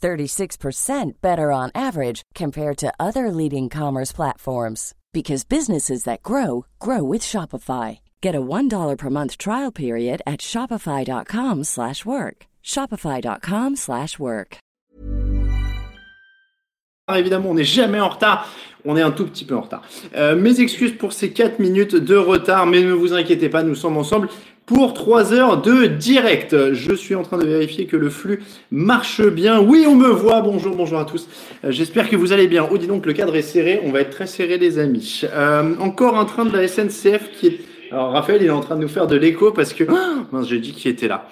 36% better on average compared to other leading commerce platforms because businesses that grow grow with Shopify. Get a $1 per month trial period at shopify.com/work. shopify.com/work. Évidemment, on n'est jamais en retard. On est un tout petit peu en retard. Euh, mes excuses pour ces 4 minutes de retard, mais ne vous inquiétez pas, nous sommes ensemble pour 3 heures de direct. Je suis en train de vérifier que le flux marche bien. Oui, on me voit. Bonjour, bonjour à tous. Euh, J'espère que vous allez bien. Oh, dis donc, le cadre est serré. On va être très serré, les amis. Euh, encore un train de la SNCF qui est... Alors, Raphaël, il est en train de nous faire de l'écho parce que... Mince, j'ai dit qu'il était là.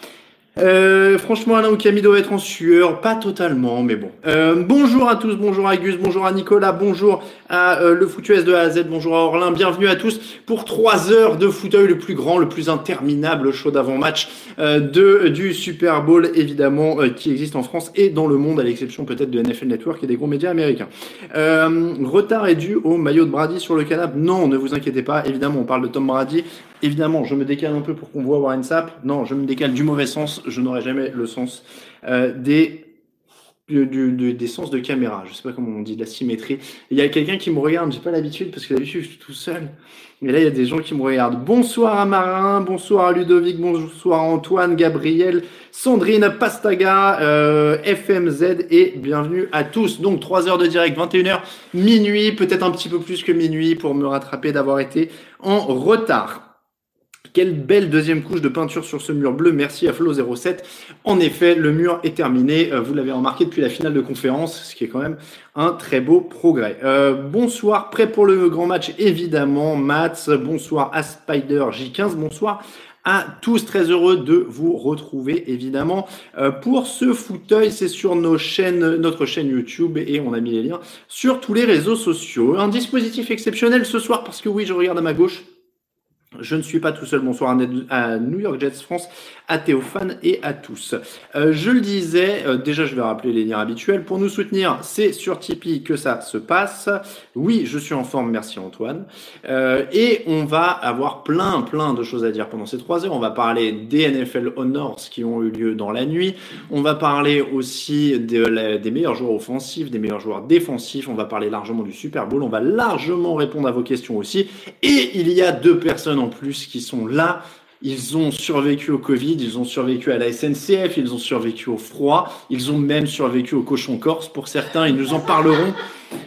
Euh, franchement, Alain Okami doit être en sueur, pas totalement, mais bon. Euh, bonjour à tous, bonjour à Gus, bonjour à Nicolas, bonjour à euh, le foutu de A Z, bonjour à Orlin, bienvenue à tous pour trois heures de fauteuil le plus grand, le plus interminable show d'avant-match euh, de du Super Bowl, évidemment, euh, qui existe en France et dans le monde, à l'exception peut-être de NFL Network et des gros médias américains. Euh, retard est dû au maillot de Brady sur le canapé Non, ne vous inquiétez pas, évidemment, on parle de Tom Brady. Évidemment, je me décale un peu pour qu'on voit Warren Sapp. Non, je me décale du mauvais sens. Je n'aurai jamais le sens euh, des du, du- des sens de caméra. Je sais pas comment on dit, de la symétrie. Il y a quelqu'un qui me regarde. J'ai pas l'habitude parce que d'habitude je suis tout seul. Mais là, il y a des gens qui me regardent. Bonsoir à Marin, bonsoir à Ludovic, bonsoir à Antoine, Gabriel, Sandrine, Pastaga, euh, FMZ et bienvenue à tous. Donc 3 heures de direct, 21h, minuit, peut-être un petit peu plus que minuit pour me rattraper d'avoir été en retard. Quelle belle deuxième couche de peinture sur ce mur bleu. Merci à Flo07. En effet, le mur est terminé. Euh, Vous l'avez remarqué depuis la finale de conférence, ce qui est quand même un très beau progrès. Euh, bonsoir, prêt pour le grand match, évidemment. Mats, bonsoir à Spider J15, bonsoir à tous, très heureux de vous retrouver évidemment Euh, pour ce fauteuil. C'est sur nos chaînes, notre chaîne YouTube et on a mis les liens sur tous les réseaux sociaux. Un dispositif exceptionnel ce soir parce que oui, je regarde à ma gauche. Je ne suis pas tout seul. Bonsoir à New York Jets France, à Théophane et à tous. Euh, je le disais, euh, déjà je vais rappeler les liens habituels. Pour nous soutenir, c'est sur Tipeee que ça se passe. Oui, je suis en forme, merci Antoine. Euh, et on va avoir plein, plein de choses à dire pendant ces trois heures. On va parler des NFL Honors qui ont eu lieu dans la nuit. On va parler aussi des meilleurs joueurs offensifs, des meilleurs joueurs défensifs. On va parler largement du Super Bowl. On va largement répondre à vos questions aussi. Et il y a deux personnes en plus qui sont là. Ils ont survécu au Covid, ils ont survécu à la SNCF, ils ont survécu au froid, ils ont même survécu au cochon corse. Pour certains, ils nous en parleront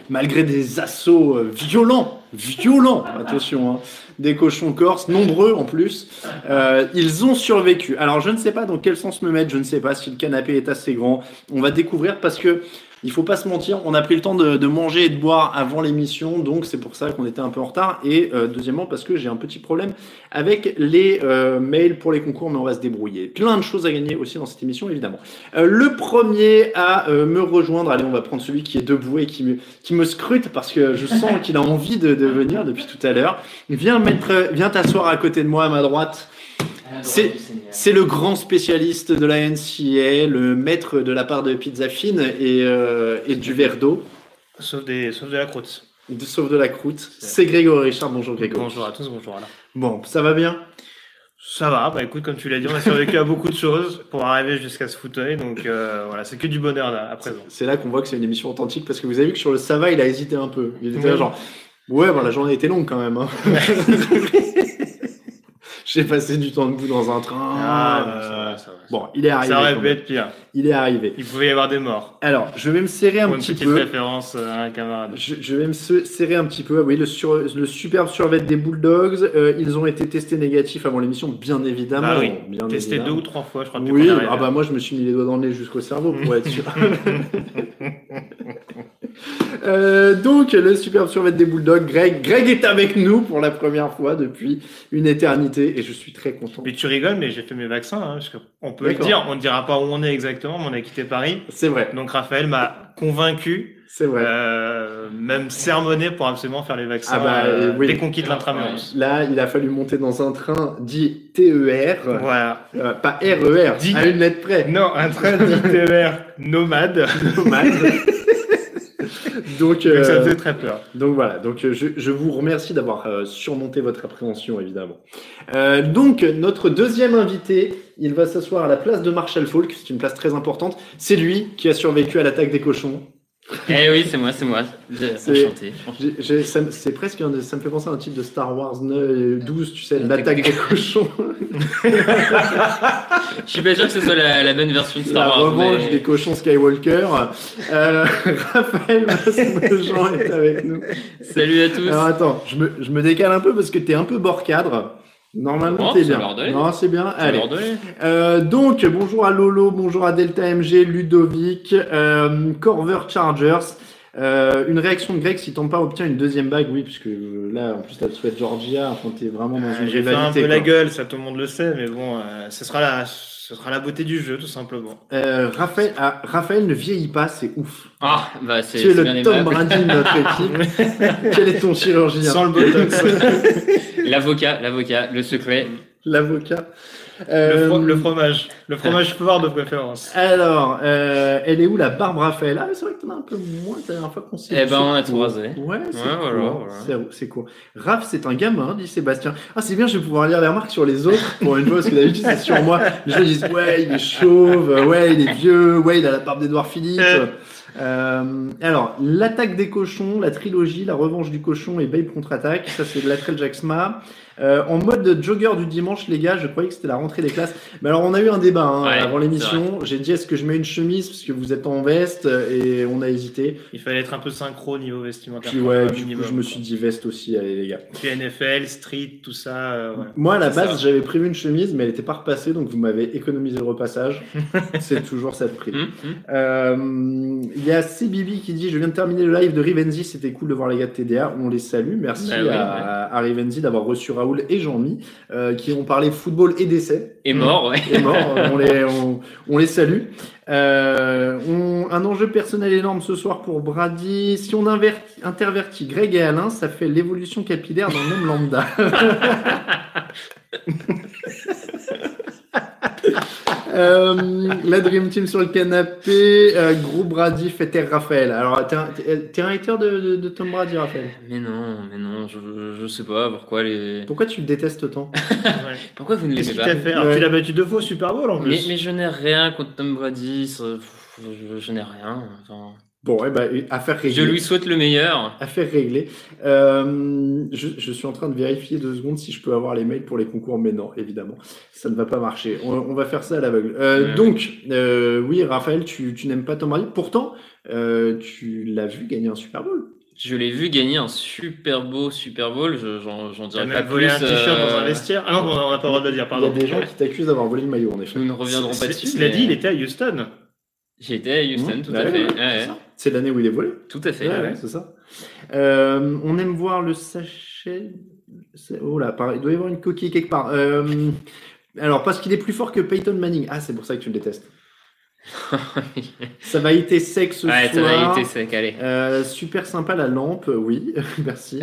malgré des assauts euh, violents, violents, attention, hein, des cochons corses, nombreux en plus. Euh, ils ont survécu. Alors je ne sais pas dans quel sens me mettre, je ne sais pas si le canapé est assez grand. On va découvrir parce que il faut pas se mentir, on a pris le temps de, manger et de boire avant l'émission, donc c'est pour ça qu'on était un peu en retard. Et euh, deuxièmement parce que j'ai un petit problème avec les euh, mails pour les concours, mais on va se débrouiller. Plein de choses à gagner aussi dans cette émission, évidemment. Euh, le premier à me rejoindre, allez, on va prendre celui qui est debout et qui me, qui me scrute parce que je sens qu'il a envie de, de venir depuis tout à l'heure. Viens mettre, viens t'asseoir à côté de moi, à ma droite. C'est, le grand spécialiste de la NCA, le maître de la part de pizza fine et, euh, et du verre d'eau, Sauf, des, sauf de la croûte. de, sauf de la croûte. C'est Grégory Richard. Bonjour Grégory. Bonjour à tous, bonjour Alain. Bon, ça va bien? Ça va, bah écoute, comme tu l'as dit, on a survécu à beaucoup de choses pour arriver jusqu'à ce fauteuil, donc euh, voilà, c'est que du bonheur là, à présent. C'est là qu'on voit que c'est une émission authentique parce que vous avez vu que sur le ça va, il a hésité un peu. Il était là Oui. genre, ouais, bon, la journée était longue quand même. Hein. J'ai passé du temps debout dans un train. Ah, euh, va, ça va. Bon, il est arrivé. ça aurait quand pu même. être pire. Il est arrivé. Il pouvait y avoir des morts. Alors, je vais me serrer un Pour une petit petite peu. référence euh, à un camarade. Je, je vais me se- serrer un petit peu. Oui, le, sur, le superbe survêt des Bulldogs. euh, ils ont été testés négatifs avant l'émission, bien évidemment. Ah oui, bien testé évidemment. deux ou trois fois, je crois. Oui, ah bah moi je me suis mis les doigts dans le nez jusqu'au cerveau pour être sûr. Euh, donc le superbe survêt des Bulldogs, Greg. Greg est avec nous pour la première fois depuis une éternité et je suis très content. Mais tu rigoles, mais j'ai fait mes vaccins. Hein, on peut le dire, on ne dira pas où on est exactement, mais on a quitté Paris. C'est vrai, Donc Raphaël m'a convaincu, c'est vrai. euh, même sermonné pour absolument faire les vaccins Ah bah, euh, oui. dès qu'on quitte l'intramuros. Là, il a fallu monter dans un train dit TER, Voilà. euh, pas RER, Dit- à une lettre près. Non, un train d'ITR nomade. Nomade. donc, Donc ça euh, fait très peur. Donc voilà, donc euh, je, je vous remercie d'avoir euh, surmonté votre appréhension évidemment. Euh, donc notre deuxième invité, il va s'asseoir à la place de Marshall Falk, c'est une place très importante. C'est lui qui a survécu à l'attaque des cochons. Eh oui, c'est moi, c'est moi. Enchanté. C'est presque, un ça me fait penser à un titre de Star Wars 9, 12, tu sais, L'attaque des cochons, Je suis pas sûr que ce soit la, la bonne version de la Star Wars. revanche mais- des cochons Skywalker. Euh, Raphaël Masmejean est avec nous. Salut à tous. Alors attends, je me, je me décale un peu parce que t'es un peu bord cadre. Normalement, t'es c'est bien. Non, c'est bien. Allez. Euh, donc, bonjour à Lolo, bonjour à Delta MG, Ludovic, euh, Corver Chargers. Euh, une réaction de Greg si Tampa obtient une deuxième bague, oui, puisque euh, là, en plus, t'as le souhait de Georgia, enfin, t'es vraiment dans une Euh, J'ai fait un peu la gueule, ça tout le monde le sait, mais bon, euh, ce sera la, ce sera la beauté du jeu, tout simplement. Euh, Raphaël, ah, Raphaël ne vieillit pas, c'est ouf. Ah, bah c'est Tu es c'est bien le Tom. Brady de notre équipe. Quel est ton chirurgien? Sans le botox. L'avocat, l'avocat, le secret. L'avocat. le, Euh, fro- le fromage. Le fromage fort de préférence. Alors, euh, elle est où la barbe Raphaël? Ah, c'est vrai que t'en as un peu moins la dernière fois qu'on s'est Eh ben, on a rasé. Ouais, c'est Ouais, voilà, voilà. C'est- court. Raph, c'est un gamin, dit Sébastien. Ah, c'est bien, je vais pouvoir lire les remarques sur les autres pour une fois, parce que d'habitude, c'est sur moi. Les gens disent, ouais, il est chauve, ouais, il est vieux, ouais, il a la barbe d'Edouard Philippe. Euh, alors, l'attaque des cochons, la trilogie, la revanche du cochon et Babe contre-attaque, ça c'est de Jacksma. Euh, en mode jogger du dimanche, les gars, je croyais que c'était la rentrée des classes. Mais alors, on a eu un débat hein, Ouais, avant l'émission. J'ai dit, est-ce que je mets une chemise parce que vous êtes en veste et on a hésité. Il fallait être un peu synchro au niveau vestimentaire. Puis ouais, du coup, je me suis dit veste aussi, allez les gars. Puis NFL, street, tout ça. euh, ouais. Moi, à la base, j'avais prévu une chemise, mais elle n'était pas repassée, donc vous m'avez économisé le repassage. c'est toujours ça de prix. Euh, Il y a CBB qui dit Je viens de terminer le live de Rivenzi, c'était cool de voir les gars de TDA. On les salue. Merci Bah oui, à, à Rivenzi d'avoir reçu Raoul et Jean-Mi euh, qui ont parlé football et décès. Et mort, ouais. Et mort, on, les, on, on les salue. Euh, on- un enjeu personnel énorme ce soir pour Brady. Si on inverti- intervertit Greg et Alain, ça fait l'évolution capillaire d'un homme lambda. Euh, la Dream Team sur le canapé, euh, gros Brady, Fetter Raphaël. Alors, t'es un, t'es- un hater de, de, de Tom Brady, Raphaël? Mais non, mais non, je, je sais pas pourquoi les. Pourquoi tu le détestes tant. Pourquoi vous ne l'aimez pas? fait? Alors, Ouais. Tu l'as battu deux fois au Super Bowl en mais, plus. mais je n'ai rien contre Tom Brady. Je, je n'ai rien. Enfin, Bon, eh ben, affaire réglée. je lui souhaite le meilleur. Affaire réglée. Euh, je, je suis en train de vérifier deux secondes si je peux avoir les mails pour les concours, mais non, évidemment, ça ne va pas marcher. On, on va faire ça à l'aveugle. Euh, Ouais. donc, euh, oui, Raphaël, tu, tu n'aimes pas Tom Brady. Pourtant, euh, tu l'as vu gagner un Super Bowl. Je l'ai vu gagner un super beau Super Bowl. je- J'en dirais pas volé plus. un t-shirt dans un euh, vestiaire. Ah non, on n'a pas le droit de le dire, Il pardon. y a des gens qui t'accusent d'avoir volé le maillot, en effet. Nous ne reviendrons pas C'est- dessus. Cela mais dit, il était à Houston. J'étais à Houston, Mmh. tout à fait. ouais, Ouais, c'est l'année où il est volé. Tout à fait. C'est ça. Euh, on aime voir le sachet. Oh là, pareil, il doit y avoir une coquille quelque part. Euh, alors, parce qu'il est plus fort que Peyton Manning. Ah, c'est pour ça que tu le détestes. Ça va été sec ce ouais, ça soir. va été sec, allez. Euh, super sympa la lampe, oui, merci.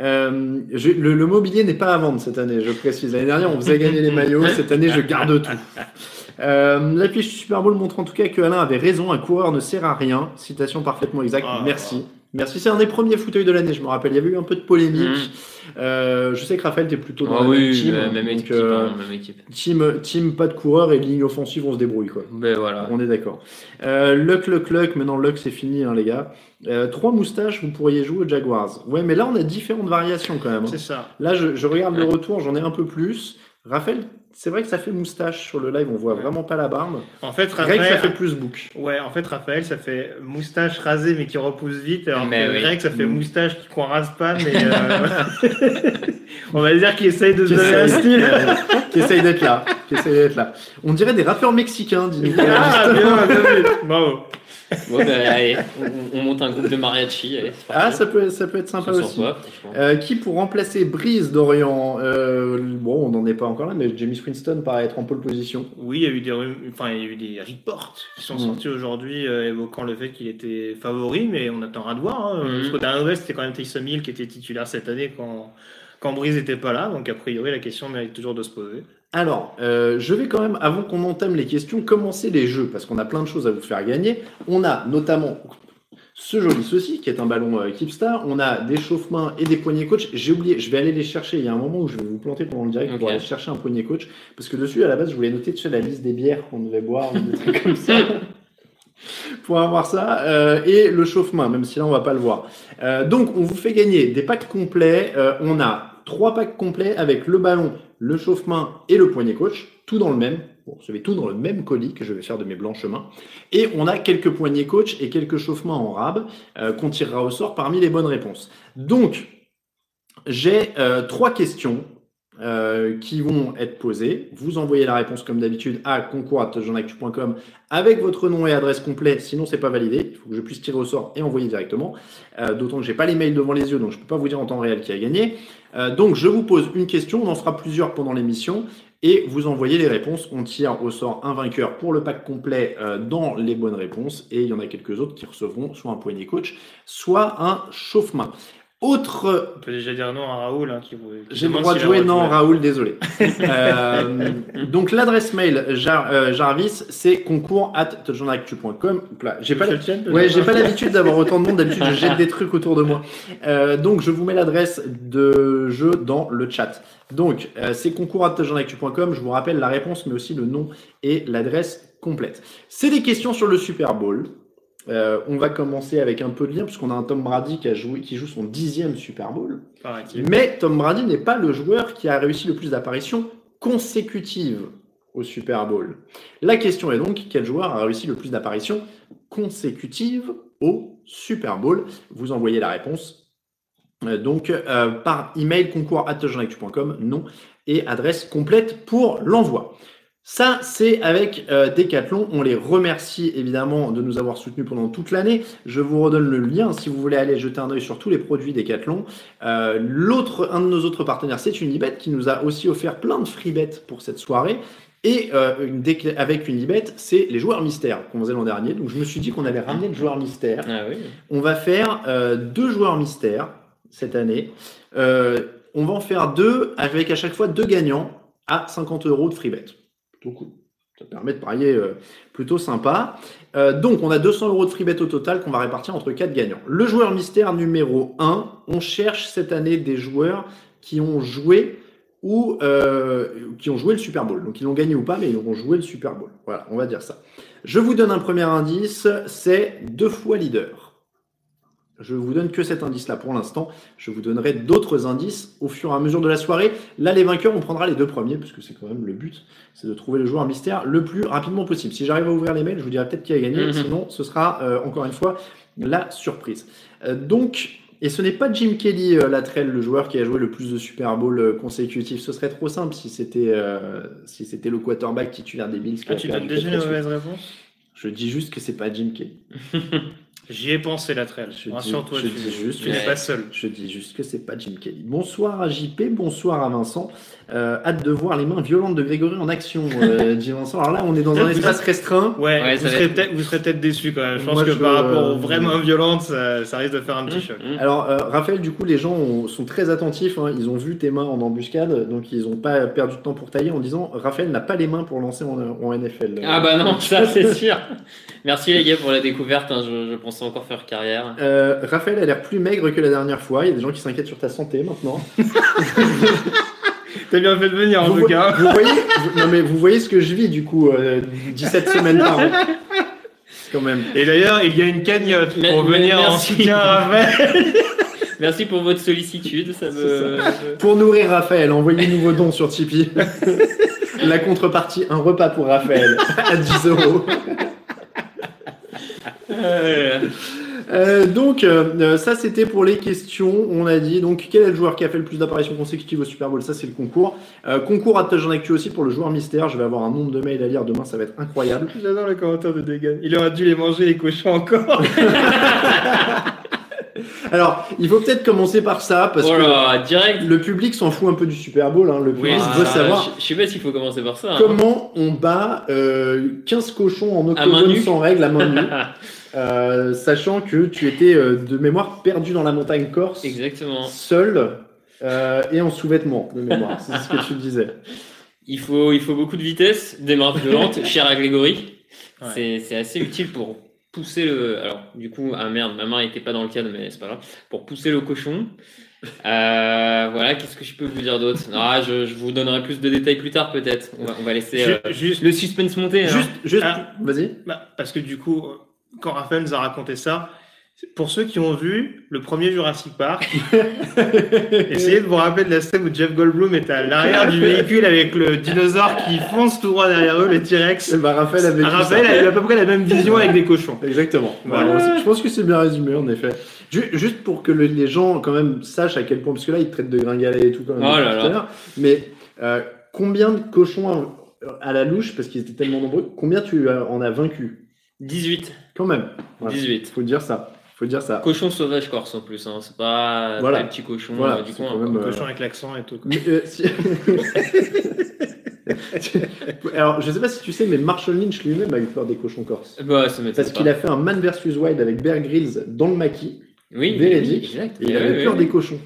Euh, je- le, le mobilier n'est pas à vendre cette année, je précise. L'année dernière, on faisait gagner les maillots, cette année, je garde tout. Euh, L'affiche du Super Bowl montre en tout cas que Alain avait raison, un coureur ne sert à rien. Citation parfaitement exacte, Ah. merci. Merci, c'est un des premiers fauteuils de l'année, je me rappelle. Il y avait eu un peu de polémique. Mhm. Euh, je sais que Raphaël, t'es plutôt dans Ah la oui, même team. même donc, équipe, euh, hein, même équipe. team, team, pas de coureur et ligne offensive, on se débrouille quoi. Ben voilà. On est d'accord. Euh, Luck, Luck, Luck. Maintenant, Luck, c'est fini, hein, les gars. Euh, trois moustaches, vous pourriez jouer aux Jaguars. Ouais, mais là, on a différentes variations quand même. hein. C'est ça. Là, je, je regarde le retour, j'en ai un peu plus. Raphaël, c'est vrai que ça fait moustache sur le live, on voit Ouais. vraiment pas la barbe. En fait, Greg, Raphaël, ça fait plus bouc. ouais, en fait, Raphaël, ça fait moustache rasée mais qui repousse vite, alors Mais que oui. Greg, ça fait Mm. moustache qui- qu'on rase pas, mais euh, on va dire qu'il essaye de se donner un style. euh, qui essaye d'être là. Qui essaye d'être là. On dirait des rappeurs mexicains, dit Nicolas. Ah, bien, bien vu. Bravo. Bon, bah, allez, on, on monte un groupe de mariachi. Allez, Ah, ça peut, ça peut être sympa aussi. Euh, qui pour remplacer Brise d'Orient euh, Bon, on n'en est pas encore là, mais Jamie Winston paraît être en pole position. Oui, il y a eu des, enfin, il y a eu des reports qui sont Mm. sortis aujourd'hui euh, évoquant le fait qu'il était favori, mais on attendra de voir. Hein. Mm. Parce qu'au dernier nouvelle, c'était quand même Taysom Hill qui était titulaire cette année quand, quand Breeze n'était pas là. Donc, a priori, la question mérite toujours de se poser. Alors, euh, je vais quand même, avant qu'on entame les questions, commencer les jeux, parce qu'on a plein de choses à vous faire gagner. On a notamment ce joli ceci, qui est un ballon euh, Keepstar. On a des chauffe-mains et des poignées coach. J'ai oublié, je vais aller les chercher. Il y a un moment où je vais vous planter pendant le direct pour Ok. aller chercher un poignet coach, parce que dessus, à la base, je voulais noter tu sais, la liste des bières qu'on devait boire, ou des trucs comme ça. Pour avoir ça, euh, et le chauffe-main, même si là on va pas le voir. Euh, donc on vous fait gagner des packs complets. On a trois packs complets avec le ballon, le chauffe-main et le poignet coach, tout dans le même. Savez, tout dans le même colis que je vais faire de mes blancs chemins. Et on a quelques poignets coach et quelques chauffe-mains en rab euh, qu'on tirera au sort parmi les bonnes réponses. Donc, j'ai euh, trois questions euh, qui vont être posées. Vous envoyez la réponse comme d'habitude à concours@touchdownactu.com avec votre nom et adresse complet. Sinon, c'est pas validé. Il faut que je puisse tirer au sort et envoyer directement. Euh, D'autant que j'ai pas les mails devant les yeux, donc je peux pas vous dire en temps réel qui a gagné. Euh, donc, je vous pose une question. On en fera plusieurs pendant l'émission. Et vous envoyez les réponses. On tire au sort un vainqueur pour le pack complet dans les bonnes réponses. Et il y en a quelques autres qui recevront soit un poignet coach, soit un chauffe-main. Autre On peut déjà dire non à Raoul. Hein, qui qui j'ai le droit de jouer, non. Raoul, désolé. Euh, donc l'adresse mail Jar- euh, Jarvis, c'est concours at. Là, J'ai pas, ouais, j'ai pas l'habitude d'avoir autant de monde. D'habitude, je jette des trucs autour de moi. Euh, donc je vous mets l'adresse de jeu dans le chat. Donc euh, c'est concours at. Je vous rappelle la réponse, mais aussi le nom et l'adresse complète. C'est des questions sur le Super Bowl. Euh, on va commencer avec un peu de lien, puisqu'on a un Tom Brady qui, a joué, qui joue son dixième Super Bowl. Mais Tom Brady n'est pas le joueur qui a réussi le plus d'apparitions consécutives au Super Bowl. La question est donc quel joueur a réussi le plus d'apparitions consécutives au Super Bowl? Vous envoyez la réponse euh, donc euh, par email concours nom et adresse complète pour l'envoi. Ça, c'est avec euh, Decathlon. On les remercie évidemment de nous avoir soutenus pendant toute l'année. Je vous redonne le lien si vous voulez aller jeter un œil sur tous les produits Decathlon. Euh, L'autre, un de nos autres partenaires, c'est Unibet qui nous a aussi offert plein de free bets pour cette soirée. Et euh, une avec Unibet, c'est les joueurs mystères qu'on faisait l'an dernier. Donc je me suis dit qu'on allait ramener le joueur mystère. Ah oui. On va faire deux joueurs mystères cette année. On va en faire deux avec à chaque fois deux gagnants à 50 euros de free bet. Plutôt cool. Ça permet de parier euh, plutôt sympa. Euh, donc, on a 200 euros de free bet au total qu'on va répartir entre quatre gagnants. Le joueur mystère numéro 1, on cherche cette année des joueurs qui ont joué ou euh, qui ont joué le Super Bowl. Donc, ils l'ont gagné ou pas, mais ils auront joué le Super Bowl. Voilà, on va dire ça. Je vous donne un premier indice, c'est deux fois leader. Je vous donne que cet indice-là pour l'instant. Je vous donnerai d'autres indices au fur et à mesure de la soirée. Là, les vainqueurs, on prendra les deux premiers, puisque c'est quand même le but, c'est de trouver le joueur mystère le plus rapidement possible. Si j'arrive à ouvrir les mails, je vous dirai peut-être qui a gagné. Mhm. Sinon, ce sera euh, encore une fois la surprise. Euh, donc, et ce n'est pas Jim Kelly, euh, Latrell, le joueur qui a joué le plus de Super Bowl euh, consécutifs. Ce serait trop simple si c'était euh, si c'était le quarterback titulaire des Bills. Ah, tu donnes déjà une mauvaise réponse? Je dis juste que c'est pas Jim Kelly. J'y ai pensé, la trail. Rassure-toi, je tu, dis juste tu n'es pas seul. Je dis juste que c'est pas Jim Kelly. Bonsoir à JP, bonsoir à Vincent. Euh, hâte de voir les mains violentes de Grégory en action, euh, dit Vincent. Alors là, on est dans un espace restreint. Ouais, Ouais, vous, serez être- peut-être, vous serez peut-être déçus quand même. Je pense Moi, que je- par rapport aux vraies mains violentes, ça, ça risque de faire un petit choc. Mmh. Alors, euh, Raphaël, du coup, les gens ont- sont très attentifs. hein. Ils ont vu tes mains en embuscade, donc ils n'ont pas perdu de temps pour tailler en disant Raphaël n'a pas les mains pour lancer en, en NFL. Ah bah non, ça c'est sûr. Merci les gars pour la découverte. hein, Je, je pensais encore faire carrière. Euh, Raphaël a l'air plus maigre que la dernière fois. Il y a des gens qui s'inquiètent sur ta santé maintenant. T'as bien fait de venir en vous, tout cas. vous voyez, vous- non mais vous voyez ce que je vis du coup, euh, 17 semaines par an. Quand même. Et d'ailleurs, il y a une cagnotte Mais- pour mais venir en merci. soutien à Raphaël. Merci pour votre sollicitude. Ça me. Pour nourrir Raphaël, envoyez-nous vos dons sur Tipeee. La contrepartie, un repas pour Raphaël à 10 euros. Euh, donc, euh, ça c'était pour les questions. On a dit donc quel est le joueur qui a fait le plus d'apparitions consécutives au Super Bowl? Ça c'est le concours. Euh, concours à Touch en Actu aussi pour le joueur mystère. Je vais avoir un nombre de mails à lire demain, ça va être incroyable. J'adore le commentaire de Degan. Il aurait dû les manger les cochons encore. Alors, il faut peut-être commencer par ça parce Voilà, direct. que le public s'en fout un peu du Super Bowl. Hein. Le public ah, veut savoir Je, je sais pas s'il faut commencer par ça. hein. comment on bat euh, 15 cochons en octogone sans règle à main nue. Euh, sachant que tu étais euh, de mémoire perdu dans la montagne corse, Exactement. seul euh, et en sous-vêtements de mémoire. C'est ce que tu disais. Il faut, il faut beaucoup de vitesse, des mains violentes, cher à Grégory. Ouais. C'est, c'est assez utile pour pousser le. Alors, du coup, ah merde, ma main était pas dans le cadre, mais c'est pas grave. Pour pousser le cochon. Euh, voilà, qu'est-ce que je peux vous dire d'autre? Ah, je, je vous donnerai plus de détails plus tard, peut-être. On va, on va laisser euh, Ju- juste, le suspense monter. hein. Juste, juste, Ah. vas-y. bah, parce que du coup, quand Raphaël nous a raconté ça, pour ceux qui ont vu le premier Jurassic Park, essayez de vous rappeler de la scène où Jeff Goldblum est à l'arrière du véhicule avec le dinosaure qui fonce tout droit derrière eux, le T-Rex. Ben, Raphaël avait Raphaël ça. a eu à peu près la même vision avec des cochons. Exactement. Voilà. Voilà, je pense que c'est bien résumé en effet. Ju- Juste pour que le- les gens quand même sachent à quel point, parce que là ils te traitent de gringalet et tout quand même Oh là tout là. Mais euh, combien de cochons à, à la louche, parce qu'ils étaient tellement nombreux, combien tu as- en as vaincu? 18. Quand même. Voilà. 18. Faut dire ça. Faut dire ça. Cochon sauvage corse en plus, hein. c'est pas, Voilà. pas les petits cochons Voilà, euh, du coin. quand même, Un euh, cochon avec l'accent et tout. Mais, euh, si- Alors, je sais pas si tu sais, mais Marshall Lynch lui-même a eu peur des cochons corses. Bah, ça m'étonne Parce qu'il a fait un Man vs Wild avec Bear Grylls dans le maquis. Oui, véridique, oui, exact. Et il Oui, avait oui, peur oui. des cochons.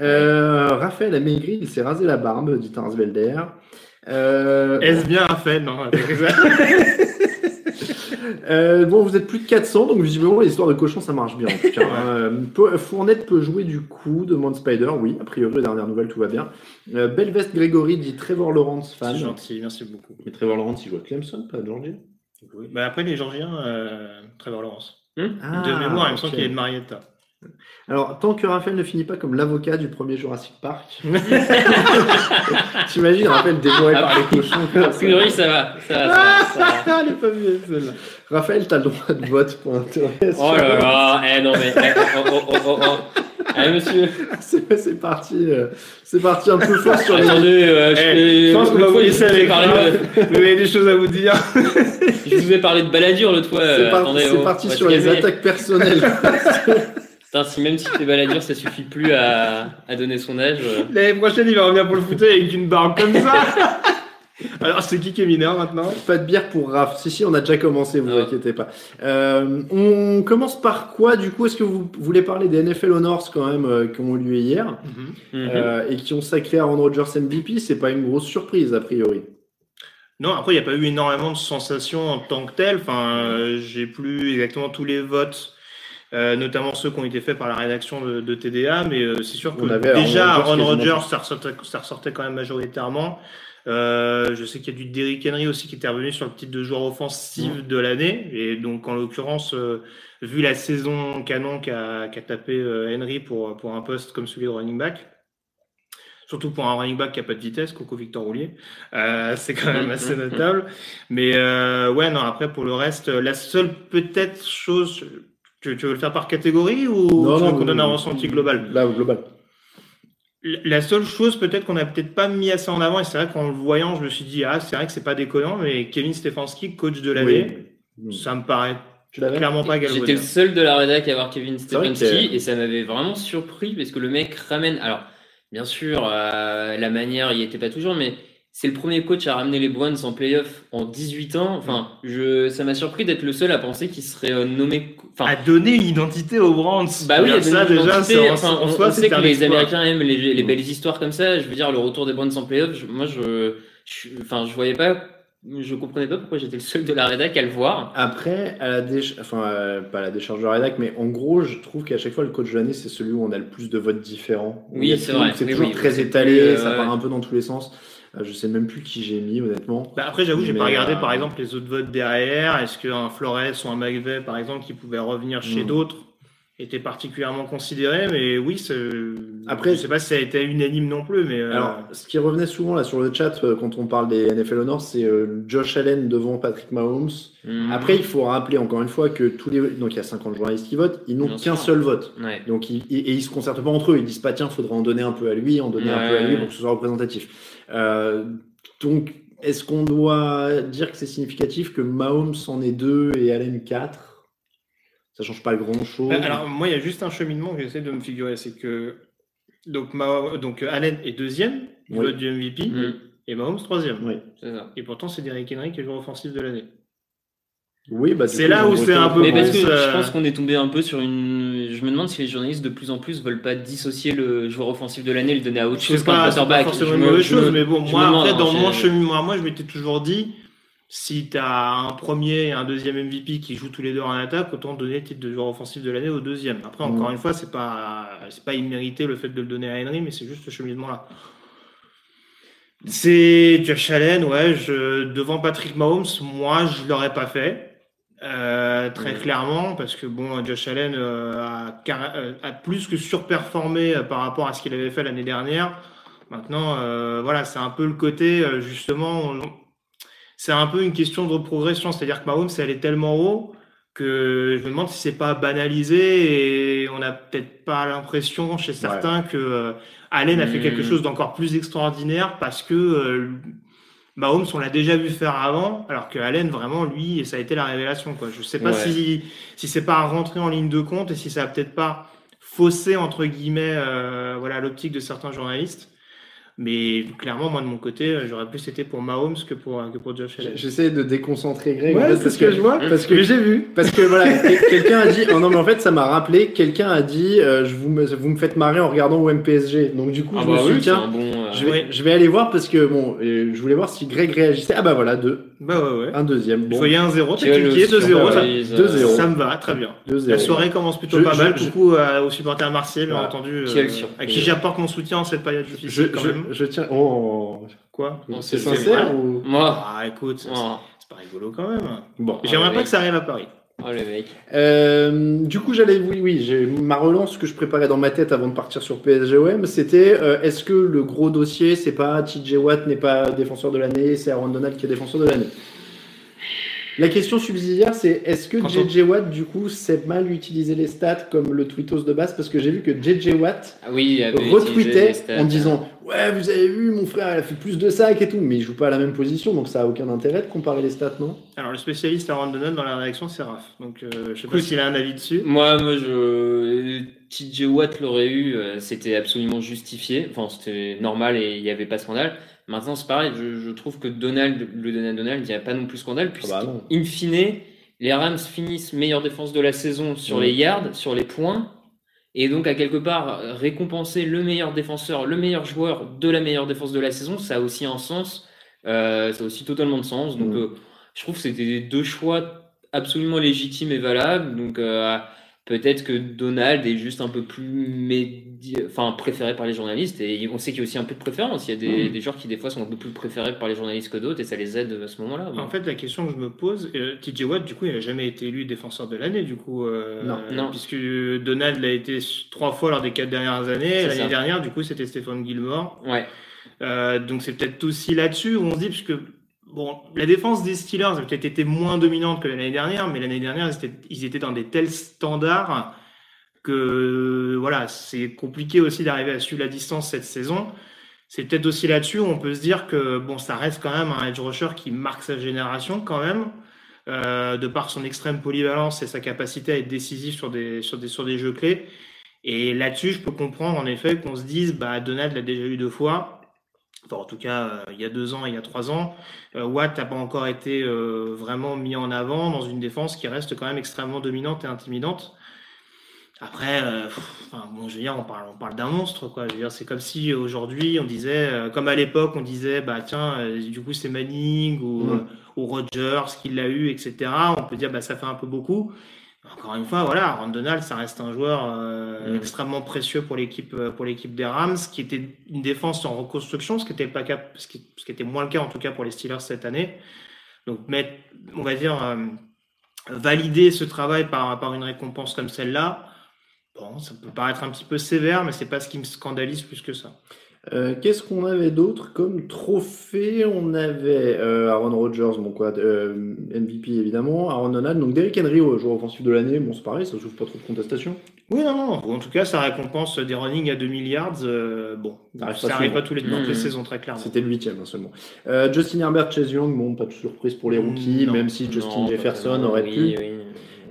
Euh, Raphaël a maigri, il s'est rasé la barbe, dit Tarsvelder. Euh, Est-ce bien Raphaël Non, euh, bon, vous êtes plus de 400, donc visiblement l'histoire de cochon ça marche bien. En tout cas. Euh, Fournette peut jouer du coup, demande Spider. Oui, a priori, dernière nouvelle, tout va bien. Euh, Belvest Grégory dit Trevor Lawrence, fan. c'est gentil, merci beaucoup. Mais Trevor Lawrence, il joue à Clemson, pas à Georgia. Bah, après, les Georgiens, euh, Trevor Lawrence. Ah, de mémoire, il me semble qu'il est de Marietta. Alors, tant que Raphaël ne finit pas comme l'avocat du premier Jurassic Park, t'imagines Raphaël dévoré par les cochons A ça. priori, ça va. Ça va, ça va, ça va. Ah, elle est pas mieux, celle-là. Raphaël, t'as le droit de vote pour interrogation. Oh là là, eh non mais, eh, oh, oh, oh, oh, oh. Eh monsieur, C'est c'est parti, euh, c'est parti un peu fort sur les. attendez, euh, je, Eh, je pense qu'on va vous laisser de, Vous avez des choses à vous dire je vous ai parlé de baladure l'autre fois. C'est par- oh, parti sur les attaques personnelles. Putain, si même si t'es baladure, ça suffit plus à, à donner son âge. euh. L'année prochaine, il va revenir pour le fauteuil avec une barbe comme ça. Alors, c'est qui qui est mineur maintenant? Pas de bière pour Raph. Si, si, on a déjà commencé, vous Ah. inquiétez pas. Euh, on commence par quoi, du coup? Est-ce que vous voulez parler des NFL Honors quand même euh, qui ont eu lieu hier? Mhm. euh, et qui ont sacré Aaron Rodgers MVP C'est pas une grosse surprise, a priori. Non, après, il n'y a pas eu énormément de sensations en tant que telles. Enfin, euh, j'ai plus exactement tous les votes, euh, notamment ceux qui ont été faits par la rédaction de, de TDA, mais euh, c'est sûr que On avait déjà Aaron Rodgers, ça ressortait, ça ressortait quand même majoritairement. Euh, je sais qu'il y a du Derrick Henry aussi qui était revenu sur le titre de joueur offensif Mmh. de l'année. Et donc, en l'occurrence, euh, vu la saison canon qu'a qu'a tapé euh, Henry pour, pour un poste comme celui de running back, surtout pour un running back qui a pas de vitesse, Coco Victor Roulier, euh, c'est quand même assez notable. Mais euh, ouais, non, après, pour le reste, la seule peut-être chose, tu, tu veux le faire par catégorie ou tu veux qu'on donne un ressenti global? Là, global. La seule chose peut-être qu'on n'a peut-être pas mis assez en avant, et c'est vrai qu'en le voyant, je me suis dit, ah, c'est vrai que c'est pas déconnant, mais Kevin Stefanski, coach de l'année, Oui. ça me paraît clairement pas J'étais le galvaudé. seul de la rédac à avoir Kevin Stefanski que- et ça m'avait vraiment surpris parce que le mec ramène. Alors, bien sûr, euh, la manière y était pas toujours, mais c'est le premier coach à ramener les Browns en playoff en 18 ans. Enfin, je, ça m'a surpris d'être le seul à penser qu'il serait euh, nommé. Enfin, À donner une identité aux Brands. bah oui, a ça des déjà, en, Enfin, en on, soi, on c'est sait que les. Américains aiment les, les belles histoires comme ça. Je veux dire, le retour des Browns en playoff, je- moi, je, je, enfin, je voyais pas, je comprenais pas pourquoi j'étais le seul de la rédac à le voir. Après, à la déch... enfin, euh, pas à la décharge de rédac, mais en gros, je trouve qu'à chaque fois, le coach de l'année, c'est celui où on a le plus de votes différents. Oui, c'est toujours- vrai. C'est toujours oui, très étalé, euh, ça ouais. part un peu dans tous les sens. Euh, Je sais même plus qui j'ai mis, honnêtement. Bah après, j'avoue, j'ai pas regardé euh, par exemple les autres votes derrière. Est-ce qu'un Flores ou un McVeigh, par exemple, qui pouvait revenir chez Mm. d'autres était particulièrement considéré, mais oui, après, je sais pas si ça a été unanime non plus, mais euh, alors ce qui revenait souvent là sur le chat euh, quand on parle des NFL Honors, c'est euh, Josh Allen devant Patrick Mahomes. Mhm. Après, il faut rappeler encore une fois que tous les donc il y a 50 journalistes qui votent, ils n'ont qu'un seul vote. Donc ils, et ils se concertent pas entre eux, ils disent pas tiens, faudra en donner un peu à lui, en donner un peu à lui pour que ce soit représentatif. Donc est-ce qu'on doit dire que c'est significatif que Mahomes en ait deux et Allen quatre? Ça change pas grand chose. Euh, alors, moi, il y a juste un cheminement que j'essaie de me figurer. C'est que donc, donc Allen est deuxième, oui. du MVP, mm. et Mahomes troisième. Oui. Ça. Et pourtant, c'est Derrick Henry qui est le joueur offensif de l'année. Oui, bah, c'est là où c'est un peu. Mais parce que je euh, pense qu'on est tombé un peu sur une. Je me demande si les journalistes de plus en plus veulent pas dissocier le joueur offensif de l'année et le donner à autre chose qu'un quarterback. C'est forcément une mauvaise chose, mais bon, moi, après, dans mon cheminement, moi, je m'étais toujours dit si tu as un premier et un deuxième MVP qui jouent tous les deux en attaque, autant donner le titre de joueur offensif de l'année au deuxième. Après, encore mm. une fois, c'est pas c'est pas immérité le fait de le donner à Henry, mais c'est juste ce cheminement-là. C'est Josh Allen, ouais, je, devant Patrick Mahomes, moi, je l'aurais pas fait. Euh, très clairement, parce que bon, Josh Allen euh, a, euh, a, plus que surperformé par rapport à ce qu'il avait fait l'année dernière. Maintenant, voilà, c'est un peu le côté, justement, c'est un peu une question de progression. C'est-à-dire que Mahomes, elle est tellement haut que je me demande si c'est pas banalisé et on n'a peut-être pas l'impression chez certains que euh, Allen a fait quelque hmm. chose d'encore plus extraordinaire parce que euh, Mahomes, on l'a déjà vu faire avant, alors que Allen, vraiment, lui, ça a été la révélation. Quoi. Je sais pas si, si c'est pas rentré en ligne de compte et si ça a peut-être pas faussé, entre guillemets, euh, voilà, l'optique de certains journalistes. Mais clairement, moi de mon côté, euh, j'aurais plus été pour Mahomes que pour, que pour Josh Allen. J'essaie de déconcentrer Greg. Ouais, c'est ce que, je vois. Parce que j'ai vu. Parce que voilà, quelqu'un a dit. Oh non, mais en fait, ça m'a rappelé. Quelqu'un a dit euh, je vous, me, vous me faites marrer en regardant au MPSG. Donc du coup, ah je me bah suis dit tiens, bon, euh, je, vais, je vais aller voir parce que bon, je voulais voir si Greg réagissait. Ah bah voilà, deux. Bah ouais, ouais. Un deuxième. Bon. Il y a un zéro, t'as cliqué, 2-0. Ça, 2-0. ça me va, très bien. La soirée commence plutôt pas mal. Coucou aux supporters marseillais, bien entendu. À qui j'apporte mon soutien en cette période difficile quand même. Je tiens. Oh, Quoi? C'est sincère ou Moi Ah, écoute, c'est pas rigolo quand même. Bon, j'aimerais pas que ça arrive à Paris. Oh le mec. Euh, du coup, j'allais, oui, oui, j'ai ma relance que je préparais dans ma tête avant de partir sur PSGOM, c'était euh, est-ce que le gros dossier, c'est pas TJ Watt n'est pas défenseur de l'année, c'est Aaron Donald qui est défenseur de l'année? La question subsidiaire, c'est est-ce que JJ Watt, du coup, sait mal utiliser les stats comme le tweetos de base? Parce que j'ai vu que JJ Watt ah oui, retweetait en disant Ouais, vous avez vu, mon frère, il a fait plus de sacs et tout, mais il joue pas à la même position, donc ça a aucun intérêt de comparer les stats, non? Alors, le spécialiste Aaron Donald dans la réaction, c'est Raph. Donc, euh, je sais pas s'il a un avis dessus. Moi, moi, je. TJ Watt l'aurait eu, euh, c'était absolument justifié. Enfin, c'était normal et il n'y avait pas scandale. Maintenant, c'est pareil, je, trouve que Donald, le Donald Donald, il n'y a pas non plus scandale, puisque, ah bah in fine, les Rams finissent meilleure défense de la saison sur les yards, sur les points, et donc à quelque part, récompenser le meilleur défenseur, le meilleur joueur de la meilleure défense de la saison, ça a aussi un sens, euh, ça a aussi totalement de sens. Donc, euh, je trouve que c'était deux choix absolument légitimes et valables. Donc, euh, Peut-être que Donald est juste un peu plus enfin, préféré par les journalistes. Et on sait qu'il y a aussi un peu de préférence. Il y a des, des, joueurs qui, des fois, sont un peu plus préférés par les journalistes que d'autres et ça les aide à ce moment-là. En fait, la question que je me pose, euh, TJ Watt, du coup, il n'a jamais été élu défenseur de l'année, du coup. Euh, non, non. Puisque Donald l'a été trois fois lors des quatre dernières années. L'année dernière, du coup, c'était Stéphane Gilmore. Ouais. Euh, donc, c'est peut-être aussi là-dessus où on se dit, puisque Bon, la défense des Steelers a peut-être été moins dominante que l'année dernière, mais l'année dernière, ils étaient, dans des tels standards que voilà, c'est compliqué aussi d'arriver à suivre la distance cette saison. C'est peut-être aussi là-dessus où on peut se dire que bon, ça reste quand même un edge rusher qui marque sa génération quand même, euh, de par son extrême polyvalence et sa capacité à être décisif sur des, sur des, sur des jeux clés. Et là-dessus, je peux comprendre en effet qu'on se dise, bah, Donald l'a déjà eu deux fois, en tout cas euh, il y a deux ans et il y a trois ans, euh, Watt n'a pas encore été euh, vraiment mis en avant dans une défense qui reste quand même extrêmement dominante et intimidante. Après, bon, je veux dire, on parle, on parle d'un monstre, quoi. Je veux dire, c'est comme si aujourd'hui on disait, comme à l'époque, on disait, bah tiens, du coup c'est Manning ou, ou Rogers qui l'a eu, etc. On peut dire, bah ça fait un peu beaucoup. Encore une fois, voilà, Aaron Donald, ça reste un joueur euh, mm. extrêmement précieux pour l'équipe euh, pour l'équipe des Rams, qui était une défense en reconstruction, ce qui était pas ce qui, ce qui était moins le cas en tout cas pour les Steelers cette année. Donc, mettre, on va dire, euh, valider ce travail par par une récompense comme celle-là, Bon, ça peut paraître un petit peu sévère, mais c'est pas ce qui me scandalise plus que ça. Euh, Qu'est-ce qu'on avait d'autre comme trophée? On avait euh, Aaron Rodgers, bon quoi, euh, MVP évidemment, Aaron Donald, donc Derrick Henry, joueur offensif de l'année, bon c'est pareil, ça souffre pas trop de contestation. Oui, non, non. En tout cas, ça récompense des running à 2 milliards. euh, bon, Ça arrive ça pas pas tous les, dans toutes les saisons, très clairement. C'était le huitième hein, seulement. Euh, Justin Herbert, Chase Young, bon pas de surprise pour les rookies, Non. même si Justin Non, Jefferson aurait oui, pu. oui.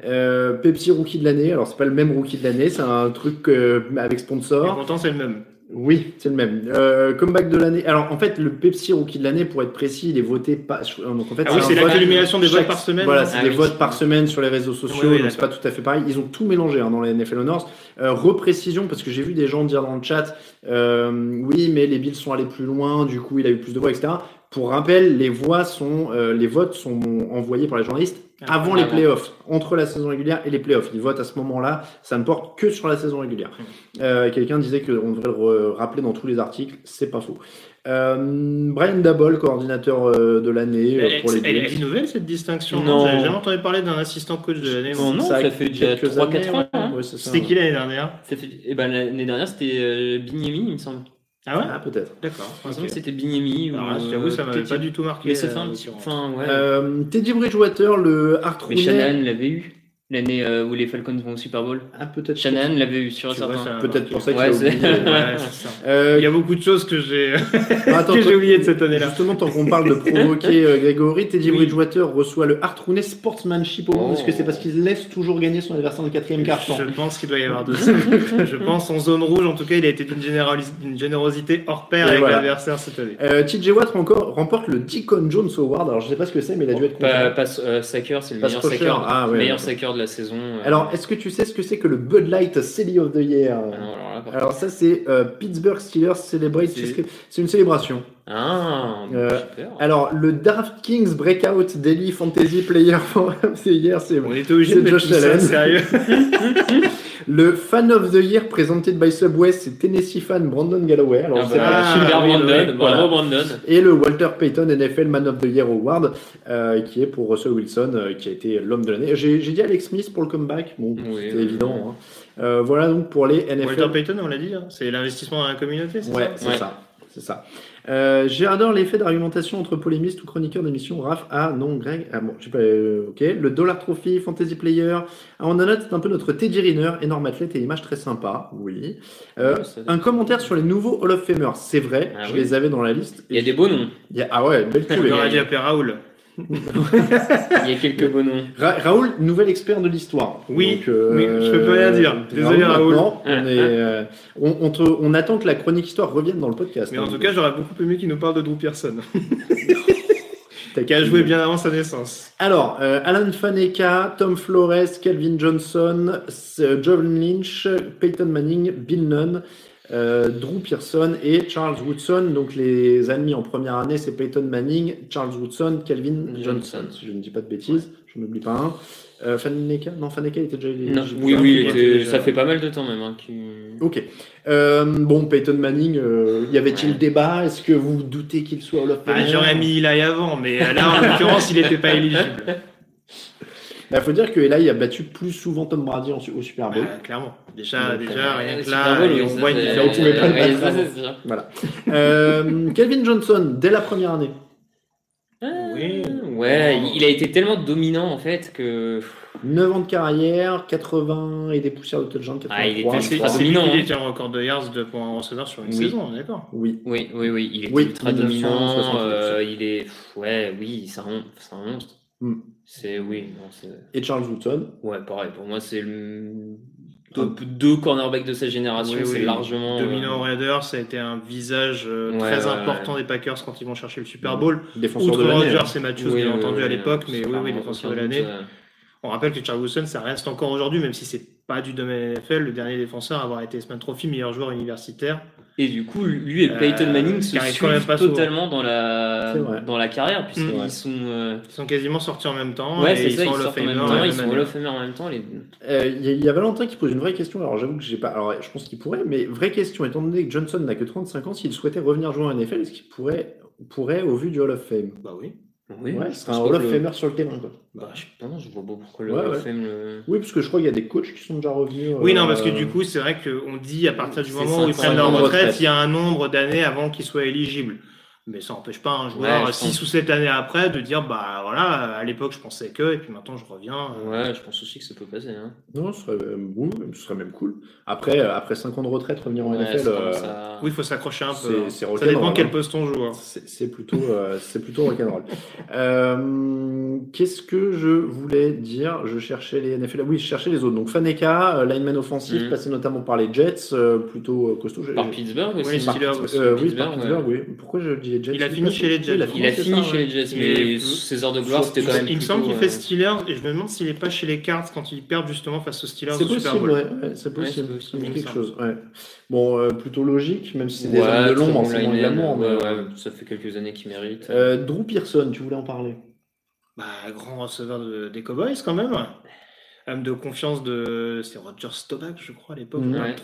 Euh, Pepsi Rookie de l'année, alors c'est pas le même Rookie de l'année, c'est un truc euh, avec sponsor. pourtant, c'est le même. Oui, c'est le même. Euh, comeback de l'année. Alors en fait, le Pepsi Rookie de l'année, pour être précis, il est voté pas. Donc en fait, Ah oui, c'est vote l'accumulation des chaque- votes par semaine. Voilà, c'est Ah des oui. votes par semaine sur les réseaux sociaux, Oui, c'est pas tout à fait pareil. Ils ont tout mélangé hein, dans les NFL Honors. Euh, reprécision, parce que j'ai vu des gens dire dans le chat, euh, oui, mais les Bills sont allés plus loin, du coup il a eu plus de voix, etc. Pour rappel, les voix sont, euh, les votes sont envoyés par les journalistes avant les playoffs, entre la saison régulière et les playoffs. Ils votent à ce moment-là, ça ne porte que sur la saison régulière. Euh, Quelqu'un disait qu'on devrait le rappeler dans tous les articles, c'est pas faux. Euh, Brian Dabol, coordinateur euh, de l'année Elle, pour les elle- est nouvelle cette distinction. Non? J'avais jamais entendu parler d'un assistant coach de l'année. Non, non, Ça fait déjà quelques 3-4 années, ans. hein. Ouais. C'était qui l'année dernière? Fait... eh ben, L'année dernière, c'était euh, Bignemi, il me semble. Ah ouais Ah, peut-être. D'accord. Il me ok. semble que c'était Bignemi. ou, là, j'avoue, ça euh, m'avait pas du tout marqué. Mais ça fait euh, un petit. Enfin, ouais. Euh, Teddy Bridgewater, le Art Mais. Shanahan l'avait eu. L'année euh, où les Falcons vont au Super Bowl. Ah, peut-être. Shanahan l'avait eu sur Tu vois, certain. ça- Peut-être pour ça qu'il Ouais, a c'est- oublié. Ouais, c'est ça. Euh, Il y a beaucoup de choses que j'ai toi- j'ai oubliées de cette année-là. Justement, tant qu'on parle de provoquer euh, Grégory, Teddy Oui. Bridgewater reçoit le Art Rooney Sportsmanship Award. Oh. Est-ce que c'est parce qu'il laisse toujours gagner son adversaire dans le quatrième quart-temps Je pense qu'il doit y avoir de ça. Je pense en zone rouge, en tout cas, il a été d'une générosité hors pair Et avec voilà. l'adversaire cette année. euh, TJ Watt encore remporte le Deacon Jones Award. Alors, je sais pas ce que c'est, mais il a dû être Pas, content. pas euh, Sacker, c'est le meilleur Ah. Sacker de la saison. euh. Alors, est-ce que tu sais ce que c'est que le Bud Light Silly of the Year? Ah non, alors là, par Alors, ça, c'est euh, Pittsburgh Steelers Celebrate. C'est- C'est une célébration. Ah, Euh, super. Alors, le DraftKings Breakout Daily Fantasy Player for the Year, c'est On était obligé C'est de Josh Allen. sérieux. le Fan of the Year présenté by Subway, c'est Tennessee fan Brandon Galloway. Alors, Ah bah, pas. Ah, super Brandon, voilà. Brandon. Et le Walter Payton NFL Man of the Year Award, euh, qui est pour Russell Wilson, euh, qui a été l'homme de l'année. J'ai j'ai dit Alex Smith pour le comeback. Bon, Oui, c'est oui, évident. hein. Euh, voilà donc pour les NFL. Walter Payton, on l'a dit, hein, c'est l'investissement dans la communauté, c'est Ouais, ça? c'est Ouais. ça. C'est ça. Euh, J'adore l'effet d'argumentation entre polémistes ou chroniqueurs d'émissions. Raph, ah non, Greg, ah bon, je sais pas, euh, ok. Le Dollar Trophy, Fantasy Player. Ah, on a note, c'est un peu notre Teddy Riner, énorme athlète et image très sympa, oui. Euh, un commentaire sur les nouveaux Hall of Famers, c'est vrai, Ah je oui. les avais dans la liste. Il y a des beaux noms. Il y a- ah ouais, belle On cuvée. aurait dû appeler Raoul. Il y a quelques beaux noms. Ra- Raoul, nouvel expert de l'histoire. Oui, Donc, euh, oui, je peux pas rien dire. Désolé, Raoul. maintenant, On, est, euh, on, on te- on attend que la chronique histoire revienne dans le podcast. Mais hein. en tout cas, j'aurais beaucoup aimé qu'il nous parle de Drew Pearson, T'as qui a joué bien avant sa naissance. Alors, euh, Alan Faneka, Tom Flores, Calvin Johnson, euh, John Lynch, Peyton Manning, Bill Nunn, euh, Drew Pearson et Charles Woodson. Donc les ennemis en première année, c'est Peyton Manning, Charles Woodson, Calvin Johnson. Johnson. Si je ne dis pas de bêtises, je n'oublie pas un. Euh, Faneka Non, Faneka était déjà Non, éligible. oui, oui, il était- déjà- ça fait pas mal de temps même. Hein, Ok. Euh, bon, Peyton Manning, euh, y avait-il Ouais. débat? Est-ce que vous doutez qu'il soit Hall of Ah, Famer J'aurais mis Eli avant, mais là, en l'occurrence, il n'était pas éligible. Il Bah, faut dire que Eli a battu plus souvent Tom Brady en- au Super Bowl. Bah, clairement. Déjà, Donc, déjà euh, rien que là, Bowl, et oui, on voit différence. on pouvait pas le battre. Voilà. Euh, Calvin Johnson, dès la première année. Oui. Ouais, il a été tellement dominant en fait que. 9 ans de carrière, 80 et des poussières de touchdown, 83. Ah, il était lui dominant, qui hein. détient le record de yards de pour un receveur sur une Oui. saison, on est d'accord Oui. Oui, oui, oui, il est Oui, ultra 1960, dominant. euh, il est. Ouais, oui, c'est un, c'est un monstre. C'est. Oui, non, c'est. Et Charles Woodson. Ouais, pareil, pour moi, c'est le. Top deux cornerbacks de sa génération, Oui, c'est oui. largement. Dominant euh, Raiders, ça a été un visage euh, Ouais, très ouais, important des Packers quand ils vont chercher le Super Bowl. Défenseur Outre de l'année. Rodgers hein. et Matthews, oui, bien oui, entendu, oui, à l'époque, mais oui, oui, défenseur de l'année. On rappelle que Charles Wilson, ça reste encore aujourd'hui, même si c'est pas du domaine NFL, le dernier défenseur à avoir été Sman Trophy, meilleur joueur universitaire. Et du coup, lui et Euh, Peyton Manning se qui arrive quand même suivent pas totalement dans la, dans la carrière, puisqu'ils sont. euh, Ils sont quasiment sortis en même temps. Ouais, et c'est ils ça, sont ils Hall of sortent en même Famer temps, la ils sont. Hall en même temps. Les... Euh, Il y, a- il y a Valentin qui pose une vraie question. Alors j'avoue que j'ai pas. Alors je pense qu'il pourrait, mais vraie question. Étant donné que Johnson n'a que 35 ans, s'il souhaitait revenir jouer en NFL, est-ce qu'il pourrait, pourrait au vu du Hall of Fame? Bah oui. Oui, ouais, ce serait un Hall of Famer sur le terrain. Quoi. Bah, je sais pas, non, je vois pas pourquoi le Ouais, Hall of ouais. Fame le- Oui, parce que je crois qu'il y a des coachs qui sont déjà revenus. Oui, non, euh, parce que du coup, c'est vrai qu'on dit à partir du moment où ils prennent leur retraite. il y a un nombre d'années avant qu'ils soient éligibles. Mais ça n'empêche pas un joueur Ouais, je 6 pense. ou 7 années après de dire bah voilà, à l'époque je pensais que, et puis maintenant je reviens. euh, Ouais, je pense aussi que ça peut passer. Hein. Non, ce serait, euh, oui, ce serait même cool. Après, euh, après 5 ans de retraite, revenir en Ouais, NFL, euh, Oui, il faut s'accrocher un peu. hein. Ça dépend quel hein. poste on joue. hein. c'est plutôt, euh, c'est plutôt rock'n'roll. Euh, Qu'est-ce que je voulais dire? Je cherchais les NFL. Oui, je cherchais les autres. Donc Faneka, euh, lineman offensif, Mhm. passé notamment par les Jets, euh, plutôt costaud. Par Pittsburgh aussi. Oui, euh, par Pittsburgh, oui. Pourquoi je dis Jets Il a fini chez les oui, Jets. Il a fini ça, chez ouais. les Jets, mais ses heures de gloire, c'était quand même. Il me semble qu'il fait euh, Steelers et je me demande s'il est pas chez les Cards quand ils perdent justement face aux Steelers C'est possible, ouais, c'est possible. c'est quelque chose, ouais. Bon, euh, plutôt logique, même si c'est des hommes de l'ombre, ouais, euh, ça fait quelques années qu'il mérite. euh, Drew Pearson, tu voulais en parler? Bah, grand receveur de- des Cowboys quand même. Homme de confiance de. C'est Roger Staubach, je crois, à l'époque, on va Ouais.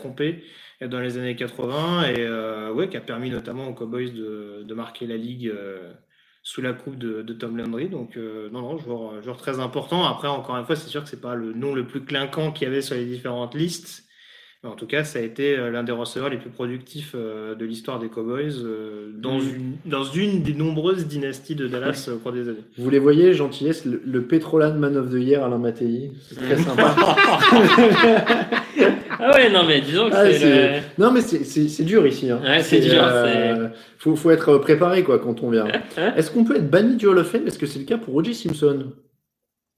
Dans les années 80, et euh, ouais, qui a permis notamment aux Cowboys de, de marquer la ligue euh, sous la coupe de, de Tom Landry. Donc, euh, non, non, joueur, joueur très important. Après, encore une fois, c'est sûr que c'est pas le nom le plus clinquant qu'il y avait sur les différentes listes. Mais en tout cas, ça a été l'un des receveurs les plus productifs de l'histoire des Cowboys dans, Mhm. une, dans une des nombreuses dynasties de Dallas au cours des années. Vous les voyez, gentillesse, le, le Petrolan Man of the Year, Alain Mattei. C'est très Mhm. sympa. Ah ouais, non, mais disons que Ah, c'est. c'est- le- Non, mais c'est- c'est c'est dur ici. Hein. Ouais, c'est dur, faut, faut être préparé quoi, quand on vient. Hein Est-ce qu'on peut être banni du Hall of Fame? Est-ce que c'est le cas pour Roger Simpson?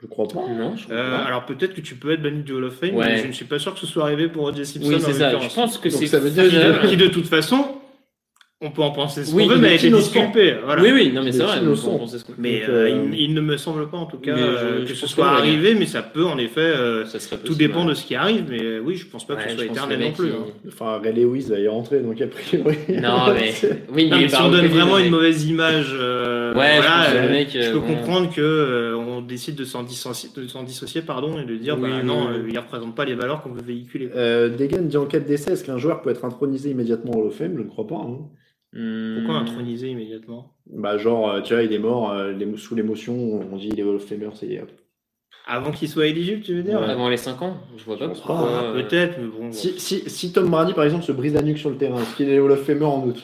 Je crois pas. Non, je crois Euh, pas. alors peut-être que tu peux être banni du Hall of Fame, Ouais. mais je ne suis pas sûr que ce soit arrivé pour O.J. Simpson. Oui, c'est ça. Je pense que Donc c'est. ça veut dire Qui qu'il de, qui, de toute façon, on peut en penser ce qu'on veut, mais est a été innocent. disculpé. Voilà. Oui, oui, non, mais c'est est vrai. on pensait ce qu'on- Mais euh, euh, il, il ne me semble pas en tout cas euh, que ce soit arrivé, mais ça peut en effet. euh, Ça serait tout possible, dépend ouais. de ce qui arrive, mais euh, oui, je pense pas que ce soit éternel non plus. hein. Enfin, Ray Lewis va y rentrer, donc a priori. Non, mais. Oui, Non, il mais si on donne vraiment une mauvaise image, euh, Ouais, je peux comprendre que euh, on décide de s'en dissocier, de s'en dissocier, pardon, et de dire Oui, bah, non, il ne représente pas les valeurs qu'on veut véhiculer. Euh, Degan dit en cas de décès, est-ce qu'un joueur peut être intronisé immédiatement au Hall of Fame? Je ne crois pas. Hein. Hmm. Pourquoi introniser immédiatement? Bah, genre, euh, tu vois, il est mort euh, sous l'émotion, on dit il est Hall of Famer, c'est hop. Avant qu'il soit éligible, tu veux dire? Ouais. Avant les 5 ans Je vois pas pense pourquoi. Ah, euh, Peut-être, mais bon. Si, si, si Tom Brady, par exemple, se brise la nuque sur le terrain, est-ce qu'il est Hall of Famer en août?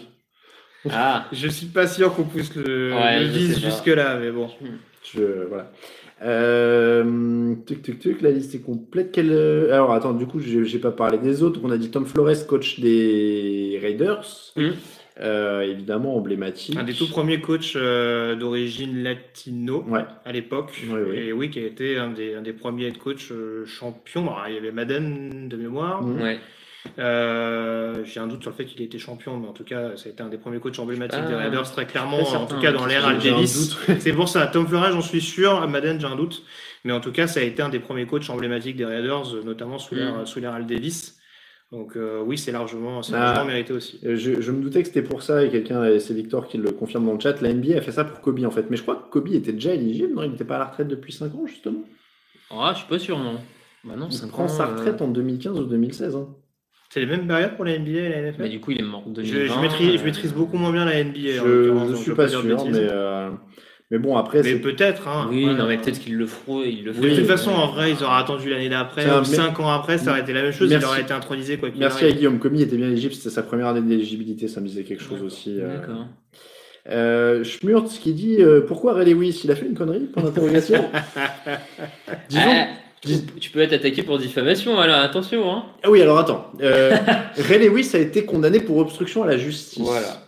Ah, Je suis pas sûr qu'on pousse le, Ouais, le je pas. jusque-là, mais bon. Je, voilà. Euh, tuc, tuc, tuc, la liste est complète. Quelle, euh, alors, attends, du coup, j'ai pas parlé des autres. On a dit Tom Flores, coach des Raiders. Mhm. Euh, évidemment, emblématique. Un des tout premiers coachs euh, d'origine latino Ouais. à l'époque. Oui, oui. Et oui, qui a été un des, un des premiers head coach euh, champions. Alors, il y avait Madden de mémoire. Mhm. ouais. Euh, J'ai un doute sur le fait qu'il ait été champion, mais en tout cas, ça a été un des premiers coachs emblématiques Ah, des Raiders, très clairement. En tout cas, dans l'ère Al Davis. C'est pour ça. Tom Flores, j'en suis sûr. Madden, j'ai un doute. Mais en tout cas, ça a été un des premiers coachs emblématiques des Raiders, notamment sous l'ère Mm. sous l'ère Al Davis. Donc euh, oui, c'est largement, Ah. largement mérité aussi. Euh, Je, je me doutais que c'était pour ça, et quelqu'un, c'est Victor qui le confirme dans le chat, la NBA a fait ça pour Kobe en fait. Mais je crois que Kobe était déjà éligible, non? Il n'était pas à la retraite depuis 5 ans justement? Ah, je suis pas sûr, non. Bah non, Il 5 prend ans, sa euh, retraite en 2015 ou 2016. hein. C'est les mêmes périodes pour la NBA et la NFL Mais du coup, il est mort en je, 2020. je maîtrise, je maîtrise beaucoup moins bien la NBA. Je ne suis pas de sûr, mais, euh, mais bon, après, Mais peut-être. Hein, Oui, non, mais peut-être qu'il le feront, il le Oui, De toute façon, en vrai, ils auraient attendu l'année d'après, ou cinq ans après, ça aurait été la même chose, Merci. il aurait été intronisé quoi qu'il Merci à. Guillaume. Kobe était bien éligible, c'était sa première année d'éligibilité, ça me disait quelque chose aussi. euh. D'accord. Euh, Schmurtz qui dit euh, pourquoi Ray Lewis? Il a fait une connerie Point d'interrogation. Disons. Ah, dis- tu, tu peux être attaqué pour diffamation, alors attention. Hein. Ah oui, alors attends. Euh, Ray Lewis a été condamné pour obstruction à la justice. Voilà.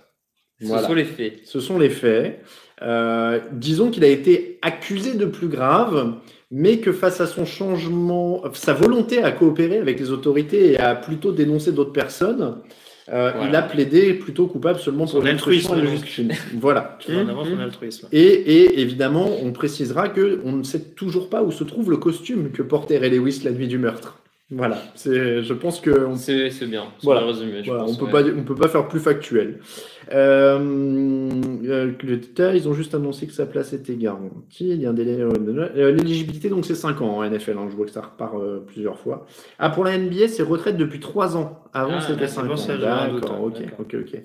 Ce Voilà. sont les faits. Ce sont les faits. Euh, disons qu'il a été accusé de plus grave, mais que face à son changement, sa volonté à coopérer avec les autorités et à plutôt dénoncer d'autres personnes, euh, Voilà. il a plaidé plutôt coupable seulement Son pour l'obstruction à la altruisme, donc. justice. voilà. Qui met en avant son Mhm. altruisme. Et, et évidemment, on précisera que on ne sait toujours pas où se trouve le costume que portait Ray Lewis la nuit du meurtre. Voilà, c'est, je pense que on, C'est c'est bien. C'est Voilà. bien résumé, je voilà, pense, on peut ouais. pas, on peut pas faire plus factuel. Euh, euh, le ils ont juste annoncé que sa place était garantie. Il y a un délai. euh, L'éligibilité, donc c'est 5 ans en NFL. hein, je vois que ça repart euh, plusieurs fois. Ah, pour la NBA, c'est retraite depuis 3 ans. Avant, Ah, c'était c'est 5 pour ans. D'accord, ok, ok, ok.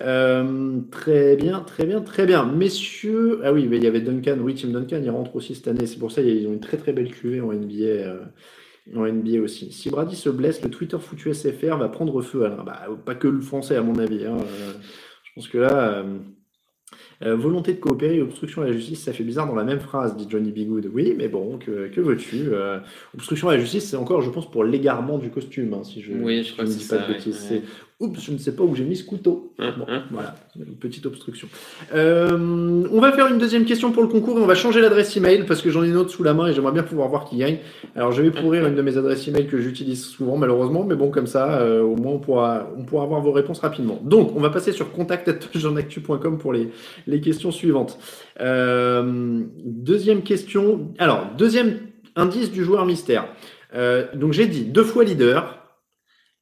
Euh, très bien, très bien, très bien. Messieurs, ah oui, mais il y avait Duncan, oui, Tim Duncan, il rentre aussi cette année. C'est pour ça qu'ils ont une très très belle cuvée en NBA. euh, en NBA aussi. Si Brady se blesse, le Twitter foutu SFR va prendre feu, Alain. Bah, pas que le français, à mon avis. hein. Pense que là, euh, euh, volonté de coopérer et obstruction à la justice, ça fait bizarre dans la même phrase, dit Johnny Bigood. Oui, mais bon, que, que veux-tu Euh, Obstruction à la justice, c'est encore, je pense, pour l'égarement du costume, hein, si je Oui, si ne que dis pas ça, de bêtises. ouais. Oups, je ne sais pas où j'ai mis ce couteau. Hein, Bon, hein. voilà, une petite obstruction. Euh, on va faire une deuxième question pour le concours et on va changer l'adresse email parce que j'en ai une autre sous la main et j'aimerais bien pouvoir voir qui gagne. Alors je vais pourrir une de mes adresses email que j'utilise souvent malheureusement, mais bon comme ça, euh, au moins on pourra, on pourra avoir vos réponses rapidement. Donc on va passer sur contact@jeanactu.com pour les, les questions suivantes. Euh, deuxième question. Alors deuxième indice du joueur mystère. Euh, donc j'ai dit deux fois leader.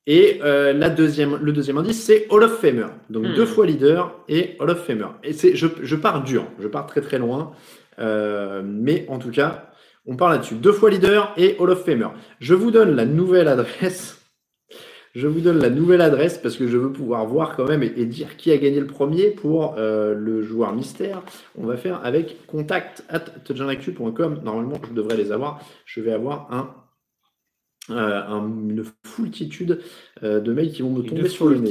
Et euh, la deuxième, le deuxième indice, c'est Hall of Famer. Donc Hmm. deux fois leader et Hall of Famer. Et c'est, je, je pars dur, je pars très très loin. Euh, mais en tout cas, on part là-dessus. Deux fois leader et Hall of Famer. Je vous donne la nouvelle adresse. Je vous donne la nouvelle adresse parce que je veux pouvoir voir quand même et, et dire qui a gagné le premier pour euh, le joueur mystère. On va faire avec contact at. Normalement, je devrais les avoir. Je vais avoir un, euh, un- une foultitude euh, de mails qui vont me Une tomber sur le nez.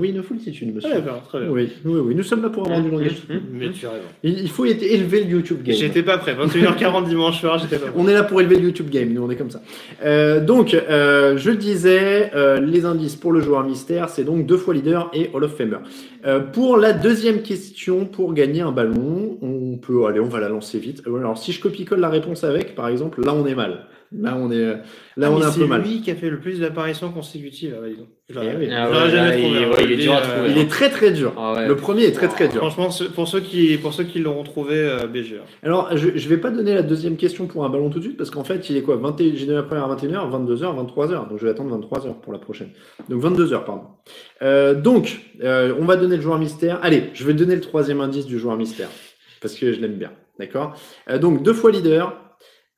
Oui, une foultitude, monsieur. Ah, d'accord, très bien. oui, oui, oui, nous sommes là pour avoir du langage. Mais tu as raison. Il faut élever le YouTube game. J'étais pas prêt. 21h40 dimanche soir, j'étais pas prêt. On est là pour élever le YouTube game, nous on est comme ça. Euh, donc, je disais, euh, les indices pour le joueur mystère, c'est donc deux fois leader et Hall of Famer. Pour la deuxième question, pour gagner un ballon, on peut, allez, on va la lancer vite. Alors, si je copie-colle la réponse avec, par exemple, là on est mal. Là on est, euh, là Ah, on est un c'est peu mal. lui qui a fait le plus d'apparitions constitutives. Ah, bah. Je oui. je Ah ouais, là, il- hein. ouais, il est Je dur à dis, trouver. Il est très très dur. Ah ouais. Le premier est très très dur. Franchement, pour ceux qui, pour ceux qui l'auront trouvé, euh, BG. Alors, je ne vais pas donner la deuxième question pour un ballon tout de suite parce qu'en fait, il est quoi 20 et- J'ai donné la première à 21h, 22h, 23h. Donc, je vais attendre 23h pour la prochaine. Donc, 22h, pardon. Euh, donc, euh, on va donner le joueur mystère. Allez, je vais donner le troisième indice du joueur mystère parce que je l'aime bien. D'accord? Euh, Donc, deux fois leader,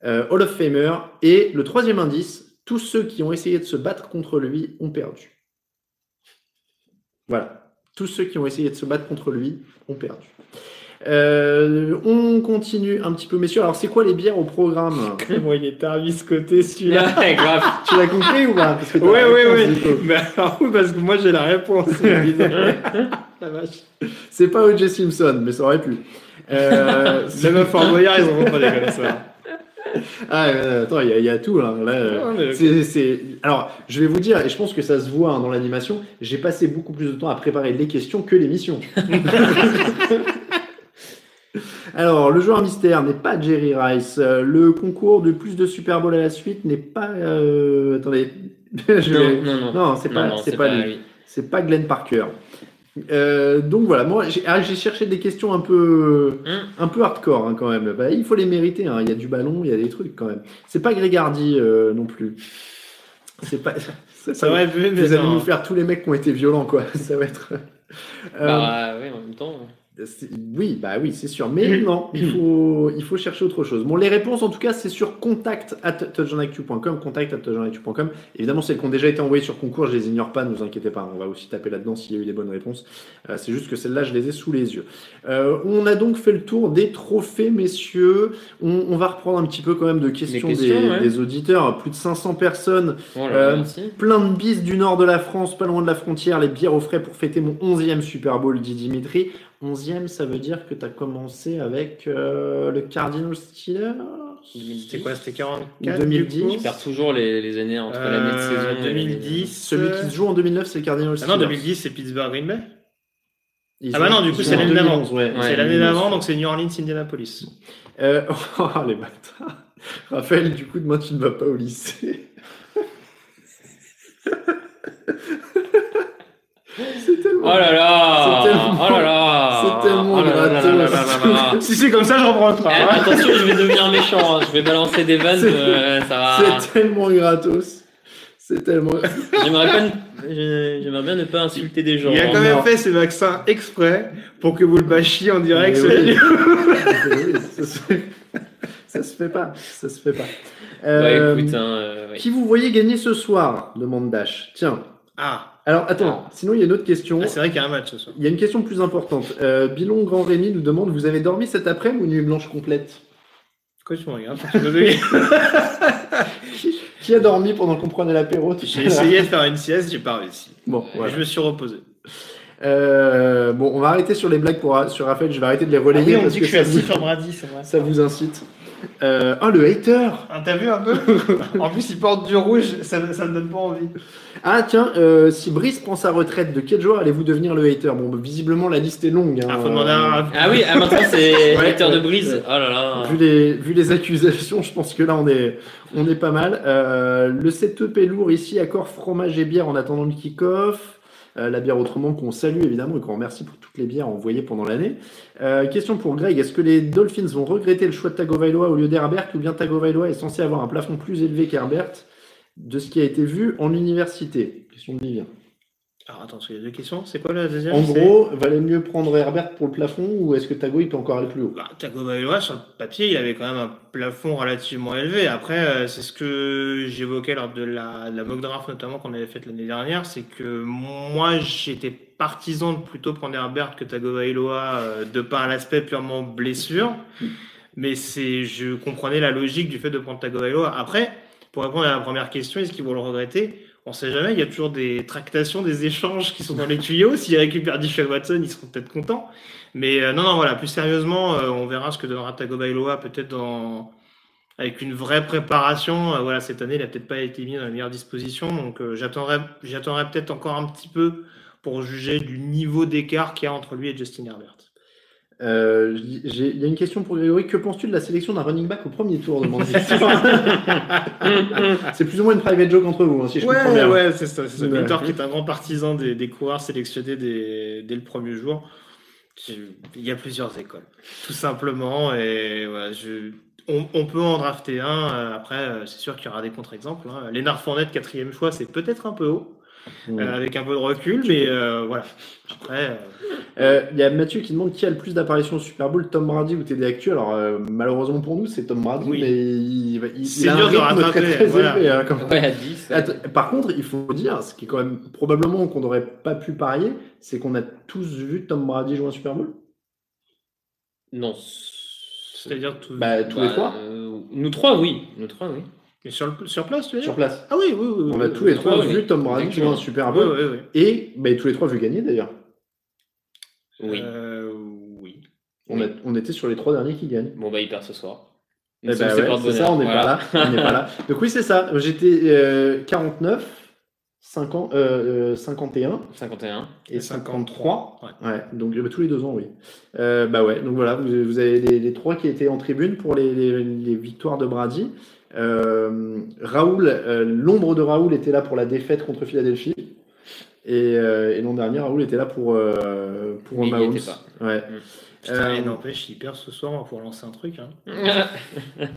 euh, Hall of Famer. Et le troisième indice, tous ceux qui ont essayé de se battre contre lui ont perdu. Voilà. Tous ceux qui ont essayé de se battre contre lui ont perdu. Euh, on continue un petit peu, messieurs. Alors, c'est quoi les bières au programme Moi, il est tarviscoté celui-là. Ouais, grave. Tu l'as compris ou pas? Parce que. Mais alors, oui, parce que moi, j'ai la réponse. la vache. C'est pas O.J. Simpson, mais ça aurait pu. Euh, Même Fort Boyard, ils en vont pas comme ça. Ah, euh, attends, il y, a- il y a tout là euh, c'est- Alors, je vais vous dire, et je pense que ça se voit hein, dans l'animation, j'ai passé beaucoup plus de temps à préparer les questions que l'émission. Alors, le joueur mystère n'est pas Jerry Rice. Euh, Le concours de plus de Super Bowl à la suite n'est pas. euh, Attendez. Je Non, non, non. Non, c'est pas, non, c'est pas, lui. C'est pas Glenn Parker. Euh, donc voilà, moi j'ai ah, j'ai cherché des questions un peu, Hum. un peu hardcore hein, quand même. Bah, il faut les mériter. hein. Il y a du ballon, il y a des trucs quand même. C'est pas Greg Hardy euh, non plus. C'est pas. Ça pu, mais vous allez nous faire tous les mecs qui ont été violents quoi. Ça va être. Euh, Bah, ouais, en même temps. Oui, bah oui, c'est sûr. Mais non, il faut, il faut chercher autre chose. Bon, les réponses, en tout cas, c'est sur contact at contact at. Évidemment, celles qui ont déjà été envoyées sur concours, je les ignore pas, ne vous inquiétez pas. On va aussi taper là-dedans s'il y a eu des bonnes réponses. Euh, c'est juste que celles-là, je les ai sous les yeux. Euh, on a donc fait le tour des trophées, messieurs. On, on va reprendre un petit peu quand même de questions, questions, des, ouais. des auditeurs. Plus de 500 personnes Oh là, Euh. Plein de bis du nord de la France, pas loin de la frontière, les bières au frais pour fêter mon 11e Super Bowl, dit Dimitri. 11e, ça veut dire que tu as commencé avec euh, le Cardinals Steelers C'était quoi C'était 44 Ou 2010, du coup Je perds toujours les, les années entre Euh, l'année de saison. et l'année- 2010. Celui qui se joue en 2009, c'est le Cardinals Ah non, Steelers. 2010, c'est Pittsburgh Green Bay. Ils Ah bah non, du coup, c'est l'année d'avant. 2011, ouais. Ouais, c'est l'année 2011. d'avant, donc c'est New Orleans, Indianapolis. Euh, oh, les bâtards. Raphaël, du coup, demain, tu ne vas pas au lycée. Oh c'est tellement. Oh là là C'est tellement. Oh là là C'est tellement oh gratos Si c'est comme ça, je reprends. Eh. Attention, je vais devenir méchant. Hein. Je vais balancer des vannes. Euh, ça va. C'est tellement gratos. C'est tellement. J'aimerais pas. J'aimerais bien ne pas insulter des gens. Il a hein, quand même fait ces vaccins exprès pour que vous le bâchiez en direct. Oui. ça, se fait... ça se fait pas. Ça se fait pas. Euh, hein, euh, ouais, écoute, hein, euh, oui. Qui vous voyez gagner ce soir demande Dash. Tiens, ah, Alors attends, sinon il y a une autre question. Ah, c'est vrai qu'il y a un match ce soir. Il y a une question plus importante. Euh, Bilon Grand Rémy nous demande Vous avez dormi cet après-midi ou nuit blanche complète? Pourquoi tu me regardes? Qui a dormi pendant qu'on prenait l'apéro? À J'ai essayé de faire une sieste, j'ai pas réussi. Bon, voilà. Je me suis reposé. Euh, bon, on va arrêter sur les blagues pour, sur Raphaël. Je vais arrêter de les Ah relayer oui, on parce dit que, que je suis ça, assis vous, sur Brady, c'est vrai. ça vous incite. Euh, ah, le hater Ah, T'as vu un peu En plus, il porte du rouge, ça, ça me donne pas envie. Ah, tiens, euh, si Brice prend sa retraite, de quel joueur allez-vous devenir le hater? Bon, bah, visiblement, la liste est longue. hein. Ah, faut demander à un. Ah oui, ah, maintenant c'est Ouais, lecteur de ouais. Oh là là. Vu les, vu les accusations, je pense que là, on est, on est pas mal. Euh, le setup est lourd ici, accord fromage et bière en attendant le kick-off. Euh, la bière autrement qu'on salue évidemment et qu'on remercie pour toutes les bières envoyées pendant l'année. Euh, question pour Greg, est-ce que les Dolphins vont regretter le choix de Tagovailoa au lieu d'Herbert ou bien Tagovailoa est censé avoir un plafond plus élevé qu'Herbert de ce qui a été vu en université? Question de Vivien. Alors attends, il y a deux questions. C'est quoi la deuxième En gros, valait mieux prendre Herbert pour le plafond ou est-ce que Tago il peut encore aller plus haut? Bah, Tagovailoa, sur le papier, il avait quand même un plafond relativement élevé. Après, euh, c'est ce que j'évoquais lors de la, de la mock draft notamment qu'on avait faite l'année dernière, c'est que moi, j'étais partisan de plutôt prendre Herbert que Tagovailoa euh, de par l'aspect purement blessure. Mais c'est, je comprenais la logique du fait de prendre Tagovailoa. Après, pour répondre à la première question, est-ce qu'ils vont le regretter? On sait jamais. Il y a toujours des tractations, des échanges qui sont dans les tuyaux. S'ils récupèrent Deshaun Watson, ils seront peut-être contents. Mais euh, non, non, voilà, plus sérieusement, euh, on verra ce que donnera Tagovailoa peut-être dans avec une vraie préparation. Euh, voilà, cette année, il a peut-être pas été mis dans la meilleure disposition, donc j'attendrai, j'attendrai peut-être encore un petit peu pour juger du niveau d'écart qu'il y a entre lui et Justin Herbert. Euh, Il y a une question pour Grégory. Que penses-tu de la sélection d'un running back au premier tour C'est plus ou moins une private joke entre vous, hein, si je comprends Ouais, bien. ouais, c'est ça. C'est. Ouais. Qui est un grand partisan des, des coureurs sélectionnés dès, dès le premier jour. Il y a plusieurs écoles, tout simplement. Et voilà, je, on, on peut en drafter un. euh, Après, euh, c'est sûr qu'il y aura des contre-exemples. Hein. Lénard Fournette, quatrième choix, c'est peut-être un peu haut, Euh, avec un peu de recul, mais euh, voilà. Après, euh, Euh, Il y a Mathieu qui demande qui a le plus d'apparitions au Super Bowl, Tom Brady ou TD Actu. Alors, euh, malheureusement pour nous, c'est Tom Brady, Oui. mais il, il- il C'est a un dur de rythme rattraper, très, très voilà. élevé. hein, comme- Ouais, à 10. Attends, par contre, il faut dire, ce qui est quand même probablement qu'on n'aurait pas pu parier, c'est qu'on a tous vu Tom Brady jouer un Super Bowl? Non. c'est-à-dire tout. Bah, tous les trois euh, Nous trois, oui. Nous trois, oui. Mais sur, le- sur place, tu veux dire sur place. Ah oui, oui, oui. On a oui, tous les trois oui, vu. Tom Brady jouer un. Super Bowl. oui, oui. Et bah, tous les trois vu gagner d'ailleurs. Oui. Euh, oui. On, a- on était sur les trois derniers qui gagnent. Bon, bah, il perd ce soir. Eh ben ouais, c'est ça, on n'est Voilà. pas là. Pas. Donc oui, c'est ça. J'étais euh, 49, 50, euh, euh, 51 51. et 53. Ouais. Ouais, donc euh, tous les deux ans, oui. Euh, bah ouais, donc voilà, vous, vous avez les, les trois qui étaient en tribune pour les, les- les victoires de Brady. Euh, Raoul, euh, l'ombre de Raoul était là pour la défaite contre Philadelphie. Et, euh, et l'an dernier, Raoul était là pour, euh, pour Mais il y Mahomes. était pas. Ouais. Putain, Euh, et n'empêche, il perd ce soir, on va pouvoir lancer un truc. Hein.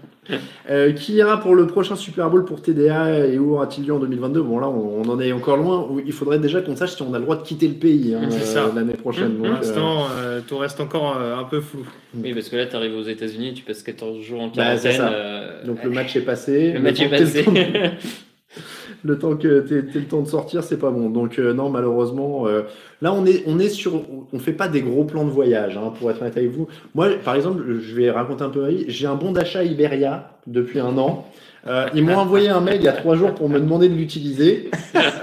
Euh, qui ira pour le prochain Super Bowl pour TDA et où aura-t-il lieu en 2022 Bon là, on, on en est encore loin. Il faudrait déjà qu'on sache si on a le droit de quitter le pays hein, euh, l'année prochaine. Pour euh, l'instant, euh, tout reste encore euh, un peu flou. Oui, parce que là, tu arrives aux États-Unis, tu passes 14 jours en Bah, quarantaine. euh, donc le match est passé. le match est passé. Le temps, que tu aies le temps de sortir, c'est pas bon. Donc euh, non, malheureusement, euh, là on est on est sur, on fait pas des gros plans de voyage. hein, pour être honnête avec vous. Moi, par exemple, je vais raconter un peu ma vie. J'ai un bon d'achat Iberia depuis un an. Euh, ils m'ont envoyé un mail il y a trois jours pour me demander de l'utiliser.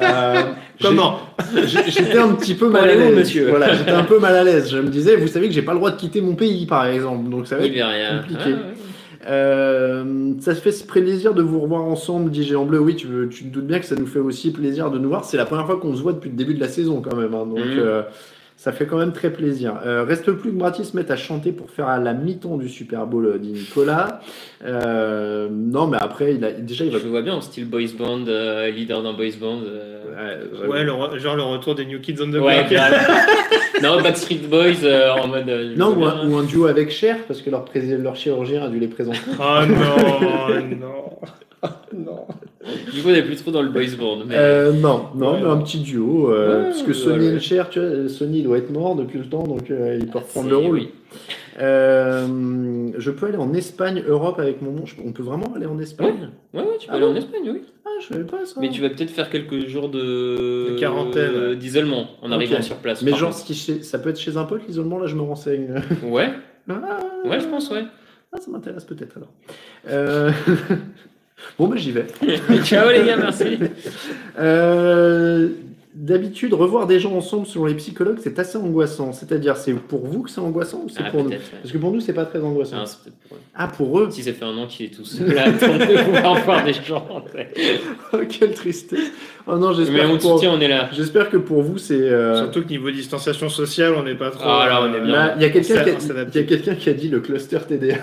Euh, Comment? J'étais un petit peu mal à l'aise. monsieur? Voilà, j'étais un peu mal à l'aise. Je me disais, vous savez que j'ai pas le droit de quitter mon pays, par exemple. Donc ça va être Iberia. compliqué. Ah, ouais. Euh, ça fait plaisir de vous revoir ensemble, dit Géant Bleu. Oui, tu, veux- tu te doutes bien que ça nous fait aussi plaisir de nous voir. C'est la première fois qu'on se voit depuis le début de la saison, quand même. hein. donc, Mhm. euh, ça fait quand même très plaisir. Euh, reste plus que Brati se mette à chanter pour faire à la mi-temps du Super Bowl, euh, dit Nicolas. Euh, non, mais après, il a, déjà, il Je va. le vois bien en style boys band, euh, leader d'un boys band. euh. Ouais, ouais. Ouais, le re- genre le retour des New Kids on the Ouais, Block. non, Backstreet Boys euh, en mode. euh, je Non, ou un, bien. ou un duo avec Cher, parce que leur, pré- leur chirurgien a dû les présenter. Oh non, non. non. Du coup, on n'est plus trop dans le boys band. Mais... Euh, non, non, Ouais, mais un petit duo. euh, Ouais, parce que ouais, Sony ouais. et Cher, tu vois, Sony doit être mort depuis le temps, donc euh, il peut reprendre le rôle. oui. Je peux aller en Espagne, Europe avec mon nom. Je- On peut vraiment aller en Espagne? Ouais, ouais, tu peux Ah aller en Espagne, oui. Ah, je savais pas ça. Mais tu vas peut-être faire quelques jours de, De quarantaine, d'isolement en arrivant sur place. Mais genre, chez- ça peut être chez un pote l'isolement, là je me renseigne. Ouais, Ah, ouais, je pense, ouais. ah, ça m'intéresse peut-être alors. Euh, bon, bah j'y vais. Ciao les gars, merci. Euh, D'habitude, revoir des gens ensemble selon les psychologues, c'est assez angoissant. C'est-à-dire, c'est pour vous que c'est angoissant ou c'est Ah, pour nous ouais. Parce que pour nous, c'est pas très angoissant. Ah, pour eux. Ah, pour eux Si ça fait un an qu'il est tout seul à attendre de pouvoir voir des gens. ouais. Oh, quelle tristesse Oh non, Mais j'espère on que, pour... soutient, on est là. j'espère que pour vous, c'est. euh, Surtout que niveau distanciation sociale, on n'est pas trop. Ah, là, on est bien. là, Il y a quelqu'un qui, a- ça s'adapte. il y a quelqu'un qui a dit le cluster TDA.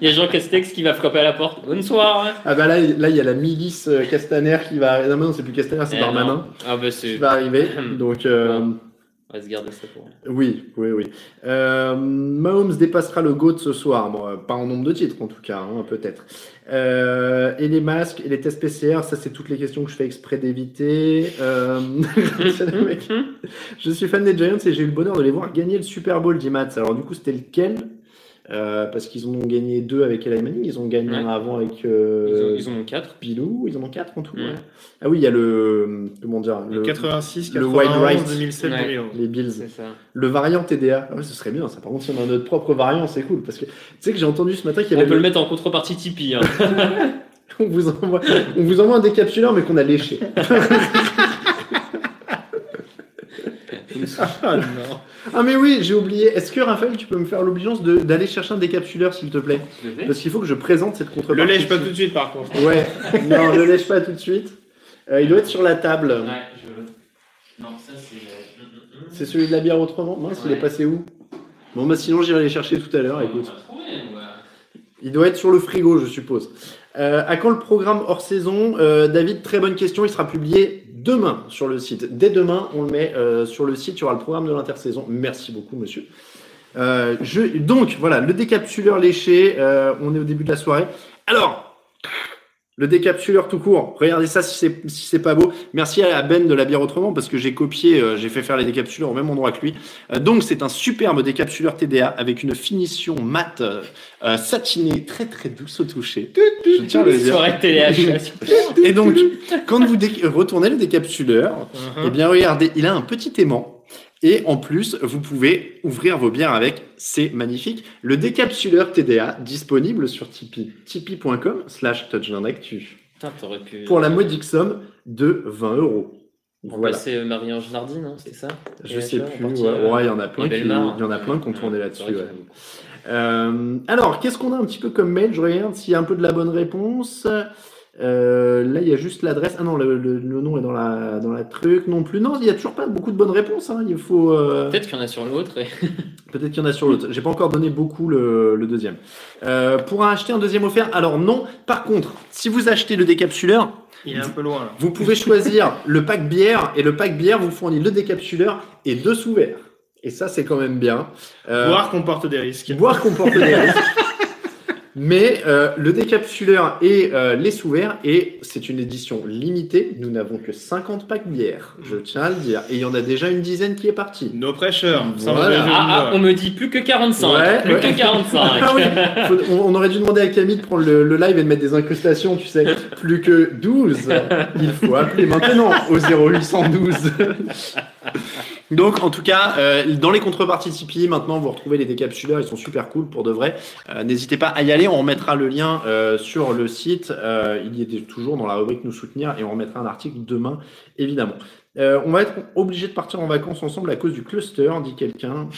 Il y a Jean Castex qui va frapper à la porte. Bonsoir. Ah bah là, là, il y a la milice euh, Castaner qui va arriver. Non, non, c'est plus Castaner, c'est Eh, Darmanin non. Ah bah qui c'est. va arriver. Donc, euh, On va se garder ça pour. oui, oui, oui. Euh, Mahomes dépassera le GOAT ce soir. Bon, euh, pas en nombre de titres, en tout cas, hein, peut-être. Euh, et les masques et les tests PCR, ça, c'est toutes les questions que je fais exprès d'éviter. Euh. Je suis fan des Giants et j'ai eu le bonheur de les voir gagner le Super Bowl, dit Mats. Alors, du coup, c'était lequel? Euh, Parce qu'ils en ont gagné deux avec Eli Manning. Ils ont gagné Ouais. un avant avec Ils, euh, ont, ils en ont quatre. Pilou. Ils en ont quatre en tout. Ouais. Ah oui, il y a le. Comment dire Le le- 86, le 91, wide right. 2007, Ouais. 2011. Les Bills. Ça. Le variant TDA. Ah ouais, ce serait bien. Ça, par contre, si on a notre propre variant, c'est cool. Parce que tu sais que j'ai entendu ce matin qu'il y On avait. peut le mettre en contrepartie Tipeee. Hein. on, vous envoie... on vous envoie un décapsuleur, mais qu'on a léché. Ah non. Ah, mais oui, j'ai oublié. Est-ce que Raphaël, tu peux me faire l'obligeance de- d'aller chercher un décapsuleur, s'il te plaît Parce qu'il faut que je présente cette contrepartie. Le lèche pas tout de suite, par contre. Ouais, non, le lèche pas tout de suite. Euh, il doit être sur la table. Ouais, je. Non, ça c'est. C'est celui de la bière autrement Mince, il est Ouais. passé où Bon, bah sinon, j'irai les chercher tout à l'heure. Écoute. Il doit être sur le frigo, je suppose. Euh, à quand le programme hors saison Euh, David, très bonne question. Il sera publié demain sur le site. Dès demain, on le met euh, sur le site. Il y aura le programme de l'intersaison. Merci beaucoup, monsieur. Euh, donc, voilà, le décapsuleur léché. euh, on est au début de la soirée. Alors, le décapsuleur tout court. Regardez ça si c'est si c'est pas beau. Merci à Ben de la bière autrement parce que j'ai copié, euh, j'ai fait faire les décapsuleurs au même endroit que lui. Euh, donc c'est un superbe décapsuleur TDA avec une finition mat euh, euh, satinée très très douce au toucher. Je tiens à le dire. Et donc quand vous dé- retournez le décapsuleur, Mhm. eh bien regardez, il a un petit aimant. Et en plus, vous pouvez ouvrir vos bières avec, c'est magnifique, le décapsuleur TDA disponible sur Tipeee, tipeee.com slash pu. pour la modique somme de 20 euros. On Voilà. passait euh, Marie-Ange Nardi, non C'est ça? Je Et sais plus. ouais. euh, Ouais, il y en a plein qui, y en a plein qui ont Ouais, tourné c'est là-dessus. ouais. Euh, alors, qu'est-ce qu'on a un petit peu comme mail? Je regarde s'il y a un peu de la bonne réponse. Euh, là, il y a juste l'adresse. Ah non, le, le- le nom est dans la, dans la truc non plus. Non, il y a toujours pas beaucoup de bonnes réponses. hein. Il faut euh, Peut-être qu'il y en a sur l'autre. et- peut-être qu'il y en a sur l'autre. J'ai pas encore donné beaucoup le, le deuxième. Euh, pour acheter un deuxième offert, alors non. Par contre, si vous achetez le décapsuleur, Il est un peu loin, là. vous pouvez choisir le pack bière et le pack bière vous fournit le décapsuleur et deux sous-verts. Et ça, c'est quand même bien. Euh, Boire comporte des risques. Boire comporte des risques. Mais euh, le décapsuleur et euh, les sous-verts, et c'est une édition limitée, nous n'avons que 50 packs bières, je tiens à le dire. Et il y en a déjà une dizaine qui est partie. No pressure. Voilà. Ah, ah, on me dit plus que 45. Ouais, plus ouais. que 45. Ah oui, faut- on, on aurait dû demander à Camille de prendre le, le live et de mettre des incrustations, tu sais. Plus que 12. Il faut appeler maintenant au 0812. Donc, en tout cas, euh, dans les contreparties Tipeee, maintenant, vous retrouvez les décapsuleurs, ils sont super cool pour de vrai. Euh, N'hésitez pas à y aller, on remettra le lien euh, sur le site. Euh, il y est toujours dans la rubrique Nous soutenir et on remettra un article demain, évidemment. Euh, on va être obligé de partir en vacances ensemble à cause du cluster, dit quelqu'un.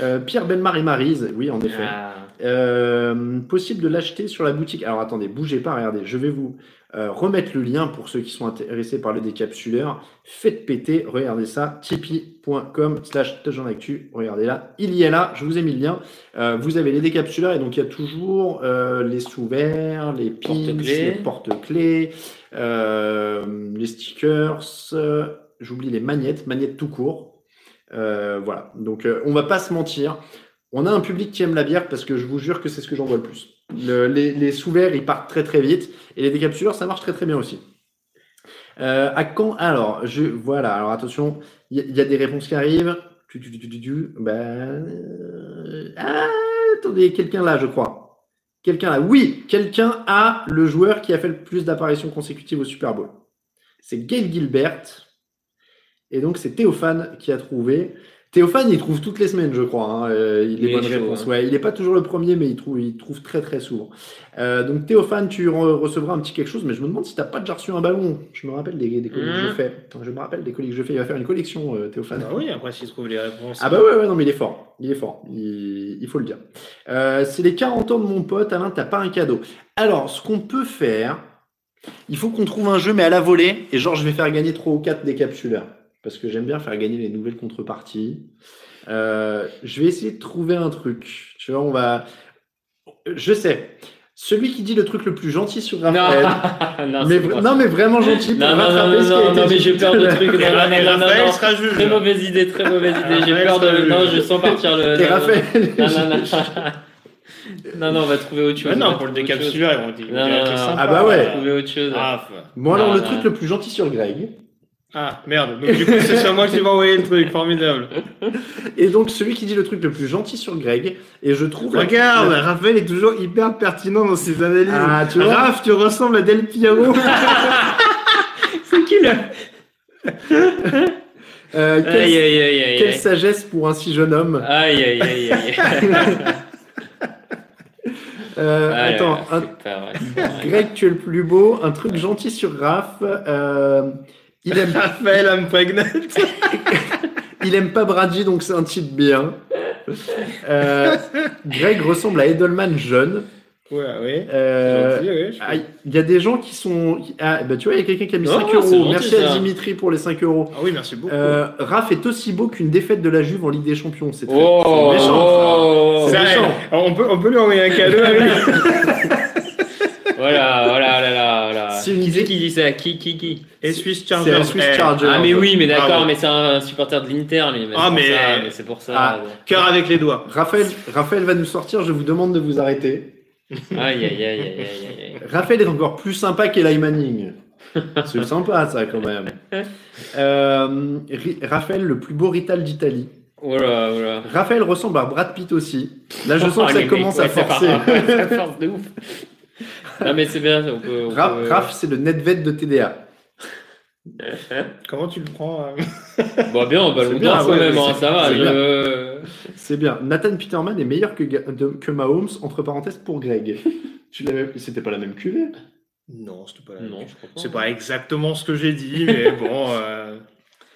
Euh, Pierre Belmar et Marise, oui, en effet. Ah, Euh, possible de l'acheter sur la boutique. Alors attendez, bougez pas, regardez, je vais vous euh, remettre le lien pour ceux qui sont intéressés par le décapsuleur. Faites péter, regardez ça, tipeee.com slash actu. Regardez là, il y est là, je vous ai mis le lien. Euh, vous avez les décapsuleurs et donc il y a toujours euh, les sous-verts, les pins, les porte-clés, euh, les stickers, euh, j'oublie les magnettes, magnettes tout court. Euh, voilà, donc euh, on va pas se mentir. On a un public qui aime la bière parce que je vous jure que c'est ce que j'en vois le plus. Le- les, sous-verts, ils partent très très vite. Et les décapsuleurs, ça marche très très bien aussi. Euh, à quand Alors, je voilà. Alors attention, il y, a- des réponses qui arrivent. Ben, euh, ah, attendez, quelqu'un là, je crois. Quelqu'un là. Oui, quelqu'un a le joueur qui a fait le plus d'apparitions consécutives au Super Bowl. C'est Gail Gilbert. Et donc, c'est Théophane qui a trouvé. Théophane, il trouve toutes les semaines, je crois, hein, euh, les Il est bonnes chaud, réponses. hein. Ouais, il n'est pas toujours le premier, mais il trouve, il trouve très très souvent. Euh, donc Théophane, tu re- recevras un petit quelque chose, mais je me demande si tu n'as pas déjà reçu un ballon. Je me rappelle des, des colis que je Mhm. fais. Je me rappelle des colis que je fais. Il va faire une collection, euh, Théophane. Ah oui, après, s'il trouve les réponses. Ah bah ouais, ouais, non, mais il est fort. Il est fort. Il, il faut le dire. Euh, c'est les 40 ans de mon pote. Alain, t'as pas un cadeau. Alors, ce qu'on peut faire, il faut qu'on trouve un jeu, mais à la volée. Et genre, je vais faire gagner 3 ou 4 décapsuleurs. Parce que j'aime bien faire gagner les nouvelles contreparties. Euh, je vais essayer de trouver un truc. Tu vois, on va. Je sais. Celui qui dit le truc le plus gentil sur Raphaël. non, mais, non, mais vraiment gentil. pour Non, non, non, non, non, mais j'ai peur à de l'heure. trucs. Non, Et non, non, non, non, Raphaël sera juge. Très mauvaise idée, très mauvaise idée. J'ai peur de. juge. Non, je sens partir le. Et non, non, Raphaël. Non, non, non. Non, non, on va trouver autre chose. On non, pour le décapsuleur, ils vont dire. Ah bah ouais. On va trouver autre chose. Ah, Bon, alors, le truc le plus gentil sur Greg. Ah, merde. Donc, du coup, c'est sur moi qui va envoyer le truc. Formidable. Et donc, celui qui dit le truc le plus gentil sur Greg, et je trouve. Regarde, la- Raphaël est toujours hyper pertinent dans ses analyses. Ah, tu vois. Raph, tu ressembles à Del Piero. C'est qui là Euh, quelle, Aïe, aïe, aïe, aïe. quelle sagesse pour un si jeune homme. Aïe, aïe, aïe, aïe. Euh, Ah, attends, là, un-. Greg, tu es le plus beau. Un truc gentil sur Raph. Euh, il aime, Raphaël, I'm pregnant. il aime pas Brady, donc c'est un type bien. Euh, Greg ressemble à Edelman jeune. Ouais, ouais. Euh, Gentil, ouais, je- ah, Il y a des gens qui sont. Ah, bah, tu vois, il y a quelqu'un qui a mis Oh, 5 c'est euros. gentil, Merci à. Dimitri pour les 5 euros. Ah oui, merci beaucoup. Euh, Raph est aussi beau qu'une défaite de la Juve en Ligue des Champions. C'est très- Oh, méchant. oh. C'est Ça, méchant. on, peut, on peut lui envoyer un cadeau Voilà, voilà, là, là, là. C'est une Qui c'est qui dit ça Qui, qui, qui Et Swiss C'est Charger. un Swiss Eh, Charger. Ah, mais oui, mais d'accord, mais c'est un supporter de l'Inter, lui. Ah, mais- ça, mais c'est pour ça. Ah. Cœur avec les doigts. Raphaël, Raphaël va nous sortir. Je vous demande de vous arrêter. Aïe, aïe, aïe, aïe, aïe. Raphaël est encore plus sympa qu'Eli Manning. C'est sympa ça quand même. Euh, Raphaël, le plus beau rital d'Italie. Oh là, oh. Raphaël ressemble à Brad Pitt aussi. Là, je sens Oh, que ça commence mecs, à ça forcer. ça force de ouf. Non, mais c'est bien, on peut. on Raph, peut- Raph, c'est le netvet de TDA. Comment tu le prends euh Bon, bien, on va le ouais, même, hein, c'est- ça va. c'est je- bien. Nathan Peterman est meilleur que, que Mahomes, entre parenthèses, pour Greg. C'était pas la même cuvée? Non, c'était pas la Non, même. je crois pas. C'est pas exactement ce que j'ai dit, mais bon. euh,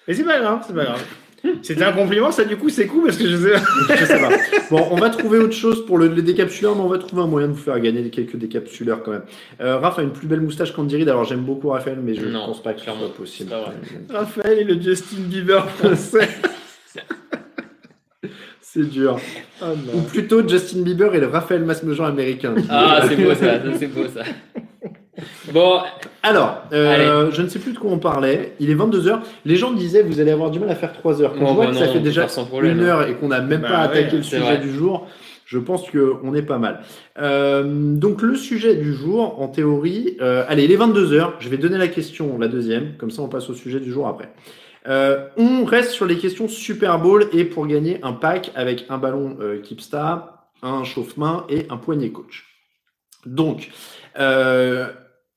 Mais c'est pas grave, c'est pas grave. C'était un compliment, ça du coup c'est cool parce que je sais. Je sais pas. Bon, on va trouver autre chose pour le, le décapsuleur, mais on va trouver un moyen de vous faire gagner quelques décapsuleurs quand même. Euh, Raph a une plus belle moustache qu'Andy Reid, alors j'aime beaucoup Raphaël, mais je Non, pense pas que ce clairement, soit possible. Raphaël et le Justin Bieber français. C'est dur. Oh Ou plutôt Justin Bieber et le Raphaël Masmejean américain. Ah, c'est beau ça, c'est beau ça. Bon, Alors, euh, je ne sais plus de quoi on parlait. Il est 22h. Les gens disaient vous allez avoir du mal à faire 3 heures. Quand je vois bah que non, ça fait déjà problème, une hein. heure et qu'on n'a même Bah pas ouais, attaqué le sujet vrai. du jour, je pense qu'on est pas mal. Euh, donc le sujet du jour, en théorie, euh, allez, il est 22h. Je vais donner la question, la deuxième. Comme ça, on passe au sujet du jour après. Euh, on reste sur les questions Super Bowl et pour gagner un pack avec un ballon euh, Keepstar, un chauffe-main et un poignet coach. Donc, euh,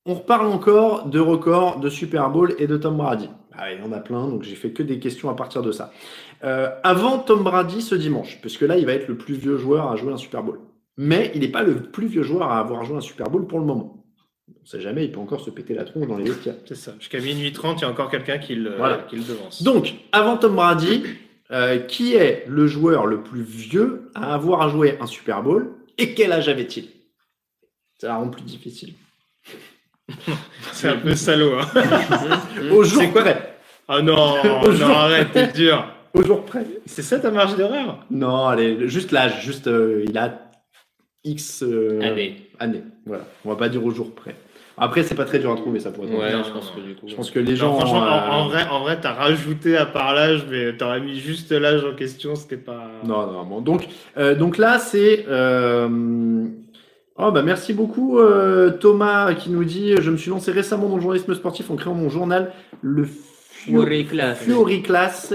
on reparle encore de records de Super Bowl et de Tom Brady. Ah, il y en a plein, donc j'ai fait que des questions à partir de ça. Euh, avant Tom Brady ce dimanche, puisque là, il va être le plus vieux joueur à jouer un Super Bowl. Mais il n'est pas le plus vieux joueur à avoir joué un Super Bowl pour le moment. On ne sait jamais, il peut encore se péter la tronche dans les vestiaires. C'est ça. Jusqu'à minuit 30, il y a encore quelqu'un qui Voilà. qui le devance. Donc, avant Tom Brady, euh, qui est le joueur le plus vieux à avoir joué un Super Bowl et quel âge avait-il? Ça la rend plus difficile. c'est un peu salaud. Hein. Au jour C'est quoi près. Oh non, Au non, jour- arrête, t'es dur. Au jour près. C'est ça ta marge d'erreur? Non, allez, juste l'âge, juste euh, il a X euh, années. Voilà, on va pas dire au jour près. Après, c'est pas très dur à trouver ça pour être Ouais, je pense que du coup. Je pense que les Non, gens. franchement, en, euh, en vrai, en vrai, t'as rajouté à part l'âge, mais t'aurais mis juste l'âge en question, c'était pas. Non, non, bon. Donc, euh, donc là, c'est. euh, Oh bah merci beaucoup euh, Thomas qui nous dit je me suis lancé récemment dans le journalisme sportif en créant mon journal le Fioriclass. Fioriclass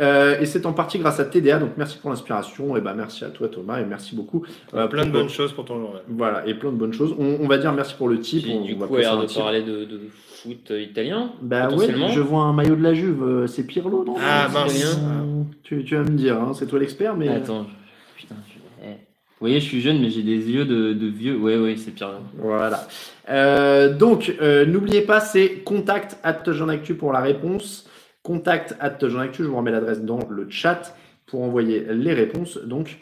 euh, et c'est en partie grâce à TDA donc merci pour l'inspiration et bah merci à toi Thomas et merci beaucoup euh, Plein de bonnes choses pour ton journal. voilà et plein de bonnes choses on, on va dire merci pour le type Puis, on, du on va coup, un de type. parler de, de foot italien. bah ouais je vois un maillot de la Juve euh, c'est Pirlo non? Ah, mince. rien. tu, tu vas me dire hein, c'est toi l'expert mais Attends, putain. Vous voyez, je suis jeune, mais j'ai des yeux de, vieux. Ouais, ouais, c'est pire. Voilà. Euh, donc, euh, n'oubliez pas, c'est contact at Actu pour la réponse. Contact at Actu, je vous remets l'adresse dans le chat pour envoyer les réponses. Donc,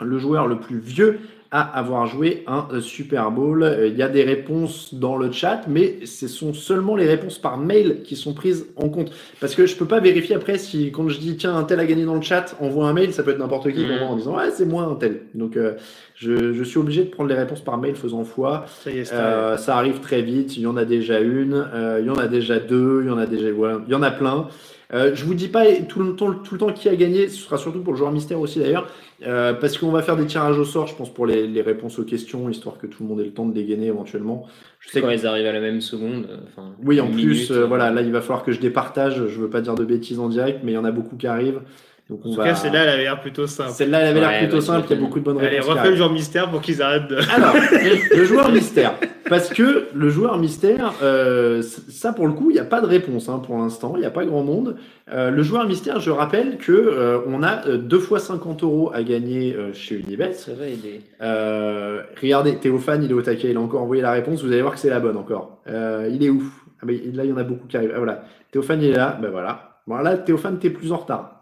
le joueur le plus vieux à avoir joué un euh, Super Bowl. Euh, Il y a des réponses dans le chat, mais ce sont seulement les réponses par mail qui sont prises en compte. Parce que je peux pas vérifier après si, quand je dis tiens, un tel a gagné dans le chat, envoie un mail, ça peut être n'importe qui envoie en disant ouais, c'est moi un tel. Donc, euh, je, je suis obligé de prendre les réponses par mail faisant foi. Ça y est, Euh, ça arrive très vite. Il y en a déjà une, euh, il y en a déjà deux, il y en a déjà, voilà, il y en a plein. Euh, je vous dis pas tout le temps, tout le temps qui a gagné. Ce sera surtout pour le joueur mystère aussi d'ailleurs, euh, parce qu'on va faire des tirages au sort, je pense pour les, les réponses aux questions, histoire que tout le monde ait le temps de dégainer éventuellement. Je sais Quand que ils arrivent à la même seconde. euh, Enfin, oui, en plus, minute, euh, voilà, là il va falloir que je départage. Je veux pas dire de bêtises en direct, mais il y en a beaucoup qui arrivent. Donc on En tout va. cas, celle-là, elle avait l'air plutôt simple. Celle-là, elle avait l'air Ouais, plutôt bah, simple. Il y a beaucoup de bonnes Allez, réponses. qui refais le genre mystère pour qu'ils arrêtent de. Alors, le joueur mystère. Parce que le joueur mystère, euh, ça pour le coup, il n'y a pas de réponse hein, pour l'instant, il n'y a pas grand monde. Euh, le joueur mystère, je rappelle que euh, on a euh, deux fois 50 euros à gagner euh, chez Unibet. Ça va aider. Euh, regardez, Théophane, il est au taquet, il a encore envoyé la réponse, vous allez voir que c'est la bonne encore. Euh, il est où ah, ben, Là, il y en a beaucoup qui arrivent. Ah, voilà, Théophane, il est là, ben voilà. Bon, là, Théophane, t'es plus en retard.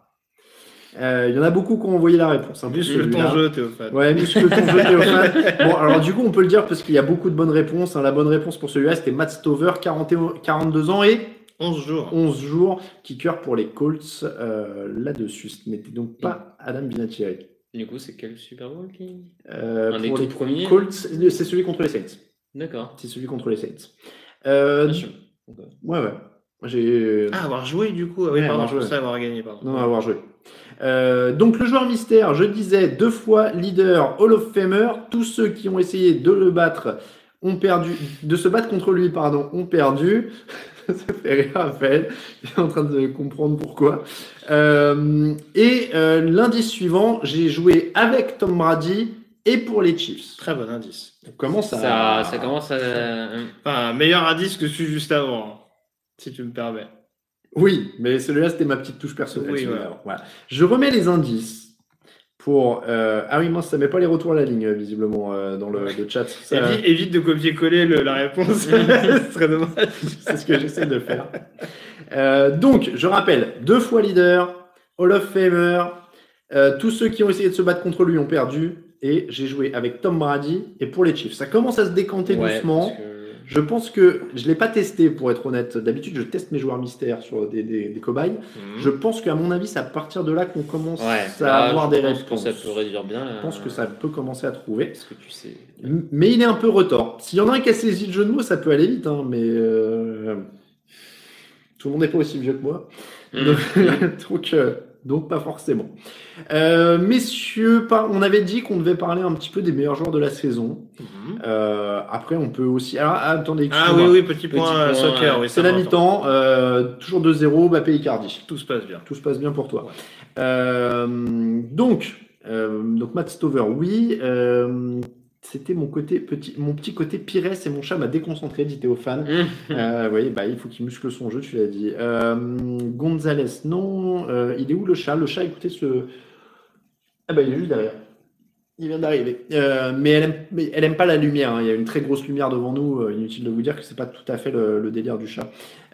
Euh, Il y en a beaucoup qui ont envoyé la réponse. hein, Muscle ton jeu, Théophane. Ouais, muscle ton jeu, Théophane. Bon, alors du coup, on peut le dire parce qu'il y a beaucoup de bonnes réponses. hein. La bonne réponse pour celui-là, c'était Matt Stover, 40 et- 42 ans et 11 jours. 11 jours, kicker pour les Colts euh, là-dessus. Ce n'était donc pas Adam Vinatieri. Du coup, c'est quel Super Bowl qui. Euh, Un des pour les premiers Colts, c'est celui contre les Saints. D'accord. C'est celui contre les Saints. Euh, Bien sûr. Ouais, ouais. J'ai. Ah, avoir joué du coup. Ah oui, Ouais, pardon, avoir je pensais joué. avoir gagné. Pardon. Non, avoir joué. Euh, donc le joueur mystère, je disais deux fois leader Hall of Famer. Tous ceux qui ont essayé de le battre ont perdu, de se battre contre lui, pardon, ont perdu. Ça fait rire Raphaël, il est en train de comprendre pourquoi. Euh, et euh, l'indice suivant, j'ai joué avec Tom Brady et pour les Chiefs. Très bon indice. On commence à... Ça, ça commence à. Enfin, meilleur indice que celui juste avant, hein, si tu me permets. Oui, mais celui-là, c'était ma petite touche personnelle. Oui, celui-là. voilà. Voilà. Je remets les indices pour. euh, Ah oui, mince, ça met pas les retours à la ligne, euh, visiblement, euh, dans le, le chat. Ça, Évite, évite de copier-coller le- la réponse. Ce serait dommage. C'est ce que j'essaie de faire. Euh, donc, je rappelle, deux fois leader, Hall of Famer, tous ceux qui ont essayé de se battre contre lui ont perdu, et j'ai joué avec Tom Brady et pour les Chiefs. Ça commence à se décanter Ouais, doucement. parce que- Je pense que je l'ai pas testé pour être honnête. D'habitude, je teste mes joueurs mystères sur des, des, des cobayes. Je pense qu'à mon avis, c'est à partir de là qu'on commence Ouais, à là, avoir je des pense réponses. que ça peut réduire bien. Je pense que ça peut commencer à trouver. Parce que tu sais. M- Mais il est un peu retort. S'il y en a un qui a saisi le jeu de mots, ça peut aller vite, hein, mais euh, tout le monde n'est pas aussi vieux que moi. Donc, donc, euh, donc pas forcément. Euh, messieurs, on avait dit qu'on devait parler un petit peu des meilleurs joueurs de la saison. Euh, après, on peut aussi. Alors, attendez, Ah oui, oui, petit point, Petit euh, point, soccer. Oui, C'est la mi-temps, euh, toujours 2-0, Mbappé Icardi. Tout se passe bien. Tout se passe bien pour toi. Ouais. Euh, donc, euh, donc Matt Stover, oui. C'était mon côté petit, mon petit côté Pires et mon chat m'a déconcentré, dit Théophane. Mmh. Euh, oui, bah, il faut qu'il muscle son jeu, tu l'as dit. Euh, Gonzalez, non. Euh, il est où le chat? Le chat, écoutez ce. Ah bah il est juste derrière. Il vient d'arriver. Euh, mais elle aime, mais elle aime pas la lumière. hein. Il y a une très grosse lumière devant nous. Inutile de vous dire que c'est pas tout à fait le, le délire du chat.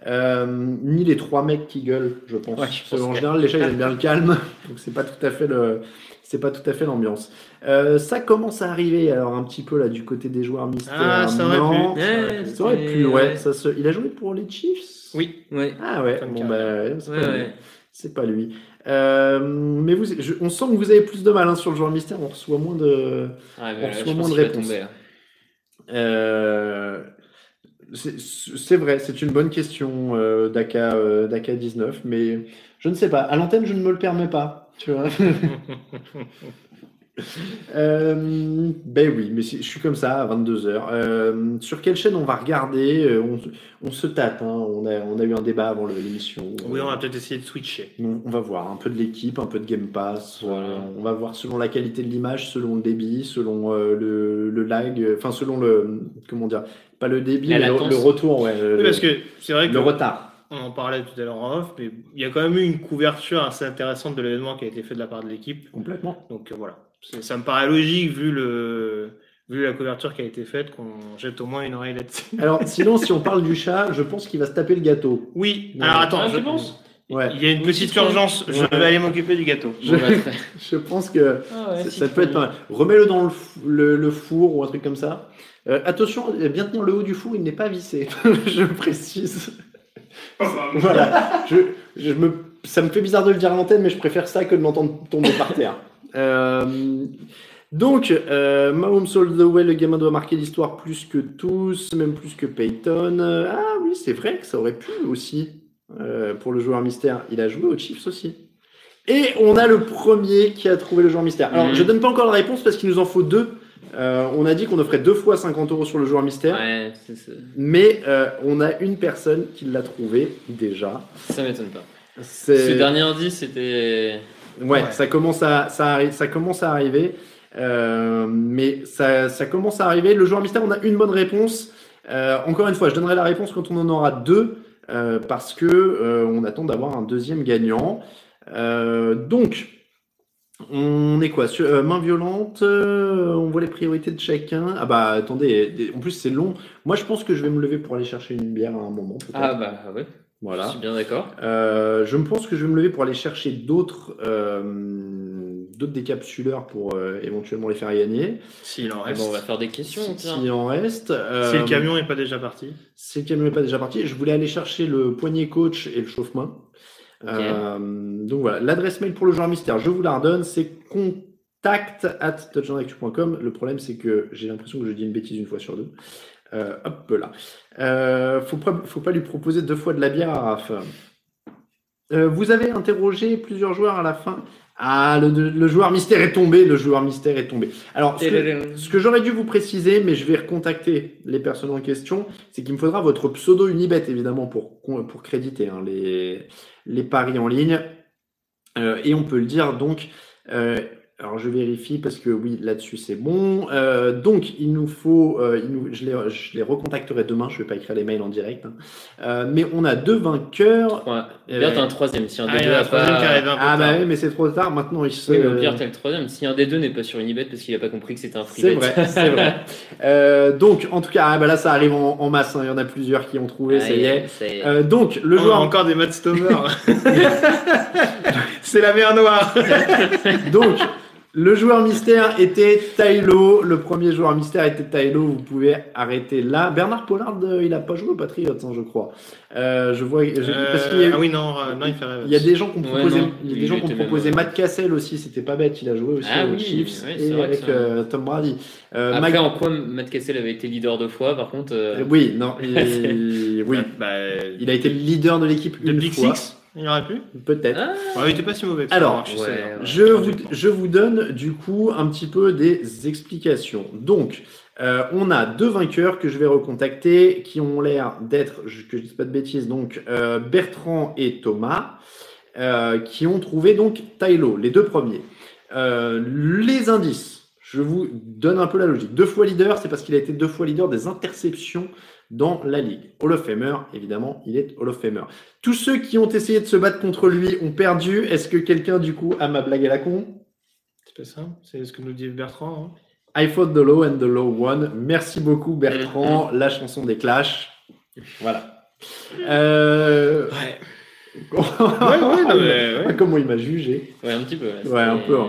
Euh, ni les trois mecs qui gueulent, je pense. Ouais, je pense en que- général, les chats ils aiment bien le calme, donc c'est pas tout à fait le, c'est pas tout à fait l'ambiance. Euh, ça commence à arriver alors un petit peu là du côté des joueurs mystères. Ah, ça aurait Non. pu. Ouais, Ça aurait pu, ouais. ouais. Ça se... Il a joué pour les Chiefs? Oui. Ouais. Ah ouais, bon bah, c'est Ouais, pas lui. ouais. C'est pas lui. Euh, mais vous, je- on sent que vous avez plus de mal hein, sur le joueur mystère, on reçoit moins de. Ah, On mais là, reçoit moins de réponses. là. Euh, c'est vrai, c'est une bonne question euh, d'AK euh, d'AK 19, mais je ne sais pas. À l'antenne, je ne me le permets pas. Tu vois Euh, ben oui, mais je suis comme ça à 22h. Euh, sur quelle chaîne on va regarder Euh, on, on se tâte, hein. on, a, on a eu un débat avant l'émission. Oui, on va peut-être essayer de switcher. On, on va voir un peu de l'équipe, un peu de Game Pass. Voilà. euh, on va voir selon la qualité de l'image, selon le débit, selon euh, le, le lag, enfin selon le comment dire, pas le débit, mais le, retour, ouais, le, Oui, parce que c'est vrai que le retard. on en parlait tout à l'heure en off, mais il y a quand même eu une couverture assez intéressante de l'événement qui a été fait de la part de l'équipe. Complètement. Donc euh, voilà, ça me paraît logique vu le vu la couverture qui a été faite qu'on jette au moins une oreille là-dessus. Alors sinon, si on parle du chat, je pense qu'il va se taper le gâteau. Oui. Ouais. Alors attends, Ah, je tu penses? Ouais. Il y a une petite urgence. Je Ouais. vais aller m'occuper du gâteau. Je, bah, je pense que Ah ouais, ça, peut être pas mal. Remets-le dans le, le- le four ou un truc comme ça. Euh, attention, bien tenir le haut du four, il n'est pas vissé. je précise. voilà. Je, je me, ça me fait bizarre de le dire à l'antenne, mais je préfère ça que de l'entendre tomber par terre. Euh, donc, euh, Mahomes All the Way, le gamin doit marquer l'histoire plus que tous, même plus que Peyton. Ah oui, c'est vrai que ça aurait pu aussi euh, pour le joueur mystère. Il a joué aux Chiefs aussi. Et on a le premier qui a trouvé le joueur mystère. Alors, Mhm. je donne pas encore la réponse parce qu'il nous en faut deux. Euh, on a dit qu'on offrait deux fois 50 euros sur le joueur mystère. Ouais, c'est- Mais euh, on a une personne qui l'a trouvé déjà. ça m'étonne pas. Ce dernier indice, c'était. Ouais, Ouais. ça commence à ça, ça commence à arriver, Euh, mais ça, ça commence à arriver. Le joueur mystère, on a une bonne réponse. Euh, encore une fois, je donnerai la réponse quand on en aura deux, euh, parce que euh, on attend d'avoir un deuxième gagnant. Euh, donc, on est quoi? Sur, euh, Main violente, euh, on voit les priorités de chacun. Ah bah attendez, en plus c'est long. Moi, je pense que je vais me lever pour aller chercher une bière à un moment. Ah bah ouais, voilà. je suis bien d'accord. Euh, je me pense que je vais me lever pour aller chercher d'autres euh, d'autres décapsuleurs pour euh, éventuellement les faire gagner. S'il en Ah reste. bon, on va faire des questions. S'il en reste. euh, Si le camion n'est pas déjà parti. Si le camion n'est pas déjà parti, je voulais aller chercher le poignet coach et le chauffe-main. Ok. Euh, donc voilà, l'adresse mail pour le joueur mystère, je vous la redonne, c'est contact at touchdownactu.com. Le problème, c'est que j'ai l'impression que je dis une bêtise une fois sur deux. Euh, hop là. Euh, faut, faut pas lui proposer deux fois de la bière à Raph. Euh, vous avez interrogé plusieurs joueurs à la fin. Ah, le, joueur mystère est tombé, le joueur mystère est tombé. Alors, ce que, ce que j'aurais dû vous préciser, mais je vais recontacter les personnes en question, c'est qu'il me faudra votre pseudo Unibet, évidemment, pour, pour créditer hein, les, les paris en ligne. Euh, et on peut le dire, donc, euh, alors je vérifie parce que oui, là-dessus c'est bon. Euh, donc, il nous faut, euh, il nous, je, les, je les recontacterai demain, je ne vais pas écrire les mails en direct. hein. Euh, mais on a deux vainqueurs. Ouais. Euh, Bien, t'as un troisième. Si un Ah, des il y deux a a un troisième qui pas. arrive un peu Ah bah oui, mais c'est trop tard, maintenant il se... Oui, mais au pire, t'as le troisième. Si un des deux n'est pas sur Unibet parce qu'il a pas compris que c'était un free C'est bet. vrai, c'est vrai. Euh, donc, en tout cas, ah bah là, ça arrive en, en masse. hein. Il y en a plusieurs qui ont trouvé, ça y est. Ça y est. Euh, donc, le On a joueur, encore des Matt Stover. C'est la mer noire. donc, le joueur mystère était Tylo. Le premier joueur mystère était Tylo. Vous pouvez arrêter là. Bernard Pollard, euh, il a pas joué aux Patriots, hein, je crois. Euh, je vois, j'ai- parce qu'il y a, ah oui, non, euh, non, il fait rêve. il y a des gens qui ont proposé, il y a il des gens qui proposé Matt Cassel aussi. C'était pas bête. Il a joué aussi Ah aux oui, Chiefs et avec ça- euh, Tom Brady. Euh, Après, Mike- en quoi Matt Cassel avait été leader deux fois, par contre. euh, Oui, non, il, oui, Bah, il a été le leader de l'équipe de une Big fois, Six, il aurait pu. peut-être. Ah, Ouais, il était pas si mauvais. Alors, je sais, ouais. Je vous, je vous donne du coup un petit peu des explications. Donc, euh, on a deux vainqueurs que je vais recontacter qui ont l'air d'être, que je dise pas de bêtises, donc euh, Bertrand et Thomas, euh, qui ont trouvé donc Tylo, les deux premiers. Les indices, je vous donne un peu la logique. Deux fois leader, c'est parce qu'il a été deux fois leader des interceptions dans la ligue. Hall of Famer, évidemment, il est Hall of Famer. Tous ceux qui ont essayé de se battre contre lui ont perdu. Est-ce que quelqu'un, du coup, a ma blague à la con? C'est pas ça C'est ce que nous dit Bertrand. hein. I fought the low and the low won. Merci beaucoup, Bertrand. La chanson des Clash. Voilà. Euh... Ouais. Ouais, ouais, non, mais ouais. Comment il m'a jugé. Ouais, un petit peu. là, Ouais, un peu, hein.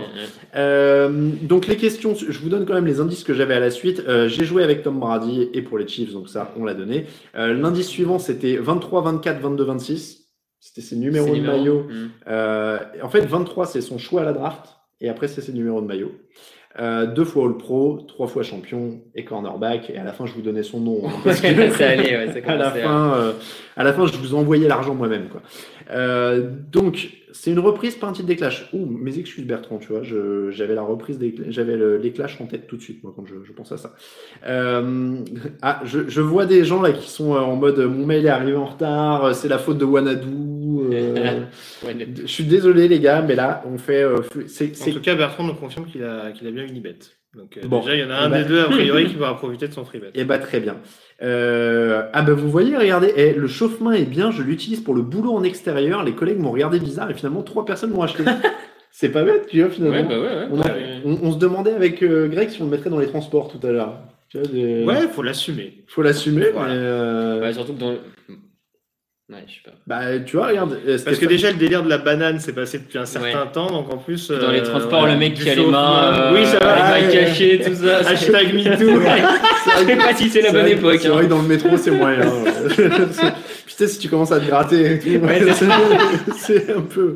Euh, donc les questions, je vous donne quand même les indices que j'avais à la suite. Euh, J'ai joué avec Tom Brady et pour les Chiefs, donc ça, on l'a donné. Euh, L'indice suivant, c'était 23, 24, 22, 26. C'était ses numéros de maillot. Euh, en fait, 23, c'est son choix à la draft. Et après, c'est ses numéros de maillot. Euh, deux fois All Pro, trois fois champion et cornerback. Et à la fin, je vous donnais son nom. hein, parce que- allait, ouais, à la fin, euh, à la fin, je vous envoyais l'argent moi-même. Quoi. Euh, donc, c'est une reprise, pas un titre des Clash. Ouh, mes excuses Bertrand, tu vois, je- j'avais la reprise des, j'avais le- les Clash en tête tout de suite, moi, quand je, je pense à ça. Euh, ah, je, je vois des gens là qui sont euh, en mode, mon mail est arrivé en retard, c'est la faute de Wanadu. Euh, Ouais, je suis désolé les gars, mais là, on fait, euh, c'est, En tout cas, Bertrand nous confirme qu'il a, qu'il a bien une ibet. Donc euh, Bon. déjà, il y en a Eh un ben- des deux, a priori, qui va profiter de son free bet. Eh bah très bien. Euh, ah bah vous voyez, regardez, eh, le chauffe-main est bien, je l'utilise pour le boulot en extérieur. Les collègues m'ont regardé bizarre et finalement trois personnes m'ont acheté. C'est pas bête, tu vois finalement. Ouais, bah ouais, ouais. on, a- Ouais. on- on se demandait avec euh, Greg si on le mettrait dans les transports tout à l'heure. Des- Ouais, faut l'assumer. faut l'assumer. Voilà. mais, euh, Ouais, surtout que dans le. Ouais, je sais pas. Bah tu vois, regarde. euh, Parce que déjà, le délire de la banane s'est passé depuis un certain Ouais. temps, donc en plus. Dans les euh, transports, le mec du qui a les mains. euh, Oui, ça va. Ah, Les mains cachées, tout ça. Hashtag MeToo. Je sais pas si c'est la bonne vrai- époque. C'est vrai hein. que dans le métro, c'est moyen. Putain, si tu commences à te gratter et tout, Ouais, c'est un peu,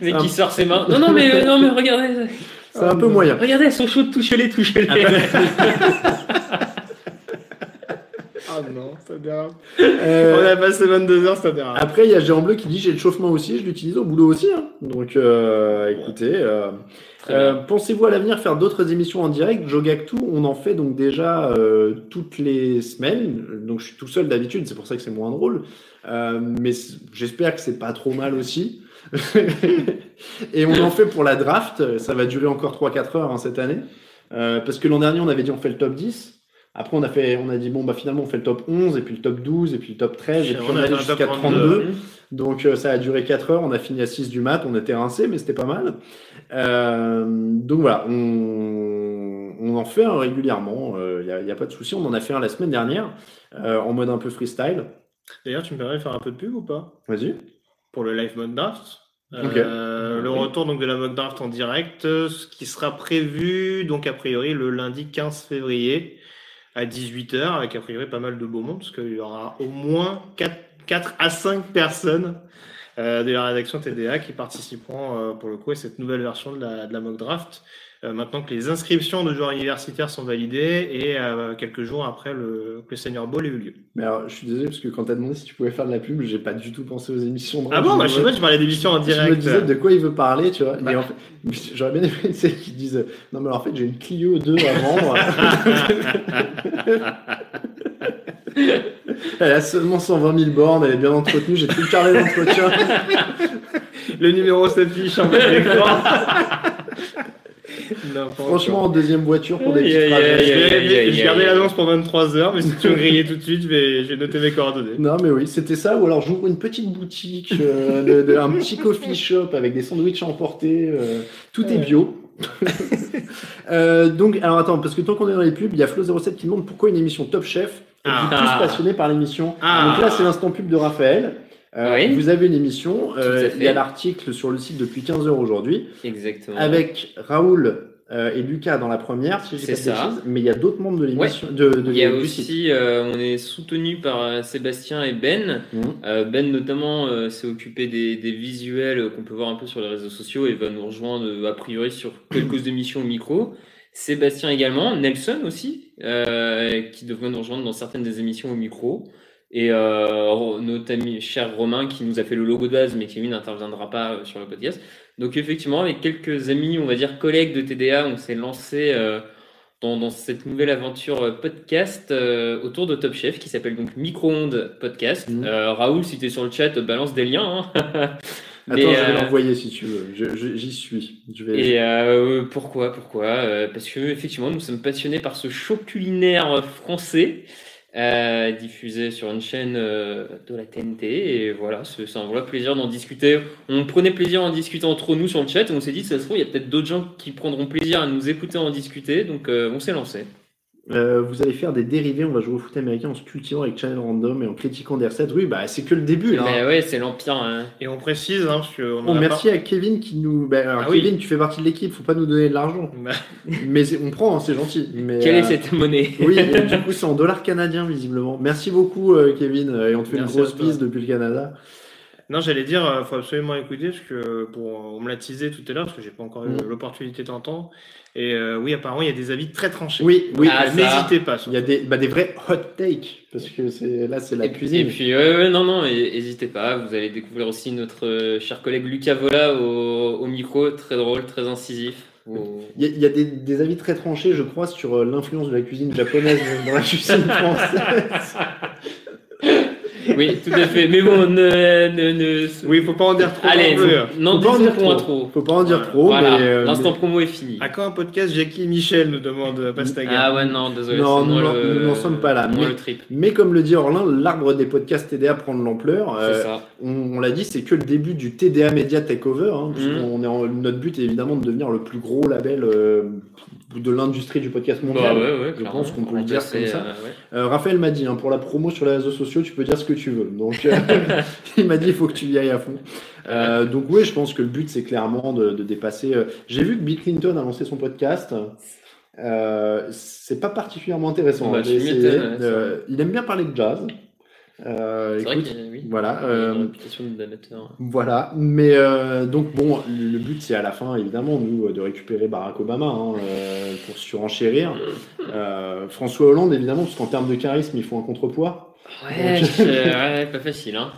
Le mec qui sort ses mains. Non, non, mais, euh, non, mais regardez. c'est un peu moyen. Regardez, elles sont chaudes, touchez-les, touchez-les. Ah non, ça dérape. Euh, On a passé 22 heures, ça dérape. Après, il y a Géant Bleu qui dit j'ai le chauffement aussi, je l'utilise au boulot aussi. hein. Donc, euh, écoutez, euh, euh, pensez-vous à l'avenir faire d'autres émissions en direct? Jogactu, on en fait donc déjà euh, toutes les semaines. Donc, je suis tout seul d'habitude, c'est pour ça que c'est moins drôle. Euh, mais j'espère que c'est pas trop mal aussi. Et on en fait pour la draft. Ça va durer encore 3-4 heures hein, cette année. Euh, parce que l'an dernier, on avait dit on fait le top 10. Après, on a, fait, on a dit bon, bah finalement, on fait le top 11, et puis le top 12, et puis le top 13, et puis On a allait fait un top jusqu'à 32. 32. Donc euh, ça a duré 4 heures, on a fini à 6 du mat, on était rincé, mais c'était pas mal. Euh, donc voilà, on, on en fait un régulièrement, il n'y a, y a pas de souci. On en a fait un la semaine dernière, euh, en mode un peu freestyle. D'ailleurs, tu me permets de faire un peu de pub ou pas? Vas-y. Pour le live mock draft. Euh, le retour donc de la mock draft en direct, euh, ce qui sera prévu donc a priori le lundi 15 février à 18h avec a priori pas mal de beau monde parce qu'il y aura au moins 4, 4 à 5 personnes euh, de la rédaction TDA qui participeront euh, pour le coup à cette nouvelle version de la, de la mock draft. Euh, maintenant que les inscriptions de joueurs universitaires sont validées et euh, quelques jours après le, que le Senior Bowl ait eu lieu. Mais alors, je suis désolé parce que quand t'as demandé si tu pouvais faire de la pub, j'ai pas du tout pensé aux émissions. de Ah bon, bah, je sais pas, tu parlais d'émissions en Je direct. me disais de quoi il veut parler, tu vois. Bah. Et en fait, j'aurais bien aimé tu sais, qu'ils disent Non, mais alors, en fait, j'ai une Clio 2 à vendre. elle a seulement 120 000 bornes, elle est bien entretenue, j'ai tout le carnet d'entretien. Le numéro s'affiche en bas de l'écran. Franchement, en deuxième voiture pour des aïe, quoi. trajets. je aïe. l'annonce pour 23 heures, mais si tu veux griller tout de suite, je vais, je vais noter mes coordonnées. Non, mais oui, c'était ça. Ou alors j'ouvre une petite boutique, euh, de- de- un petit coffee shop avec des sandwichs à emporter. euh, tout est bio. Euh, donc, alors attends, parce que tant qu'on est dans les pubs, il y a Flo07 qui demande pourquoi une émission Top Chef est Ah. plus passionné par l'émission. Ah. Donc là, c'est l'instant pub de Raphaël. Euh, Oui. Vous avez une émission, euh, il y a l'article sur le site depuis 15 heures aujourd'hui, Exactement. avec Raoul euh, et Lucas dans la première, si C'est pas ça. mais il y a d'autres membres de l'émission. De, de- Il y a aussi, euh, on est soutenu par Sébastien et Ben. Mhm. Euh, ben notamment s'est occupé des, des visuels qu'on peut voir un peu sur les réseaux sociaux et va nous rejoindre a priori sur quelques émissions au micro. Sébastien également, Nelson aussi, qui devrait nous rejoindre dans certaines des émissions au micro. Et euh, notre ami cher Romain qui nous a fait le logo de base, mais qui lui n'interviendra pas euh, sur le podcast. Donc effectivement, avec quelques amis, on va dire collègues de TDA, on s'est lancé euh, dans, dans cette nouvelle aventure euh, podcast euh, autour de Top Chef qui s'appelle donc Micro-ondes Podcast. Euh, Raoul, si tu es sur le chat, balance des liens. hein. Attends, je vais l'envoyer si tu veux. J'y suis. Je vais... Et euh, pourquoi Pourquoi Parce que effectivement, nous sommes passionnés par ce show culinaire français euh, diffusé sur une chaîne euh, de la TNT. Et voilà, c'est un vrai plaisir d'en discuter. On prenait plaisir en discuter entre nous sur le chat. On s'est dit, ça se trouve, il y a peut-être d'autres gens qui prendront plaisir à nous écouter en discuter. Donc, euh, on s'est lancé. Euh, vous allez faire des dérivés, on va jouer au foot américain en se cultivant avec Channel Random et en critiquant des recettes. Oui, bah c'est que le début. Là. Mais ouais, c'est l'empire. hein. Et on précise, hein, parce que on en Bon, a merci à Kevin qui nous. Bah, alors, Ah oui. Kevin, tu fais partie de l'équipe, faut pas nous donner de l'argent. Bah, Mais c'est- on prend, hein, c'est gentil. Mais, Quelle euh, est cette monnaie? Oui, et du coup, c'est en dollars canadiens, visiblement. Merci beaucoup, euh, Kevin, euh, et on te fait Merci une grosse bise depuis le Canada. Non, j'allais dire, il faut absolument écouter, parce que pour, on me l'a teasé tout à l'heure, parce que j'ai pas encore eu Mm. l'opportunité d'entendre. Et euh, oui, apparemment, il y a des avis très tranchés. Oui, oui. Ah. N'hésitez pas. Il y a des, bah, des vrais hot takes, parce que c'est là, c'est la et, cuisine. Et puis, ouais, ouais, non, non, n'hésitez pas. Vous allez découvrir aussi notre euh, cher collègue Lucas Vola au, au micro, très drôle, très incisif. Il y a, il y a des, des avis très tranchés, je crois, sur euh, l'influence de la cuisine japonaise dans la cuisine française. Oui, tout à fait. Mais bon, ne. ne, ne... Oui, faut pas en dire trop. Allez, non Faut pas en dire trop. trop. Faut pas en dire trop, Voilà, euh, l'instant mais- promo est fini. À quand un podcast Jackie et Michel nous demande euh, Pastaga Ah ouais, non, désolé. Non, nous n'en- le- sommes pas là, mais- le trip. mais comme le dit Orlin, l'arbre des podcasts TDA prend de l'ampleur. Euh, on on l'a dit, c'est que le début du TDA Media Takeover. Hein, Mhm. qu'on est en- notre but est évidemment de devenir le plus gros label euh, de l'industrie du podcast Bah mondial. ouais, ouais, je pense qu'on peut le dire comme ça. euh, ouais. Euh, Raphaël m'a dit, hein, pour la promo sur les réseaux sociaux, tu peux dire ce que tu veux. Donc, euh, il m'a dit, il faut que tu y ailles à fond. Euh, donc, oui, je pense que le but, c'est clairement de, de dépasser. J'ai vu que Bill Clinton a lancé son podcast. Euh, c'est pas particulièrement intéressant. Bah, hein, ouais, Euh, il aime bien parler de jazz. Euh, C'est vrai écoute, a- oui. voilà, euh, de voilà, mais euh, donc bon, le but c'est à la fin évidemment nous de récupérer Barack Obama hein, pour surenchérir. François Hollande évidemment parce qu'en termes de charisme il faut un contrepoids. Ouais, Donc- je- ouais, pas facile, hein.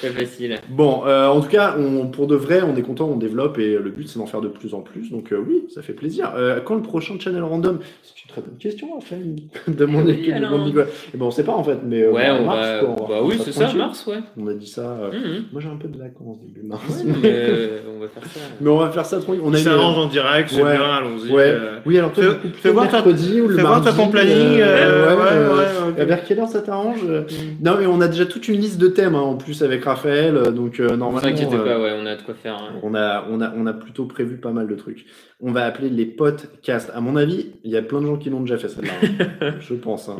Pas facile. Bon, en tout cas, on, pour de vrai, on est content, on développe et le but c'est d'en faire de plus en plus. Donc oui, ça fait plaisir. Quand le prochain channel random C'est une très bonne question, Raphaël. De mon Oui, équipe, de alors. mon Nicolas. Et ben on sait pas en fait, mais euh, Ouais, on mars, va. quoi, on Bah oui, c'est ça, mars, ouais. On a dit ça. euh, Mhm. Moi j'ai un peu de vacances début mars. Ouais, mais, euh, on va faire ça. Mais on va faire ça tranquille. On s'arrange en direct, c'est ouais. bien, allons-y. Ouais. euh, Oui, alors toi, Fais- fais voir ta- mercredi ou le Fais voir mardi. toi ton planning. euh, ouais, ouais, ouais, ok. Vers quelle heure ça t'arrange? Euh Non, mais on a déjà toute une liste de thèmes hein, en plus avec Raphaël, donc euh, Ne vous normalement. inquiétez pas, ouais, on a de quoi faire. hein. On a, on, a, on a plutôt prévu pas mal de trucs. On va appeler les podcasts. À mon avis, il y a plein de gens qui l'ont déjà fait celle-là. hein. je pense. hein.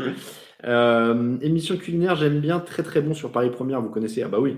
Euh, émission culinaire, j'aime bien. Très très bon sur Paris Première. Vous connaissez? Ah bah oui.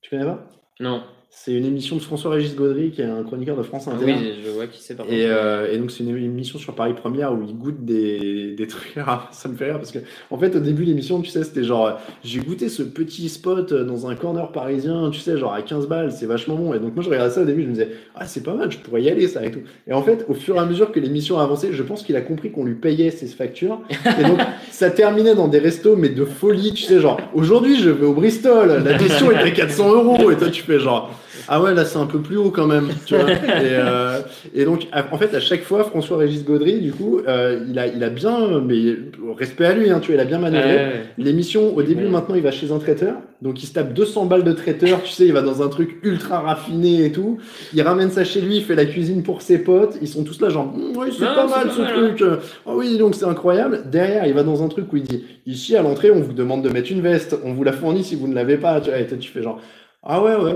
Tu connais pas? Non. C'est une émission de François-Régis Gaudry, qui est un chroniqueur de France Ah Inter. oui, je vois qui c'est Et, euh, et donc c'est une émission sur Paris Première où il goûte des, des trucs. Ça me fait rire parce que en fait au début de l'émission tu sais c'était genre euh, j'ai goûté ce petit spot euh, dans un corner parisien tu sais genre à 15 balles c'est vachement bon. Et donc moi je regardais ça au début je me disais ah c'est pas mal je pourrais y aller ça et tout et en fait au fur et à mesure que l'émission avançait je pense qu'il a compris qu'on lui payait ses factures. Et donc ça terminait dans des restos mais de folie tu sais genre aujourd'hui je vais au Bristol l'addition était 400 euros et toi tu fais genre ah ouais là c'est un peu plus haut quand même tu vois et, euh, et donc, en fait, à chaque fois, François-Régis Gaudry, du coup, euh, il, a, il a bien, mais respect à lui, hein, tu vois, il a bien manœuvré. ouais. L'émission, au début, Ouais. maintenant, il va chez un traiteur. Donc, il se tape 200 balles de traiteur. Tu sais, il va dans un truc ultra raffiné et tout. Il ramène ça chez lui, il fait la cuisine pour ses potes. Ils sont tous là, genre, Hum, oui, c'est pas mal ce mal, truc. Oh oui, donc c'est incroyable. Derrière, il va dans un truc où il dit, ici, à l'entrée, on vous demande de mettre une veste. On vous la fournit si vous ne l'avez pas. Tu vois, et tu fais genre, ah ouais, ouais,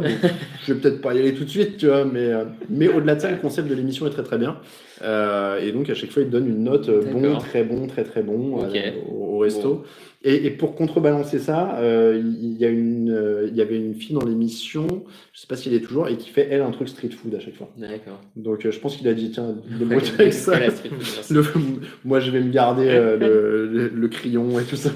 je vais peut-être pas y aller tout de suite, tu vois, mais, euh, mais au-delà de ça, le concept de l'émission est très très bien. Euh, et donc, à chaque fois, il donne une note euh, bon, très bon, très très bon euh, au, au resto. Et, et pour contrebalancer ça, euh, il y, a une, euh, il y avait une fille dans l'émission, je sais pas si elle est toujours, et qui fait elle un truc street food à chaque fois. D'accord. Donc, je pense qu'il a dit, tiens, débrouille avec ça. Food. Le- moi, je vais me garder le, le- le crayon et tout ça.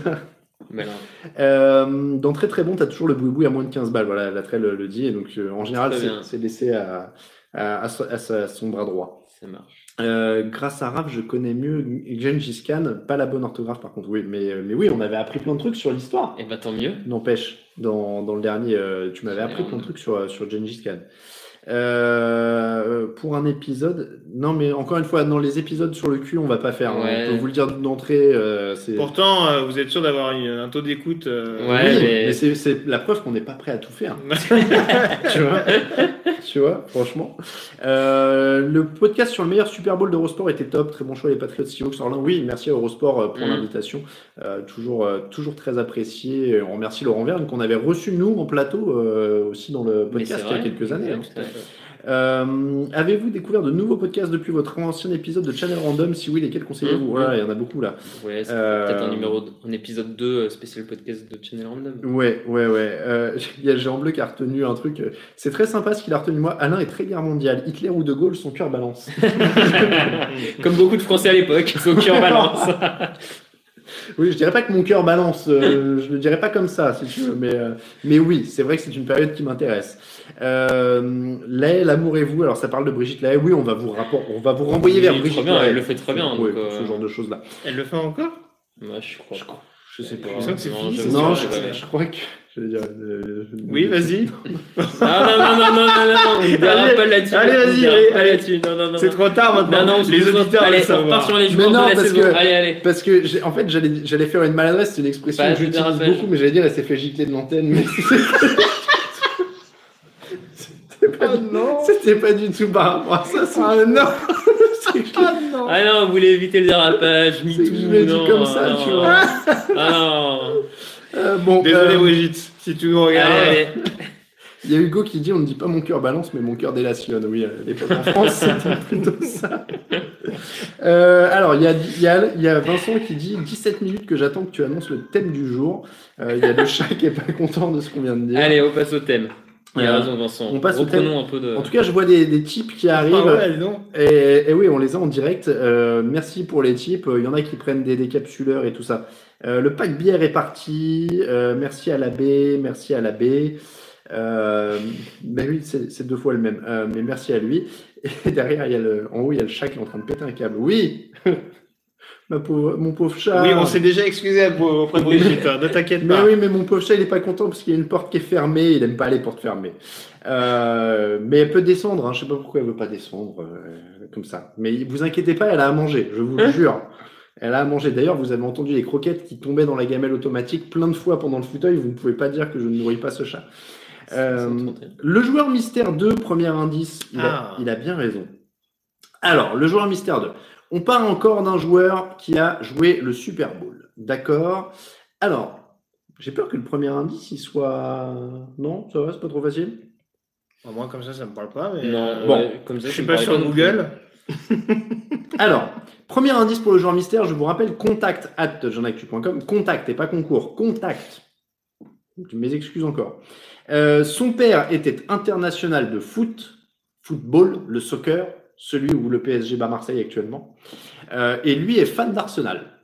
Euh, dans très très bon, tu as toujours le boui à moins de 15 balles. Voilà, la trail le, dit. Et donc, euh, en général, c'est laissé à, à, son bras droit. Ça marche. Euh, grâce à Raph, je connais mieux Gengis Khan. Pas la bonne orthographe, par contre, oui. Mais, mais oui, on avait appris plein de trucs sur l'histoire. Et bah tant mieux. N'empêche, dans, dans le dernier, euh, tu m'avais appris plein de trucs sur, sur Gengis Khan. Euh, pour un épisode, non mais encore une fois, dans les épisodes sur le cul, on va pas faire. hein. Ouais. On peut vous le dire d'entrée. euh, c'est Pourtant, euh, vous êtes sûr d'avoir un taux d'écoute. euh, Ouais, oui, mais- mais, c'est c'est la preuve qu'on n'est pas prêt à tout faire. tu vois, tu vois, franchement. Euh, le podcast sur le meilleur Super Bowl d'Eurosport était top. Très bon choix, les Patriots Seahawks. Orlin. Oui, merci à Eurosport pour Mm. l'invitation. Euh, toujours, euh, toujours très apprécié. On remercie Laurent Verne qu'on avait reçu nous en plateau euh, aussi dans le podcast il y a quelques années. hein. Euh, Avez-vous découvert de nouveaux podcasts depuis votre ancien épisode de Channel Random? Si oui, lesquels conseillez-vous? Mm. Voilà, il y en a beaucoup là. Ouais, c'est Euh, peut-être un numéro, un épisode 2 euh, spécial podcast de Channel Random. Ouais, ouais, ouais. Euh, Il y a Jean Bleu qui a retenu un truc. C'est très sympa ce qu'il a retenu. Moi, Alain est très guerre mondiale. Hitler ou De Gaulle, son cœur balance. Comme beaucoup de Français à l'époque, au cœur balance. Oui, je dirais pas que mon cœur balance, je le dirais pas comme ça, si tu veux, mais, mais oui, c'est vrai que c'est une période qui m'intéresse. Euh, l'amour et vous, alors ça parle de Brigitte Laë, oui, on va vous, rapport, on va vous renvoyer Oui, vers Brigitte bien, Lahaye. elle le fait très bien, donc, ce euh, genre de choses-là. Elle le fait encore? Moi, je crois. Je crois. Je sais pas. Je que c'est Non, fini, Non, je je, crois que. Je veux dire, euh, Oui, vas-y. Ah non, non, non, non, non, non, on dérape pas là-dessus. allez, on vas-y, allez, allez. Non, non, non. C'est non. trop tard maintenant. Non, non, les auditeurs allez, veulent on savoir. sur les Mais joueurs non, de la parce saison. que- Allez, allez. Parce que, en fait, j'allais faire une maladresse, c'est une expression Pas que j'utilise beaucoup, mais j'allais dire, elle s'est fait gicler de l'antenne, mais c'était pas, du- c'était pas du tout par rapport à ça. Ah non C'est que je- Ah non, vous voulez éviter le dérapage, C'est que MeToo, je l'ai dit non, comme ça, non. tu vois. Ah non. Euh, bon, Désolé, euh, Brigitte, si tu nous regardes. Allez, allez. il y a Hugo qui dit on ne dit pas mon cœur balance, mais mon cœur délationne. Oui, à l'époque en France, c'était plutôt ça. Euh, alors, il y, a, il, y a, il y a Vincent qui dit 17 minutes que j'attends que tu annonces le thème du jour. Euh, il y a le chat qui est pas content de ce qu'on vient de dire. Allez, on passe au thème. Il a Euh, raison, Vincent. on passe au Reprenons un peu de. En tout cas, je vois des, des types qui arrivent. Ah ouais, donc. Et, et oui, on les a en direct. Euh, merci pour les tips. Il y en a qui prennent des décapsuleurs et tout ça. Euh, le pack bière est parti. Euh, merci à la B. Merci à la B. Euh, ben oui, c'est c'est deux fois le même. Euh, mais merci à lui. Et derrière, il y a le, en haut, il y a le chat qui est en train de péter un câble. Oui, Ma pauvre, mon pauvre chat. Oui, on s'est déjà excusé auprès de Brigitte, hein, ne t'inquiète Mais pas. oui, mais mon pauvre chat, il est pas content parce qu'il y a une porte qui est fermée. Il aime pas les portes fermées. Euh, mais elle peut descendre. Hein. Je sais pas pourquoi elle veut pas descendre euh, comme ça. Mais vous inquiétez pas, elle a à manger. Je vous le jure. Elle a à manger. D'ailleurs, vous avez entendu les croquettes qui tombaient dans la gamelle automatique plein de fois pendant le fauteuil. Vous ne pouvez pas dire que je ne nourris pas ce chat. Euh, le joueur mystère 2, premier indice, il, a, Ah. il a bien raison. Alors, le joueur mystère 2. On parle encore d'un joueur qui a joué le Super Bowl. D'accord Alors, j'ai peur que le premier indice, il soit. Non, ça va, c'est pas trop facile? Au moins, comme ça, ça me parle pas. Mais Non, euh, bon, ouais, comme ça, je suis pas sur. Google. Alors, premier indice pour le joueur mystère, je vous rappelle contact at jeunactu.com. Contact et pas concours. Contact. Mes excuses encore. Euh, son père était international de foot, football, le soccer, celui où le PSG bat Marseille actuellement. Euh, et lui est fan d'Arsenal.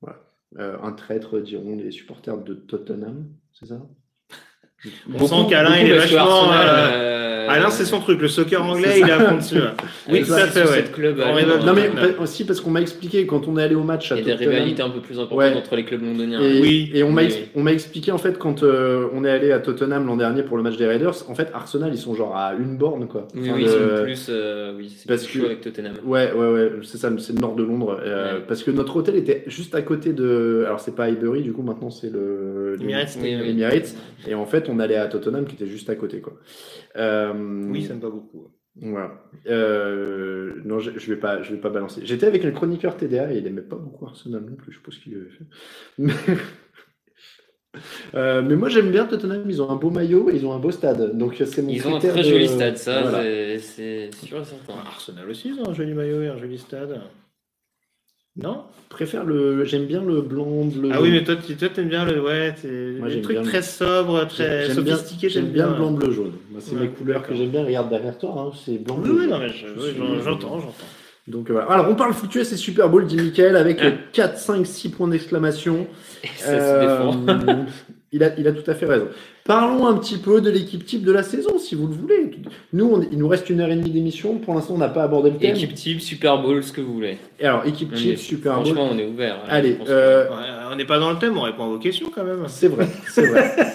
Voilà. Euh, un traître, diront les supporters de Tottenham, c'est ça? On sent qu'Alain, il est vachement. Arsenal, euh, euh, Alain, c'est son truc. Le soccer anglais, il est ça. à fond dessus. là. Oui, tout à fait, ou ouais. Formidable. Londres. Non mais aussi parce qu'on m'a expliqué quand on est allé au match à Il y a des Tottenham. rivalités un peu plus importantes Ouais. entre les clubs londoniens. Et, Oui. et on m'a Oui, ex- oui. on m'a expliqué en fait quand euh, on est allé à Tottenham l'an dernier pour le match des Raiders, en fait Arsenal ils sont genre à une borne quoi. Oui, Enfin, oui, le- c'est plus, euh, oui, c'est parce plus que- chaud avec Tottenham. Ouais, ouais, ouais, c'est ça, c'est le nord de Londres. euh, Ouais. Parce que notre hôtel était juste à côté de. Alors, c'est pas Highbury, du coup, maintenant c'est le. Emirates. Oui, oui. Emirates. Et en fait, on allait à Tottenham qui était juste à côté, quoi. Euh, Oui, ça me va beaucoup. Voilà. Euh, non, je, je vais pas, je vais pas balancer. J'étais avec le chroniqueur TDA et il aimait pas beaucoup Arsenal non plus. Je sais pas ce qu'il avait fait. Mais, Euh, mais moi j'aime bien Tottenham. Ils ont un beau maillot et ils ont un beau stade. Donc c'est mon Ils ont un très de- joli stade, ça, Voilà. c'est sûr et certain. Arsenal aussi, ils ont un joli maillot et un joli stade. Non Je préfère le. J'aime bien le blanc, bleu. Ah oui, mais toi, tu toi, t'aimes bien le. Ouais, c'est Moi, des j'aime trucs bien le- très sobres, très J'aime bien, sophistiqués. j'aime bien le blanc, bleu, jaune. C'est Ouais, mes couleurs que j'aime bien. Regarde derrière toi, hein, c'est blanc, bleu, oui, non, mais Je j'entends, j'entends. Donc euh, voilà. Alors on parle fluctué, c'est Super Bowl, dit Michael, avec Ah. 4, 5, 6 points d'exclamation. Euh, il, a, il a tout à fait raison. Parlons un petit peu de l'équipe type de la saison, si vous le voulez. Nous, on- il nous reste une heure et demie d'émission. Pour l'instant, on n'a pas abordé le thème. Équipe type, Super Bowl, ce que vous voulez. Et alors, équipe On type, est- Super Bowl. Franchement, on est ouvert. là, Allez, euh, on n'est pas dans le thème, on répond à vos questions quand même. c'est vrai, c'est vrai.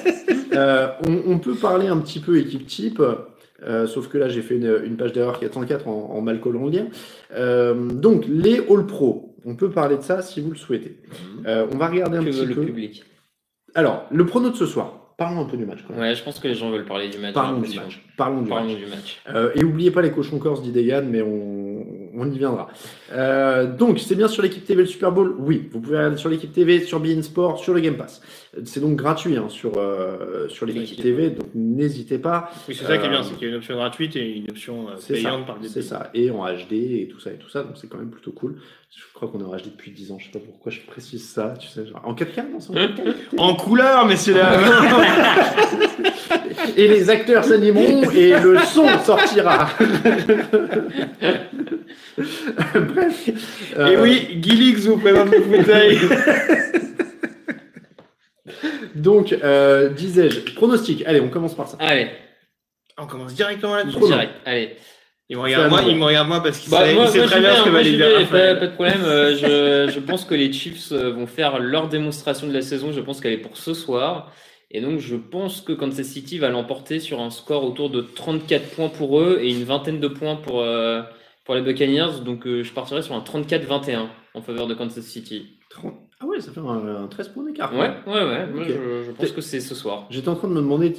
Euh, on, on peut parler un petit peu équipe type. euh, sauf que là, j'ai fait une, une page d'erreur 404 en, en mal collant le lien. Euh, donc, les All Pro, on peut parler de ça si vous le souhaitez. Euh, on va regarder un que petit veut le public? Alors, le prono de ce soir. Parlons un peu du match. Quand même. Ouais, je pense que les gens veulent parler du match. Parlons du l'impression. match. Parlons du Parlons match. du match. Euh, et oubliez pas les cochons corses d'Idegan, mais on, on y viendra. Euh, donc, c'est bien sur l'équipe TV le Super Bowl? Oui, vous pouvez regarder sur l'équipe TV, sur Bein Sport, sur le Game Pass. C'est donc gratuit hein, sur, euh, sur l'équipe. TV, donc n'hésitez pas. Oui, c'est ça qui est bien, Euh, c'est qu'il y a une option gratuite et une option C'est ça, payante par le c'est ça. Et en HD et tout ça et tout ça, donc c'est quand même plutôt cool. Je crois qu'on est en HD depuis 10 ans, je sais pas pourquoi je précise ça, tu sais, genre, en 4K, non, en 4K En couleur, messieurs dames et les acteurs s'animeront et le son sortira. Bref. Et Euh, oui, Gilix vous présente le fauteuil. Donc, euh, disais-je, pronostic. Allez, on commence par ça. Allez, On commence directement là-dessus. Direct. Allez. Il me regarde moi, il me regarde moi parce qu'il Bah, sait, moi, il sait moi, très bien ce que va j'y dire. vais, pas, de problème. euh, je, je pense que les Chiefs euh, vont faire leur démonstration de la saison. Je pense qu'elle est pour ce soir. Et donc, je pense que Kansas City va l'emporter sur un score autour de 34 points pour eux et une vingtaine de points pour, euh, pour les Buccaneers. Donc, euh, je partirai sur un 34-21 en faveur de Kansas City. Ah ouais, ça fait un, un 13 points d'écart. Ouais, ouais, ouais. Moi, je, je pense que c'est ce soir. J'étais en train de me demander,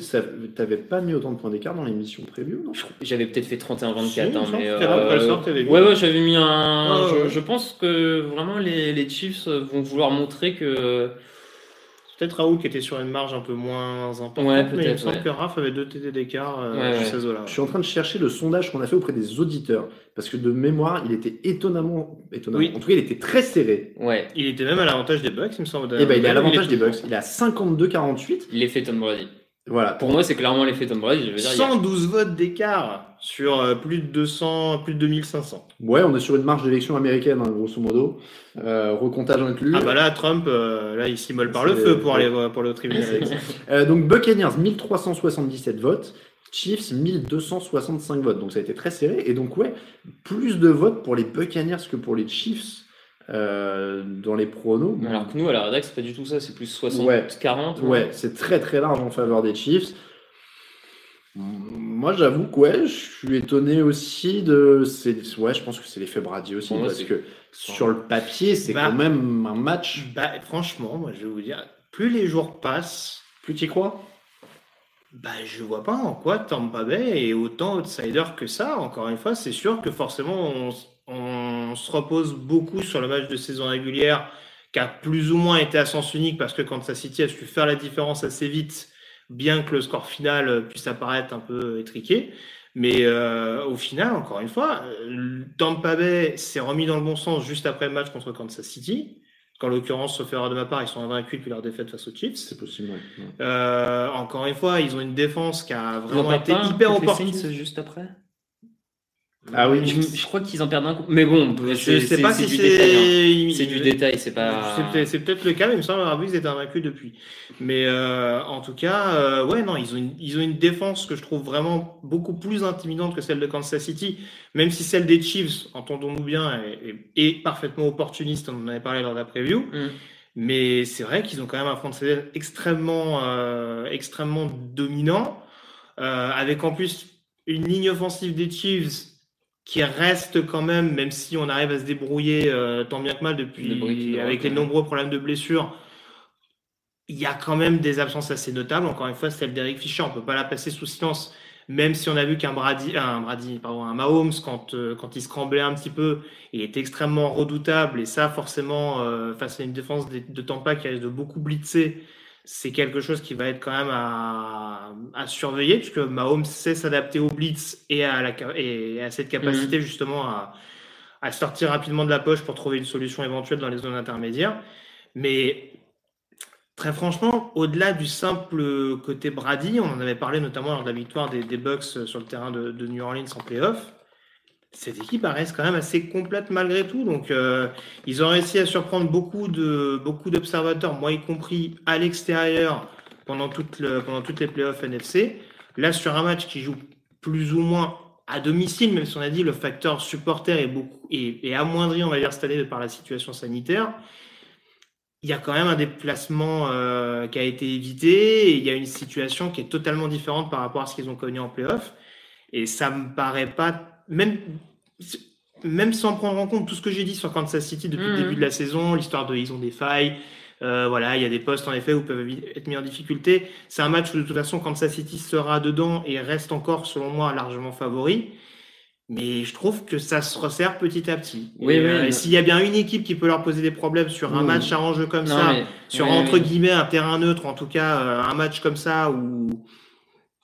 t'avais pas mis autant de points d'écart dans l'émission prévue, non? J'avais peut-être fait 31-24. Si, hein, mais, euh, soir. Ouais, ouais, j'avais mis un. Je, ouais. je pense que vraiment les, les Chiefs vont vouloir montrer que. Peut-être Raoul qui était sur une marge un peu moins importante, Ouais, mais il me semble ouais. que Raph avait deux TD d'écart euh, Ouais, ces. Je suis en train de chercher le sondage qu'on a fait auprès des auditeurs, parce que de mémoire, il était étonnamment, étonnamment. Oui. En tout cas, il était très serré. Ouais, Il était même à l'avantage des Bucks, il me semble. Et ben, il est à l'avantage des Bucks. Il est à 52-48. l'effet Tom Brady. Voilà. Pour moi, c'est clairement l'effet Tom Brady. Je veux dire, il y a- 112 votes d'écart sur euh, plus de 200, plus de 2500. Ouais, on est sur une marge d'élection américaine, hein, grosso modo. Euh, recomptage inclus. Ah bah là, Trump, euh, là, il s'immole par le feu pour ouais. aller pour le tribunal. Euh, donc Buccaneers 1377 votes, Chiefs 1265 votes. Donc ça a été très serré. Et donc ouais, plus de votes pour les Buccaneers que pour les Chiefs euh, dans les pronos. Alors que nous, à la rédac, c'est pas du tout ça. C'est plus Ouais. 60-40. Ouais, c'est très très large en faveur des Chiefs. Moi, j'avoue que ouais, je suis étonné aussi de. Ouais, je pense que c'est l'effet Brady aussi, parce que sur le papier, c'est Bah. quand même un match. bah, franchement, moi, je vais vous dire, plus les jours passent, Plus tu y crois? bah, je vois pas en quoi Tampa Bay est autant outsider que ça. Encore une fois, c'est sûr que forcément, on, on se repose beaucoup sur le match de saison régulière qui a plus ou moins été à sens unique parce que Kansas City a su faire la différence assez vite, bien que le score final puisse apparaître un peu étriqué. Mais euh, au final, encore une fois, Tampa Bay s'est remis dans le bon sens juste après le match contre Kansas City. Qu'en l'occurrence, sauf erreur de ma part, ils sont invaincus depuis leur défaite face aux Chiefs. C'est possible, ouais. Euh, encore une fois, ils ont une défense qui a vraiment été hyper opportuniste. Juste après? Ah oui, Je, je crois qu'ils en perdent un coup. Mais bon, Je c'est sais c'est- pas c'est si détail. hein. c'est. C'est du détail, c'est pas. C'est peut-être- C'est le cas, mais il me semble avoir vu qu'ils étaient invaincus depuis. Mais euh, en tout cas, euh, ouais, non, ils ont, une, ils ont une défense que je trouve vraiment beaucoup plus intimidante que celle de Kansas City, même si celle des Chiefs, entendons-nous bien, est, est- est parfaitement opportuniste, on en avait parlé lors de la preview. Mm. Mais c'est vrai qu'ils ont quand même un front seven extrêmement, euh, extrêmement dominant, euh, avec en plus une ligne offensive des Chiefs qui reste quand même, même si on arrive à se débrouiller euh, tant bien que mal depuis, avec les nombreux problèmes de blessures, il y a quand même des absences assez notables. Encore une fois, celle d'Eric Fischer, on peut pas la passer sous silence. Même si on a vu qu'un Brady, un Brady, pardon, un Mahomes, quand, euh, quand il un petit peu, il était extrêmement redoutable. Et ça, forcément, euh, face à une défense de, de Tampa qui risque de beaucoup blitzer, c'est quelque chose qui va être quand même à, à surveiller, puisque Mahomes sait s'adapter au blitz et à, la, ca- et à cette capacité justement à, à sortir rapidement de la poche pour trouver une solution éventuelle dans les zones intermédiaires. Mais très franchement, au-delà du simple côté Brady, on en avait parlé notamment lors de la victoire des, des Bucks sur le terrain de, de New Orleans en playoff. Cette équipe reste quand même assez complète malgré tout. Donc, euh, ils ont réussi à surprendre beaucoup de beaucoup d'observateurs, moi y compris à l'extérieur, pendant, toutes les playoffs NFC. Là, sur un match qui joue plus ou moins à domicile, même si on a dit le facteur supporter est, beaucoup, est, est amoindri, on va dire, cette année par la situation sanitaire. Il y a quand même un déplacement euh, qui a été évité et il y a une situation qui est totalement différente par rapport à ce qu'ils ont connu en playoff. Et ça me paraît pas, même, même sans prendre en compte tout ce que j'ai dit sur Kansas City depuis le début de la saison, l'histoire de ils ont des failles, euh, voilà, il y a des postes en effet où peuvent être mis en difficulté. C'est un match où de toute façon Kansas City sera dedans et reste encore, selon moi, largement favori. Mais je trouve que ça se resserre petit à petit. Oui, et, oui, euh, s'il y a bien une équipe qui peut leur poser des problèmes sur un Mhm. match à enjeu comme Non, ça, mais- sur oui, entre guillemets un terrain neutre, en tout cas euh, un match comme ça où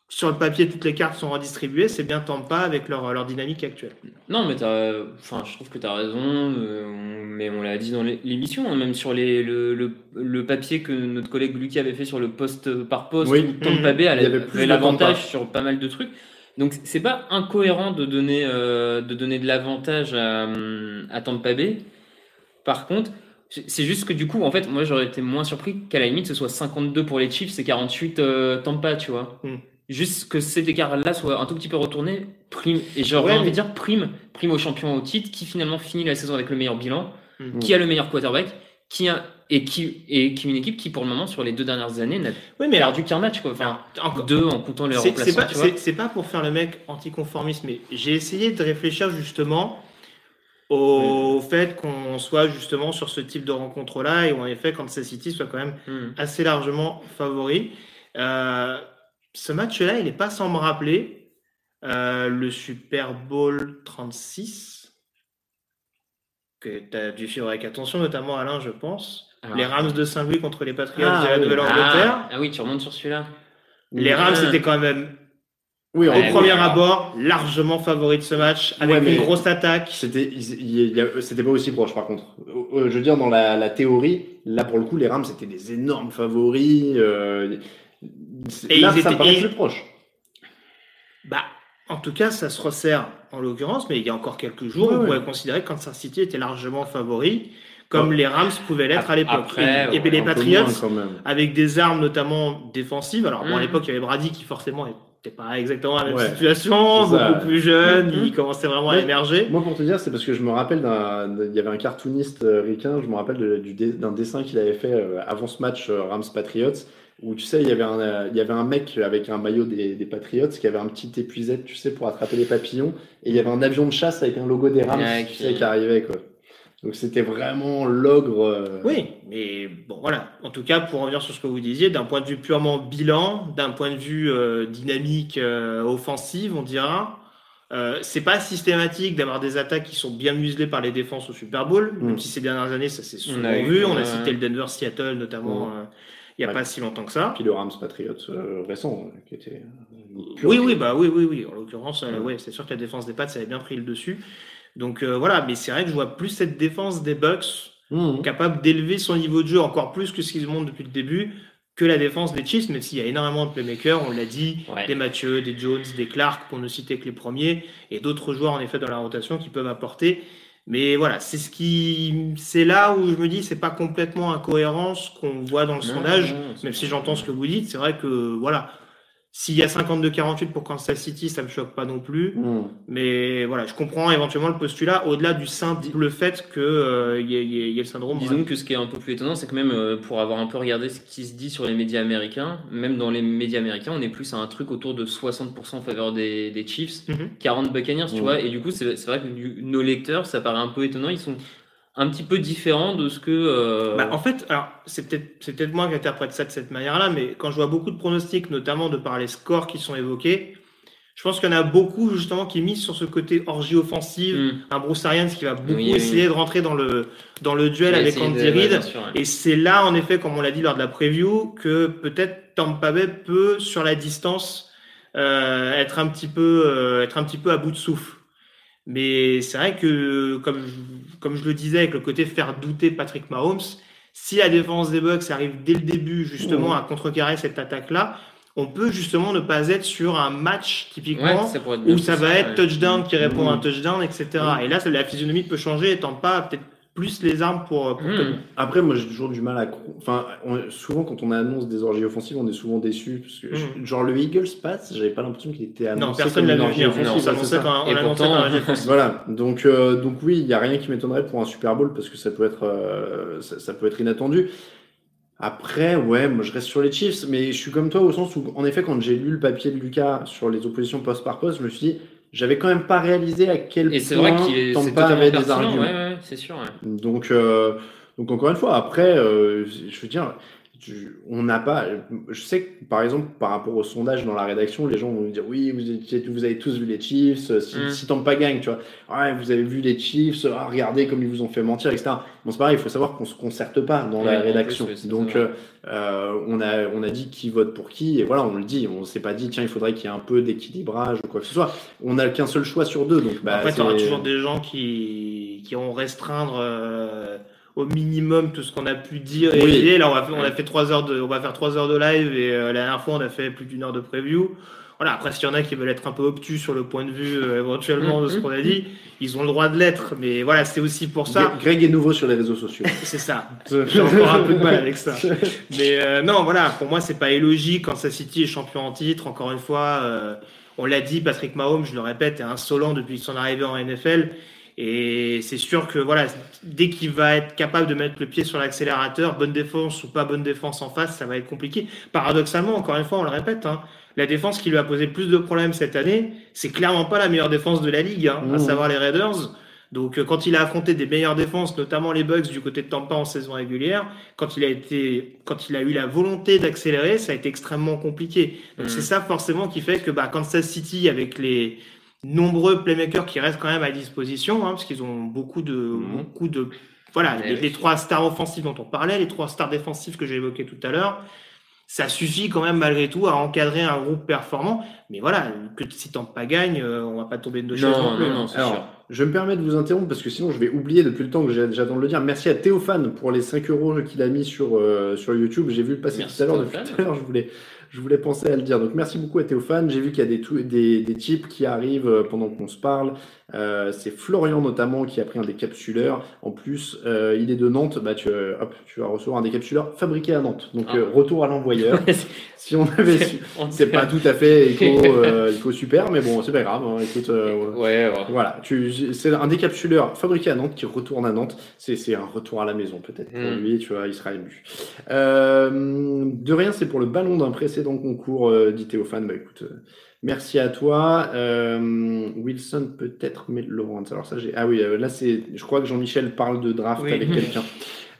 sur le papier, toutes les cartes sont redistribuées, c'est bien Tampa avec leur, leur dynamique actuelle. Non, mais t'as, enfin, je trouve que tu as raison, euh, on- mais on l'a dit dans l'é- l'émission, hein, même sur les, le, le, le papier que notre collègue Lucie avait fait sur le poste par poste, Oui. où Tampa Bay Il y avait, l'avantage sur pas mal de trucs. Donc c'est pas incohérent de donner, euh, de donner de l'avantage à, à Tampa Bay. Par contre, c'est juste que du coup, en fait, moi j'aurais été moins surpris qu'à la limite ce soit 52 pour les Chiefs et 48 euh, Tampa, tu vois. Hmm. Juste que cet écart-là soit un tout petit peu retourné, prime, et j'aurais Ouais, envie mais- de dire prime, prime au champion au titre, qui finalement finit la saison avec le meilleur bilan, Hmm. qui a le meilleur quarterback, qui a, et qui, et qui une équipe qui pour le moment sur les deux dernières années n'a Oui, mais perdu qu'un match, quoi. Enfin, deux en comptant les remplaçants, C'est pas, pas pour faire le mec anticonformiste, mais j'ai essayé de réfléchir justement au fait qu'on soit justement sur ce type de rencontre-là et où en effet Kansas City soit quand même Hmm. assez largement favori. Euh, ce match-là, il n'est pas sans me rappeler euh, le Super Bowl 36 que tu as dû suivre avec attention, notamment Alain, je pense. Alors- les Rams de Saint-Louis contre les Patriots Ah, de la. Nouvelle-Angleterre. Ah, ah oui, tu remontes sur celui-là. Les Rams étaient quand même Oui, au Ouais, premier oui. abord, largement favori de ce match, avec Ouais, une grosse attaque. C'était, c'était pas aussi proche par contre. Euh, Je veux dire, dans la, la théorie, là pour le coup, les Rams c'était des énormes favoris. euh, Et là, ils ça me étaient- paraît et- plus proche. Bah, en tout cas, ça se resserre en l'occurrence, mais il y a encore quelques jours, Ouais, on ouais. pourrait considérer que Kansas City était largement favori, comme Ouais. les Rams pouvaient l'être à l'époque. Après, et, et ouais, les Patriots, avec des armes notamment défensives. Alors, bon, à Mhm. l'époque, il y avait Brady qui forcément n'était pas exactement la même Ouais. situation, beaucoup plus jeune, Mhm. il commençait vraiment à émerger. Moi, pour te dire, c'est parce que je me rappelle d'un, il y avait un cartooniste euh, ricain, je me rappelle de- du dé- d'un dessin qu'il avait fait euh, avant ce match euh, Rams Patriots, où tu sais, il y avait un, euh, il y avait un mec avec un maillot des, des Patriots qui avait un petit épuisette, tu sais, pour attraper les papillons, et il y avait un avion de chasse avec un logo des Rams, Ouais, tu qui- sais, qui arrivait, quoi. Donc c'était vraiment l'ogre. euh, Oui, mais bon, voilà. En tout cas, pour revenir sur ce que vous disiez, d'un point de vue purement bilan, d'un point de vue euh, dynamique euh, offensive, on dira, euh, c'est pas systématique d'avoir des attaques qui sont bien muselées par les défenses au Super Bowl, Mm. même si ces dernières années, ça s'est souvent eu, vu. On a ouais. cité le Denver-Seattle notamment Mm. euh, il n'y a Ouais. pas si longtemps que ça. Puis le Rams Patriots euh, récent, euh, qui était. euh, Oui, oui, bah oui, oui, oui. En l'occurrence, euh, Ouais. ouais, c'est sûr que la défense des Pats, ça avait bien pris le dessus. Donc voilà, mais c'est vrai que je vois plus cette défense des Bucks Mhm. capable d'élever son niveau de jeu encore plus que ce qu'ils montrent depuis le début que la défense des Chiefs, même s'il y a énormément de playmakers, on l'a dit, Ouais. des Mathieu, des Jones, des Clark, pour ne citer que les premiers, et d'autres joueurs en effet dans la rotation qui peuvent apporter. Mais voilà, c'est ce qui, c'est là où je me dis, c'est pas complètement incohérent ce qu'on voit dans le Non, sondage, non, même si j'entends ce que vous dites, c'est vrai que voilà, s'il y a 52-48 pour Kansas City, ça me choque pas non plus. Mhm. Mais voilà, je comprends éventuellement le postulat au-delà du simple fait que euh, il y, y y ait le syndrome. Disons que ce qui est un peu plus étonnant, c'est que même euh, pour avoir un peu regardé ce qui se dit sur les médias américains, même dans les médias américains, on est plus à un truc autour de 60% en faveur des, des Chiefs, Mhm. 40 Buccaneers, tu Mhm. vois. Et du coup, c'est c'est vrai que du- nos lecteurs, ça paraît un peu étonnant. Ils sont un petit peu différents de ce que. euh, Bah, en fait, alors c'est peut-être c'est peut-être moi qui interprète ça de cette manière-là, mais quand je vois beaucoup de pronostics, notamment de par les scores qui sont évoqués, je pense qu'il y en a beaucoup justement qui misent sur ce côté orgie offensive, hmm. un Bruce Arians qui va beaucoup Oui, oui. essayer de rentrer dans le dans le duel avec Andy Reid. ouais. Et c'est là, en effet, comme on l'a dit lors de la preview, que peut-être Tampa Bay peut, sur la distance, euh, être un petit peu, euh, être un petit peu à bout de souffle. Mais c'est vrai que, comme je, comme je le disais, avec le côté faire douter Patrick Mahomes, si la défense des Bucks arrive dès le début, justement, à contrecarrer cette attaque-là, on peut justement ne pas être sur un match, typiquement, où ça va être touchdown qui répond à un Mhm. touchdown, etc. Et là, la physionomie peut changer, étant pas peut-être plus les armes pour, pour Hmm. tenir. Après, moi, j'ai toujours du mal à. Enfin, on- souvent, quand on annonce des orgies offensives, on est souvent déçu. Parce que, Mhm. genre, le Eagles passe, j'avais pas l'impression qu'il était annoncé. Non, personne comme l'a une vu On s'annonçait ça. quand on pourtant. Voilà, donc euh, donc oui, il y a rien qui m'étonnerait pour un Super Bowl parce que ça peut être euh, ça, ça peut être inattendu. Après, ouais, moi je reste sur les Chiefs, mais je suis comme toi au sens où, en effet, quand j'ai lu le papier de Lucas sur les oppositions poste par poste, je me suis dit, j'avais quand même pas réalisé à quel Et point vrai qu'il est c'est Tampa avait des arguments. ouais, ouais, c'est sûr. ouais. Donc, euh, donc encore une fois, après, euh, je veux dire, tu- on n'a pas. Je sais que par exemple, par rapport au sondage dans la rédaction, les gens vont me dire oui, vous, étiez- vous avez tous vu les Chiefs. euh, Si, Mm. si Tampa gagne, tu vois, ouais, vous avez vu les Chiefs. ah, regardez comme ils vous ont fait mentir, etc. Bon, c'est pareil. Il faut savoir qu'on se concerte pas dans Ouais, la en rédaction. plus, oui, c'est Donc, euh, euh, on a on a dit qui vote pour qui et voilà, on le dit. On s'est pas dit tiens, il faudrait qu'il y ait un peu d'équilibrage ou quoi que ce soit. On n'a qu'un seul choix sur deux. Donc, bah, Après, tu auras c'est- toujours des gens qui, qui vont restreindre euh, au minimum tout ce qu'on a pu dire et Oui. aider. Là, on, va, on a fait trois heures de, on va faire trois heures de live et euh, la dernière fois, on a fait plus d'une heure de preview. Voilà. Après, s'il y en a qui veulent être un peu obtus sur le point de vue euh, éventuellement de ce qu'on a dit, ils ont le droit de l'être. Mais voilà, c'est aussi pour ça. Greg est nouveau sur les réseaux sociaux. C'est ça. J'ai encore un peu de mal avec ça. Mais euh, non, voilà, pour moi, c'est pas illogique quand City est champion en titre. Encore une fois, on l'a dit, Patrick Mahomes, je le répète, est insolent depuis son arrivée en NFL. Et c'est sûr que voilà, dès qu'il va être capable de mettre le pied sur l'accélérateur, bonne défense ou pas bonne défense en face, ça va être compliqué. Paradoxalement, encore une fois, on le répète, hein, la défense qui lui a posé le plus de problèmes cette année, c'est clairement pas la meilleure défense de la ligue, hein, à Mmh. savoir les Raiders. Donc euh, quand il a affronté des meilleures défenses, notamment les Bucks du côté de Tampa en saison régulière, quand il a été, quand il a eu la volonté d'accélérer, ça a été extrêmement compliqué. Donc Mhm. c'est ça forcément qui fait que bah, Kansas City avec les nombreux playmakers qui restent quand même à disposition, hein, parce qu'ils ont beaucoup de, Mhm. beaucoup de, voilà, Mais les, trois stars offensives dont on parlait, les trois stars défensives que j'ai évoquées tout à l'heure. Ça suffit quand même malgré tout à encadrer un groupe performant. Mais voilà, que si Tampa gagne, euh, on va pas tomber de deux chaises Non, non plus. non, hein. non, sûr. Alors, je me permets de vous interrompre parce que sinon je vais oublier depuis le temps que j'ai- j'attends de le dire. Merci à Théophane pour les 5 euros qu'il a mis sur, euh, sur YouTube. J'ai vu le passer Merci, tout à l'heure. Depuis Théophane. tout à l'heure, je voulais, je voulais penser à le dire. Donc merci beaucoup à Théophane. J'ai vu qu'il y a des, des, qui arrivent euh, pendant qu'on se parle. Euh, C'est Florian notamment qui a pris un décapsuleur. En plus, euh, il est de Nantes. Bah, tu, euh, hop, tu vas recevoir un décapsuleur fabriqué à Nantes. Donc Ah. euh, retour à l'envoyeur. si on avait su. C'est pas tout à fait éco, euh, éco super, mais bon, c'est pas grave. hein. Écoute, euh, Ouais, ouais. voilà, tu, c'est un décapsuleur fabriqué à Nantes qui retourne à Nantes. C'est, c'est un retour à la maison peut-être pour Mm. lui, tu vois, il sera ému. Euh, de rien, c'est pour le ballon d'un précédent concours, euh, dit Théophane. Bah écoute, merci à toi. Euh, Wilson peut-être, mais Laurent. Alors ça, j'ai. Ah oui, euh, là c'est. Je crois que Jean-Michel parle de draft Oui. avec quelqu'un.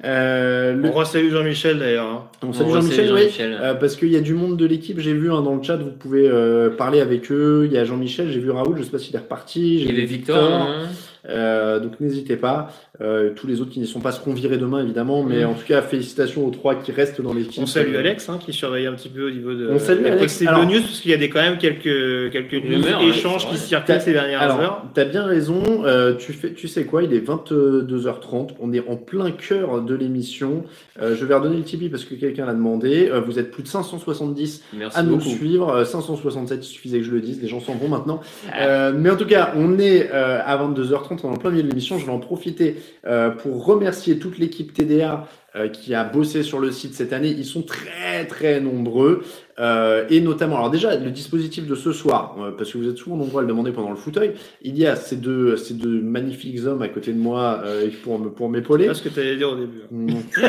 Euh, le- On resalue Jean-Michel d'ailleurs. hein. On salue On Jean-Michel, resalue oui. Jean-Michel. Euh, parce qu'il y a du monde de l'équipe, j'ai vu hein, dans le chat, vous pouvez euh, parler avec eux. Il y a Jean-Michel, j'ai vu Raoul, je sais pas s'il est reparti. Il y avait vu Victor. hein. Euh, donc n'hésitez pas. Euh, tous les autres qui n'y sont pas seront virés demain évidemment, mais Mm. en tout cas félicitations aux trois qui restent dans l'équipe. On salue Alex hein, qui surveille un petit peu au niveau de On salue Alex. Alors- news parce qu'il y a des, quand même quelques, quelques news, échanges qui circulent ces dernières Alors, heures. t'as bien raison. euh, tu fais, tu sais quoi Il est 22h30. On est en plein cœur de l'émission. Euh, je vais redonner le Tipeee parce que quelqu'un l'a demandé. Euh, vous êtes plus de 570 Merci à nous beaucoup. suivre. Euh, 567, il suffisait que je le dise. Les gens s'en vont maintenant. Euh, mais en tout cas, on est euh, à 22h30, on est en plein milieu de l'émission. Je vais en profiter euh, pour remercier toute l'équipe TDA euh, qui a bossé sur le site cette année. Ils sont très très nombreux. Euh, et notamment, alors déjà, le dispositif de ce soir, parce que vous êtes souvent nombreux à le demander pendant le fauteuil, il y a ces deux, ces deux magnifiques hommes à côté de moi pour me- pour m'épauler. C'est ce que tu allais dire au début. hein.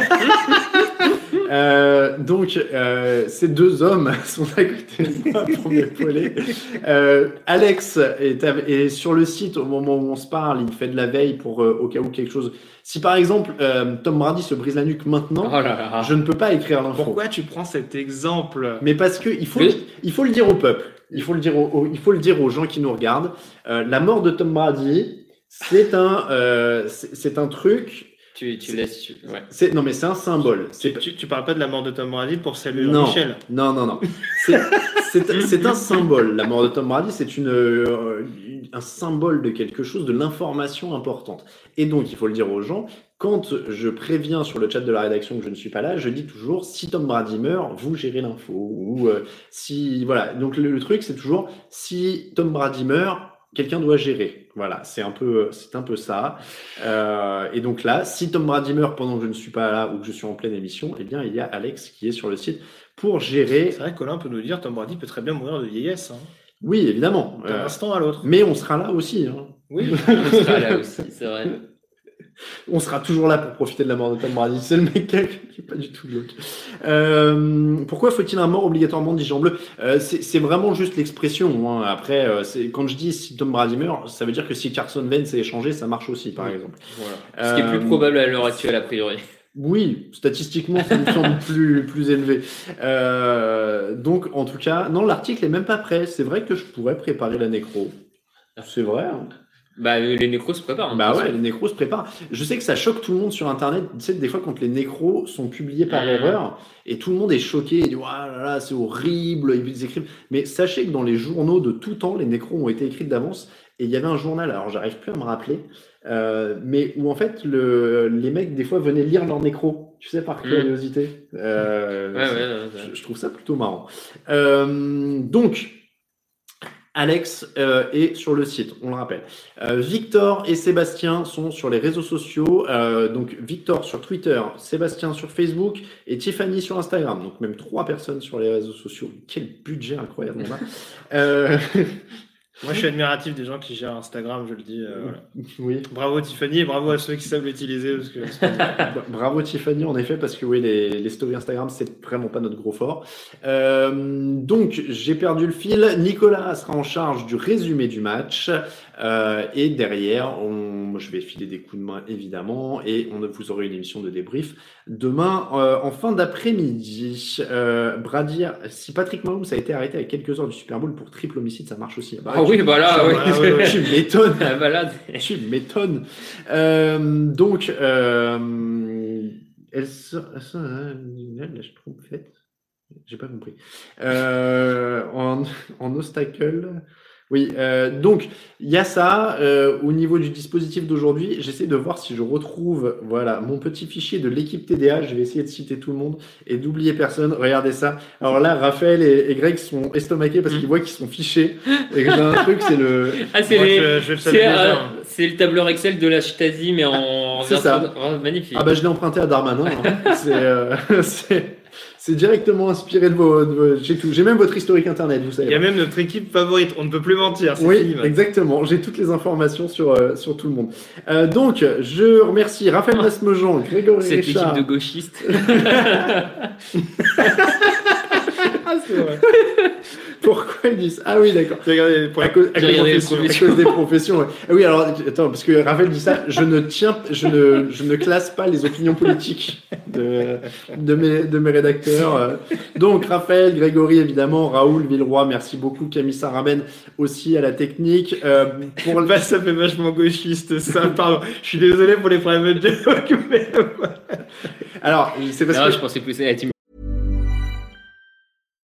Euh, donc, euh, ces deux hommes sont à côté de moi pour m'épauler. Euh, Alex est, est sur le site au moment où on se parle. Il fait de la veille pour euh, au cas où quelque chose. Si par exemple euh, Tom Brady se brise la nuque maintenant, Oh là là. je ne peux pas écrire l'info. Pourquoi tu prends cet exemple? Mais parce que il faut, Oui. il faut le dire au peuple. Il faut le dire aux, il faut le dire aux gens qui nous regardent. Euh, la mort de Tom Brady, c'est un, euh, c'est un truc. Tu, tu laisses. tu- Ouais. C'est non mais c'est un symbole. Tu, tu, tu parles pas de la mort de Tom Brady pour saluer Non. Jean-Michel. Non, non, non. C'est- un symbole. La mort de Tom Brady, c'est une, euh, un symbole de quelque chose, de l'information importante. Et donc, il faut le dire aux gens, quand je préviens sur le chat de la rédaction que je ne suis pas là, je dis toujours, si Tom Brady meurt, vous gérez l'info. Ou euh, si, voilà. Donc, le, le truc, c'est toujours, si Tom Brady meurt, quelqu'un doit gérer. Voilà, c'est un peu, c'est un peu ça. Euh, et donc là, si Tom Brady meurt pendant que je ne suis pas là ou que je suis en pleine émission, eh bien, il y a Alex qui est sur le site pour gérer. C'est vrai que Colin peut nous dire Tom Brady peut très bien mourir de vieillesse. Hein. Oui, évidemment. D'un Euh, instant à l'autre. mais on sera là aussi. hein. Oui. On sera là aussi, c'est vrai. On sera toujours là pour profiter de la mort de Tom Brady. C'est le mec qui est pas du tout glauque. Euh, pourquoi faut-il un mort obligatoirement dit Jean Bleu? Euh, C'est vraiment juste l'expression. Hein. Après, euh, quand je dis si Tom Brady meurt, ça veut dire que si Carson Wentz est échangé, ça marche aussi, par exemple. Voilà. Ce qui est plus probable à l'heure actuelle, a priori. Oui, statistiquement, ça me semble plus, plus élevé. Euh, donc, en tout cas, non, l'article est même pas prêt. C'est vrai que je pourrais préparer la nécro. C'est vrai. hein. Bah, les nécros se préparent. hein, Bah ouais, les nécros se préparent. Je sais que ça choque tout le monde sur Internet. Tu sais, des fois, quand les nécros sont publiés par Mhm. erreur, et tout le monde est choqué, et dit, ah là là, c'est horrible, ils écrivent. Mais sachez que dans les journaux de tout temps, les nécros ont été écrits d'avance. Et il y avait un journal, alors j'arrive plus à me rappeler, euh, mais où en fait, le, les mecs, des fois, venaient lire leurs nécros, tu sais, par Mhm. curiosité. Euh, ouais, ouais, ouais. je, je trouve ça plutôt marrant. Euh, donc, Alex euh, est sur le site, on le rappelle. Euh, Victor et Sébastien sont sur les réseaux sociaux. euh, donc, Victor sur Twitter, Sébastien sur Facebook et Tiffany sur Instagram. Donc, même trois personnes sur les réseaux sociaux. Quel budget incroyable on a. Moi, je suis admiratif des gens qui gèrent Instagram, je le dis. euh, voilà. oui. Bravo Tiffany et bravo à ceux qui savent l'utiliser. Parce que Bravo Tiffany, en effet, parce que oui, les, les stories Instagram, c'est vraiment pas notre gros fort. Euh, donc, j'ai perdu le fil. Nicolas sera en charge du résumé du match. Euh, et derrière, on, je vais filer des coups de main, évidemment. Et on, vous aurez une émission de débrief demain, euh, en fin d'après-midi. Euh, Bradir, si Patrick Mahomes a été arrêté à quelques heures du Super Bowl pour triple homicide, ça marche aussi. Ah oui, bah là, oui. Ah ouais, ouais. Tu m'étonnes. Ah, bah là, Tu m'étonnes. Euh, donc, elle là, je trompe fait. J'ai pas compris. En, en obstacle. Oui, euh, donc il y a ça euh, au niveau du dispositif d'aujourd'hui. J'essaie de voir si je retrouve voilà mon petit fichier de l'équipe TDA. Je vais essayer de citer tout le monde et d'oublier personne. Regardez ça. Alors là, Raphaël et, et Greg sont estomaqués parce qu'ils voient qu'ils sont fichés. Et que j'ai un truc, c'est le ah, c'est les- euh, le tableur Excel de la Stasi, mais en C'est ça. oh, magnifique. Ah bah je l'ai emprunté à Darmanin. hein. c'est, euh, c'est, directement inspiré de vos, de vos- j'ai tout. J'ai même votre historique internet, vous Il savez. y a même notre équipe favorite. On ne peut plus mentir. C'est Oui, fini, exactement. J'ai toutes les informations sur, euh, sur tout le monde. Euh, donc, je remercie Raphaël Masmejean, Grégory Cette équipe de gauchistes. Ah, c'est vrai. Pourquoi ils disent Ah oui, d'accord. Pour À la cause, à à des professions. ouais. Ah oui, alors attends, parce que Raphaël dit ça, je ne tiens, je ne, je ne classe pas les opinions politiques de, de mes, de mes rédacteurs. Donc Raphaël, Grégory évidemment, Raoul, Villeroy, merci beaucoup, Camille Saraben aussi à la technique. Euh, pour le- Bah, ça fait vachement gauchiste, ça. Pardon. Je suis désolé pour les problèmes de mais alors c'est parce Non, que je pensais plus à la team.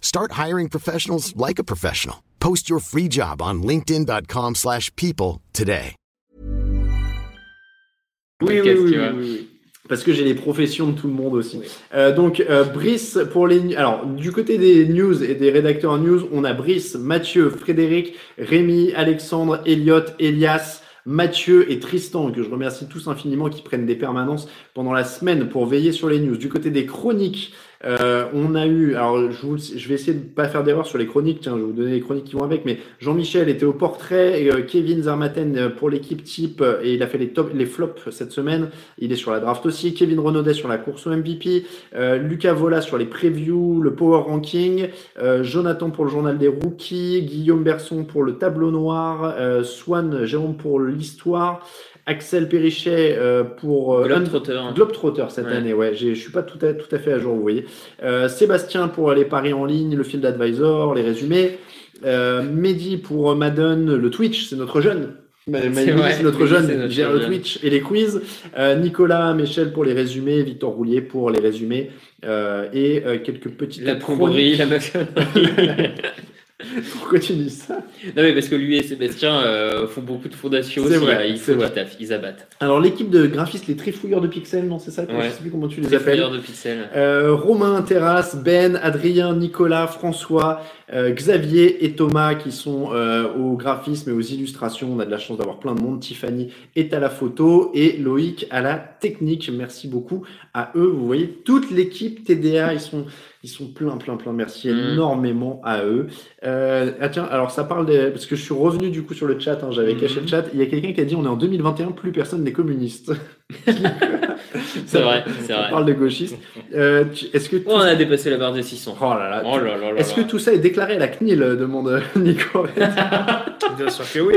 Start hiring professionals like a professional. Post your free job on linkedin.com/people slash people today. Oui, oui, oui, oui. Parce que j'ai les professions de tout le monde aussi. Euh, donc, euh, Brice, pour les. Alors, du côté des news et des rédacteurs news, on a Brice, Mathieu, Frédéric, Rémi, Alexandre, Elliot, Elias, Mathieu et Tristan, que je remercie tous infiniment, qui prennent des permanences pendant la semaine pour veiller sur les news. Du côté des chroniques, euh, on a eu, alors je, vous- je vais essayer de pas faire d'erreur sur les chroniques, tiens, je vais vous donner les chroniques qui vont avec, mais Jean-Michel était au portrait, euh, Kevin Zarmaten euh, pour l'équipe type, et il a fait les top, les flops cette semaine, il est sur la draft aussi, Kevin Renaudet sur la course au MVP, euh, Lucas Vola sur les previews, le power ranking, Jonathan pour le journal des rookies, Guillaume Berson pour le tableau noir, Swan Jérôme pour l'histoire, Axel Perrichet euh, pour euh, Globetrotter. Globetrotter cette Ouais. année, ouais. j'ai- Je suis pas tout à, tout à fait à jour, vous voyez. Euh, Sébastien pour les paris en ligne, le field advisor, les résumés. Euh, Mehdi pour Madden, le Twitch, c'est notre jeune. Mehdi, c'est notre jeune, notre gère le. Twitch et les quiz. Euh, Nicolas Michel pour les résumés, Victor Roulier pour les résumés euh, et euh, quelques petites La plomberie, la. Pourquoi tu dis ça? Non, mais parce que lui et Sébastien euh, font beaucoup de fondations aussi. vrai, là, ils font du taf, ils abattent. Alors, l'équipe de graphistes, les trifouilleurs de pixels, non, c'est ça? Ouais. Je sais plus comment tu les Les appelles. fouilleurs de pixels. Euh, Romain, Terrasse, Ben, Adrien, Nicolas, François, euh, Xavier et Thomas qui sont euh, au graphisme et aux illustrations. On a de la chance d'avoir plein de monde. Tiffany est à la photo et Loïc à la technique. Merci beaucoup à eux. Vous voyez, toute l'équipe TDA, ils sont, ils sont plein, plein, plein. Merci Mhm. énormément à eux. Euh, ah tiens, alors ça parle des... Parce que je suis revenu du coup sur le chat, hein, j'avais Mhm. caché le chat. Il y a quelqu'un qui a dit on est en 2021, plus personne n'est communiste. C'est vrai, c'est On vrai. parle de gauchistes. Euh, tu- Est-ce que Oh, on a dépassé la barre des 600. Oh là là. Oh là là là Est-ce que tout ça est déclaré à la CNIL demande Nico. Bien sûr que oui.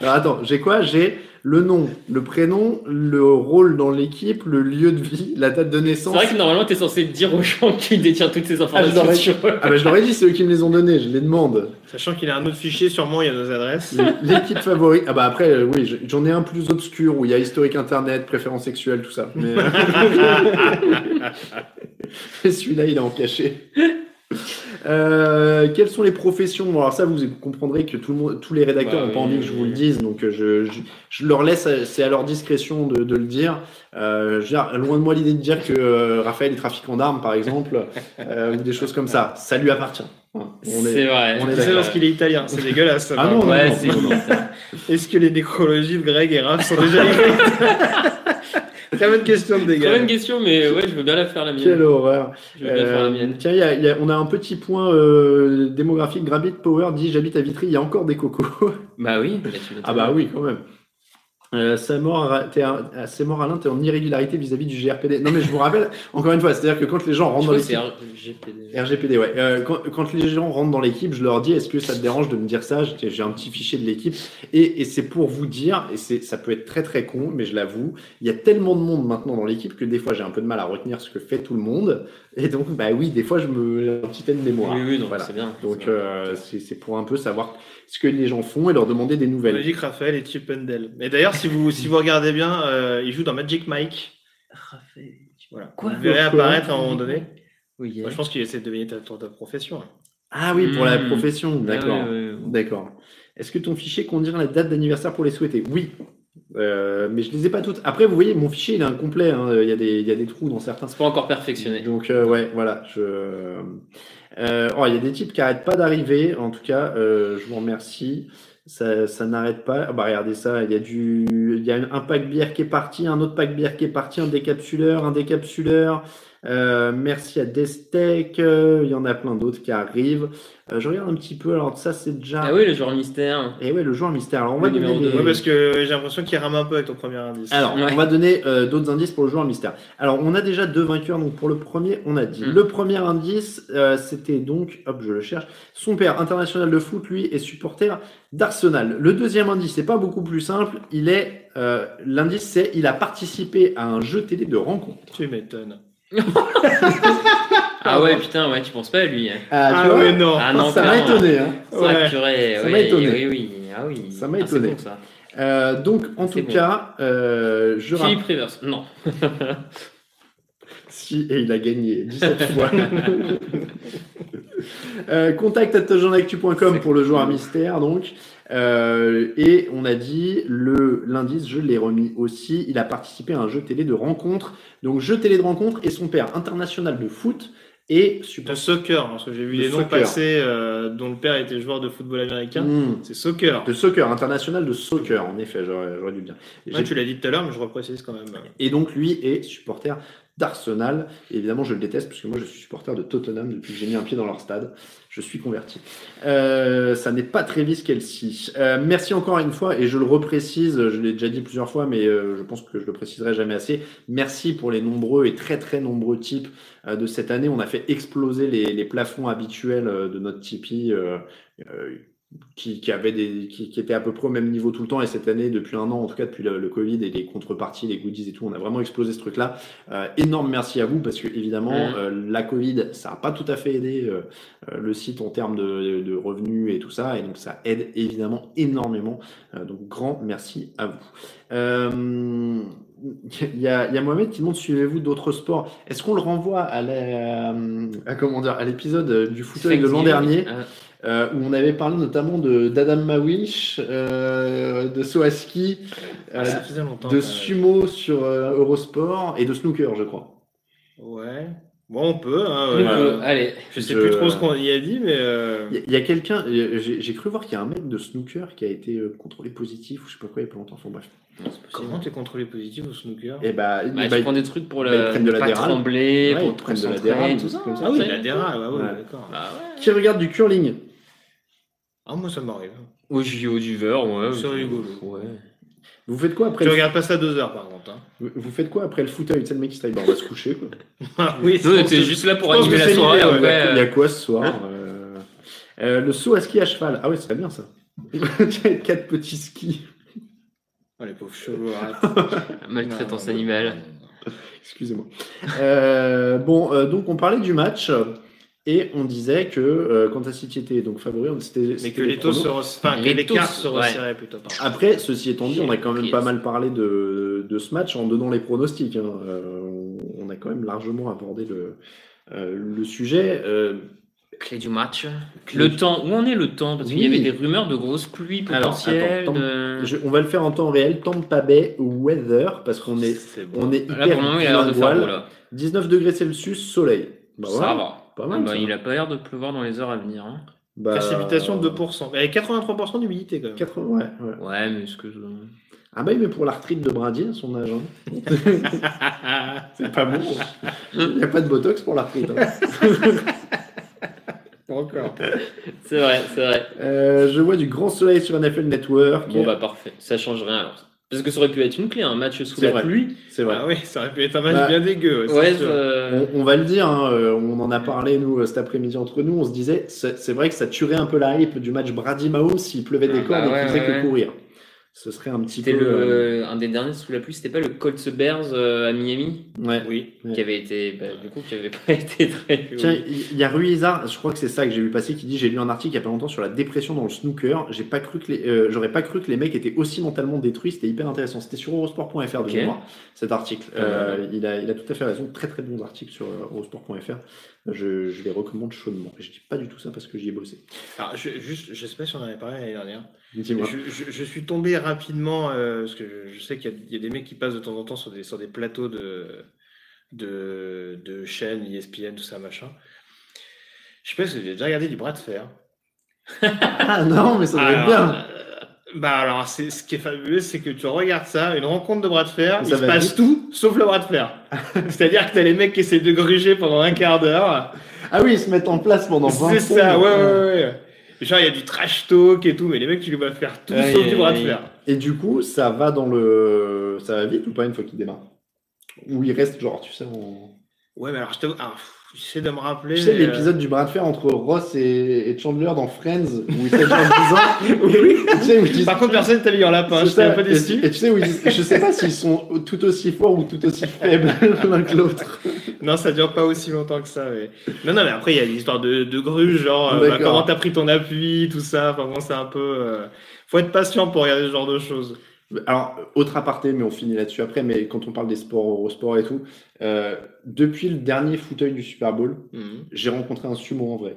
Alors attends, j'ai quoi? J'ai le nom, le prénom, le rôle dans l'équipe, le lieu de vie, la date de C'est naissance. vrai que normalement, t'es censé dire aux gens qui détient toutes ces Ah, je informations sur eux. Ah bah je leur ai dit, c'est eux qui me les ont donnés, je les demande. Sachant qu'il a un autre fichier, sûrement il y a nos adresses. L'équipe favorite. Ah bah après, euh, oui, je- j'en ai un plus obscur où il y a historique internet, préférences sexuelles, tout ça. Mais, Mais celui-là, il est en cachet. Euh, quelles sont les professions? Bon, Alors ça, vous comprendrez que tout le monde, tous les rédacteurs Bah n'ont pas oui, envie que je vous le dise, donc euh, je, je, je leur laisse, c'est à leur discrétion de, de le dire. Euh, je veux dire, loin de moi l'idée de dire que euh, Raphaël est trafiquant d'armes, par exemple, euh, ou des choses comme ça. Ça lui appartient. Est- C'est vrai. on est C'est d'accord. parce qu'il est italien, c'est dégueulasse. Ah non. Ouais. Est-ce que les nécrologies de Greg et Raph sont déjà livrées Très bonne question de Très dégâts. bonne question, mais ouais, je veux bien la faire la mienne. Quelle horreur. Je veux bien faire la Euh, mienne. tiens, il y a- y a- on a un petit point euh, démographique. Grabit Power dit J'habite à Vitry, il y a encore des cocos. Bah oui. ah bah oui, quand même. Euh, c'est mort, mort Alain, t'es en irrégularité vis-à-vis du GRPD. Non mais je vous rappelle, encore une fois, c'est-à-dire que quand les gens Je rentrent dans l'équipe, RGPD. RGPD, ouais. Euh, quand, quand les gens rentrent dans l'équipe, je leur dis est-ce que ça te dérange de me dire ça? J'ai un petit fichier de l'équipe et, et c'est pour vous dire, et c'est ça peut être très très con, mais je l'avoue, il y a tellement de monde maintenant dans l'équipe que des fois j'ai un peu de mal à retenir ce que fait tout le monde. Et donc, bah oui, des fois je me j'ai un petit peu de mémoire. Oui, oui, Voilà. c'est bien. Donc euh, c'est c'est pour un peu savoir ce que les gens font et leur demander des nouvelles. dit que Raphaël est Chippendale. Mais d'ailleurs, si vous, si vous regardez bien, euh, il joue dans Magic Mike. Raphaël. Voilà. Quoi Vous verrez apparaître à un moment donné. Oui, Moi, je pense qu'il essaie de deviner ta, ta, ta profession. Ah oui, pour la Hmm. profession, d'accord. Ah ouais. D'accord. Est-ce que ton fichier contient la date d'anniversaire pour les souhaiter? Oui. Euh, mais je les ai pas toutes. Après, vous voyez, mon fichier il est incomplet. hein. Il, y a des, il y a des trous dans certains. C'est pas encore perfectionné. Donc, euh, ouais, voilà. Je... Euh, oh, il y a des types qui arrêtent pas d'arriver. En tout cas, euh, je vous remercie. Ça, ça n'arrête pas. Ah bah, regardez ça. Il y a du, il y a un pack bière qui est parti, un autre pack bière qui est parti, un décapsuleur, un décapsuleur. Euh, merci à Destec. Euh, il y en a plein d'autres qui arrivent. Euh, je regarde un petit peu. Alors, ça, c'est déjà. Ah oui, le joueur mystère. Et ouais, le joueur mystère. Alors, on va donner des-. Ouais, parce que j'ai l'impression qu'il rame un peu avec ton premier indice. Alors, Ouais. on va donner euh, d'autres indices pour le joueur mystère. Alors, on a déjà deux vainqueurs. Donc, pour le premier, on a dit. Mm. Le premier indice, euh, c'était donc, hop, je le cherche. Son père, international de foot, lui, est supporter d'Arsenal. Le deuxième indice, c'est pas beaucoup plus simple. Il est, euh, l'indice, c'est, il a participé à un jeu télé de rencontre. Tu m'étonnes. Ah ouais, putain, ouais, tu penses pas à lui. hein. Ah, Ah ouais, non. Ah non, ça m'a étonné. Hein. Ouais. purée, Ça étonné. Oui, oui, ah oui. Ça m'a Ah, étonné. bon, ça. Euh, donc, en tout bon. cas, euh, je rappelle. Philippe Rivers. Non. Si, et il a gagné 17 fois. euh, contact at pour le joueur mystère, donc. Euh, et on a dit, le l'indice, je l'ai remis aussi, il a participé à un jeu télé de rencontre. Donc, jeu télé de rencontre et son père international de foot et De super. soccer, parce que j'ai vu De des noms passer euh, dont le père était joueur de football américain. Hmm. C'est soccer. De soccer, international de soccer, en effet, j'aurais dû bien. Ouais, J'ai- tu l'as dit tout à l'heure, mais je reprécise quand même. Et donc lui est supporter d'Arsenal. Évidemment, je le déteste parce que moi, je suis supporter de Tottenham depuis que j'ai mis un pied dans leur stade. Je suis converti. Euh, ça n'est pas Travis Kelsey. Euh, merci encore une fois, et je le reprécise, je l'ai déjà dit plusieurs fois, mais euh, je pense que je le préciserai jamais assez. Merci pour les nombreux et très très nombreux types euh, de cette année. On a fait exploser les, les plafonds habituels euh, de notre Tipeee. Qui, qui avait des qui, qui étaient à peu près au même niveau tout le temps. Et cette année depuis un an en tout cas depuis le, le Covid et les contreparties les goodies et tout on a vraiment explosé ce truc là euh, énorme merci à vous parce que évidemment Mhm. euh, la Covid ça a pas tout à fait aidé euh, euh, le site en termes de, de revenus et tout ça. Et donc ça aide évidemment énormément. Donc grand merci à vous. Il y, a, il y a Mohamed qui demande suivez-vous d'autres sports? Est-ce qu'on le renvoie à, l'épisode du fauteuil de l'an dernier? Euh, où on avait parlé notamment de d'Adam Mawish, euh, de Soaski, euh, Ah, longtemps. de sumo sur euh, Eurosport et de snooker, je crois. Ouais. Bon, on peut. Hein, ouais. euh, allez. Je sais Je- plus trop ce qu'on y a dit, mais. euh, Il y, a- il y a quelqu'un, euh, j'ai cru voir qu'il y a un mec de snooker qui a été euh, contrôlé positif ou je sais pas quoi il y a pas longtemps. Enfin bref. Comment t'es contrôlé positif au snooker? Et bah, Bah, eh bah, tu prends des trucs pour bah, le, ils prennent de pour pas trembler, Ouais, pour ils te prennent de concentrer, l'adéral, tout ça. Ah oui, Ouais. la DERA, ouais, ouais, Ouais. d'accord. Bah ouais. qui regarde du curling? Ah, moi, ça m'arrive. Au JO ouais. C'est rigolo. Ouais. Vous faites quoi après Tu le... regardes pas ça deux heures, par contre. Hein. vous- Vous faites quoi après le fauteuil Tu sais, le mec qui se dit, on va se coucher. Quoi. Ah oui, que- juste là pour animer la c'est soirée. ouais. Il y a- quoi ce soir euh, euh, Le saut à ski à cheval. Ah ouais, c'est très bien ça. Quatre petits skis. Oh, les pauvres chevaux. Maltraitance animale. Excusez-moi. Euh, bon, euh, donc on parlait du match et on disait que euh, Kansas City était donc favori. on- C'était, Mais que les taux pronos. se enfin, que se- ouais. plutôt. pardon. Après, ceci étant dit, on a quand même pas mal parlé de, de ce match en donnant les pronostics. hein. Euh, on- a quand même largement abordé le, euh, le sujet. Euh, Clé du match. Clé Le du- temps. Où en est le temps? Parce qu'il y avait des rumeurs de grosses pluies Alors, potentielles. attends, de- je- on va le faire en temps réel. Tampa Bay weather parce qu'on est, C'est bon. on est hyper Là, pour le moment, il a de faire bilingual. beau, là. 19 degrés Celsius, soleil. Bah, ça voilà. va. Pas mal, bah, ça. il a pas l'air de pleuvoir dans les heures à venir. hein. Bah, Précipitation de 2%. Mais avec 83% d'humidité quand même. 80, ouais, ouais. Ouais, mais que. Ah bah, mais pour l'arthrite de Brady à son âge. hein. C'est pas bon. Il n'y a pas de botox pour l'arthrite. hein. Encore. C'est vrai, c'est vrai. Euh, je vois du grand soleil sur NFL Network. Bon, bah parfait. Ça change rien alors. Parce que ça aurait pu être une clé, un match sous C'est la vrai. pluie. C'est vrai. Ah oui, ça aurait pu être un match Bah, bien dégueu. Ouais, ça- On, on va le dire, hein, euh, on en a parlé nous euh, cet après-midi entre nous. On se disait, c'est vrai que ça tuerait un peu la hype du match Brady Mahomes s'il pleuvait des Ah, cordes bah et ouais, qu'il faisait ouais, que ouais. courir. Ce serait un petit peu. C'était euh, le un des derniers sous la pluie, c'était pas le Colts Bears euh, à Miami? Ouais. Oui. Ouais. qui avait été bah, du coup qui avait pas été très Tiens, il y a Ruizard, je crois que c'est ça que j'ai vu passer, qui dit j'ai lu un article il y a pas longtemps sur la dépression dans le snooker. J'ai pas cru que les, euh, j'aurais pas cru que les mecs étaient aussi mentalement détruits. C'était hyper intéressant. C'était sur Eurosport.fr de Ok. mémoire cet article. Ah, Euh, il a, il a tout à fait raison. Très très bons articles sur euh, Eurosport.fr. Je, je les recommande chaudement. Je dis pas du tout ça parce que j'y ai bossé. Alors, je, juste, je sais pas si on en avait parlé l'année dernière. Je, suis tombé rapidement, euh, parce que je, sais qu'il y, a- il y a des mecs qui passent de temps en temps sur des, sur des plateaux de, de, de chaînes, ESPN, tout ça, machin. Je sais pas si vous avez déjà regardé du bras de fer. Ah non, mais ça doit être bien. Bah alors, c'est, ce qui est fabuleux, c'est que tu regardes ça, une rencontre de bras de fer, Ça il se passe vite. tout, sauf le bras de fer. C'est-à-dire que t'as les mecs qui essaient de gruger pendant un quart d'heure. Ah oui, ils se mettent en place pendant 20 C'est ça, ouais, ouais, ouais. Genre, il y a du trash talk et tout, mais les mecs, tu les vois faire tout sauf du bras de fer. Et du coup, ça va dans le. Ça va vite ou pas une fois qu'il démarre? Ou il reste genre, tu sais, en... Ouais, mais alors, je alors, pff, j'essaie de me rappeler. Tu sais, mais, euh, l'épisode du bras de fer entre Ross et, et Chandler dans Friends, où ils genre 10 ans. Oui. tu sais, où ils disent- Par contre, personne t'a mis en lapin, j'étais un peu déçu. et tu sais, où ils je sais pas s'ils sont tout aussi forts ou tout aussi faibles l'un que l'autre. Non, ça dure pas aussi longtemps que ça. Mais... Non, non, mais après, il y a l'histoire de, de gruge, genre, euh, bah, comment t'as pris ton appui, tout ça. Enfin, bon, c'est un peu. euh, Faut être patient pour regarder ce genre de choses. Alors, autre aparté, mais on finit là-dessus après, mais quand on parle des sports, Eurosport et tout, euh, depuis le dernier fauteuil du Super Bowl, Mhm. j'ai rencontré un sumo en vrai.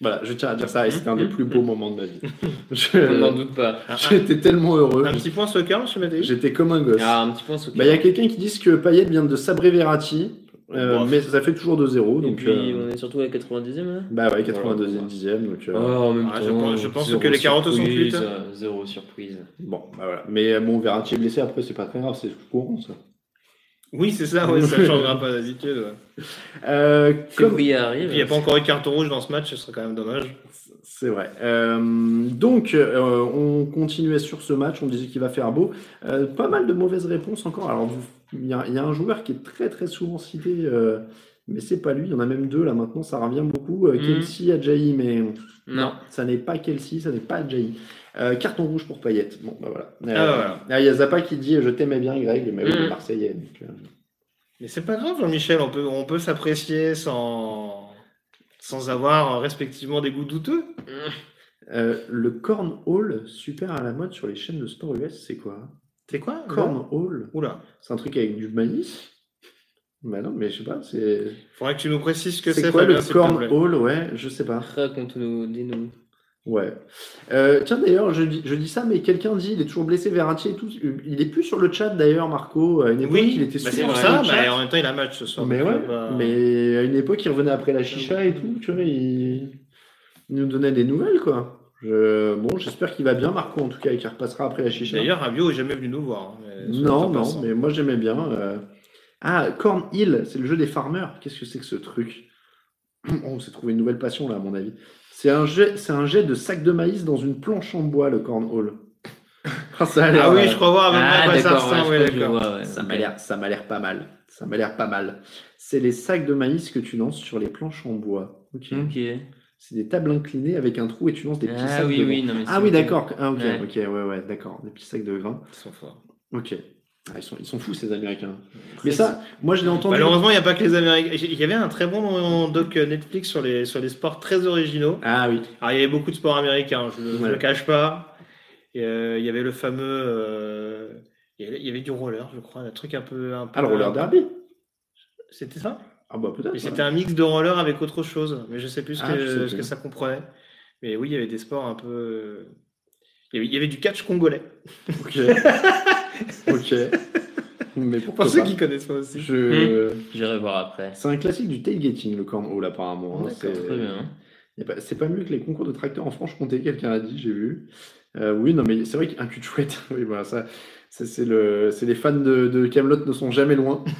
Voilà, je tiens à dire ça, et c'était un des plus beaux moments de ma vie. Je- n'en doute pas. J'étais tellement heureux. un petit point soccer, Mattei J'étais comme un gosse. Ah, un petit point sous Bah, il y a quelqu'un qui dit que Payet vient de sabrer Verratti, euh, Bon. mais ça fait toujours 2-0. Et Donc, puis euh, on est surtout à 90e là? Bah ouais, 82e, 10e. Donc, euh, Oh, en même Ah, je temps, pense- je pense que les carottes sont surprise, cuites. euh, Zéro surprise. bon, bah voilà. Mais bon, Verratti est blessé, après, c'est pas très grave, c'est courant ça. Oui, c'est ça, ouais, ça changera pas d'habitude. ouais. Euh, comme- il n'y a pas encore eu de carton rouge dans ce match, ce serait quand même dommage. C'est vrai. Euh, donc, euh, on continuait sur ce match. On disait qu'il va faire beau. Euh, pas mal de mauvaises réponses encore. Alors, vous- il y, a il y a un joueur qui est très très souvent cité, euh, mais c'est pas lui. Il y en a même deux là maintenant. Ça revient beaucoup. Euh, Mhm. Kelsey Ajayi, mais Non. ça n'est pas Kelsey, ça n'est pas Ajayi. Euh, carton rouge pour Payet. Bon, bah voilà. Euh, Ah, voilà. ah, Il y a Zappa qui dit Je t'aimais bien, Greg, mais oui, est Marseillais. donc, euh, Mais c'est pas grave, Jean-Michel, on peut, on peut s'apprécier sans, sans avoir euh, respectivement des goûts douteux. euh, le cornhole, super à la mode sur les chaînes de sport US, c'est quoi? C'est quoi Cornhole Oula. C'est un truc avec du maïs Bah non, mais je sais pas, c'est. Faudrait que tu nous précises ce que c'est. C'est quoi Fabien, le s'il te plaît. cornhole? Ouais, je sais pas. Raconte-nous, dis-nous. Ouais. Euh, tiens, d'ailleurs, je dis, je dis ça, mais quelqu'un dit il est toujours blessé, Verratti et tout. Il est plus sur le chat d'ailleurs, Marco. À une époque, Oui, il était bah, sur c'est pour le ça. chat. bah, en même temps, il a un match ce soir. Mais ouais, euh, bah, mais à une époque, il revenait après la chicha et tout, tu vois, il, il nous donnait des nouvelles, quoi. Je... Bon, j'espère qu'il va bien, Marco, en tout cas, et qu'il repassera après la chicha. D'ailleurs, Rabiot est jamais venu nous voir. hein, non, non, passant. mais moi j'aimais bien. euh. Ah, Corn Hill, c'est le jeu des farmers. Qu'est-ce que c'est que ce truc? On s'est trouvé une nouvelle passion là, à mon avis. C'est un jet, c'est un jet de sac de maïs dans une planche en bois, le cornhole. Ah, ça a l'air, Ah oui, euh, je crois voir Ah, ouais, Ça m'a l'air, ça m'a l'air pas mal. Ça m'a l'air pas mal. C'est les sacs de maïs que tu lances sur les planches en bois. Ok. Ok. C'est des tables inclinées avec un trou et tu lances des petits Ah sacs oui, de oui, non, mais Ah oui, d'accord. Ah, ok, Ouais. ok, ouais, ouais, d'accord. Des petits sacs de grains. Ils sont forts. Ok. Ah, ils sont, ils sont fous ces Américains. Mais ça, moi je l'ai entendu. Malheureusement, il n'y a pas que les Américains. Il y avait un très bon doc Netflix sur les, sur les sports très originaux. Ah oui. Alors, il y avait beaucoup de sports américains, je ne Ouais. le cache pas. Et, euh, il y avait le fameux. euh, il, y avait, il y avait du roller, je crois, un truc un peu. Un peu Ah, le roller derby. C'était ça? Ah bah peut-être. Mais ouais. c'était un mix de roller avec autre chose. Mais je sais plus ce, Ah, que, ce ça comprenait. Mais oui, il y avait des sports un peu. Il y avait, il y avait du catch congolais. Ok. ok. Mais Pour ceux pas qui connaissent pas aussi. Je... J'irai voir après. C'est un classique du tailgating, le cornhole apparemment. hein. C'est- très bien. pas- C'est pas mieux que les concours de tracteurs en Franche-Comté, quelqu'un a dit, j'ai vu. Euh, oui, non, mais c'est vrai qu'un cul de chouette, oui, voilà, ça, c'est le, c'est les fans de, de Camelot ne sont jamais loin.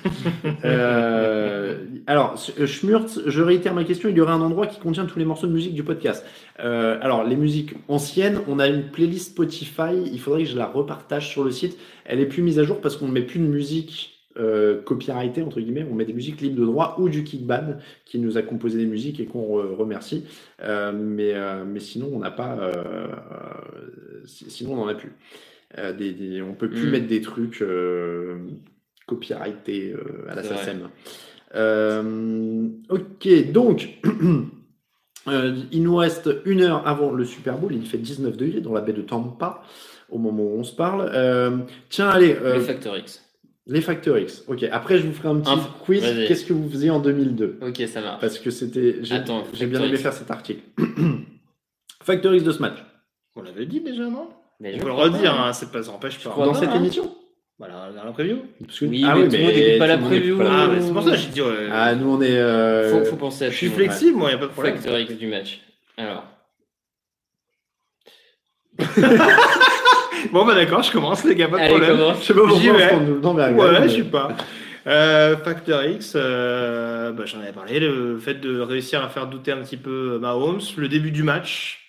Euh, alors, Schmurtz, je réitère ma question, il y aurait un endroit qui contient tous les morceaux de musique du podcast. Euh, alors, les musiques anciennes, on a une playlist Spotify, il faudrait que je la repartage sur le site. Elle est plus mise à jour parce qu'on ne met plus de musique euh, copyrightée, entre guillemets, on met des musiques libres de droit ou du Kickbad qui nous a composé des musiques et qu'on re- remercie. Euh, mais, euh, mais sinon, on n'a pas. euh, euh, si- sinon, on n'en a plus. Euh, des, des- on peut plus Mm. mettre des trucs euh, copyrightés euh, à la. SACEM. Euh, ok, donc. euh, il nous reste une heure avant le Super Bowl. Il fait 19 degrés dans la baie de Tampa au moment où on se parle. Euh, tiens, allez, euh, Le Factor X. les Factor X. Ok, après je vous ferai un petit quiz. Qu'est-ce que vous faisiez en 2002 Ok, ça marche. Parce que c'était. J'ai Attends, j'ai bien aimé X. faire cet article. Factor X de ce match. On l'avait dit déjà, non? Mais On je peut le redire, pas. hein, c'est pas, ça empêche pas. Dans pas, cette hein. émission Voilà, dans la preview. Parce que- Oui, mais tout le monde pas la tout le monde écoute preview. pas la Ah, c'est pour ça que j'ai dit. ouais. Ah, nous on est. euh, Faut, faut penser à je suis flexible, moi, il n'y a pas de problème. Factor X du match. Alors, Bon, bah d'accord, je commence, les gars, pas de allez, problème. commence. Je sais pas pourquoi on se Ouais, je sais pas. Euh, Factor X, euh, bah, j'en avais parlé, le fait de réussir à faire douter un petit peu Mahomes, le début du match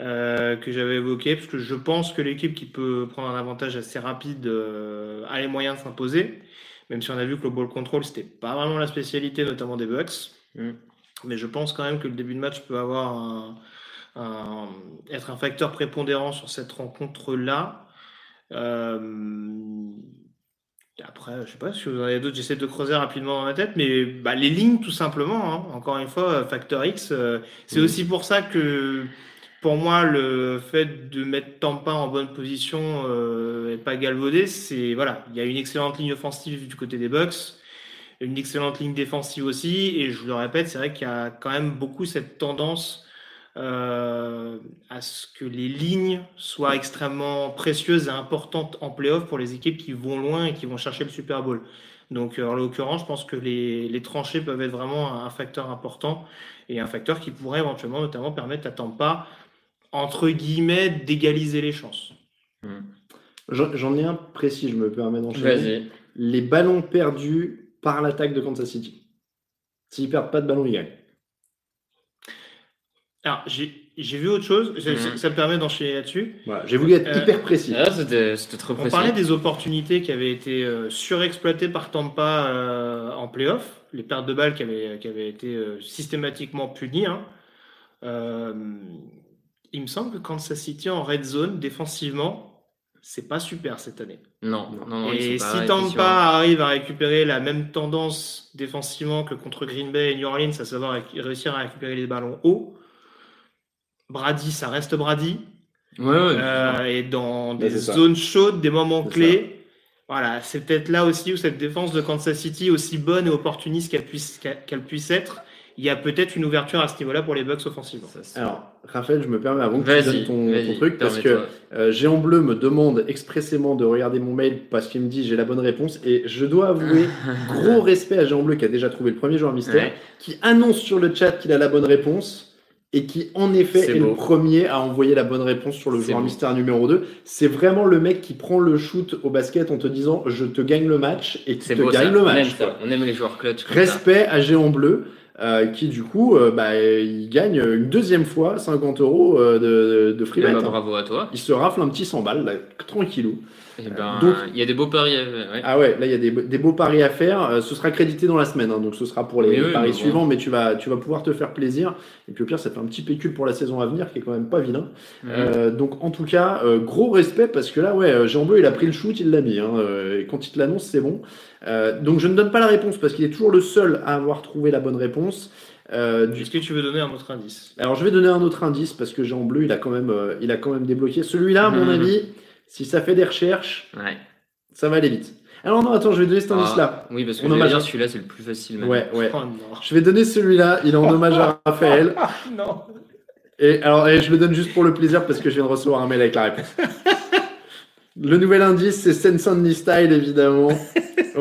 euh, que j'avais évoqué, parce que je pense que l'équipe qui peut prendre un avantage assez rapide euh, a les moyens de s'imposer, même si on a vu que le ball control, c'était pas vraiment la spécialité, notamment des Bucks. Mm. Mais je pense quand même que le début de match peut avoir un, un- être un facteur prépondérant sur cette rencontre-là. Euh, après, je sais pas si vous en avez d'autres, j'essaie de creuser rapidement dans ma tête, mais bah, les lignes tout simplement, hein. encore une fois, Factor X, euh, c'est Mhm. aussi pour ça que pour moi, le fait de mettre Tampa en bonne position euh, et pas galvaudé, c'est voilà, il y a une excellente ligne offensive du côté des Bucks, une excellente ligne défensive aussi, et je le répète, c'est vrai qu'il y a quand même beaucoup cette tendance euh, à ce que les lignes soient extrêmement précieuses et importantes en playoff pour les équipes qui vont loin et qui vont chercher le Super Bowl. Donc, euh, en l'occurrence, je pense que les, les tranchées peuvent être vraiment un facteur important et un facteur qui pourrait éventuellement notamment permettre à Tampa, entre guillemets, d'égaliser les chances. J'en j'en ai un précis, je me permets d'enchaîner. Les ballons perdus par l'attaque de Kansas City. S'ils perdent pas de ballon, ils gagnent. Alors, j'ai vu autre chose, ça- Mhm. ça me permet d'enchaîner là-dessus. Voilà, j'ai voulu être Euh, hyper précis. Ah, c'était On précis. parlait des opportunités qui avaient été euh, surexploitées par Tampa euh, en playoff, les pertes de balles qui avaient, qui avaient été euh, systématiquement punies. hein. Il me semble que Kansas City en red zone, défensivement, c'est pas super cette année. Non, non, non. Et pas si. Tampa arrive à récupérer la même tendance défensivement que contre Green Bay et New Orleans, à savoir réussir à récupérer les ballons hauts, Brady, ça reste Brady. Ouais, ouais. Euh, et dans des zones chaudes, des moments clés, Voilà, c'est peut-être là aussi où cette défense de Kansas City, aussi bonne et opportuniste qu'elle puisse, qu'elle puisse être, il y a peut-être une ouverture à ce niveau-là pour les Bucks offensivement. Alors, Raphaël, je me permets avant que tu donnes ton, truc, parce que permets-toi. euh, Géant Bleu me demande expressément de regarder mon mail parce qu'il me dit j'ai la bonne réponse. Et je dois avouer, gros respect à Géant Bleu qui a déjà trouvé le premier joueur mystère, Ouais. qui annonce sur le chat qu'il a la bonne réponse. Et qui en effet est le premier à envoyer la bonne réponse sur le joueur mystère numéro 2. C'est vraiment le mec qui prend le shoot au basket en te disant je te gagne le match et qui C'est te beau ça. gagne le On match. aime quoi. ça. On aime les joueurs clutch. ça. Respect à Géant Bleu, euh, qui du coup, euh, bah, il gagne une deuxième fois 50 euros euh, de, de free Eh bet, ben, hein. bravo à toi. Il se rafle un petit 100 balles, là, tranquillou. Eh ben, Donc- il y a des beaux paris. à- ouais. Ah ouais, là il y a des, des beaux paris à faire. Euh, ce sera crédité dans la semaine, hein, donc ce sera pour les Oui, paris suivants, mais tu vas, tu vas pouvoir te faire plaisir. Et puis au pire, ça fait un petit pécule pour la saison à venir qui est quand même pas vilain. Mhm. Euh, donc en tout cas, gros respect parce que là, ouais, Jean Bleu, il a pris le shoot, il l'a mis. Hein, et quand il te l'annonce, c'est bon. Euh, donc je ne donne pas la réponse parce qu'il est toujours le seul à avoir trouvé la bonne réponse. Euh, du Est-ce que tu veux donner un autre indice? Alors je vais donner un autre indice parce que Jean Bleu, il a quand même, euh, il a quand même débloqué. Celui-là, à mon Mhm. avis, si ça fait des recherches, Ouais. ça va aller vite. Alors non, attends, je vais donner cet Ah, indice-là. Oui, parce que On je hommage- celui-là, c'est le plus facile. Ouais, ouais. Oh. Je vais donner celui-là. Il est en hommage à Raphaël. non. Et alors, et je le donne juste pour le plaisir parce que je viens de recevoir un mail avec la réponse. Le nouvel indice, c'est Sense Only Style, évidemment.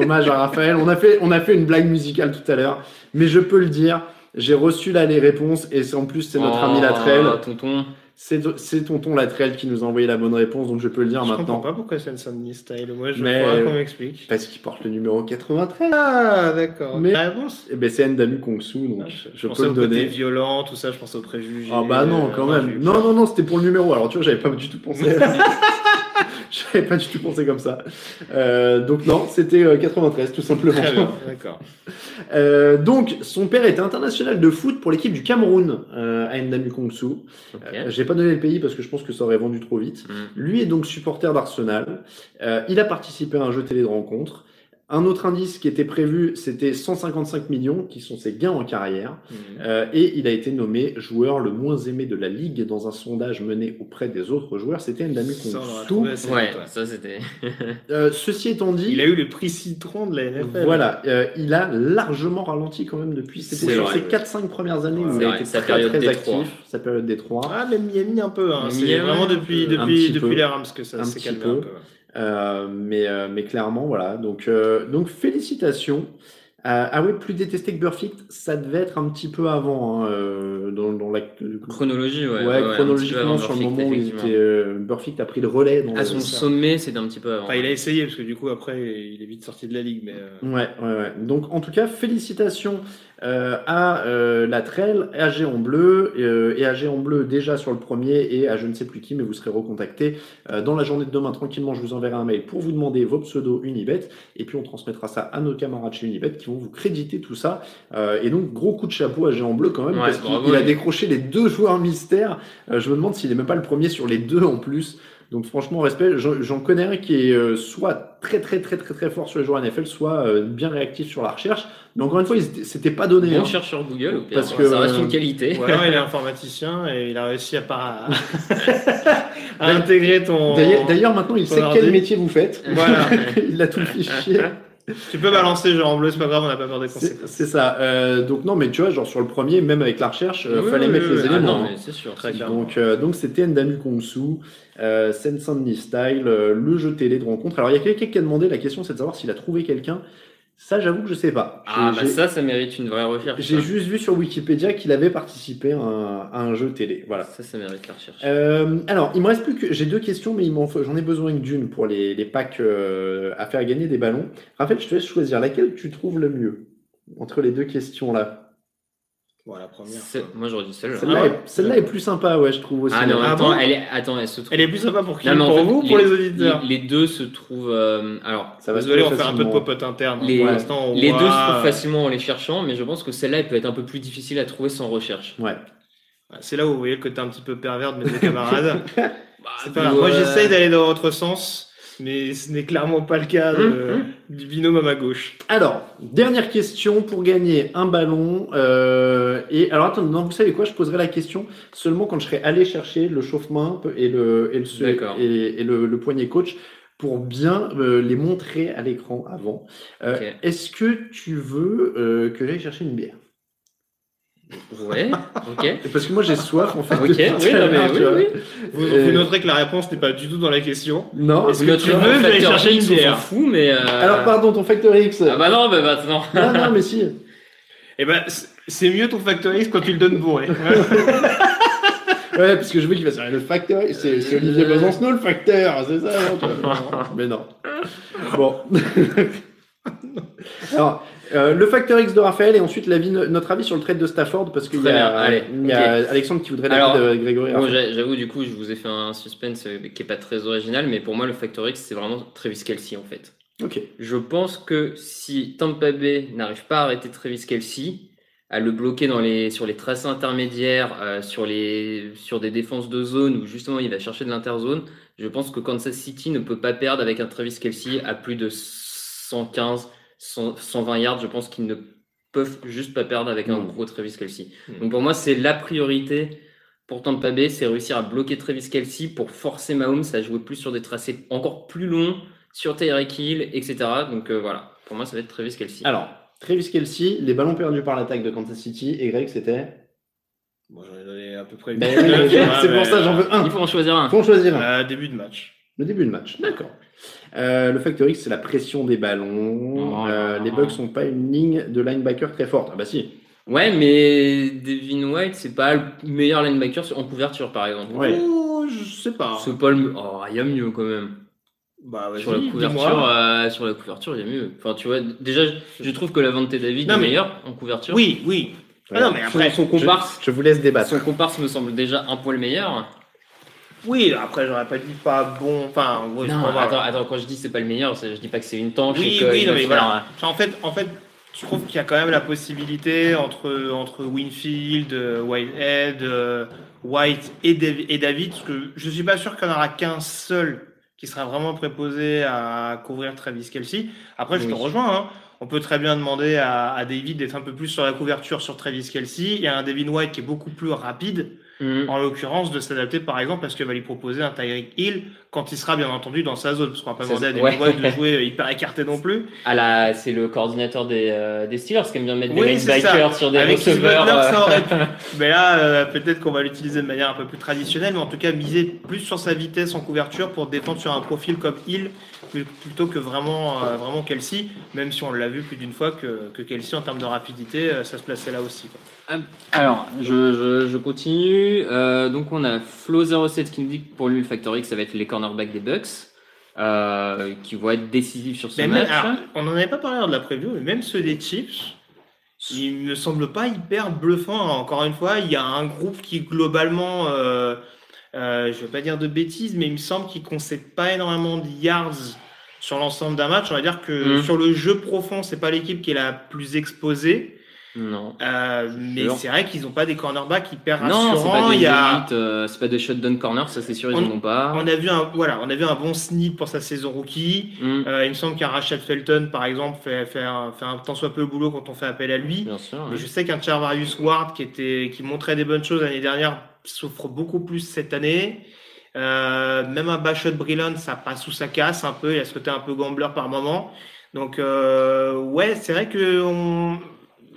Hommage à Raphaël. On a fait, on a fait une blague musicale tout à l'heure, mais je peux le dire. J'ai reçu là les réponses et en plus c'est notre Oh, ami Latrell. Tonton. C'est c'est tonton Latrell qui nous a envoyé la bonne réponse, donc je peux le dire Je maintenant. comprends pas pourquoi c'est une Sunny Style. Moi, je Mais- crois qu'on m'explique. Parce qu'il porte le numéro 93. Ah, d'accord. Mais- La réponse Et ben c'est Ndamu Kongsu, donc Ah, je, pensais peux le au côté donner. violent, tout ça, je pense aux préjugés. Ah bah non, euh, quand j'ai même. Non, non, non, c'était pour le numéro. Alors tu vois, j'avais pas du tout pensé. j'avais pas du tout pensé comme ça. Euh, donc non, c'était euh, 93 tout simplement. Très bien, d'accord. Euh, donc son père était international de foot pour l'équipe du Cameroun euh, à Ndamu Kongsu. Euh, J'ai pas donné le pays parce que je pense que ça aurait vendu trop vite. Mm. Lui est donc supporter d'Arsenal. Euh, il a participé à un jeu télé de rencontre. Un autre indice qui était prévu, c'était 155 millions, qui sont ses gains en carrière. Mm. Euh, et il a été nommé joueur le moins aimé de la ligue dans un sondage mené auprès des autres joueurs. C'était trouvé assez Ouais, ça c'était. Euh, ceci étant dit, Il a eu le prix citron de la NFL. voilà, euh, il a largement ralenti quand même depuis c'était sur ses 4-5 premières années où il a été sa très, très actif, sa période des trois. Ah, mais Miami un peu. Hein. C'est Miami, vraiment depuis, un depuis, depuis les Rams que ça s'est calmé peu. un peu. Euh, mais, euh, mais clairement, voilà. Donc, euh, donc félicitations. Euh, ah oui, plus détesté que Burfict, ça devait être un petit peu avant, hein, euh, dans, dans l'acte. Chronologie, ouais. Ouais, chronologiquement, sur le moment où il effectivement. était, euh, Burfict a pris le relais. Dans À son ça. sommet, c'était un petit peu avant. Enfin, il a essayé, parce que du coup, après, il est vite sorti de la ligue. Mais, euh, Ouais, ouais, ouais. Donc, en tout cas, félicitations euh, à euh, Latrell, à Géant Bleu, euh, et à Géant Bleu déjà sur le premier, et à je ne sais plus qui, mais vous serez recontacté euh, dans la journée de demain. Tranquillement, je vous enverrai un mail pour vous demander vos pseudos Unibet, et puis on transmettra ça à nos camarades chez Unibet qui vont vous créditer tout ça. Euh, et donc, gros coup de chapeau à Géant Bleu quand même, Ouais, parce qu'il a décroché les deux joueurs mystères. Euh, je me demande s'il est même pas le premier sur les deux en plus. Donc franchement, respect. J'en j'en connais un qui est euh, soit très très très très très fort sur les joueurs NFL, soit euh, bien réactif sur la recherche. Mais encore une fois, il s'était- c'était pas donné. Bon hein. chercheur Google, au pire. Parce que, ça reste euh, une qualité. Ou alors il est informaticien et il a réussi à, pas... à intégrer ton. D'ailleurs, maintenant, il sait quel métier vous faites. Voilà. il a tout le fichier. Tu peux balancer genre en bleu, c'est pas grave, on n'a pas peur des conséquences. c'est ça. Euh, donc non, mais tu vois, genre sur le premier, même avec la recherche, euh, Oui, fallait oui, mettre oui, les. Ah éléments. non, hein. mais c'est sûr. Très c'est clair. Donc, euh, donc c'était Ndamu Kongsu, euh, Sensan Style, euh, le jeu télé de rencontre. Alors il y a quelqu'un qui a demandé, la question c'est de savoir s'il a trouvé quelqu'un. Ça, j'avoue que je sais pas. Ah, bah ça, ça mérite une vraie recherche. J'ai juste vu sur Wikipédia qu'il avait participé à un, à un jeu télé. Voilà. Ça, ça mérite la recherche. Euh, alors, il me reste plus que j'ai deux questions, mais j'en ai besoin que d'une pour les, les packs euh, à faire gagner des ballons. Raphaël, je te laisse choisir laquelle tu trouves le mieux entre les deux questions là. Bon, la première. C'est- Moi, j'aurais dit celle-là. Celle-là Ah est, ouais celle-là est plus sympa, ouais, je trouve aussi. Ah, en Ah elle est. Attends, elle se trouve. Elle est plus sympa pour qui Non, Pour fait, vous ou pour les, auditeurs Les, les deux se trouvent. euh, alors, Ça va se Désolé, on fait un peu de popote interne. hein. Les- Pour l'instant, on les voit- deux se trouvent facilement en les cherchant, mais je pense que celle-là, elle peut être un peu plus difficile à trouver sans recherche. Ouais. C'est là où vous voyez le côté un petit peu pervers de mes deux camarades. Bah, C'est pas grave. Moi, j'essaye d'aller dans votre sens, mais ce n'est clairement pas le cas de- Hum, du binôme à ma gauche. Alors, dernière question pour gagner un ballon. euh, et alors, attendez, non, vous savez quoi Je poserai la question seulement quand je serai allé chercher le chauffe-main et le, et le, et, et le, le poignet coach. pour bien euh, les montrer à l'écran avant. Euh. Est-ce que tu veux euh, que j'aille chercher une bière? Ouais, ok. Parce que moi j'ai soif en fait. Ok, oui, non, mais oui, oui. Vous, Euh, vous noterez que la réponse n'est pas du tout dans la question. Non. Est-ce que tu veux, je vais aller facteur chercher X, une bière. fout, mais. euh, Alors pardon, ton Factor X. Ah bah non, bah maintenant. Non, non, mais si. Eh ben, c'est mieux ton Factor X quand tu le donnes bourré. Ouais, parce que je veux qu'il va servir le facteur. C'est c'est Olivier Besancenot le facteur, c'est ça non, tu vois. Mais non. Bon. Alors, euh, le facteur X de Raphaël et ensuite notre avis sur le trade de Stafford parce qu'il y a, allez, il y a Alexandre qui voudrait l'avis de Grégory. Bon, j'avoue, du coup, je vous ai fait un suspense euh, qui est pas très original, mais pour moi, le Factor X, c'est vraiment Travis Kelsey, en fait. Ok. Je pense que si Tampa Bay n'arrive pas à arrêter Travis Kelsey, à le bloquer dans les, sur les tracés intermédiaires, euh, sur, les, sur des défenses de zone où justement il va chercher de l'interzone, je pense que Kansas City ne peut pas perdre avec un Travis Kelsey à plus de 115, 100, 120 yards. Je pense qu'ils ne peuvent juste pas perdre avec un gros Travis Kelsey. Mm. Donc pour moi, c'est la priorité pour Tampa Bay, c'est réussir à bloquer Travis Kelsey pour forcer Mahomes à jouer plus sur des tracés encore plus longs, sur Tyreek Hill, etc. Donc euh, voilà, pour moi, ça va être Travis Kelsey. Alors, Travis Kelsey, les ballons perdus par l'attaque de Kansas City et Greg, c'était? Bon, j'en ai donné à peu près Ben vois, c'est pour mais, ça, j'en veux un. Il faut en choisir un. Faut en choisir un. euh, début de match. Le début de match, d'accord. Euh, le Factor X, c'est la pression des ballons. Oh Euh, les. Bucks sont pas une ligne de linebacker très forte. Ah bah si. Ouais, mais Devin White, c'est pas le meilleur linebacker sur- en couverture, par exemple. Ouais. Oh, je sais pas. C'est pas le. Oh, il y a mieux quand même. Bah, Sur la couverture, euh, sur la couverture, il y a mieux. Enfin, tu vois, déjà, je, trouve que la Vente David Non, est mais- meilleur en couverture. Oui, oui. Ah non, mais après, son, son comparse, Je, je vous laisse débattre. son comparse me semble déjà un poil meilleur. Oui, après, j'aurais pas dit pas bon. Enfin, non, attends, attends, quand je dis c'est pas le meilleur, je dis pas que c'est une tanche. Oui, oui, il non, mais voilà. En fait, en fait, je trouve qu'il y a quand même la possibilité entre, entre Winfield, euh, Whitehead, euh, White et, Dav- et David, parce que je suis pas sûr qu'il n'y en aura qu'un seul qui sera vraiment préposé à couvrir Travis Kelsey. Après, je te Oui. rejoins. Hein. On peut très bien demander à, à David d'être un peu plus sur la couverture sur Travis Kelsey et à un Devin White qui est beaucoup plus rapide En l'occurrence de s'adapter par exemple parce qu'elle va lui proposer un Tyreek Hill quand il sera bien entendu dans sa zone parce qu'on va pas demander à des ouais. De jouer hyper écarté non plus Ah là, c'est le coordinateur des, euh, des Steelers qui aime bien mettre des ça. sur des Avec receveurs. Butler, ça euh, aurait pu. mais là euh, peut-être qu'on va l'utiliser de manière un peu plus traditionnelle mais en tout cas miser plus sur sa vitesse en couverture pour défendre sur un profil comme Hill plutôt que vraiment euh, vraiment Kelsey même si on l'a vu plus d'une fois que, que Kelsey en termes de rapidité euh, ça se plaçait là aussi quoi. Alors, je, je, je continue. Euh, donc, on a Flo07 qui nous dit que pour lui, le Factor X, ça va être les cornerbacks des Bucks, euh, qui vont être décisifs sur ce Mais même- match. alors, on n'en avait pas parlé lors de la preview, mais même ceux des Chiefs, ils me semblent pas hyper bluffants. Encore une fois, il y a un groupe qui globalement, euh, euh, je vais pas dire de bêtises, mais il me semble qu'ils concèdent pas énormément de yards sur l'ensemble d'un match. On va dire que Mhm. sur le jeu profond, c'est pas l'équipe qui est la plus exposée. Non. Euh, mais c'est vrai qu'ils ont pas des cornerbacks hyper Non, c'est rassurants. pas des a, euh, c'est pas des shotdown corner, ça c'est sûr, ils On- en ont pas. on a vu un, voilà, on a vu un bon snip pour sa saison rookie. Mm, Euh, il me semble qu'un Rachel Felton, par exemple, fait, fait, un, fait un tant soit peu le boulot quand on fait appel à lui. bien sûr. Mais ouais. je sais qu'un Charvarius Ward qui, était, qui montrait des bonnes choses l'année dernière souffre beaucoup plus cette année. Euh, même un Bashot Brillant, ça passe sous sa casse un peu. Il a ce côté un peu gambler par moment. Donc, euh, ouais, c'est vrai que on-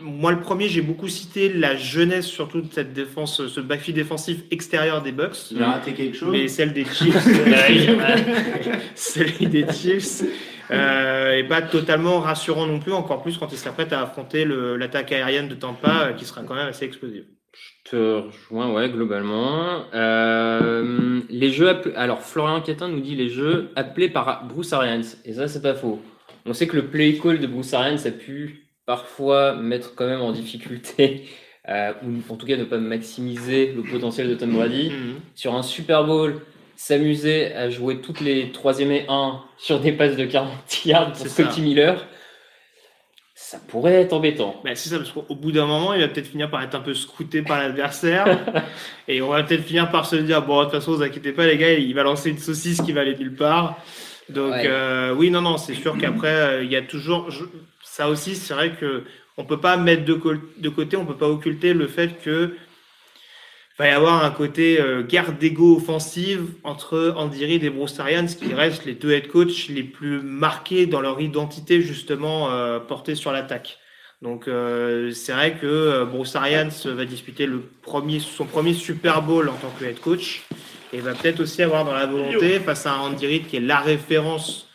moi, le premier, j'ai beaucoup cité la jeunesse, surtout de cette défense, ce backfield défensif extérieur des Bucks. J'ai raté quelque chose. Mais celle des Chiefs, celui des Chiefs, euh, est pas totalement rassurant non plus, encore plus quand ils s'apprêtent à affronter l'attaque aérienne de Tampa, euh, qui sera quand même assez explosive. Je te rejoins, ouais, globalement. Euh, les jeux Alors, Florian Catin nous dit les jeux appelés par Bruce Arians. Et ça, c'est pas faux. On sait que le play call de Bruce Arians a pu parfois mettre quand même en difficulté, euh, ou en tout cas ne pas maximiser le potentiel de Tom Brady. Mhm. Sur un Super Bowl, s'amuser à jouer toutes les 3 et 1 sur des passes de 40 yards pour. Scotty Miller, ça pourrait être embêtant. Bah, c'est ça, parce qu'au bout d'un moment, il va peut-être finir par être un peu scouté par l'adversaire. et on va peut-être finir par se dire, bon, de toute façon, vous inquiétez pas, les gars, il va lancer une saucisse qui va aller nulle part. Donc, Ouais. euh, oui, non, non, c'est sûr qu'après, euh, il y a toujours. je- ça aussi, c'est vrai que on peut pas mettre de, côté, on peut pas occulter le fait que. va y avoir un côté euh, guerre d'ego offensive entre Andy Reid et Bruce Arians, qui restent les deux head coachs les plus marqués dans leur identité justement euh, portée sur l'attaque. Donc euh, c'est vrai que euh, Bruce Arians va disputer le premier, son premier Super Bowl en tant que head coach et va peut-être aussi avoir dans la volonté face à Andy Reid qui est la référence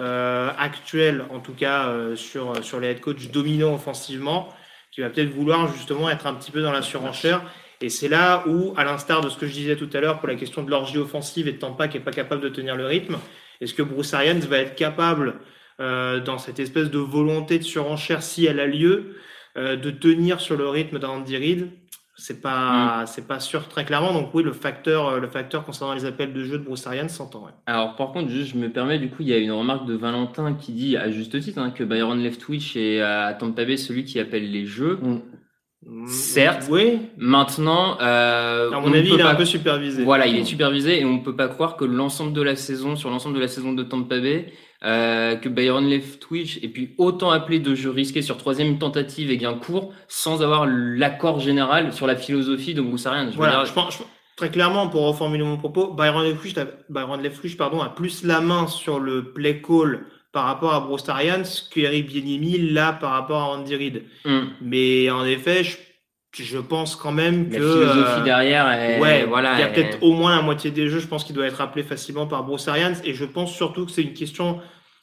euh, actuelle, en tout cas euh, sur, sur les head coachs dominants offensivement, qui va peut-être vouloir justement être un petit peu dans la surenchère. Et c'est là où, à l'instar de ce que je disais tout à l'heure pour la question de l'orgie offensive et de Tampa qui est pas capable de tenir le rythme, est-ce que Bruce Arians va être capable, euh, dans cette espèce de volonté de surenchère, si elle a lieu, euh, de tenir sur le rythme d'un Andy Reid? C'est pas, c'est pas sûr très clairement. Donc oui, le facteur, euh, le facteur concernant les appels de jeu de Bruce Arians s'entend. ouais. Alors, par contre, juste, je me permets, du coup, il y a une remarque de Valentin qui dit, à juste titre, hein, que Byron Leftwich est à Tampa Bay celui qui appelle les jeux. Certes. Oui. Maintenant, euh, À on mon avis, il est pas- un peu supervisé. Voilà, il est supervisé et on ne peut pas croire que l'ensemble de la saison, sur l'ensemble de la saison de Tampa Bay, euh, que Byron Leftwich et puis autant appelé de jeux risqués sur troisième tentative et gain court sans avoir l'accord général sur la philosophie de Bruce Arians. Je Voilà, dire, je pense, je- très clairement, pour reformuler mon propos, Byron Leftwich, Byron Leftwich, pardon, a plus la main sur le play call par rapport à Bruce Arians qu'Eric Bieniemy l'a par rapport à Andy Reid. hum, Mais en effet, je, je pense quand même la que philosophie euh, derrière est, ouais, voilà. il y a est- peut-être au moins la moitié des jeux, je pense qu'il doit être appelé facilement par Bruce Arians. Et je pense surtout que c'est une question,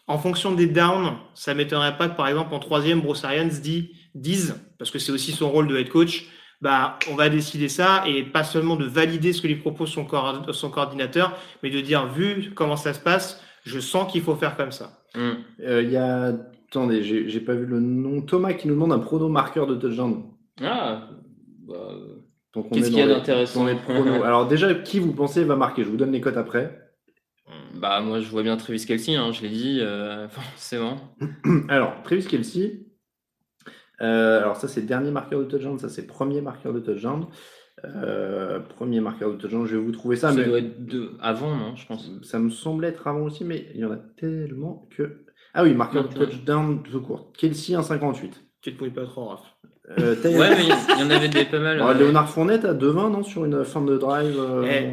en fonction des downs, ça m'étonnerait pas que par exemple en troisième, Bruce Arians dit, dise, parce que c'est aussi son rôle de head coach, bah, on va décider ça et pas seulement de valider ce que lui propose son, coord- son coordinateur, mais de dire, vu comment ça se passe, je sens qu'il faut faire comme ça. hum. Euh, Il y a. Attendez, j'ai j'ai pas vu le nom. Thomas qui nous demande un prono marqueur de touchdown. Ah, bah, Qu'est-ce est qu'il y a d'intéressant. Alors déjà, qui vous pensez va marquer? Je vous donne les cotes après. bah, moi, je vois bien Travis Kelsey, hein, je l'ai dit, euh, forcément. Alors, Travis Kelsey. Euh, alors ça c'est dernier marqueur de touchdown, ça c'est premier marqueur de touchdown. Euh, premier marqueur de touchdown, je vais vous trouver ça, Ça mais doit être deux avant, non, je pense. ça me semblait être avant aussi, mais il y en a tellement que. Ah oui, marqueur de touchdown tout court. Kelsey 1,58. Tu te mouilles pas trop, Raph. Euh, Ouais, mais il y en avait des pas mal. Alors, euh, Léonard Fournette à 2,20 non sur une fin de drive. euh, Eh,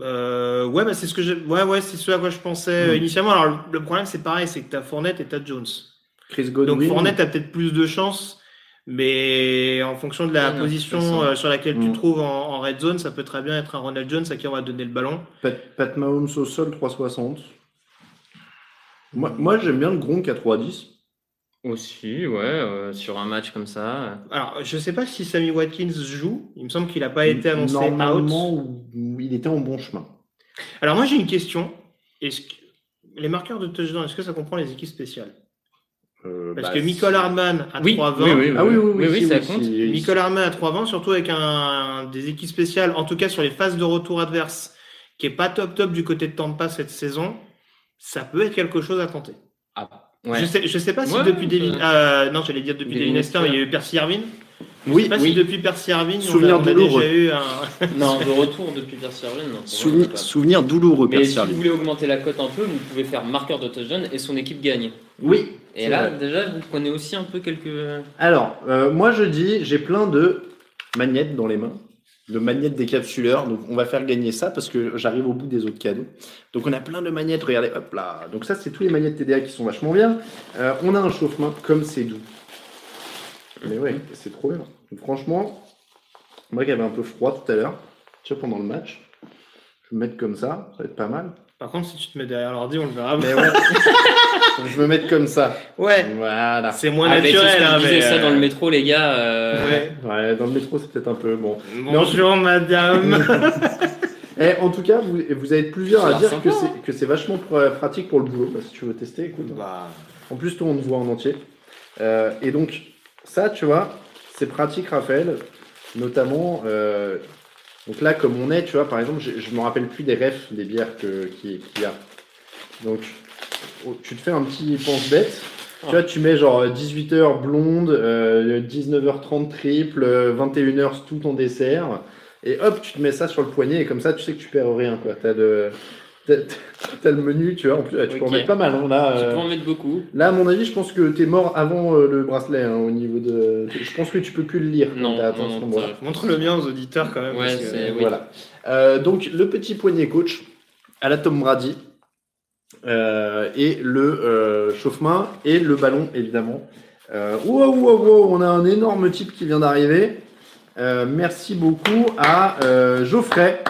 Euh, ouais, bah, c'est ce que j'ai, ouais, ouais, c'est ce à quoi je pensais Mm. initialement. Alors, le- problème, c'est pareil, c'est que t'as Fournette et t'as Jones. Chris Godwin. Donc, Fournette a peut-être plus de chance, mais en fonction de la Ouais, position euh, sur laquelle tu Mm. trouves en, en red zone, ça peut très bien être un Ronald Jones à qui on va donner le ballon. Pat, Pat Mahomes au sol 3,60. Moi, moi j'aime bien le Gronk à 3,10. Aussi, ouais, euh, sur un match comme ça. Alors, je sais pas si Sammy Watkins joue. Il me semble qu'il n'a pas été annoncé Normalement, out. où- il était en bon chemin. Alors, moi, j'ai une question. Est-ce que les marqueurs de touchdown, est-ce que ça comprend les équipes spéciales? Euh, Parce bah, que Michael Hardman à Oui, 3,20. oui, oui, Ah oui, oui, oui, si, ça oui, compte. si. Michael Hardman à 3,20, surtout avec un, des équipes spéciales, en tout cas sur les phases de retour adverse, qui est pas top top du côté de Tampa cette saison, ça peut être quelque chose à tenter. Ah, ouais. Je sais, je sais pas si Ouais, depuis Devin, euh, non, j'allais dire depuis Devin mais il y a eu Percy Irvin. Je Oui, sais pas si depuis Percy Irvin, on a, Souvenir on a douloureux. déjà eu un. Non, de retour depuis Pierce Irvin, non. Souvenir, souvenir douloureux, Mais Percy si vous voulez augmenter la cote un peu, vous pouvez faire marqueur de touchdown et son équipe gagne. Oui. Et là, vrai. déjà, vous prenez aussi un peu quelques. Alors, euh, moi je dis, j'ai plein de magnettes dans les mains, de magnettes décapsuleurs. Donc on va faire gagner ça parce que j'arrive au bout des autres cadeaux. Donc on a plein de magnettes, regardez, hop là. Donc ça, c'est tous les magnettes TDA qui sont vachement bien. Euh, on a un chauffe-main comme c'est doux. Mais ouais, c'est trop bien. Donc, franchement, moi qui avais un peu froid tout à l'heure, tu vois, pendant le match, je vais me mettre comme ça, ça va être pas mal. Par contre, si tu te mets derrière l'ordi, on le verra. Mais ouais, je me mette comme ça. Ouais, Voilà. c'est moins Ah, naturel. hein, mais, ça dans le euh, métro, les gars. euh, ouais. Ouais, dans le métro, c'est peut-être un peu bon. Bonjour, madame. Eh, en tout cas, vous, vous avez plusieurs à dire sympa, que c'est, que c'est vachement pr- pratique pour le boulot. Bah, si tu veux tester, écoute. Bah, En plus, toi, on te voit en entier. Euh, et donc, ça, tu vois, c'est pratique, Raphaël. Notamment, euh, donc là, comme on est, tu vois, par exemple, je, je me rappelle plus des refs des bières qu'il y a. Donc, oh, tu te fais un petit pense-bête. Tu vois, tu mets genre 18h blonde, euh, 19h30 triple, euh, 21h tout en dessert. Et hop, tu te mets ça sur le poignet et comme ça, tu sais que tu perds rien. Quoi. T'as de... T'as le menu, tu vois. En plus, tu peux en mettre pas mal. hein, là, Tu euh, peux en mettre beaucoup. là, à mon avis, je pense que t'es mort avant euh, le bracelet hein, au niveau de. Je pense que tu peux plus le lire. Non, non, non, Montre le bien aux auditeurs quand même. Ouais, parce que- c'est- oui. Voilà. Euh, donc le petit poignet coach à la Tom Brady euh, et le euh, chauffe-main et le ballon évidemment. Euh, wow, wow, wow, on a un énorme type qui vient d'arriver. Euh, merci beaucoup à euh, Geoffrey.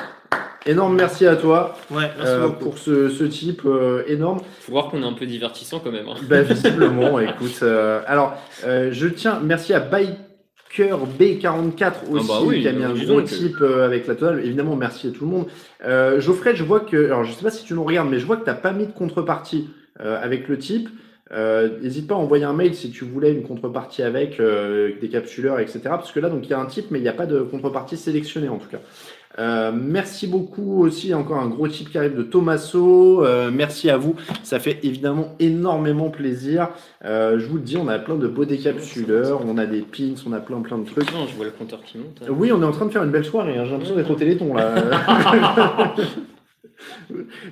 Énorme merci à toi Ouais, merci euh, pour ce, ce type euh, énorme. Faut voir qu'on est un peu divertissant quand même. hein. Bah, visiblement, écoute. euh, alors, euh, je tiens, merci à Biker B44 aussi, bah oui, qui a mis un dis gros type avec la totale. Évidemment, merci à tout le monde. Euh, Geoffrey, je vois que, alors je sais pas si tu nous regardes, mais je vois que t'as pas mis de contrepartie euh, avec le type. Euh, N'hésite pas à envoyer un mail si tu voulais une contrepartie avec euh, des capsuleurs, etc. Parce que là, donc il y a un type, mais il n'y a pas de contrepartie sélectionnée en tout cas. Euh, merci beaucoup aussi, encore un gros type qui arrive de Tommaso. Euh, merci à vous, ça fait évidemment énormément plaisir. Euh, je vous le dis, on a plein de beaux décapsuleurs, on a des pins, on a plein plein de trucs. Non, je vois le compteur qui monte. hein. Oui, on est en train de faire une belle soirée. hein. J'ai l'impression d'être au Téléthon là.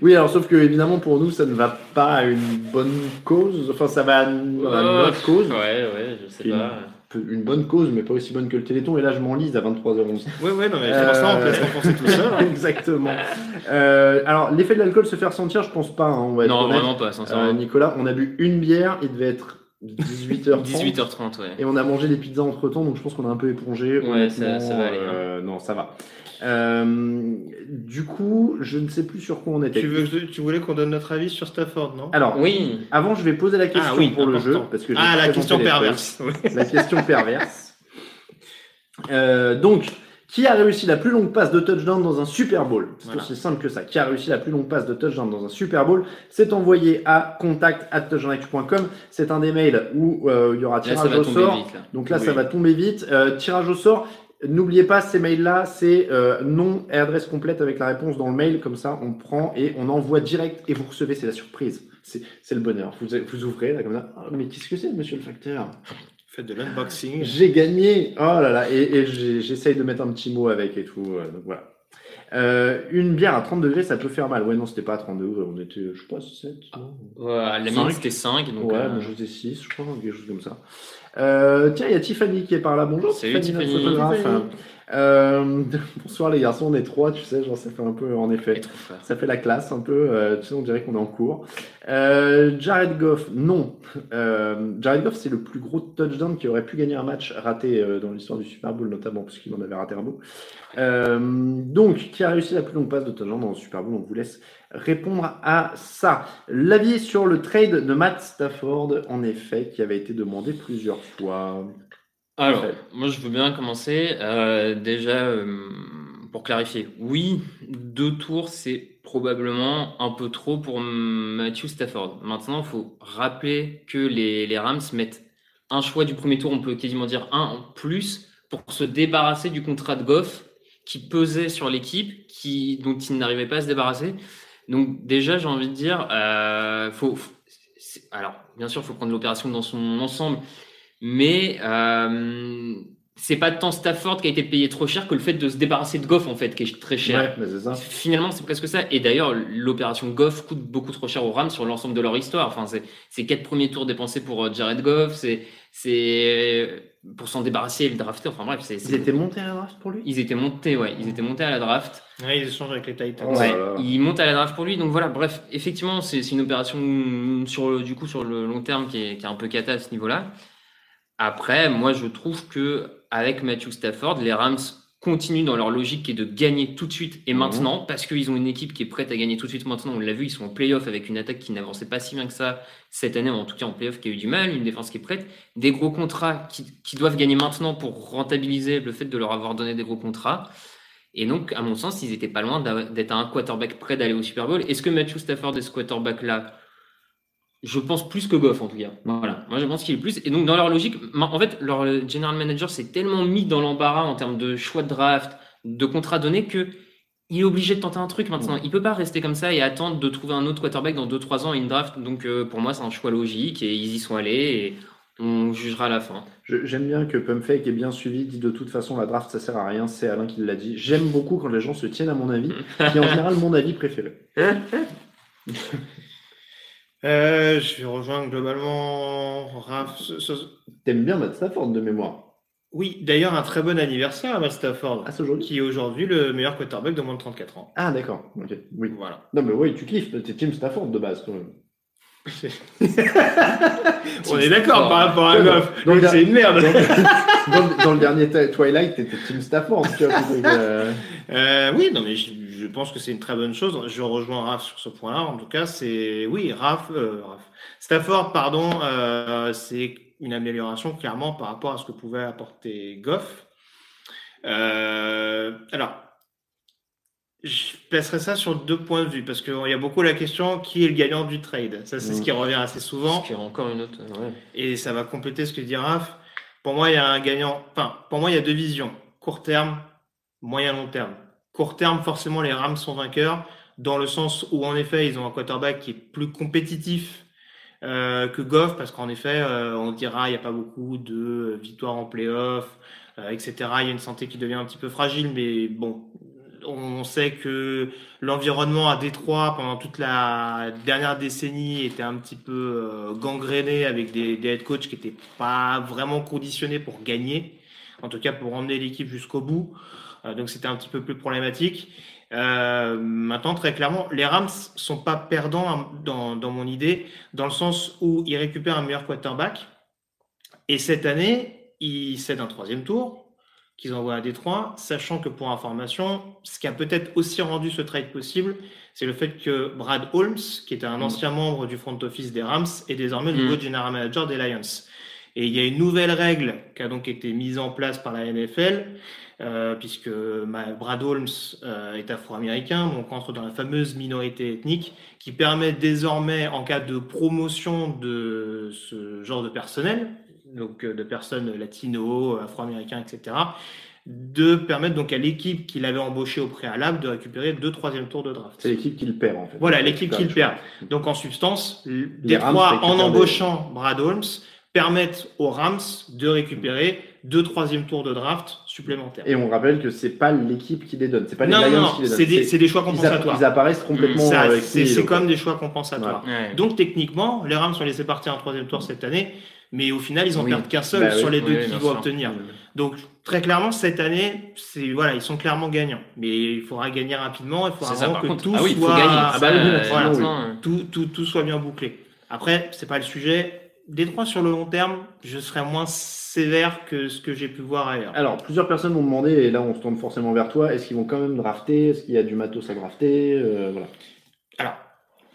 oui, alors sauf que évidemment pour nous, ça ne va pas à une bonne cause. Enfin, ça va à une, à une Oh, autre cause. Ouais, ouais, je sais pas. Une bonne cause, mais pas aussi bonne que le Téléthon. Et là, je m'enlise à 23h11. Ouais, ouais, non, mais c'est pour ça, on peut se renforcer tout seul. hein. Exactement. Euh, alors, l'effet de l'alcool se fait ressentir, je pense pas. hein, on va être Non, vraiment pas, Euh, sincèrement. Nicolas, on a bu une bière, il devait être 18h30. 18h30, ouais. Et on a mangé des pizzas entre temps, donc je pense qu'on a un peu épongé. Ouais, ça va aller, hein. euh, non, ça va. Euh, du coup, je ne sais plus sur quoi on était. Tu, veux, que- tu voulais qu'on donne notre avis sur Stafford, non? Alors, Oui, avant, je vais poser la question Ah oui, pour le jeu. Parce que Ah, la question perverse. Oui. La question perverse. Euh, donc, qui a réussi la plus longue passe de touchdown dans un Super Bowl? C'est Voilà. aussi simple que ça. Qui a réussi la plus longue passe de touchdown dans un Super Bowl? C'est envoyé à contact@touchdownactu.com. C'est un des mails où euh, il y aura ça tirage au sort. vite. Là. Donc là, Oui. ça va tomber vite. Euh, tirage au sort. N'oubliez pas, ces mails-là, c'est euh, nom et adresse complète avec la réponse dans le mail. Comme ça, on prend et on envoie direct et vous recevez. C'est la surprise. C'est c'est le bonheur. Vous, vous ouvrez là comme ça. Ah, mais qu'est-ce que c'est, monsieur le facteur? Faites de l'unboxing. J'ai gagné. Oh là là. Et, j'essaye de mettre un petit mot avec et tout. euh, donc voilà. Euh, une bière à 30 degrés, ça peut faire mal. Ouais, non, c'était pas à 30 degrés. On était, je sais pas, 7. non Ouais, la mienne, c'était 5. Donc, ouais, euh, moi je faisais 6, je crois, quelque chose comme ça. Euh, tiens, il y a Tiffany qui est par là. Bonjour Salut, notre Tiffany. photographe. Tiffany. Euh, bonsoir les garçons, on est trois, tu sais, genre ça fait un peu, en effet, ça fait la classe un peu, euh, tu sais, on dirait qu'on est en cours. Euh, Jared Goff, non. Euh, Jared Goff, c'est le plus gros touchdown qui aurait pu gagner un match raté euh, dans l'histoire du Super Bowl, notamment parce qu'il en avait raté un beau. Euh, donc, qui a réussi la plus longue passe de touchdown dans le Super Bowl On vous laisse répondre à ça. L'avis sur le trade de Matt Stafford, en effet, qui avait été demandé plusieurs fois. Alors, Fait. moi je veux bien commencer. Euh, déjà, euh, pour clarifier, oui, deux tours, c'est probablement un peu trop pour Matthew Stafford. Maintenant, il faut rappeler que les, les Rams mettent un choix du premier tour, on peut quasiment dire un en plus, pour se débarrasser du contrat de Goff qui pesait sur l'équipe, qui, dont ils n'arrivaient pas à se débarrasser. Donc déjà, j'ai envie de dire, euh, faut, alors bien sûr, il faut prendre l'opération dans son ensemble, mais euh, c'est pas tant Stafford qui a été payé trop cher que le fait de se débarrasser de Goff en fait, qui est très cher. Ouais, mais c'est ça. Finalement, c'est presque ça. Et d'ailleurs, l'opération Goff coûte beaucoup trop cher aux Rams sur l'ensemble de leur histoire. Enfin, c'est c'est quatre premiers tours dépensés pour euh, Jared Goff, c'est c'est pour s'en débarrasser et le drafter. Enfin bref, c'est Ils étaient montés à la draft pour lui? Ils étaient montés, ouais, ils étaient montés à la draft. Ouais, ils échangent avec les Titans. Ouais. Ouais, là là. il monte à la draft pour lui. Donc voilà, bref, effectivement, c'est c'est une opération sur le, du coup sur le long terme qui est, qui est un peu cata à ce niveau-là. Après, moi, je trouve que avec Matthew Stafford, les Rams continuent dans leur logique qui est de gagner tout de suite et Mhm. maintenant parce qu'ils ont une équipe qui est prête à gagner tout de suite maintenant. On l'a vu, ils sont en playoff avec une attaque qui n'avançait pas si bien que ça cette année, en tout cas en playoff qui a eu du mal, une défense qui est prête, des gros contrats qui, qui doivent gagner maintenant pour rentabiliser le fait de leur avoir donné des gros contrats. Et donc, à mon sens, ils étaient pas loin d'être un quarterback prêt d'aller au Super Bowl. Est-ce que Matthew Stafford est ce quarterback-là? Je pense plus que Goff, en tout cas. Voilà. Moi, je pense qu'il est plus. Et donc, dans leur logique, en fait, leur general manager s'est tellement mis dans l'embarras en termes de choix de draft, de contrats donnés, que il est obligé de tenter un truc maintenant. Il peut pas rester comme ça et attendre de trouver un autre quarterback dans 2-3 ans à une draft. Donc, euh, pour moi, c'est un choix logique et ils y sont allés. Et On jugera à la fin. J'aime bien que Pumpfake est bien suivi, dit de toute façon la draft ça sert à rien, c'est Alain qui l'a dit. J'aime beaucoup quand les gens se tiennent à mon avis, qui est en général mon avis préféré. Euh, je vais rejoindre globalement Raph. T'aimes bien Matt Stafford de mémoire. Oui, d'ailleurs, un très bon anniversaire à Matt Stafford, Ah, aujourd'hui qui est aujourd'hui le meilleur quarterback de moins de 34 ans. Ah d'accord, ok, oui. Voilà. Non mais oui, tu kiffes, t'es Team Stafford de base quand même. On est d'accord par rapport à Ouais, Goff. donc, Donc c'est une merde. Dans, le dernier Twilight, t'étais Team Stafford, tu vois. donc, euh, Euh, oui, non, mais je, je pense que c'est une très bonne chose. Je rejoins Raph sur ce point-là. En tout cas, c'est oui, Raph, euh, Raph. Stafford, pardon, c'est une amélioration clairement par rapport à ce que pouvait apporter Goff. Euh, alors, je placerai ça sur deux points de vue parce qu'il y a beaucoup la question qui est le gagnant du trade? Ça, c'est ce qui revient assez souvent. Ce qui est encore une autre. ouais. Et ça va compléter ce que dit Raph. Pour moi, il y a un gagnant. Enfin, pour moi, il y a deux visions. Court terme, moyen long terme. Court terme, forcément, les Rams sont vainqueurs dans le sens où, en effet, ils ont un quarterback qui est plus compétitif euh, que Goff, parce qu'en effet, euh, on dira, il n'y a pas beaucoup de victoires en playoff, euh, etc. Il y a une santé qui devient un petit peu fragile, mais bon, on sait que l'environnement à Détroit pendant toute la dernière décennie était un petit peu euh, gangréné avec des, head coachs qui n'étaient pas vraiment conditionnés pour gagner, en tout cas pour emmener l'équipe jusqu'au bout. Euh, donc c'était un petit peu plus problématique. Euh, maintenant, très clairement, les Rams sont pas perdants hein, dans, dans mon idée, dans le sens où ils récupèrent un meilleur quarterback. Et cette année, ils cèdent un troisième tour qu'ils envoient à Détroit, sachant que pour information, ce qui a peut-être aussi rendu ce trade possible, c'est le fait que Brad Holmes, qui était un ancien membre du front office des Rams, est désormais le Mm. nouveau general manager des Lions. Et il y a une nouvelle règle qui a donc été mise en place par la NFL, euh, puisque ma- Brad Holmes euh, est afro-américain, donc entre dans la fameuse minorité ethnique, qui permet désormais, en cas de promotion de ce genre de personnel, donc euh, de personnes latino, afro-américains, etc., de permettre donc à l'équipe qui l'avait embauché au préalable de récupérer deux troisième tours de draft. c'est l'équipe qui le perd en fait. Voilà, l'équipe qui le perd. Donc en substance, Les Rams Détroit, en des- embauchant Brad Holmes, permettent aux Rams de récupérer deux troisième tours de draft supplémentaires. Et on rappelle que c'est pas l'équipe qui les donne, c'est pas les non, non, Lions non, qui les donnent. c'est des, c'est des choix compensatoires. ils apparaissent complètement. C'est comme des choix compensatoires. Ouais. Donc techniquement, les Rams sont laissés partir en troisième tour cette année, mais au final, ils en Oui. perdent qu'un seul Bah oui. sur les deux Oui, qu'ils vont sûr. obtenir. Donc très clairement, cette année, c'est voilà, ils sont clairement gagnants. Mais il faudra gagner rapidement. Il faudra ça, vraiment que contre. tout ah soit. Ah bah euh, tout, tout, tout soit bien bouclé. Après, c'est pas le sujet. Détroit sur le long terme, je serais moins sévère que ce que j'ai pu voir ailleurs. Alors, plusieurs personnes m'ont demandé, et là on se tourne forcément vers toi, est-ce qu'ils vont quand même drafter? Est-ce qu'il y a du matos à drafter? Euh, Voilà. Alors,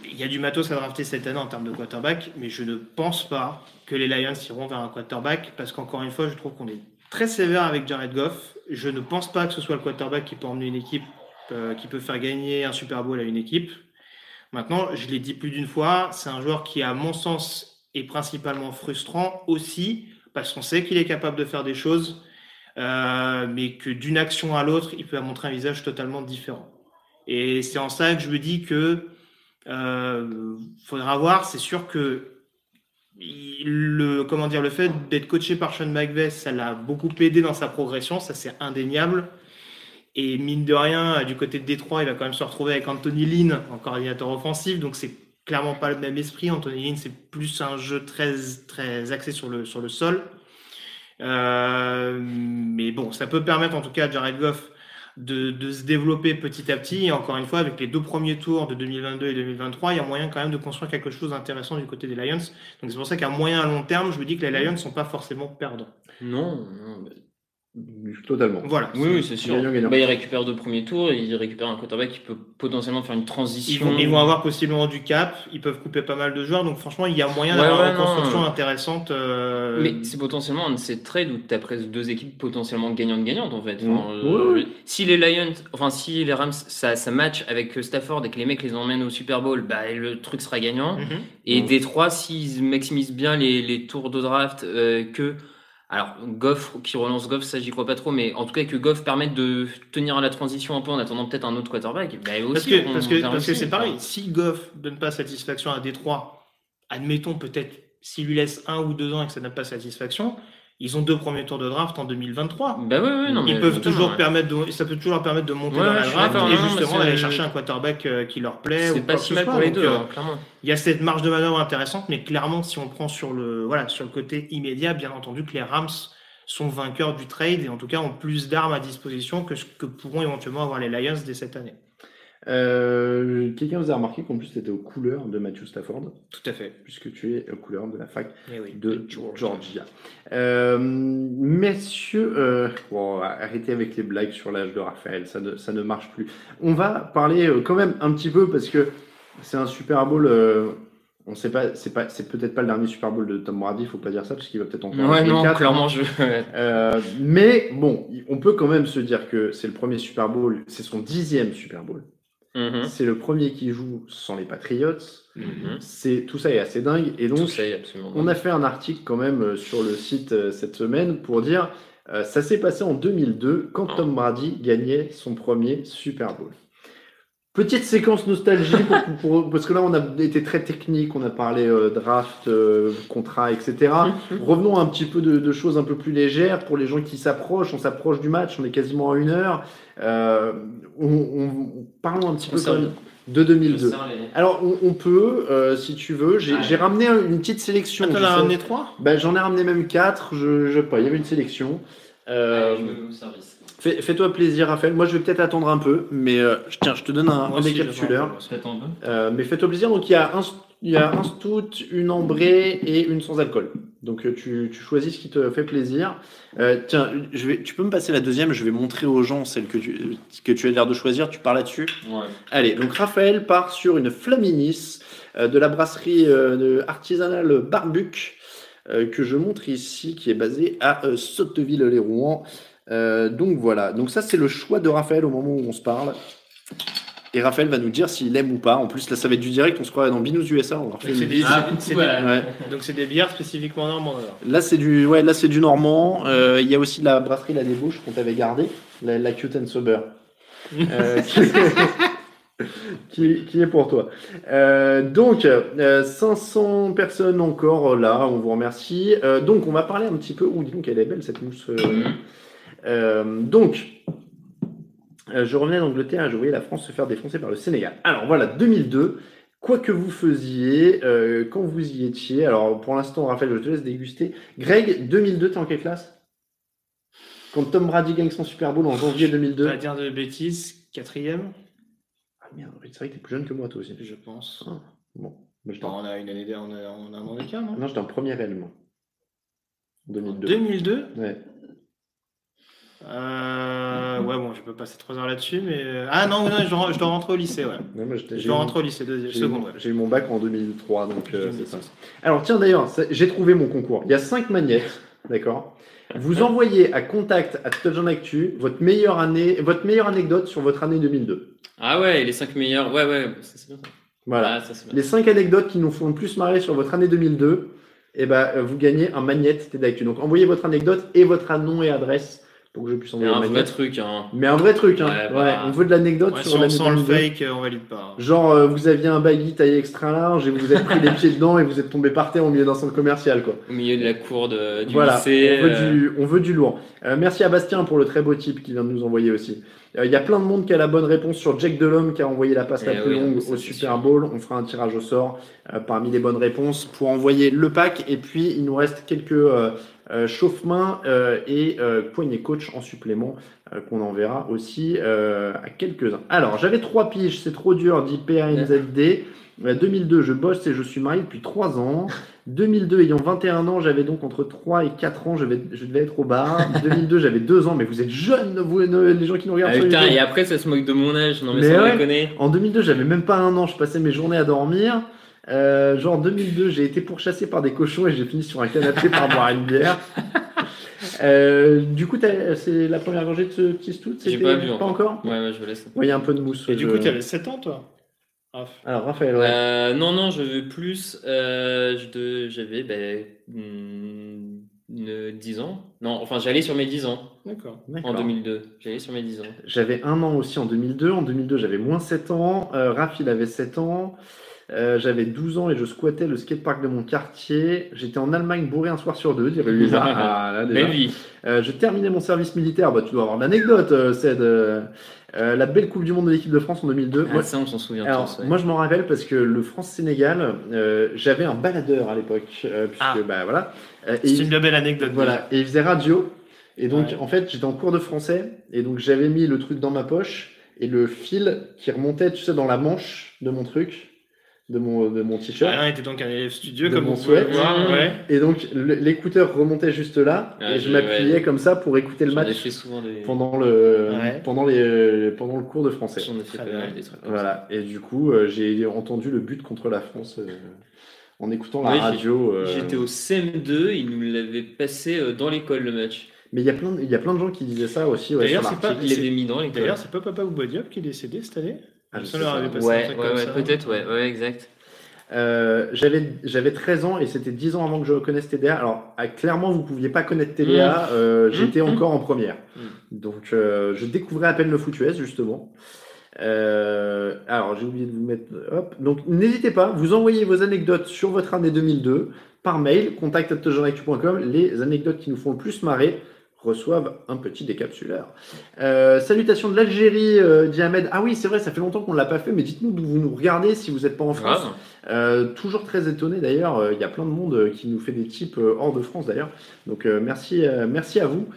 il y a du matos à drafter cette année en termes de quarterback, mais je ne pense pas que les Lions iront vers un quarterback parce qu'encore une fois, je trouve qu'on est très sévère avec Jared Goff. Je ne pense pas que ce soit le quarterback qui peut emmener une équipe, euh, qui peut faire gagner un Super Bowl à une équipe. Maintenant, je l'ai dit plus d'une fois, c'est un joueur qui, à mon sens, est principalement frustrant aussi parce qu'on sait qu'il est capable de faire des choses, euh, mais que d'une action à l'autre, il peut montrer un visage totalement différent. Et c'est en ça que je me dis que faudra voir. C'est sûr que le comment dire le fait d'être coaché par Sean McVay, ça l'a beaucoup aidé dans sa progression, ça c'est indéniable. Et mine de rien, du côté de Détroit, il va quand même se retrouver avec Anthony Lynn en coordinateur offensif, donc c'est clairement pas le même esprit. Anthony Lynn, c'est plus un jeu très très axé sur le sur le sol. Euh, mais bon, ça peut permettre en tout cas à Jared Goff de, de se développer petit à petit. Et encore une fois, avec les deux premiers tours de 2022 et 2023, il y a moyen quand même de construire quelque chose d'intéressant du côté des Lions. Donc c'est pour ça qu'à moyen à long terme, je me dis que les Lions ne sont pas forcément perdants. Non, non, Totalement. Voilà. Oui, oui, c'est sûr. Gagnant, gagnant. Bah, il récupère deux premiers tours et il récupère un quarterback qui peut potentiellement faire une Ils transition. vont, ils vont avoir possiblement du cap, ils peuvent couper pas mal de joueurs, donc franchement, il y a moyen Ouais, d'avoir ouais, une non. construction intéressante. euh, Mais c'est potentiellement un de ces trades où tu as presque deux équipes potentiellement gagnantes-gagnantes en fait. Mm. Enfin, euh. Si les Lions, enfin si les Rams, ça, ça match avec Stafford et que les mecs les emmènent au Super Bowl, bah, le truc sera gagnant. mhm. Et Mm. Détroit, s'ils maximisent bien les, les tours de draft, euh, que. Alors, Goff, qui relance Goff, ça j'y crois pas trop, mais en tout cas que Goff permette de tenir à la transition un peu en attendant peut-être un autre quarterback, bah, aussi, Parce que on- parce que parce c'est pareil. enfin. Si Goff donne pas satisfaction à Détroit, admettons peut-être s'il lui laisse un ou deux ans et que ça n'a pas satisfaction, ils ont deux premiers tours de draft en 2023. Bah ouais, ouais, non, Ils mais peuvent toujours ouais. permettre de, ça peut toujours leur permettre de monter Ouais, dans la draft et justement d'aller chercher un quarterback euh, qui leur plaît. ou C'est pas si mal pour les deux, euh, hein, clairement. Il y a cette marge de manœuvre intéressante, mais clairement, si on prend sur le, voilà, sur le côté immédiat, bien entendu que les Rams sont vainqueurs du trade et en tout cas ont plus d'armes à disposition que ce que pourront éventuellement avoir les Lions dès cette année. Euh, Quelqu'un vous a remarqué qu'en plus tu étais aux couleurs de Matthew Stafford, Tout à fait. puisque tu es aux couleurs de la fac Eh oui. de Georgia. Euh, messieurs, euh, bon, arrêtez avec les blagues sur l'âge de Raphaël, ça ne, ça ne marche plus. On va parler euh, quand même un petit peu parce que c'est un Super Bowl. on sait pas, c'est pas, c'est peut-être pas le dernier Super Bowl de Tom Brady, faut pas dire ça parce qu'il va peut-être encore. en Ouais, non, quatre. clairement, je. Euh, mais bon, on peut quand même se dire que c'est le premier Super Bowl, c'est son dixième Super Bowl. Mhm. C'est le premier qui joue sans les Patriots. Mhm. C'est tout ça est assez dingue. Et donc, on a fait un article quand même euh, sur le site euh, cette semaine pour dire euh, ça s'est passé en 2002 quand Ah. Tom Brady gagnait son premier Super Bowl. Petite séquence nostalgie pour- pour- parce que là on a été très technique, on a parlé euh, draft, euh, contrat, etc. Revenons un petit peu de, de choses un peu plus légères pour les gens qui s'approchent. On s'approche du match, on est quasiment à une heure. Euh, on, on- parlons un petit On peu quand de- même de 2002. Ça, les- Alors on, on peut, euh, si tu veux, j'ai Ouais. ramené un- une petite sélection. Ah, t'en Je as ramené trois? Ben, J'en ai ramené même quatre, je, je sais pas, il y avait une sélection. Euh, Allez, je me mets au service. Fais- Fais-toi plaisir, Raphaël. Moi, je vais peut-être attendre un peu, mais euh, je- tiens, je te donne un, un peu. Euh, mais fais-toi plaisir. Donc, il y a un, il y a un stout, une ambrée et une sans alcool. Donc, euh, tu, tu choisis ce qui te fait plaisir. Euh, tiens, je vais, tu peux me passer la deuxième. Je vais montrer aux gens celle que tu, que tu as l'air de choisir. Tu pars là-dessus. Ouais. Allez, donc Raphaël part sur une Flaminis euh, de la brasserie euh, artisanale Barbuc euh, que je montre ici, qui est basée à Sotteville-les-Rouen. Euh, donc voilà, donc ça c'est le choix de Raphaël au moment où on se parle. Et Raphaël va nous dire s'il aime ou pas. En plus, là, ça va être du direct. On se croirait dans Binous USA. On va refaire C'est une des- visite. Ah. Ouais. Donc c'est des bières spécifiquement normandes. Là, c'est du, ouais, là, c'est du normand. Euh, Il y a aussi la brasserie La Débauche qu'on t'avait gardée, la, la Cute and Sober, euh, qui, qui- qui est pour toi. Euh, donc, euh, 500 personnes encore là, on vous remercie. Euh, donc, on va parler un petit peu. Ouh, dis donc, elle est belle cette mousse. Euh. Donc, euh, je revenais d'Angleterre et je voyais la France se faire défoncer par le Sénégal. Alors voilà, 2002. Quoi que vous faisiez, euh, quand vous y étiez, alors pour l'instant, Raphaël, je te laisse déguster. Greg, 2002, t'es en quelle classe? Quand Tom Brady gagne son Super Bowl en janvier Je 2002. vais pas dire de bêtises. Quatrième, Ah merde, c'est vrai que t'es plus jeune que moi, toi aussi. je pense. Ah, bon, moi, j'étais Non, en... on a une année, on a, on a un an d'écart, non? Non, j'étais en moi. En 2002. 2002 Ouais. Euh, Ouais, bon, je peux passer trois heures là-dessus, mais. euh, Ah non, non je, dois, je dois rentrer au lycée, ouais. Non, moi, j'étais- Je dois rentrer au lycée, deuxième, j'ai eu, seconde, j'ai eu mon bac en 2003, donc euh, c'est ça. 2006. Alors tiens d'ailleurs, j'ai trouvé mon concours. Il y a cinq magnettes, d'accord? Vous envoyez à contact à Touchdown Actu votre meilleure année, votre meilleure anecdote sur votre année 2002. Ah ouais, les 5 meilleurs. Ouais, ouais, c'est bien. ça. Voilà. Ah, ça, c'est bien. Les cinq anecdotes qui nous font le plus marrer sur votre année 2002, et ben euh, vous gagnez un magnette TEDactu. Donc envoyez votre anecdote et votre nom et adresse pour que je puisse envoyer un vrai truc, hein. Mais un vrai truc, hein. Ouais, Ouais, bah. on veut de l'anecdote Ouais, sur si on sent le 2002. fake, euh, on valide pas. Genre, euh, vous aviez un baggy taillé extra large et vous êtes pris les pieds dedans et vous êtes tombé par terre au milieu d'un centre commercial, quoi. Au milieu de la cour de, du voilà, lycée. on, veut euh, du, on veut du lourd. Euh, merci à Bastien pour le très beau type qui vient de nous envoyer aussi. Euh, Il y a plein de monde qui a la bonne réponse sur Jack Delhomme qui a envoyé la passe la Eh plus oui, longue au Super. Bowl. On fera un tirage au sort euh, parmi les bonnes réponses pour envoyer le pack. Et puis, il nous reste quelques euh, chauffe-mains euh, et euh, poignées coach en supplément euh, qu'on enverra aussi à quelques-uns. Alors, j'avais trois piges, c'est trop dur, dit PANZD. Euh, 2002, je bosse et je suis marié depuis 3 ans. 2002, ayant 21 ans, j'avais donc entre 3 et 4 ans, je, vais- je devais être au bar. 2002, j'avais 2 ans, mais vous êtes jeunes, vous, les gens qui nous Ah, regardent sur putain, et après ça se moque de mon âge. Non mais, Mais sans ouais. En 2002, j'avais même pas un an, je passais mes journées à dormir. Euh, genre 2002, j'ai été pourchassé par des cochons et j'ai fini sur un canapé par boire une bière. Euh, du coup, t'as- c'est la première gorgée de ce petit stout J'ai pas bu, Pas encore? encore Ouais, ouais, je vous laisse. Ouais, Il y a un peu de mousse. Et du coup, tu avais 7 ans, toi? Raph. Alors, Raphaël, ouais. Euh, non, non, je veux plus. Euh, J'avais ben, hmm, ne- 10 ans. Non, enfin, j'allais sur mes 10 ans D'accord. en D'accord. 2002. J'allais sur mes 10 ans. J'avais un an aussi en 2002. En 2002, j'avais moins 7 ans. Euh, Raph, il avait 7 ans. Euh, J'avais 12 ans et je squattais le skatepark de mon quartier. J'étais en Allemagne bourré un soir sur deux, dirait Lisa. Ah, là, déjà. Euh, je terminais mon service militaire. Bah, tu dois avoir l'anecdote, euh. Euh, euh, la belle Coupe du Monde de l'équipe de France en 2002. Ah, Moi, ça, on s'en souvient alors, tous. ouais. moi, je m'en rappelle parce que le France-Sénégal, euh, j'avais un baladeur à l'époque. euh, Ah. bah, voilà. C'est une belle anecdote. voilà, et il faisait radio. Et donc, Ouais. en fait, j'étais en cours de français. Et donc, j'avais mis le truc dans ma poche. Et le fil qui remontait, tu sais, dans la manche de mon truc, de mon, de mon t-shirt. Alain était donc un élève studieux, De comme mon vous pouvez souhait. le voir. Mmh. Ouais. Et donc, l'écouteur remontait juste là. Ah, et je je- m'appuyais ouais. comme ça pour écouter le match fait souvent des. pendant le, Ouais. pendant, les, pendant le cours de français. Des trucs Voilà. Et du coup, euh, j'ai entendu le but contre la France euh, en écoutant la radio. euh. J'étais au CM2, ils nous l'avaient passé euh, dans l'école le match. Mais il y, a plein de- il y a plein de gens qui disaient ça aussi. Ouais, D'ailleurs, sur c'est pas- mis dans. D'ailleurs, c'est pas Papa Bouba Diop qui est décédé cette année? Ah, Ouais, ouais, ouais, ça. peut-être, ouais, ouais, exact. Euh, j'avais j'avais 13 ans et c'était 10 ans avant que je reconnaisse TDA. Alors ah, clairement vous pouviez pas connaître TDA, euh, j'étais Mmh. encore en première. Mmh. Donc euh, je découvrais à peine le foot US justement. Euh, alors j'ai oublié de vous mettre hop. Donc n'hésitez pas, vous envoyez vos anecdotes sur votre année 2002 par mail contact@jeanactu.com. Les anecdotes qui nous font le plus marrer reçoivent un petit décapsuleur. Euh, salutations de l'Algérie, euh, dit Ahmed. Ah oui, c'est vrai, ça fait longtemps qu'on ne l'a pas fait, mais dites-nous d'où vous nous regardez si vous n'êtes pas en France. Euh, toujours très étonné d'ailleurs, euh, il y a plein de monde euh, qui nous fait des euh, hors de France d'ailleurs. Donc merci, merci à vous.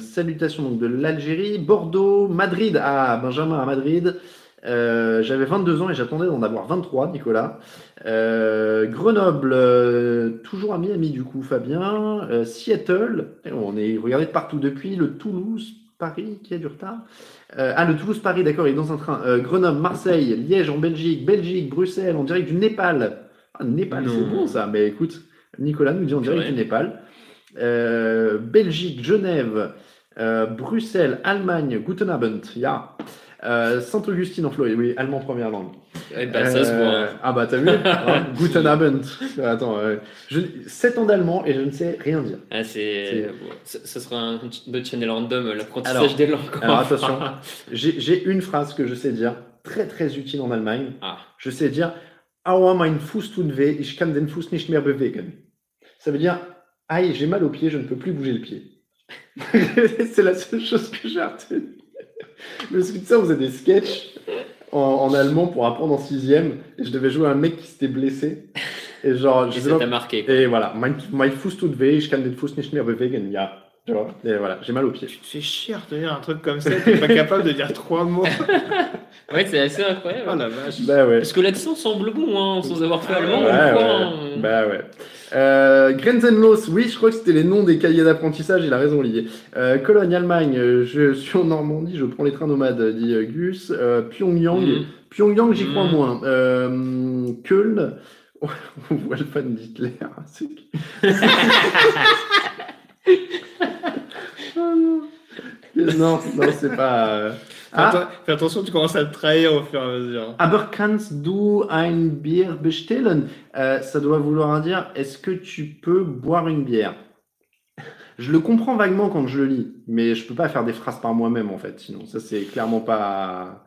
Salutations donc de l'Algérie, Bordeaux, Madrid. Ah, Benjamin à Madrid. Euh, J'avais 22 ans et j'attendais d'en avoir 23, Nicolas. Euh, Grenoble, euh, toujours à Miami du coup, Fabien. Euh, Seattle, on est regardé de partout depuis. Le Toulouse, Paris qui a du retard. Ah, le Toulouse-Paris, d'accord, il est dans un train. Grenoble, Marseille, Liège en Belgique, Belgique, Bruxelles, en direct du Népal. Ah, Népal, c'est bon ça. Mais écoute, Nicolas nous dit en direct Ouais. du Népal. Belgique, Genève, Bruxelles, Allemagne, Guten Abend, ja. Euh, Saint-Augustine en Floride, oui, allemand première langue. Ouais, bah, ça se Euh, voit. Ah bah t'as vu hein, Guten Abend. Attends, euh, je... 7 ans d'allemand et je ne sais rien dire. Ah, c'est. ça sera un autre channel random, l'apprentissage des langues. Alors attention, j'ai j'ai une phrase que je sais dire, très très utile en Allemagne. Ah. Je sais dire Aua, mein Fuß tut weh, ich kann den Fuß nicht mehr bewegen. Ça veut dire Aïe, j'ai mal au pied, je ne peux plus bouger le pied. C'est la seule chose que j'ai retenue. Parce que tu sais, on faisait des sketchs en, en allemand pour apprendre en sixième, et je devais jouer un mec qui s'était blessé. Et genre, je Et sais ça pas- marqué. quoi. et voilà, mein, mein Fuß tut weh, ich kann den Fuß nicht mehr bewegen. Ja. Tu vois? Et voilà, j'ai mal au pied. Tu te fais chier à retenir un truc comme ça, t'es pas capable de dire trois mots. Ouais, c'est assez incroyable. Oh la vache. Bah ouais. Parce que l'accent semble bon, hein, sans avoir fait allemand. Ouais, ouais. hein. Bah ouais. Euh, Grenzenlos, oui, je crois que c'était les noms des cahiers d'apprentissage, il a raison, Olivier. Euh, Cologne, Allemagne, euh, je suis en Normandie, je prends les trains nomades, dit euh, Gus. Euh, Pyongyang, Mhm. Pyongyang, j'y crois Mhm. moins. Euh, Köln, on voit le fan d'Hitler. Oh non. non, non, c'est pas. Fais, Ah, fais attention, tu commences à te trahir au fur et à mesure. Aber kannst du ein Bier bestellen Euh, Ça doit vouloir dire est-ce que tu peux boire une bière? Je le comprends vaguement quand je le lis, mais je peux pas faire des phrases par moi-même en fait. Sinon, ça c'est clairement pas.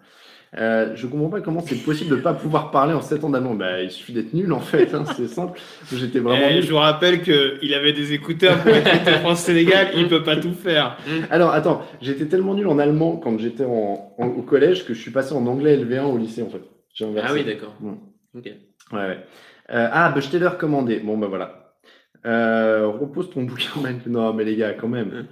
Euh, je comprends pas comment c'est possible de pas pouvoir parler en 7 ans d'allemand. Bah, il suffit d'être nul en fait, hein, c'est simple. J'étais vraiment Eh, nul. je vous rappelle qu'il avait des écouteurs pour écouter France-Sénégal, il peut pas tout faire. Alors attends, j'étais tellement nul en allemand quand j'étais en, en- au collège que je suis passé en anglais LV1 au lycée en fait. Ah oui, d'accord. Mm. Ok. Ouais, ouais. Euh, ah, commandé. Bon, bah voilà. Euh, repose ton bouquin maintenant. Non, mais les gars, quand même.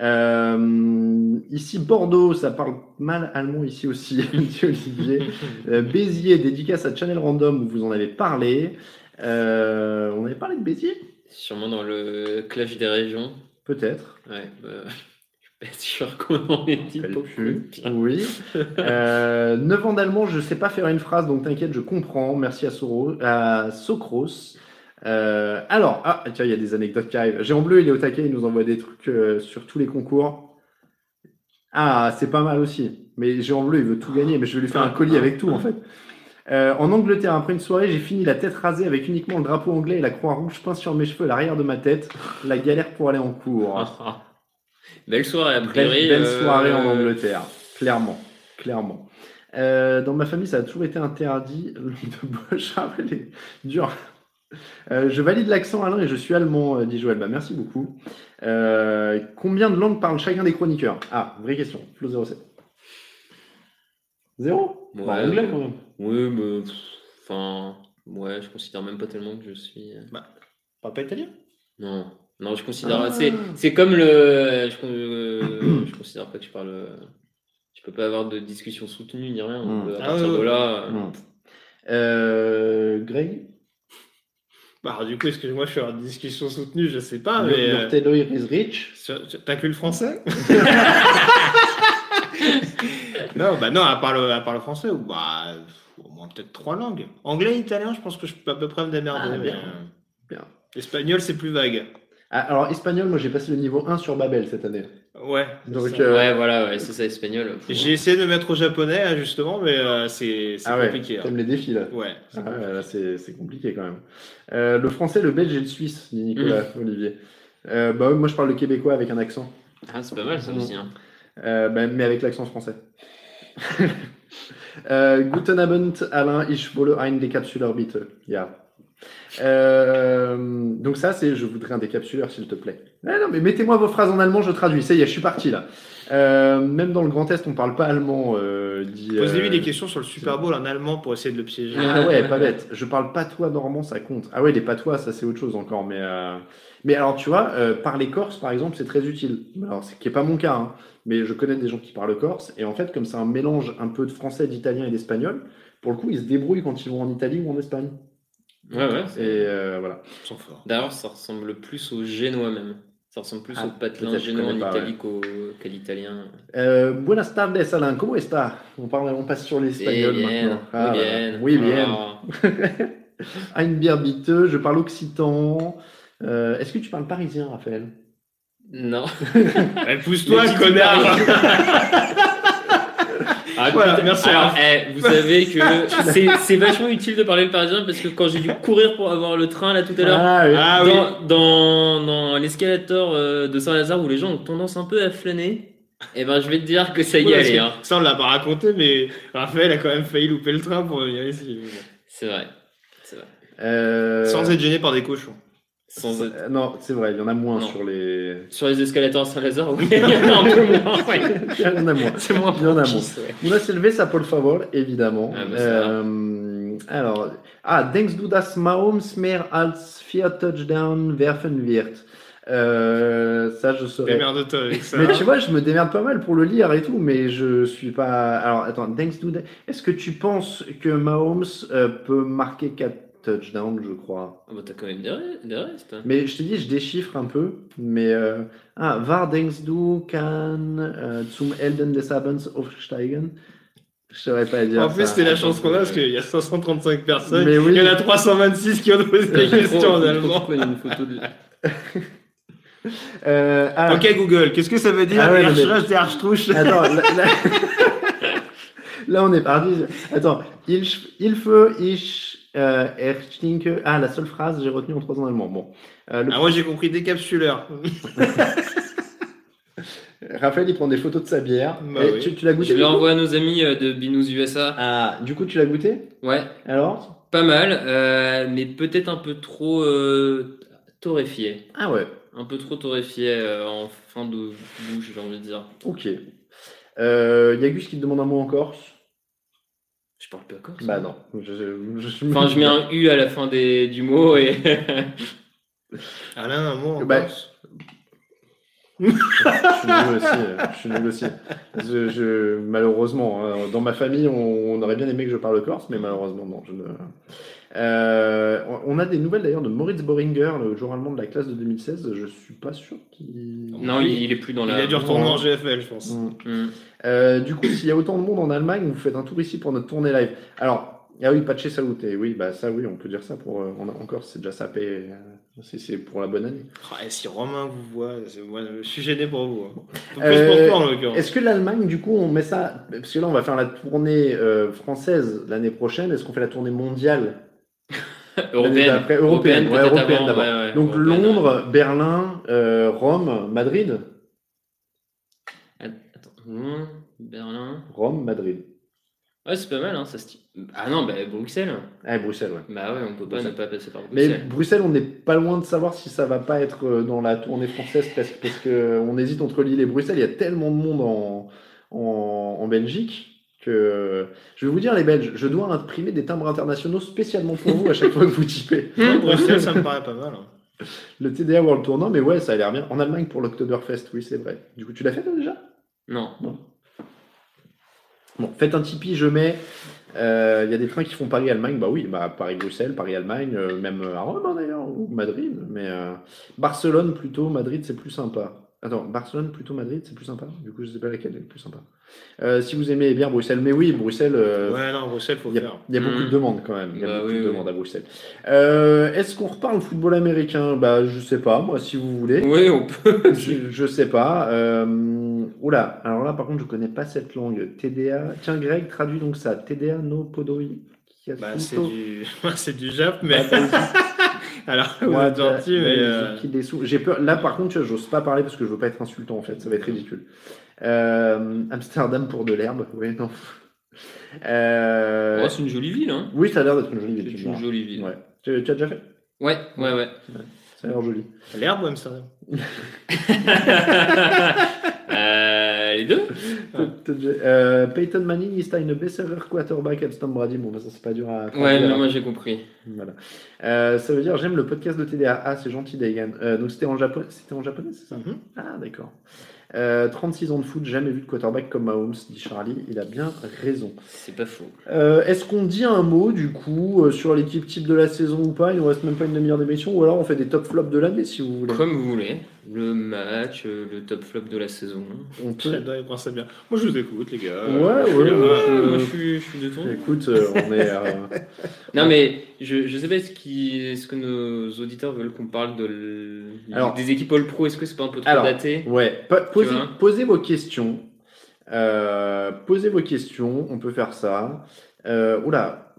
Euh, ici, Bordeaux, ça parle mal allemand ici aussi, dit Olivier. Euh, Béziers, dédicace à Channel Random où vous en avez parlé. Euh, on avait parlé de Béziers? Sûrement dans le clash des régions. Peut-être. Ouais, bah, je suis pas sûr qu'on en rappelle plus. Oui. Euh, 9 ans d'allemand, je sais pas faire une phrase, donc t'inquiète, je comprends. Merci à, Soro, à Socros. Euh, alors, ah, tiens, il y a des anecdotes qui arrivent. Géant Bleu, il est au taquet, il nous envoie des trucs euh, sur tous les concours. Ah, c'est pas mal aussi. Mais Géant Bleu, il veut tout gagner, mais je vais lui faire un colis avec tout, en fait. Euh, en Angleterre, après une soirée, j'ai fini la tête rasée avec uniquement le drapeau anglais et la croix rouge peint sur mes cheveux à l'arrière de ma tête. La galère pour aller en cours. Belle soirée, a priori. belle euh, soirée en Angleterre, clairement, clairement. Euh, dans ma famille, ça a toujours été interdit. De est dure. Euh, je valide l'accent Alain et je suis allemand, euh, dit Joël. Bah, merci beaucoup. Euh, combien de langues parlent chacun des chroniqueurs? Ah, vraie question. Flo 07. Zéro? Ouais, Bah, anglais quand même. Oui, mais enfin, ouais, je considère même pas tellement que je suis. Parle pas italien Non, non, je considère. Ah. C'est, c'est comme le. Je, euh, je considère pas que je parle. Je peux pas avoir de discussion soutenue ni rien. Mm. euh, à Ah, partir ouais, de là. euh. Euh, Greg? Bah, alors, du coup, excuse-moi, je suis en discussion soutenue, je sais pas, mais. Euh, is rich. T'as que le français? Non, bah non, à part le, à part le français, ou bah, au moins peut-être trois langues. Anglais, italien, je pense que je peux à peu près me démerder. Ah, bien. euh, Bien. Espagnol, c'est plus vague. Ah, alors, espagnol, moi j'ai passé le niveau 1 sur Babel cette année. Ouais. Donc, c'est ça. euh, Ouais, voilà, ouais, c'est ça, espagnol. J'ai essayé de me mettre au japonais, hein, justement, mais euh, c'est Ah ouais, compliqué. hein. t'aimes les défis là. Ouais. Ah ouais, c'est compliqué quand même. Euh, le français, le belge et le suisse, dit Nicolas Olivier. Euh, bah, moi je parle le québécois avec un accent, Ah, c'est pas mal ça Mm. aussi. Hein. Euh, bah, mais avec l'accent français. euh, Guten Abend, Alain, ich wolle ein Dekapsuleur bitte. Ja. Euh, donc ça, c'est je voudrais un décapsuleur, s'il te plaît. Ah non, mais mettez-moi vos phrases en allemand, je traduis. Ça y est, je suis parti là. Euh, même dans le Grand Est, on parle pas allemand. Euh, Posez-lui des questions sur le Super Bowl en allemand pour essayer de le piéger. Ah ouais, pas bête. Je parle patois normand, ça compte. Ah ouais, les patois, ça c'est autre chose encore. Mais, mais alors, tu vois, parler corse, par exemple, c'est très utile. Alors, ce qui n'est pas mon cas, hein, mais je connais des gens qui parlent corse. Et en fait, comme c'est un mélange un peu de français, d'italien et d'espagnol, pour le coup, ils se débrouillent quand ils vont en Italie ou en Espagne. Ouais, ouais. c'est- Et euh, voilà. D'ailleurs, ça ressemble plus au génois même. Ça ressemble plus Ah, au patelin génois en Italie qu'à l'italien. Euh, buenas tardes, Alain. Comment est-ce on, parle, on passe sur l'espagnol bien, maintenant. Ah, bien. Oui, bien. Ah. Ein bière biteux, je parle occitan. Euh, Est-ce que tu parles parisien, Raphaël? Non. Eh, Pousse-toi, connard Ah, Voilà, putain. merci, Alors, eh, vous savez que c'est c'est vachement utile de parler le parisien parce que quand j'ai dû courir pour avoir le train là tout à l'heure, Ah, oui. Ah oui. dans, dans, l'escalator euh, de Saint-Lazare où les gens ont tendance un peu à flâner, et ben je vais te dire que ça y Ouais, parce allait. Hein. Ça, on l'a pas raconté, mais Raphaël a quand même failli louper le train pour venir ici. C'est vrai. C'est vrai. Euh, Sans être gêné par des cochons. Sans être- Euh, Non, c'est vrai, il y en a moins Non. sur les. Sur les escalators Saint-Lazare, oui, il y en a un peu moins. ouais. Il y en a moins. C'est moins Il y en a propice, ouais. Una Silvesa, por favor, évidemment. Ah, bah, ça. Euh, alors, ah, denkst du, dass Mahomes mehr als vier Touchdowns werfen wird? Euh, Ça, je saurais. Démerde-toi avec ça. Mais tu vois, je me démerde pas mal pour le lire et tout, mais je suis pas. Alors, attends, est-ce que tu penses que Mahomes euh, peut marquer 4 touchdowns, je crois Ah bah t'as quand même des, re- des restes. Mais je te dis, je déchiffre un peu. Mais euh, ah, war denkst du kann äh, zum Elden des Abends aufsteigen Je saurais pas dire. En plus, c'était la chance qu'on a parce qu'il y a 535 personnes. Mais oui. Il y en a 326 qui ont posé des questions en allemand. prendre une photo de la- Euh, ah, Ok, Google, qu'est-ce que ça veut dire Ah ouais, mais- Attends, là, là... là, on est parti. Attends, il, il faut, ich, euh, erstinke. Ah, la seule phrase, j'ai retenu en trois ans allemand. Bon. Euh, le- Ah, moi j'ai compris décapsuleur. Raphaël, il prend des photos de sa bière. Bah Et oui. tu, tu l'as Je goûté coup envoyé à nos amis euh, de Binous USA. Ah, du coup, tu l'as goûté? Ouais, Alors? Pas mal, euh, mais peut-être un peu trop euh, torréfié. Ah ouais, Un peu trop torréfié euh, en fin de bouche, j'ai envie de dire. ok. Euh, y a Gus qui te demande un mot en corse Je parle pas corse. Bah hein. non. Je, je- je- Enfin, je mets un U à la fin des, du mot et. Alain, un mot en Bah, Corse? Je suis nul aussi. euh, Je suis nul aussi. Je, je- malheureusement, hein, dans ma famille, on, on aurait bien aimé que je parle corse, mais malheureusement, non. Je ne... Euh, on a des nouvelles d'ailleurs de Moritz Boringer, le joueur allemand de la classe de 2016. Je suis pas sûr qu'il. non, il, il est plus dans Il la. a dû retourner en GFL, je pense. Mm. Hmm. Euh, du coup, s'il y a autant de monde en Allemagne, vous faites un tour ici pour notre tournée live. Alors, ah oui, Pache Saoute. Oui, bah ça, oui, on peut dire ça pour. euh, en- encore, c'est déjà sapé. euh, c'est- C'est pour la bonne année. Ah, et si Romain vous voit, c'est- moi, je suis gêné pour vous. hein. Euh. Est-ce que l'Allemagne, du coup, on met ça Parce que là, on va faire la tournée euh, française l'année prochaine. Est-ce qu'on fait la tournée mondiale? L'année Européenne. d'après Européenne, ouais, européenne d'abord. ouais, ouais, Donc européenne. Londres, Berlin, euh, Rome, Madrid? Attends, Londres, Berlin. Rome, Madrid. Ouais, c'est pas mal, hein, ça se. Ah non, bah Bruxelles. Ah, Bruxelles, ouais. Bah ouais, on peut pas Bruxelles. ne pas passer par Mais Bruxelles. Bruxelles, on n'est pas loin de savoir si ça va pas être euh, dans la tournée française presque, parce que on hésite entre Lille et Bruxelles. Il y a tellement de monde en, en, en Belgique que je vais vous dire, les Belges, je dois imprimer des timbres internationaux spécialement pour vous à chaque fois que vous typez. Bruxelles, ça me paraît pas mal. hein. Le TDA World Tour, non, mais ouais, ça a l'air bien. En Allemagne pour l'Oktoberfest, oui, c'est vrai. Du coup, tu l'as fait toi, déjà? Non. Bon, faites un Tipeee, je mets. Euh, Il y a des trains qui font Paris-Allemagne, bah oui, bah Paris-Bruxelles, Paris-Allemagne, euh, même à Rome hein, d'ailleurs, ou Madrid, mais euh, Barcelone plutôt, Madrid c'est plus sympa. Attends, Barcelone plutôt Madrid c'est plus sympa Du coup, je sais pas laquelle est le plus sympa. Euh, si vous aimez bien Bruxelles, mais oui, Bruxelles, euh, Ouais, non, Bruxelles, faut il y a, faire. il y a beaucoup Mm. de demandes quand même. Il y a Bah beaucoup oui, de oui. demandes à Bruxelles. Euh, Est-ce qu'on reparle football américain? Bah, je sais pas, moi, si vous voulez. Oui, on peut. Je, je sais pas. Euh, oula, alors là par contre je connais pas cette langue. TDA. Tiens Greg, traduis donc ça. TDA no podoi. Bah, c'est du... c'est du Jap, mais. Alors, vous êtes gentil, mais. euh, J'ai peur. Là par contre, j'ose pas parler parce que je veux pas être insultant en fait. Ça va être ridicule. Euh, Amsterdam pour de l'herbe. Oui, non. Euh, Oh, c'est une jolie ville, hein. oui, ça a l'air d'être une jolie ville. C'est tu une jolie ville. Ouais. Tu, tu as déjà fait? Ouais, ouais, ouais. Ça a l'air joli. L'herbe ou Amsterdam Euh, les deux Euh, Peyton Manning ist ein besserer quarterback Tom Brady. Bon, bah, ça c'est pas dur à. Ouais, mais moi j'ai compris. Voilà. Euh, ça veut dire j'aime le podcast de TDA. Ah, c'est gentil, Daigan. Euh, donc c'était en, japonais, c'était en japonais, c'est ça Mhm. Ah, d'accord. Euh, 36 ans de foot, jamais vu de quarterback comme Mahomes, dit Charlie. Il a bien raison. C'est pas faux. Euh, Est-ce qu'on dit un mot, du coup, euh, sur l'équipe type de la saison ou pas? Il nous reste même pas une demi-heure d'émission. Ou alors on fait des top flops de l'année, si vous voulez. Comme vous voulez. Le match, euh, le top flop de la saison. On peut... Ça bien. Moi, je vous écoute, les gars. Ouais, ouais, ouais. Je- moi je suis, je suis détendu. Écoute, euh, on est... euh, Non mais je, je sais pas ce, qui, est-ce que nos auditeurs veulent qu'on parle de l- Alors- des équipes All Pro. Est-ce que c'est pas un peu trop Alors, daté? Ouais, po- posez, vos questions. Euh, posez vos questions, on peut faire ça. Euh, oula,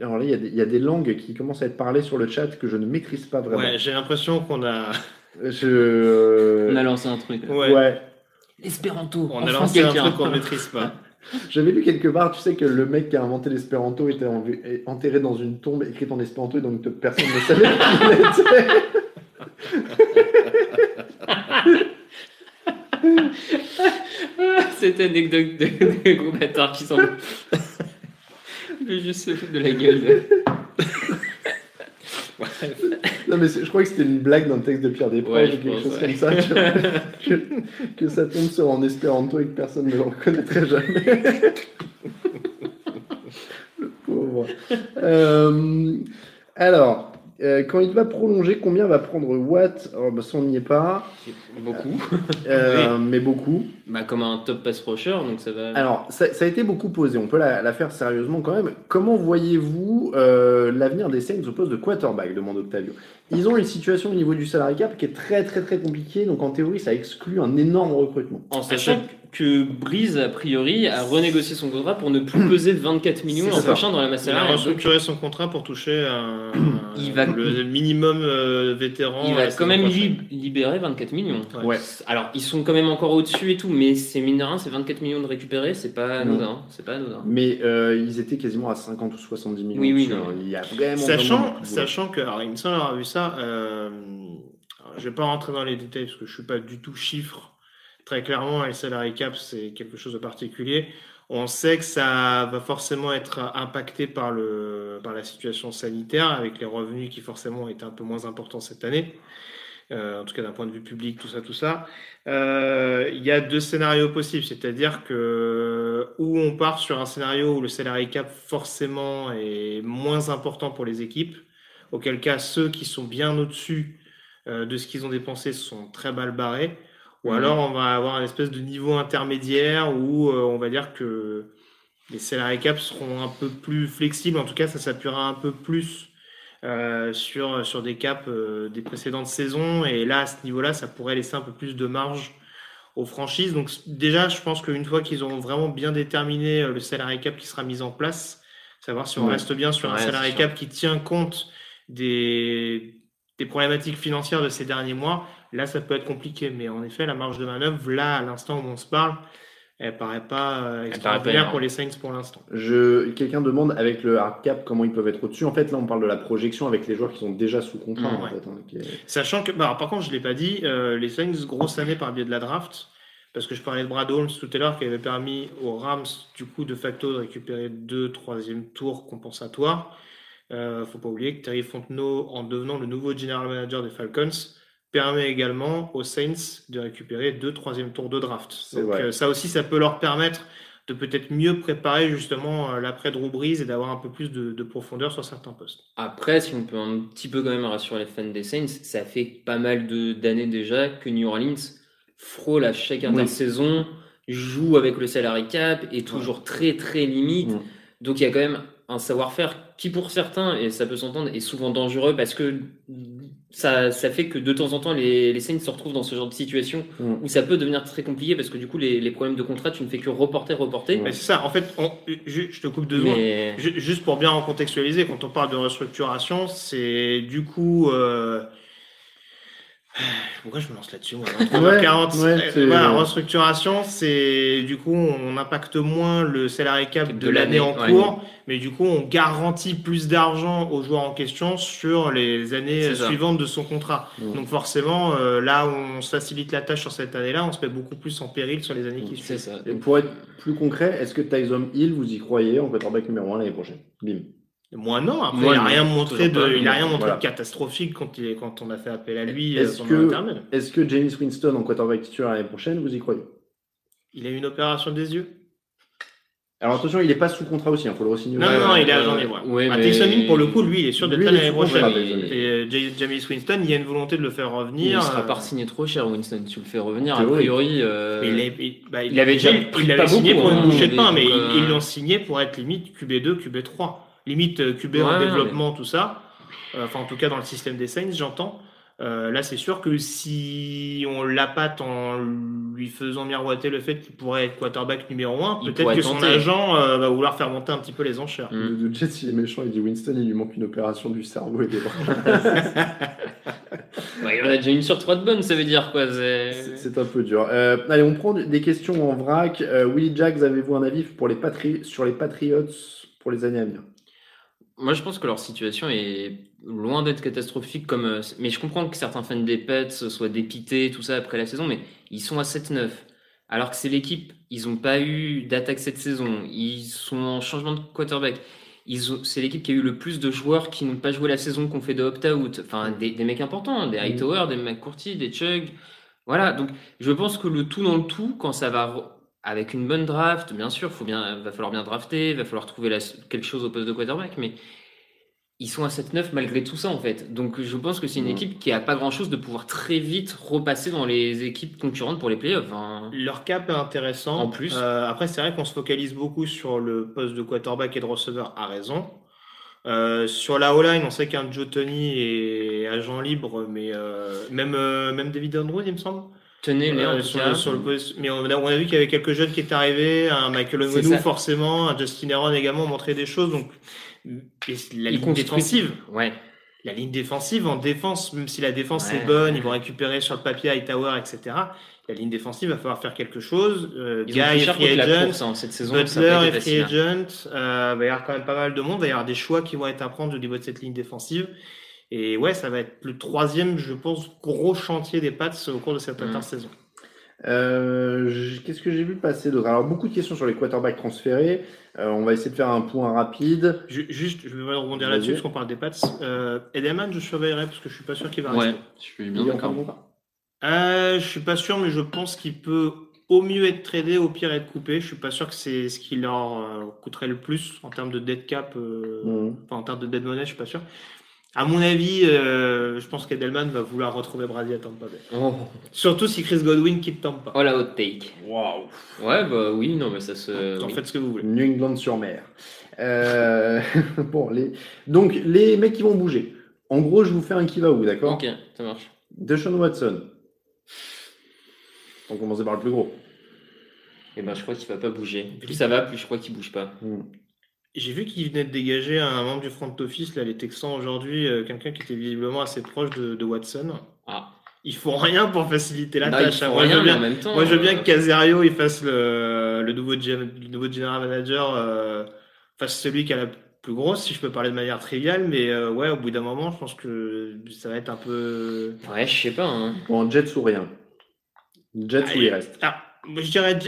alors là, il y, a des- il y a des langues qui commencent à être parlées sur le chat que je ne maîtrise pas vraiment. Ouais, j'ai l'impression qu'on a. Je... On a lancé un truc. Ouais. Ouais. L'espéranto. On a enfin lancé un quelqu'un. truc qu'on maîtrise pas. J'avais lu quelque part, tu sais que le mec qui a inventé l'espéranto était enterré dans une tombe écrite en espéranto et donc personne ne savait qui il était. Cette anecdote de, de gros bâtard qui semble. Je vais juste se foutre de la gueule. Non, mais je crois que c'était une blague d'un texte de Pierre Desproges Ouais, ou quelque pense, chose ouais. comme ça. tu vois, que, que ça tombe sur en espéranto et que personne ne le reconnaîtrait jamais. le pauvre. Euh, alors, euh, quand il va prolonger, combien va prendre Watt? Oh, bah, Ça, on n'y est pas, Beaucoup. euh, mais beaucoup. Bah, comme un top pass rusher, donc ça va. Alors, ça, ça a été beaucoup posé, on peut la, la faire sérieusement quand même. Comment voyez-vous euh, l'avenir des Saints au poste de quarterback? demande Octavio. Ils ont une situation au niveau du salary cap qui est très très très compliquée, donc en théorie ça exclut un énorme recrutement. En sachant que Breeze, a priori, a renégocié son contrat pour ne plus peser 24 millions ça. prochain dans la masse Il a salariale. Restructuré son contrat pour toucher un, Il va- le minimum euh, vétéran. Il à va la quand même lib- libérer 24 millions. Ouais. Ouais. Alors, ils sont quand même encore au-dessus et tout, mais c'est mine de rien, c'est 24 millions de récupérer, c'est pas anodin. C'est pas anodin. Mais euh, ils étaient quasiment à 50 ou 70 millions. Oui, oui. Il y a vraiment. Sachant, de sachant que, alors il me semble avoir vu ça, euh, alors, je vais pas rentrer dans les détails parce que je suis pas du tout chiffre. Très clairement, les salary cap, c'est quelque chose de particulier. On sait que ça va forcément être impacté par, le, par la situation sanitaire, avec les revenus qui forcément étaient un peu moins importants cette année. Euh, en tout cas d'un point de vue public, tout ça, tout ça. Euh, Il y a deux scénarios possibles, c'est-à-dire que où on part sur un scénario où le salary cap forcément est moins important pour les équipes, auquel cas ceux qui sont bien au-dessus euh, de ce qu'ils ont dépensé sont très mal barrés, ou Mhm. alors on va avoir un espèce de niveau intermédiaire où euh, on va dire que les salary caps seront un peu plus flexibles, en tout cas ça s'appuiera un peu plus euh, sur, sur des caps euh, des précédentes saisons, et là à ce niveau-là ça pourrait laisser un peu plus de marge aux franchises. Donc déjà je pense qu'une fois qu'ils auront vraiment bien déterminé euh, le salary cap qui sera mis en place, savoir si on Ouais. reste bien sur un Ouais, sûr. cap qui tient compte des, des problématiques financières de ces derniers mois, là ça peut être compliqué. Mais en effet, la marge de manœuvre, là à l'instant où on se parle, elle paraît pas euh, paraît pas extraordinaire pour les Saints pour l'instant. Je, quelqu'un demande avec le hard cap comment ils peuvent être au-dessus. En fait, là, on parle de la projection avec les joueurs qui sont déjà sous contrat. Mmh, en ouais. fait, hein, qui Sachant que, bah, alors, par contre, je l'ai pas dit, euh, les Saints, grosse année par le biais de la draft, parce que je parlais de Brad Holmes tout à l'heure qui avait permis aux Rams, du coup, de facto, de récupérer deux troisième tours compensatoires. Euh, faut pas oublier que Terry Fontenot, en devenant le nouveau general manager des Falcons, permet également aux Saints de récupérer deux troisième tours de draft. Donc euh, ça aussi, ça peut leur permettre de peut-être mieux préparer justement euh, l'après Drew Brees et d'avoir un peu plus de, de profondeur sur certains postes. Après, si on peut un petit peu quand même rassurer les fans des Saints, ça fait pas mal de- d'années déjà que New Orleans frôle à chaque Oui. intersaison, joue avec le salary cap, est toujours très très limite. Mm. Donc il y a quand même un savoir-faire qui pour certains, et ça peut s'entendre, est souvent dangereux parce que ça, ça fait que de temps en temps les, les Saints se retrouvent dans ce genre de situation Mm. où ça peut devenir très compliqué parce que du coup les, les problèmes de contrat, tu ne fais que reporter, reporter. Ouais. Mais c'est ça, en fait, on- je, je te coupe deux. Mais Ju- Juste pour bien recontextualiser, quand on parle de restructuration, c'est du coup. euh, Pourquoi je me lance là-dessus Ouais, 40, ouais, c'est- voilà, restructuration, c'est du coup on impacte moins le salarié cap de, De l'année en ouais. cours, mais du coup on garantit plus d'argent aux joueurs en question sur les années suivantes de son contrat. Mm. Donc forcément, euh, là où on se facilite la tâche sur cette année-là, on se met beaucoup plus en péril sur les années qui c'est suivent. ça. Et pour être plus concret, est-ce que Tyson Hill, vous y croyez? En quarterback numéro 1 l'année prochaine Bim. Moi non, après Moi, il a non. rien montré de, il a rien montré Voilà. de catastrophique quand il est, quand on a fait appel à lui euh, Est-ce que, James Winston en quarterback titulaire l'année prochaine, vous y croyez? Il a eu une opération des yeux. Alors attention, il n'est pas sous contrat aussi, il faut le re-signer. Non, Ouais, non, ouais. il est agent libre. Ouais, Ah, mais- pour le coup, lui, il est sûr d'être là il l'année prochaine. Et euh, James Winston, il y a une volonté de le faire Il revenir. ne sera pas signé trop cher, Winston. Tu le fais revenir, a Théorie. priori. euh, il, est- il- bah, il avait déjà il, pris l'avait pas signé beaucoup, pour une hein, bouchée de mais pain, mais ils l'ont signé pour être limite QB2, QB3. Limite euh, QB en Ouais, développement, tout ça. Euh, Enfin, en tout cas, dans le système des Saints, j'entends. Euh, là, c'est sûr que si on l'appâte en lui faisant miroiter le fait qu'il pourrait être quarterback numéro 1, Il peut-être que son agent euh, va vouloir faire monter un petit peu les enchères. Mm. Le, le Jets, il est méchant, il dit Winston, il lui manque une opération du cerveau et des bras. Ouais, il en a déjà une sur trois de bonnes, ça veut dire quoi. c'est- un peu dur. Euh, allez, on prend des questions en vrac. Euh, Willy Jacks, avez-vous un avis pour les Patri- sur les Patriots pour les années à venir? Moi, je pense que leur situation est loin d'être catastrophique. Comme, euh, mais je comprends que certains fans des Pets soient dépités, tout ça, après la saison, mais ils sont à 7-9. Alors que c'est l'équipe, ils n'ont pas eu d'attaque cette saison. Ils sont en changement de quarterback. Ont- C'est l'équipe qui a eu le plus de joueurs qui n'ont pas joué la saison, qui ont fait de opt-out. Enfin, des, des mecs importants, des Hightower, des McCourty, des Chug. Voilà, donc je pense que le tout dans le tout, quand ça va avec une bonne draft, bien sûr, faut bien, va falloir bien drafter, va falloir trouver la- quelque chose au poste de quarterback, mais ils sont à 7-9 malgré tout ça en fait. Donc je pense que c'est une équipe qui a pas grand chose de pouvoir très vite repasser dans les équipes concurrentes pour les playoffs. hein. Leur cap est intéressant. En plus. Euh, après, c'est vrai qu'on se focalise beaucoup sur le poste de quarterback et de receveur, à raison. Euh, sur la O-line, on sait qu'un Joe Tony est agent libre, mais euh, même, même David Andrews, il me semble. Sur, le, sur le poste. Mais on a, on a vu qu'il y avait quelques jeunes qui étaient arrivés, un Michael Onwenu forcément, un Justin Aaron également ont montré des choses. Donc, et la ligne défensive, Ouais. la ligne défensive en défense, même si la défense Ouais. est bonne, ils vont récupérer sur le papier Hightower, etc. La ligne défensive va falloir faire quelque chose. Euh, Guy est free agent, course hein, cette saison. Butler est free hein. agent. Euh, il va y avoir quand même pas mal de monde. Il va y avoir des choix qui vont être à prendre au niveau de cette ligne défensive. Et ouais, ça va être le troisième, je pense, gros chantier des Pats au cours de cette Mm. intersaison. Euh, Qu'est-ce que j'ai vu passer d'autre? Alors, beaucoup de questions sur les quarterbacks transférés. Euh, on va essayer de faire un point rapide. Ju- Juste, je vais rebondir là-dessus parce qu'on parle des Pats. Euh, Edelman, je surveillerai parce que je suis pas sûr qu'il va Ouais, rester. je suis Il bien d'accord. Euh, je suis pas sûr, mais je pense qu'il peut au mieux être tradé, au pire être coupé. Je suis pas sûr que c'est ce qui leur euh, coûterait le plus en termes de dead cap, euh, Mhm. enfin en termes de dead money, je suis pas sûr. À mon avis, euh, je pense qu'Edelman va vouloir retrouver Brady à Tampa Bay. Oh, Surtout si Chris Godwin quitte Tampa. oh la hot take. Waouh Ouais, bah oui, non, mais ça se. en oui. faites ce que vous voulez. New England sur mer. Euh, bon, les... donc les mecs qui vont bouger. En gros, je vous fais un qui va où, d'accord? Ok, ça marche. Deshaun Watson. On commencer par le plus gros. Et ben, je crois qu'il va pas bouger. Plus ça va, plus je crois qu'il bouge pas. Hmm. J'ai vu qu'il venait de dégager un membre du front office, là, les Texans aujourd'hui, euh, quelqu'un qui était visiblement assez proche de, de Watson. Ah. Ils font rien pour faciliter la tâche. hein. Moi, je rien, veux mais bien- en même temps. Moi, je veux bien euh, que Caserio il fasse le, le, nouveau, le nouveau general manager euh, à celui qui a la plus grosse, si je peux parler de manière triviale, mais euh, ouais, au bout d'un moment, je pense que ça va être un peu. Ouais, je sais pas. Hein. Bon, Jets ou rien. Jets Ah, ou il reste. Ah, je dirais,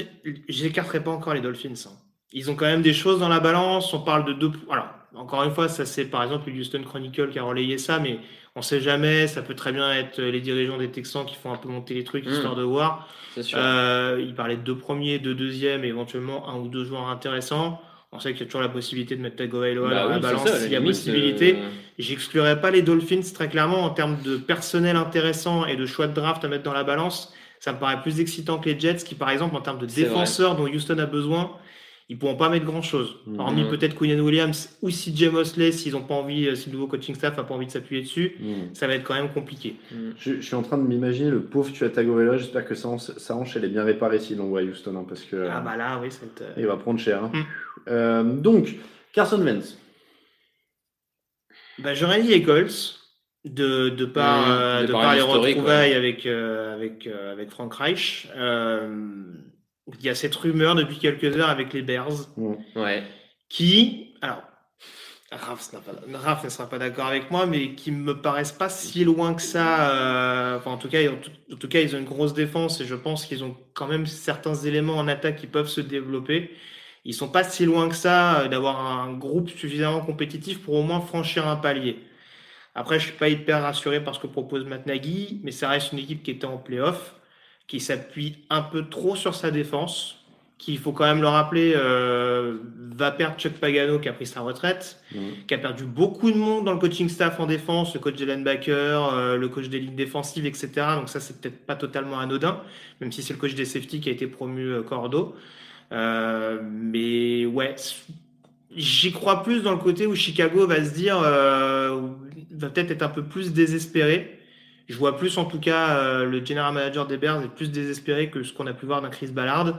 je n'écarterai pas encore les Dolphins. hein. Ils ont quand même des choses dans la balance. On parle de deux. Alors, encore une fois, ça c'est par exemple le Houston Chronicle qui a relayé ça, mais on sait jamais. Ça peut très bien être les dirigeants des Texans qui font un peu monter les trucs Mm. histoire de voir. Euh, il parlait de deux premiers, deux deuxièmes, et éventuellement un ou deux joueurs intéressants. On sait qu'il y a toujours la possibilité de mettre Tagovailoa Bah dans la oui, balance s'il y a possibilité. euh, J'exclurais pas les Dolphins très clairement en termes de personnel intéressant et de choix de draft à mettre dans la balance. Ça me paraît plus excitant que les Jets, qui par exemple en termes de défenseurs dont Houston a besoin, ils pourront pas mettre grand chose. Mhm. Hormis peut-être Quinn Williams ou si Jay Mosley, s'ils ont pas envie, euh, si le nouveau coaching staff a pas envie de s'appuyer dessus, Hmm. ça va être quand même compliqué. Je, je suis en train de m'imaginer le pauvre Tua Tagovailoa. J'espère que sa hanche, elle est bien réparée s'il l'envoie à Houston, hein, parce que Ah bah là, oui, ça va être, euh, il va prendre cher. hein. Euh, donc, Carson Wentz. Bah, j'aurais dit les Colts de, de par, Mmh, euh, de par par les retrouvailles avec, euh, avec, euh, avec Frank Reich. Il y a cette rumeur depuis quelques heures avec les Bears Ouais. qui, alors, Raph, ne sera pas d'accord avec moi, mais qui me paraissent pas si loin que ça. euh, enfin, en tout cas, en tout, en tout cas, ils ont une grosse défense et je pense qu'ils ont quand même certains éléments en attaque qui peuvent se développer. Ils sont pas si loin que ça euh, d'avoir un groupe suffisamment compétitif pour au moins franchir un palier. Après, je suis pas hyper rassuré par ce que propose Matt Nagy, mais ça reste une équipe qui était en playoff, qui s'appuie un peu trop sur sa défense, qui, il faut quand même le rappeler, euh, va perdre Chuck Pagano qui a pris sa retraite, Mhm. qui a perdu beaucoup de monde dans le coaching staff en défense, le coach des linebackers, euh, le coach des lignes défensives, etc. Donc ça, c'est peut-être pas totalement anodin, même si c'est le coach des safety qui a été promu euh, cordeau. Euh, mais ouais, j'y crois plus dans le côté où Chicago va se dire, va peut-être être un peu plus désespéré. Je vois plus en tout cas euh, le general manager des Bears est plus désespéré que ce qu'on a pu voir d'un Chris Ballard.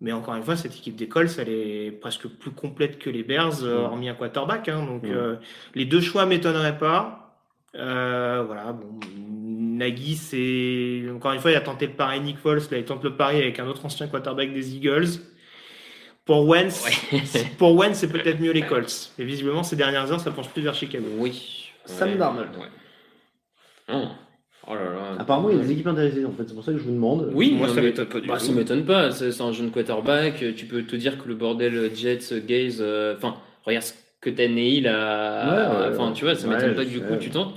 Mais encore une fois, cette équipe des Colts, elle est presque plus complète que les Bears, euh, hormis un quarterback. hein. donc euh, les deux choix m'étonneraient pas. Euh, voilà, bon, Nagy, c'est encore une fois, il a tenté le pari Nick Foles, là, il tente le pari avec un autre ancien quarterback des Eagles. Pour Wentz, pour Wentz, c'est peut-être mieux les Colts. Mais visiblement, ces dernières heures, ça penche plus vers Chicago. Oui. Sam Ouais. Darnold. Ouais. Oh là là. Apparemment, il y a des équipes intéressées, en fait. C'est pour ça que je vous demande. Oui, Moi, non, ça m'étonne pas du bah, tout. ça m'étonne pas. C'est un jeune quarterback. Tu peux te dire que le bordel Jets, Gaze, euh, enfin, regarde ce que Tannehill a. Ouais, ouais, Enfin, tu vois, ça ouais, m'étonne pas du coup tu tentes.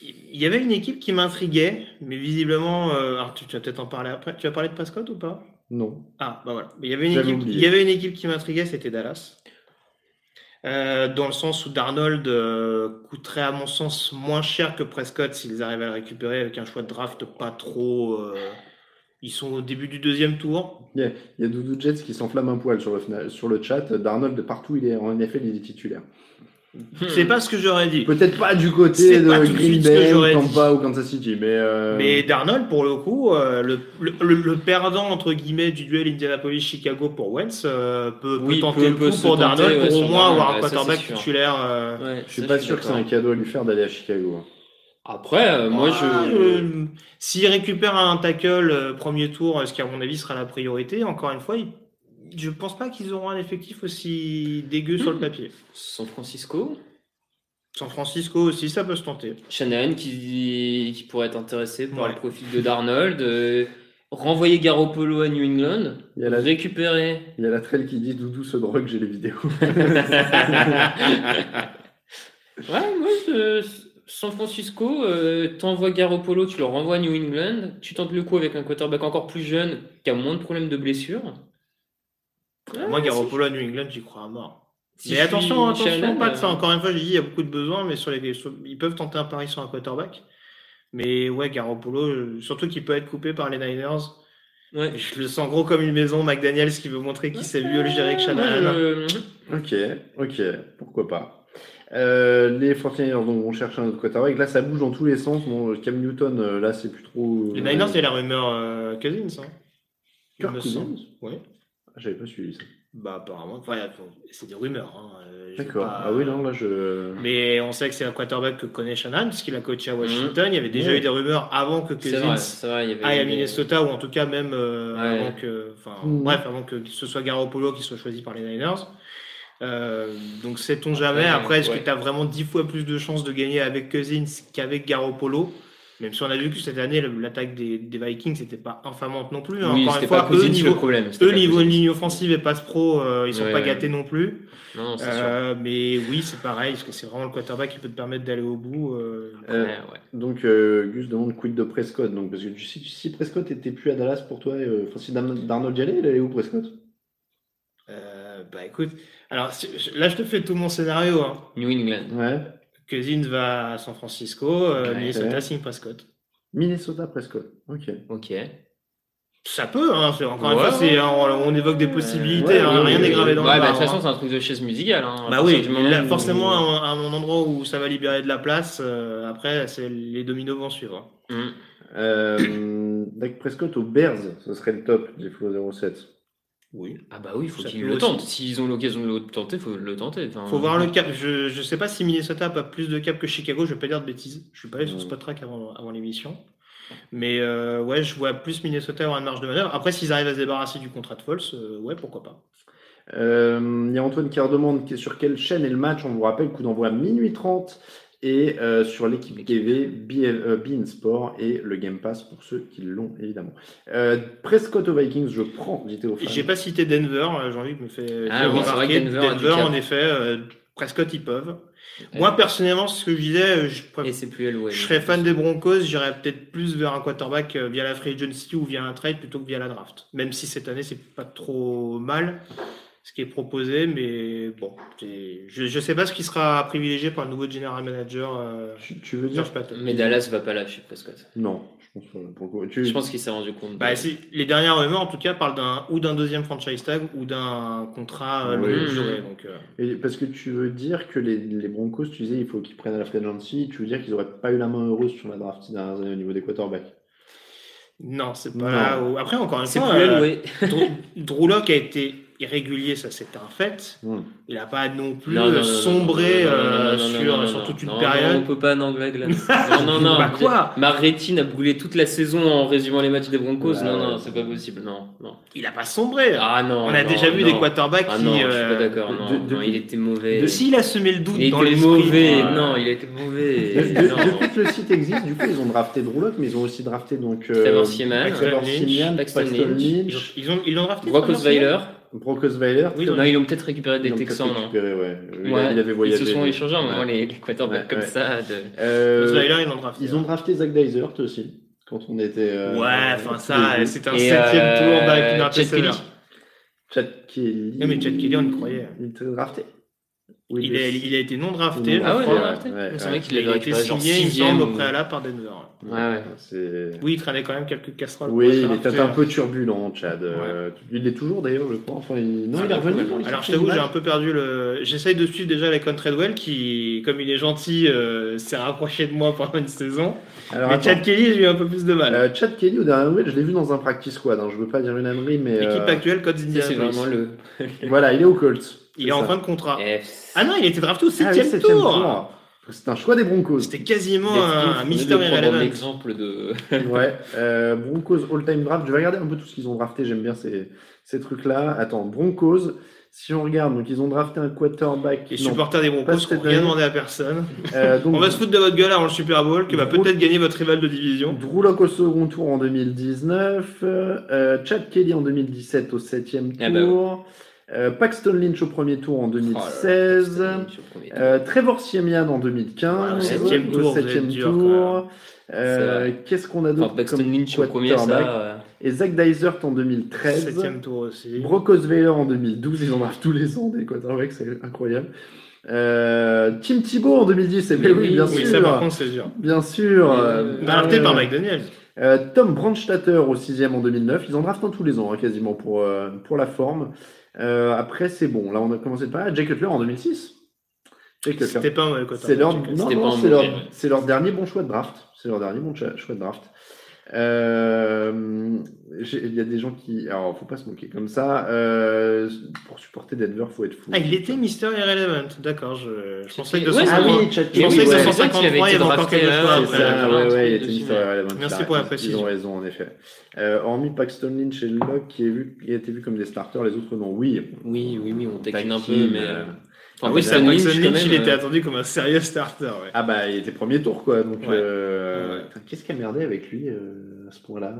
Il y avait une équipe qui m'intriguait, mais visiblement, euh, alors tu, tu vas peut-être en parler après. Tu vas parler de Prescott ou pas? Non. Ah, bah voilà. Mais Il y avait une équipe, oublié. il y avait une équipe qui m'intriguait, c'était Dallas. Euh, dans le sens où Darnold euh, coûterait à mon sens moins cher que Prescott s'ils arrivent à le récupérer avec un choix de draft pas trop. euh, Ils sont au début du deuxième tour. Il y a, Doudou Jets qui s'enflamme un poil sur le, chat. Darnold, partout, il est en NFL, il est titulaire. C'est pas ce que j'aurais dit. Peut-être pas du côté de Green Bay, Tampa ou Kansas City, mais. euh, Mais Darnold, pour le coup, euh, le, le, le- le perdant entre guillemets du duel Indianapolis-Chicago pour Wentz euh, peut, peut Oui, tenter peut- le peut coup pour tenter, Darnold ouais, pour au moins avoir un ouais, quarterback titulaire. euh, Ouais, Je suis ça, pas suis sûr que c'est un cadeau à lui faire d'aller à Chicago. hein. Après, euh, moi Ah, je. euh, S'il récupère un tackle euh, premier tour, ce qui à mon avis sera la priorité, encore une fois, il- je pense pas qu'ils auront un effectif aussi dégueu sur le papier. San Francisco, San Francisco aussi, ça peut se tenter. Shanahan qui, qui pourrait être intéressé par Ouais. le profil de Darnold. euh, renvoyer Garoppolo à New England, Il y a la- récupérer. Il y a la trail qui dit Doudou se drogue, j'ai les vidéos. Ouais, moi, je- San Francisco, euh, t'envoies Garoppolo, tu le renvoies à New England, tu tentes le coup avec un quarterback encore plus jeune qui a moins de problèmes de blessure. Ouais, Moi, Garoppolo à New England, j'y crois à mort. si mais je attention, suis attention, pas de ça. euh, Encore une fois, je dis, il y a beaucoup de besoins, mais sur les, sur- ils peuvent tenter un pari sur un quarterback. Mais ouais, Garoppolo, euh, surtout qu'il peut être coupé par les Niners. Ouais. Je le sens gros comme une maison. McDaniels qui veut montrer qu'il sait mieux le gérer que Shanahan. ok, ok, pourquoi pas. Euh, les 49ers donc, vont chercher un autre quarterback. Là, ça bouge dans tous les sens. Bon, Cam Newton, euh, là, c'est plus trop. Les Niners, il y a la rumeur euh, Cousins. Hein. Kirk me Cousins. Ouais. Ah, J'avais pas suivi ça. Bah, apparemment. Enfin, c'est des rumeurs. hein, euh, D'accord. pas- Ah oui, non, là, je. Mais on sait que c'est un quarterback que connaît Shannon, puisqu'il a coaché à Washington. Il y avait déjà eu des rumeurs avant que Mhm. Cousins c'est vrai. Il y avait aille à des- Minnesota, ou en tout cas même euh, Ouais. avant que. Enfin, Mhm. bref, avant que ce soit Garoppolo qui soit choisi par les Niners. Euh, donc sait-on jamais. Après, Après, est-ce ouais. que tu as vraiment dix fois plus de chances de gagner avec Cousins qu'avec Garoppolo? Même si on a vu que cette année, l'attaque des, des Vikings n'était pas infamante non plus. hein. Oui, Encore c'était une fois, eux, le niveau, problème. c'était eux, pas niveau ligne offensive et passe pro, euh, ils sont Ouais, pas ouais. gâtés non plus. Non, non, c'est sûr. Euh, mais oui, c'est pareil, parce que c'est vraiment le quarterback qui peut te permettre d'aller au bout. euh. Euh. Donc, euh, Gus demande quid de Prescott. Donc, parce que si, si Prescott était plus à Dallas pour toi, euh, enfin, si Darn- Darnold y allait, il allait où Prescott? Euh, bah écoute, alors si- là je te fais tout mon scénario. Hein. New England. Ouais. Cousins va à San Francisco, euh. Minnesota signe Prescott. Minnesota Prescott. Ok. Ok. Ça peut, hein, encore une fois, ouais. on, on évoque des possibilités, Ouais, hein, ouais, rien ouais, n'est gravé dans ouais, le bah, de toute façon, hein. c'est un truc de chaise musicale. Hein, Bah oui, là, où- forcément, à un, endroit où ça va libérer de la place, euh, après, c'est les dominos vont suivre. Mm. Euh, Dak Prescott aux Bears, ce serait le top, dit Flo 07. Oui. Ah bah oui, faut Ça qu'ils le tentent. S'ils ont l'occasion de le tenter, faut le tenter. Enfin, Faut voir le cap. Je, je sais pas si Minnesota a pas plus de cap que Chicago, je vais pas dire de bêtises. Je suis pas allé sur Mm. Spotrac avant, avant l'émission. Mais euh, ouais, je vois plus Minnesota avoir une marge de manœuvre. Après, s'ils arrivent à se débarrasser du contrat de Foles, euh, ouais, pourquoi pas. Euh, Il y a Antoine qui redemande sur quelle chaîne est le match. On vous rappelle, coup d'envoi à minuit 30 et euh, sur l'équipe TV, BL, euh, Bein Sport et le Game Pass pour ceux qui l'ont évidemment. Euh, Prescott aux Vikings, je prends, j'étais au. J'ai pas cité Denver, euh, Jean-Luc me fait Ah oui, vrai que. Denver Denver, en effet, euh, Prescott, ils peuvent. Ouais. Moi, personnellement, c'est ce que je disais, je, Et c'est plus je serais fan des Broncos, j'irais peut-être plus vers un quarterback via la free agency ou via un trade plutôt que via la draft. Même si cette année, c'est pas trop mal ce qui est proposé, mais bon, je, je sais pas ce qui sera privilégié par le nouveau general manager euh, Tu, tu veux dire. Mais Dallas va pas lâcher Prescott. Non, je pense. Tu- Je pense qu'il s'est rendu compte. de- Bah, si- les dernières rumeurs, en tout cas, parlent d'un ou d'un deuxième franchise tag ou d'un contrat euh, Oui. longue durée. Donc, euh, Et parce que tu veux dire que les, les Broncos, tu disais, il faut qu'ils prennent à la free agency. Tu veux dire qu'ils auraient pas eu la main heureuse sur la draft ces dernières années au niveau des quarterbacks? non, c'est pas Non. là. où- Après, encore une fois, euh. Drew, a été irrégulier, ça c'est un fait. Hmm. Il n'a pas non plus Non, non, sombré sur, toute une non, période. Non, on peut pas en anglais. Non, non, non. Bah, quoi Ma rétine a brûlé toute la saison en résumant les matchs des Broncos. Non, non, c'est pas possible. Non, non. Il n'a pas sombré. Ah non. On a non, déjà vu des quarterbacks Ah qui. non, je suis euh, pas d'accord. Non, de- non, de- il était mauvais. de- S'il a semé le doute il dans était l'esprit. mauvais. euh, Non, il était De- mauvais. depuis que le site existe, du coup, ils ont drafté Lock, mais ils ont aussi drafté donc. euh, Trevor Seaman, Paxton Lynch. Ils ont, drafté. Brock Trevor Osweiler. Brocosweiler. Oui, ils ont- Non, ils l'ont peut-être récupéré des Texans, non récupéré, ouais. Ouais, il avait voyagé. Ils se sont échangés, un moment, les, les quarterbacks Ouais, comme ouais. ça. De... Euh, Osweiler, ils l'ont drafté. ils ont drafté Zach Dysert aussi, quand on était. euh, Ouais, enfin ça, c'est un Et, septième euh, tour avec une Chad. Kelly. Chad Kelly. Non, mais Chad Kelly, on y croyait. Il était drafté. Oui, Il, le- est- il a été non drafté. Ah ouais, drafté. Ouais, C'est vrai qu'il Il avait a été signé, il me sixième semble, au préalable par Denver. Ouais. Oui, il traînait quand même quelques casseroles. Oui, il était un peu turbulent, Chad. Euh, Il est toujours d'ailleurs, je crois. Enfin, il... Non, Ah, il est revenu. Alors, je t'avoue, j'ai un peu perdu le. J'essaye de suivre déjà avec Treadwell qui, comme il est gentil, euh, s'est rapproché de moi pendant une saison. Alors, mais attends. Chad Kelly, j'ai eu un peu plus de mal. Euh, Chad Kelly, au dernier match, je l'ai vu dans un practice squad. Hein. Je veux pas dire une ânerie, mais. L'équipe euh, actuelle, Code Ça, c'est Indianapolis. vraiment le. Voilà, il est au Colts. Il est en fin de contrat. F. Ah non, il était drafté au Ah oui, septième septième tour. C'est un choix des Broncos. C'était quasiment un, en Irrelevant. exemple de. Ouais, euh, Broncos all-time draft. Je vais regarder un peu tout ce qu'ils ont drafté. J'aime bien ces, ces trucs-là. Attends, Broncos. Si on regarde, donc ils ont drafté un quarterback. Les non, supporters des Broncos n'ont rien demandé à personne. euh, donc, On va se foutre de votre gueule avant le Super Bowl, qui va peut-être gagner votre rival de division. Drew Lock au second tour en 2019. euh, Chad Kelly en 2017 au septième Ah bah tour. Euh, Paxton Lynch au premier tour en Oh là là, 2016. c'était sur le premier tour. Euh, Trevor Siemian en 2015. Ouais, au septième au tour, septième. Euh, C'est. Qu'est-ce qu'on a d'autre Enfin, Paxton comme Lynch au premier, ça. Et Zach Dysert en 2013. Septième tour aussi. Brock Osweiler en 2012. Ils en draftent tous les ans des quarterbacks, c'est incroyable. Euh, Tim Thibault en 2010. Et Mais oui, oui, bien Oui, sûr. ça par contre, c'est dur. Bien sûr. Euh, euh, Drafté euh, par Mike Daniels. euh, Tom Brandstatter au sixième en 2009. Ils en draftent un tous les ans, hein, quasiment, pour, euh, pour la forme. Euh, après, c'est bon. Là, on a commencé de parler. Jake Cutler en 2006. Jake Cutler. C'était pas un. C'est leur, Jack. non, C'était non, pas un c'est leur, leur dernier bon choix de draft. C'est leur dernier bon choix de draft. Euh, Il y a des gens qui. Alors, faut pas se moquer comme ça. Euh, pour supporter Denver, faut être fou. Ah, il était Mister Irrelevant, d'accord. Je, je pensais que Ouais, 250 Ah oui, Chad Je pensais Kelly, que ouais. 253, il y avait encore drafté, quelque chose euh, C'est après. ça, ouais, ouais, ouais, il était dessus, Mister ouais. Irrelevant. Merci Ils- pour la Ils précision. ont raison, en effet. Euh, hormis Paxton Lynch et Locke qui, est vu, qui a été vu comme des starters, les autres non. Oui. Oui, oui, oui, on taquine un peu, mais. Enfin, Ah oui, Lynch, Lynch, quand il même, était euh, attendu comme un sérieux starter. Ouais. Ah bah, il était premier tour, quoi. Donc, Ouais. euh, qu'est-ce qui a merdé avec lui euh, à ce point-là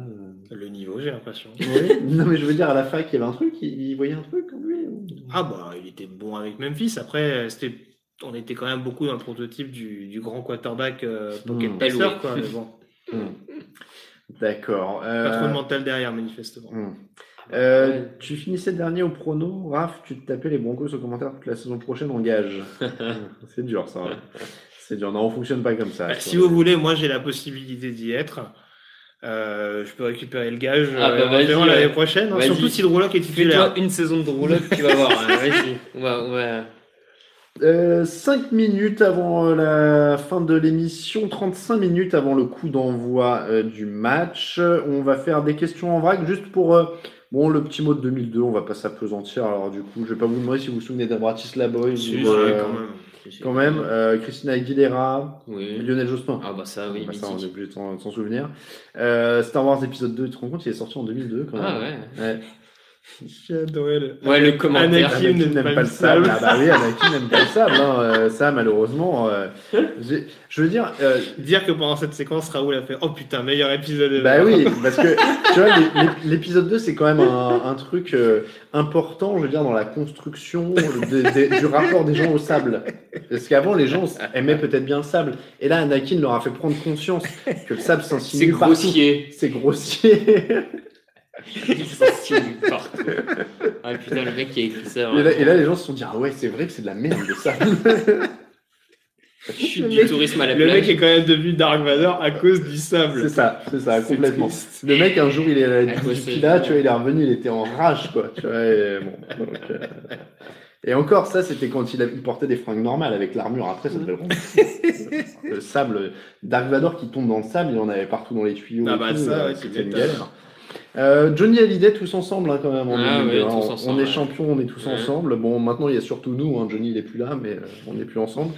Le niveau, j'ai l'impression. Oui. Non, mais je veux dire, à la fac, il y avait un truc, il, il voyait un truc en lui. ou- Ah bah, il était bon avec Memphis. Après, c'était, on était quand même beaucoup dans le prototype du, du grand quarterback euh, pocket Hmm. passer, quoi. Mais bon, Hmm. D'accord. pas trop de mental derrière, manifestement. hmm. Euh, Ouais. Tu finissais dernier au prono, Raph, tu te tapais les Broncos au commentaire toute la saison prochaine en gage. C'est dur ça. ouais. C'est dur. Non, on fonctionne pas comme ça. Bah, si vous voulez, moi j'ai la possibilité d'y être. Euh, je peux récupérer le gage Ah, bah, euh, ouais. l'année prochaine, hein, surtout si Drouloc est titulaire. Fais-toi une saison de roll tu vas voir. hein, on va- 5 Euh, minutes avant euh, la fin de l'émission, 35 minutes avant le coup d'envoi euh, du match. On va faire des questions en vrac juste pour euh, bon, le petit mot de 2002. On va pas s'apesantir. Alors, du coup, je vais pas vous demander si vous vous souvenez d'Abratislava Boys. Si, euh, quand même. quand même. Euh, Christina Aguilera, Oui. Lionel Jospin. Ah bah ça, oui, Bah, ça, on est obligé de s'en de s'en souvenir. Euh, Star Wars épisode 2, tu te rends compte, il est sorti en 2002 quand même. Ah ouais. Ouais. J'ai adoré le, Ouais, le commentaire. Anakin Anakin n'aime pas le sable. Ah bah oui, Anakin n'aime pas le sable. Hein. euh, ça, malheureusement. euh, je veux dire, euh, Dire que pendant cette séquence, Raoul a fait Oh putain, meilleur épisode ever. bah oui, parce que tu vois, l'é- l'é- l'épisode 2, c'est quand même un, un truc euh, important, je veux dire, dans la construction de- de- du rapport des gens au sable. Parce qu'avant, les gens aimaient peut-être bien le sable. Et là, Anakin leur a fait prendre conscience que le sable C'est s'insinue partout. grossier. C'est grossier. Partout. Ah putain, le mec qui a écrit ça. Et là, vraiment. et là, les gens se sont dit, ah ouais, c'est vrai que c'est de la merde le sable. Chute Le du mec- tourisme à la Le plage. mec est quand même devenu Dark Vador à cause du sable. C'est ça, c'est ça, complètement. triste. Le mec, un jour, il est évident. tu vois, il est revenu, il était en rage, quoi. Tu vois, et, bon, donc, euh, et encore, ça, c'était quand il, a- il portait des fringues normales avec l'armure. Après, ça devait le sable. Dark Vador qui tombe dans le sable, il en avait partout dans les tuyaux. Ah bah, tout, ça, euh, ouais, c'était une galère. Euh, Johnny Hallyday, tous ensemble, hein, quand même. en Ah 2002, ouais, hein. tous on, ensemble, on est ouais. champions, on est tous Ouais. ensemble. Bon, maintenant, il y a surtout nous. Hein. Johnny, il est plus là, mais euh, on n'est plus ensemble.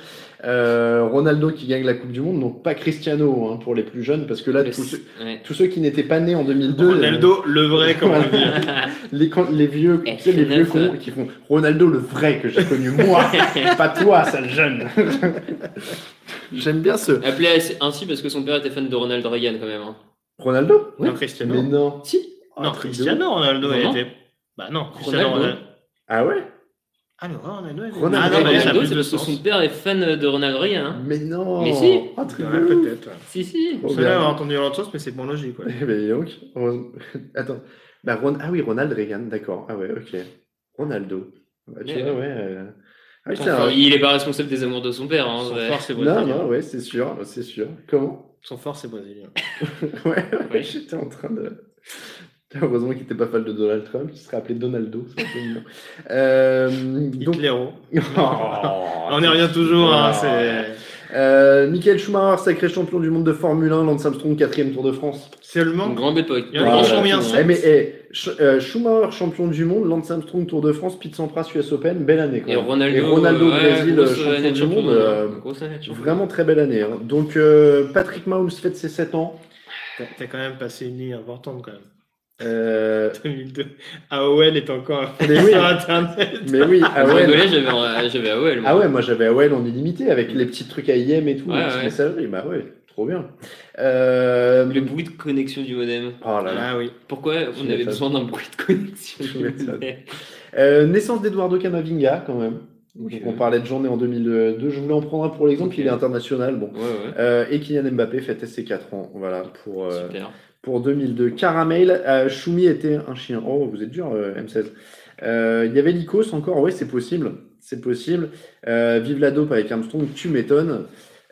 Euh, Ronaldo qui gagne la Coupe du Monde, donc pas Cristiano hein, pour les plus jeunes, parce que là, Le- tous ceux, ouais. tous ceux qui n'étaient pas nés en 2002, Ronaldo, le vrai, comme on dit. euh, les, quand- les vieux, tu sais, les vieux cons qui font Ronaldo le vrai que j'ai connu moi, pas toi, sale jeune. J'aime bien ce Appelé ainsi parce que son père était fan de Ronald Reagan quand même. Ronaldo? Non, Cristiano. Mais non. Si. Non, de Cristiano Ronaldo, Non, il non. était. Bah non, Cristiano Ronaldo. Ronaldo. Ah ouais? Ah non, Ronaldo. il est- Ronaldo, Ah non, mais Ronaldo, plus c'est de parce que sens. son père est fan de Ronald Reagan. hein. Mais non. Mais si. Truc Ouais, peut-être. ouais. Si, si. On a entendu l'autre chose, mais c'est bon logique. Ben, dis donc. Ron- Attends. Bah, Ron- Ah oui, Ronald Reagan, d'accord. Ah ouais, ok. Ronaldo. Bah, tu Ouais. vois, ouais. euh, Ah, oui, Enfin, un- il est pas responsable des amours de son père. Hein, Son ouais. fort, Non, non, ouais, c'est sûr, c'est sûr. Comment? Son fort, c'est brésilien. Ouais, ouais, Oui. j'étais en train de. Heureusement qu'il n'était pas fan de Donald Trump, il serait appelé Donaldo. c'est un peu mignon. Euh, donc... Hitlero. Oh, On y revient toujours. Hein, c'est Euh, Michael Schumacher, sacré champion du monde de Formule 1, Lance Armstrong, quatrième Tour de France. seulement. Une grande époque. Il y a Voilà. qui sont bien Eh, mais eh, Sch- euh, Schumacher, champion du monde, Lance Armstrong, Tour de France, Pete Sampras, US Open, belle année. Quand Et. Ronaldo, Et Ronaldo ouais, Brésil, grosse champion année du champion monde. euh. Grosse année champion. Vraiment très belle année. hein. Donc, euh, Patrick Mahomes fête ses 7 ans. T'as quand même passé une ligne importante quand même. Euh, 2002. AOL est encore Mais oui. sur Internet. mais oui, ouais, ouais. j'avais AOL. moi. Ah ouais, moi j'avais AOL en illimité avec les petits trucs AIM et tout, Ouais, les petites ouais. messageries. Bah ouais, trop bien. Euh, Le bruit de connexion du modem. Oh là là. Ah oui. Pourquoi on avait besoin d'un bruit de connexion Tu m'étonnes. Euh, naissance d'Eduardo Camavinga quand même. Donc, on parlait de journée en 2002. Je voulais en prendre un pour l'exemple, Ok. il est international. Bon. Ouais, ouais. Euh, et Kylian Mbappé fêtait ses 4 ans. Voilà pour, euh, Super. Pour 2002. Caramel, euh, Choumi était un chien. Oh, vous êtes dur, euh, M16. Euh, Il y avait Lycos encore, oui, c'est possible. C'est possible. Euh, vive la dope avec Armstrong, tu m'étonnes.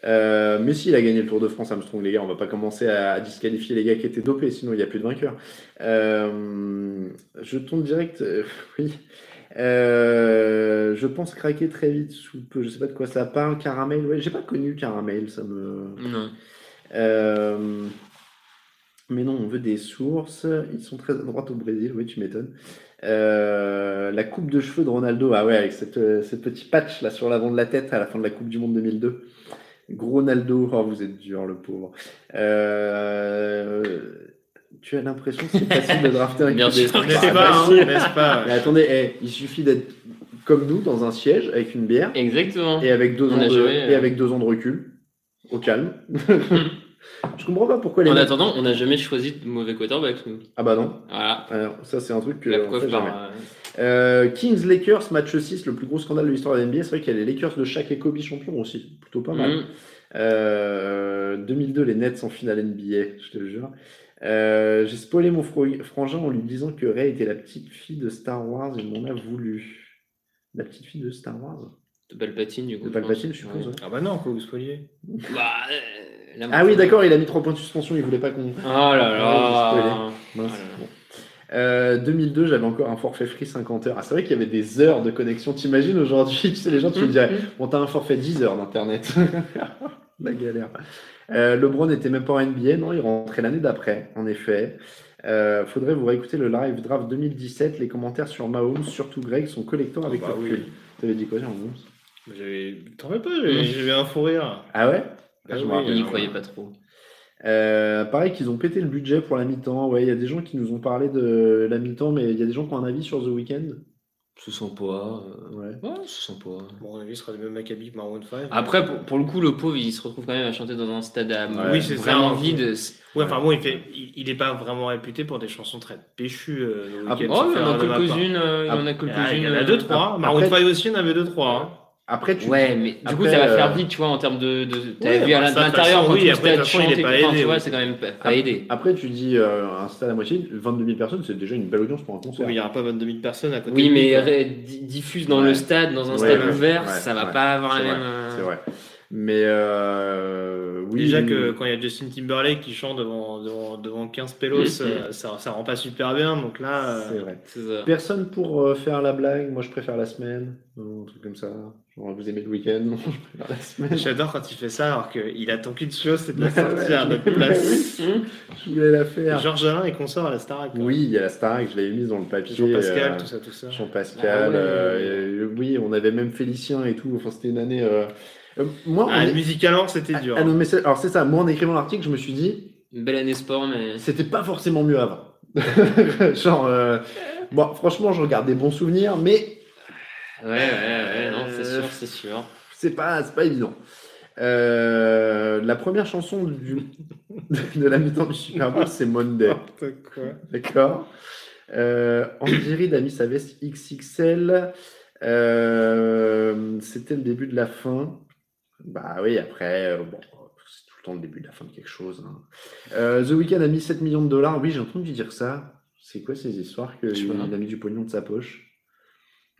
Mais si, il a gagné le Tour de France, Armstrong, les gars. On va pas commencer à, à disqualifier les gars qui étaient dopés, sinon il n'y a plus de vainqueur. Euh, je tombe direct. oui. Je pense craquer très vite sous peu. Je sais pas de quoi ça parle. Caramel, ouais, j'ai pas connu Caramel, ça me. Non. Mais non, on veut des sources. Ils sont très à droite au Brésil, oui, tu m'étonnes. Euh, la coupe de cheveux de Ronaldo, ah ouais, avec cette, euh, cette petit patch là sur l'avant de la tête à la fin de la Coupe du Monde 2002. Gros Ronaldo, oh, vous êtes dur, le pauvre. Euh, tu as l'impression que c'est facile de drafter un Bien QB. sûr que Ah, pas, hein, facile. n'est-ce pas Mais attendez, eh, il suffit d'être comme nous dans un siège avec une bière Exactement. et avec deux On ans a de, joué, et avec deux ans de recul, au calme. Je comprends pas pourquoi les En mecs- attendant, on n'a jamais choisi de mauvais quarterback, nous. Ah bah non. Voilà. Alors, ça c'est un truc que La on preuve fait jamais. par. euh, Euh, Kings Lakers match 6, le plus gros scandale de l'histoire de la NBA. C'est vrai qu'il y a les Lakers de Shaq et Kobe champions aussi, plutôt pas mal. hum, Euh, 2002, les Nets en finale NBA, je te le jure. Euh, J'ai spoilé mon frangin en lui disant que Ray était la petite fille de Star Wars. Il m'en a voulu. La petite fille de Star Wars? De Palpatine, du coup. De Palpatine, je suppose. Ouais. Ah bah non, quoi, vous spoiliez. Bah, euh, Ah oui, d'accord, il a mis 3 points de suspension. Il voulait pas qu'on. Oh là Ah, là. Mince, Voilà. bon. Euh, 2002, j'avais encore un forfait free 50 heures. Ah, c'est vrai qu'il y avait des heures de connexion. T'imagines aujourd'hui, tu sais, les gens, tu me dirais, bon, t'as un forfait 10 heures d'internet. La galère. Euh, LeBron n'était même pas en NBA, non, il rentrait l'année d'après, en effet. Euh, faudrait vous réécouter le live draft 2017. Les commentaires sur Mahomes, surtout Greg, sont collecteurs avec bah le oui. recul. T'avais dit quoi Mahomes. T'en rappelles pas, j'avais j'avais un fou rire. Ah ouais? Bah je oui, me rappelle. Il y euh, croyait pas trop. Euh, pareil qu'ils ont pété le budget pour la mi-temps. Ouais, il y a des gens qui nous ont parlé de la mi-temps, mais il y a des gens qui ont un avis sur The Weeknd. Sent pas. euh, Ouais. Ouais, sent pas. Bon, à mon avis, ce sera le même Maccabi que Maroon 5. Après, pour, pour le coup, le pauvre, il se retrouve quand même à chanter dans un stade à Ouais. Oui, c'est ça, vraiment hein. vide. Ouais, enfin bon, il, fait, il, il est pas vraiment réputé pour des chansons très péchues. Euh, Ah, Oh, il y en a quelques-unes. euh, Il y en a quelques-unes. il y en a euh, deux, trois. Maroon après- 5 aussi, il y en avait deux, trois. Après, tu Ouais, mais du coup, ça va faire euh, vite, tu vois, en termes de. de T'as Ouais, vu à bah, toute l'intérieur oui, après, façon, il est pas aidé, tu vois, oui. c'est quand même pas, aidé. Après, tu dis euh, un stade à moitié, 22 000 personnes, c'est déjà une belle audience pour un concert. Il n'y aura pas 22 000 personnes à côté. Oui, mais diffuse dans Ouais. le stade, dans un Ouais, stade ouais, ouvert, ouais, ça va ouais, pas avoir la c'est même. vrai, euh, C'est vrai. Mais euh, oui. Déjà oui, que oui. quand il y a Justin Timberlake qui chante devant, devant, devant 15 pélos, euh, ça, ça rend pas super bien. Donc là, euh, C'est vrai. c'est. Personne pour faire la blague. Moi, je préfère la semaine. Un truc comme ça. Genre, vous aimez le week-end Non, je préfère la semaine. j'adore quand il fait ça alors qu'il attend qu'une chose, c'est de la sortir à notre place. Hum, Je voulais la faire. Georges Alain et consort à la Starac. Oui, il y a la Starac, je l'avais mise dans le papier. Jean-Pascal, euh, tout ça, tout ça. Jean-Pascal. Ah ouais. euh, oui, on avait même Félicien et tout. Enfin, c'était une année. euh, euh, moi, Ah, est- musicalement, c'était dur. Ah non, mais c'est- alors c'est ça. Moi, en écrivant l'article, je me suis dit, Une belle année sport, mais. c'était pas forcément mieux avant. Genre, euh, bon, franchement, je regarde des bons souvenirs, mais Ouais, ouais, ouais, non, c'est sûr, c'est sûr. c'est pas, c'est pas évident. Euh, la première chanson du, de la mi-temps du Super Bowl, c'est Monday. N'importe quoi. D'accord. Euh, Andy a mis sa veste XXL. Euh, C'était le début de la fin. Bah oui, après, euh, bon, c'est tout le temps le début de la fin de quelque chose. hein. Euh, The Weeknd a mis 7 millions de dollars. Oui, j'ai entendu dire ça. C'est quoi ces histoires Tu qu'il a mis du pognon de sa poche?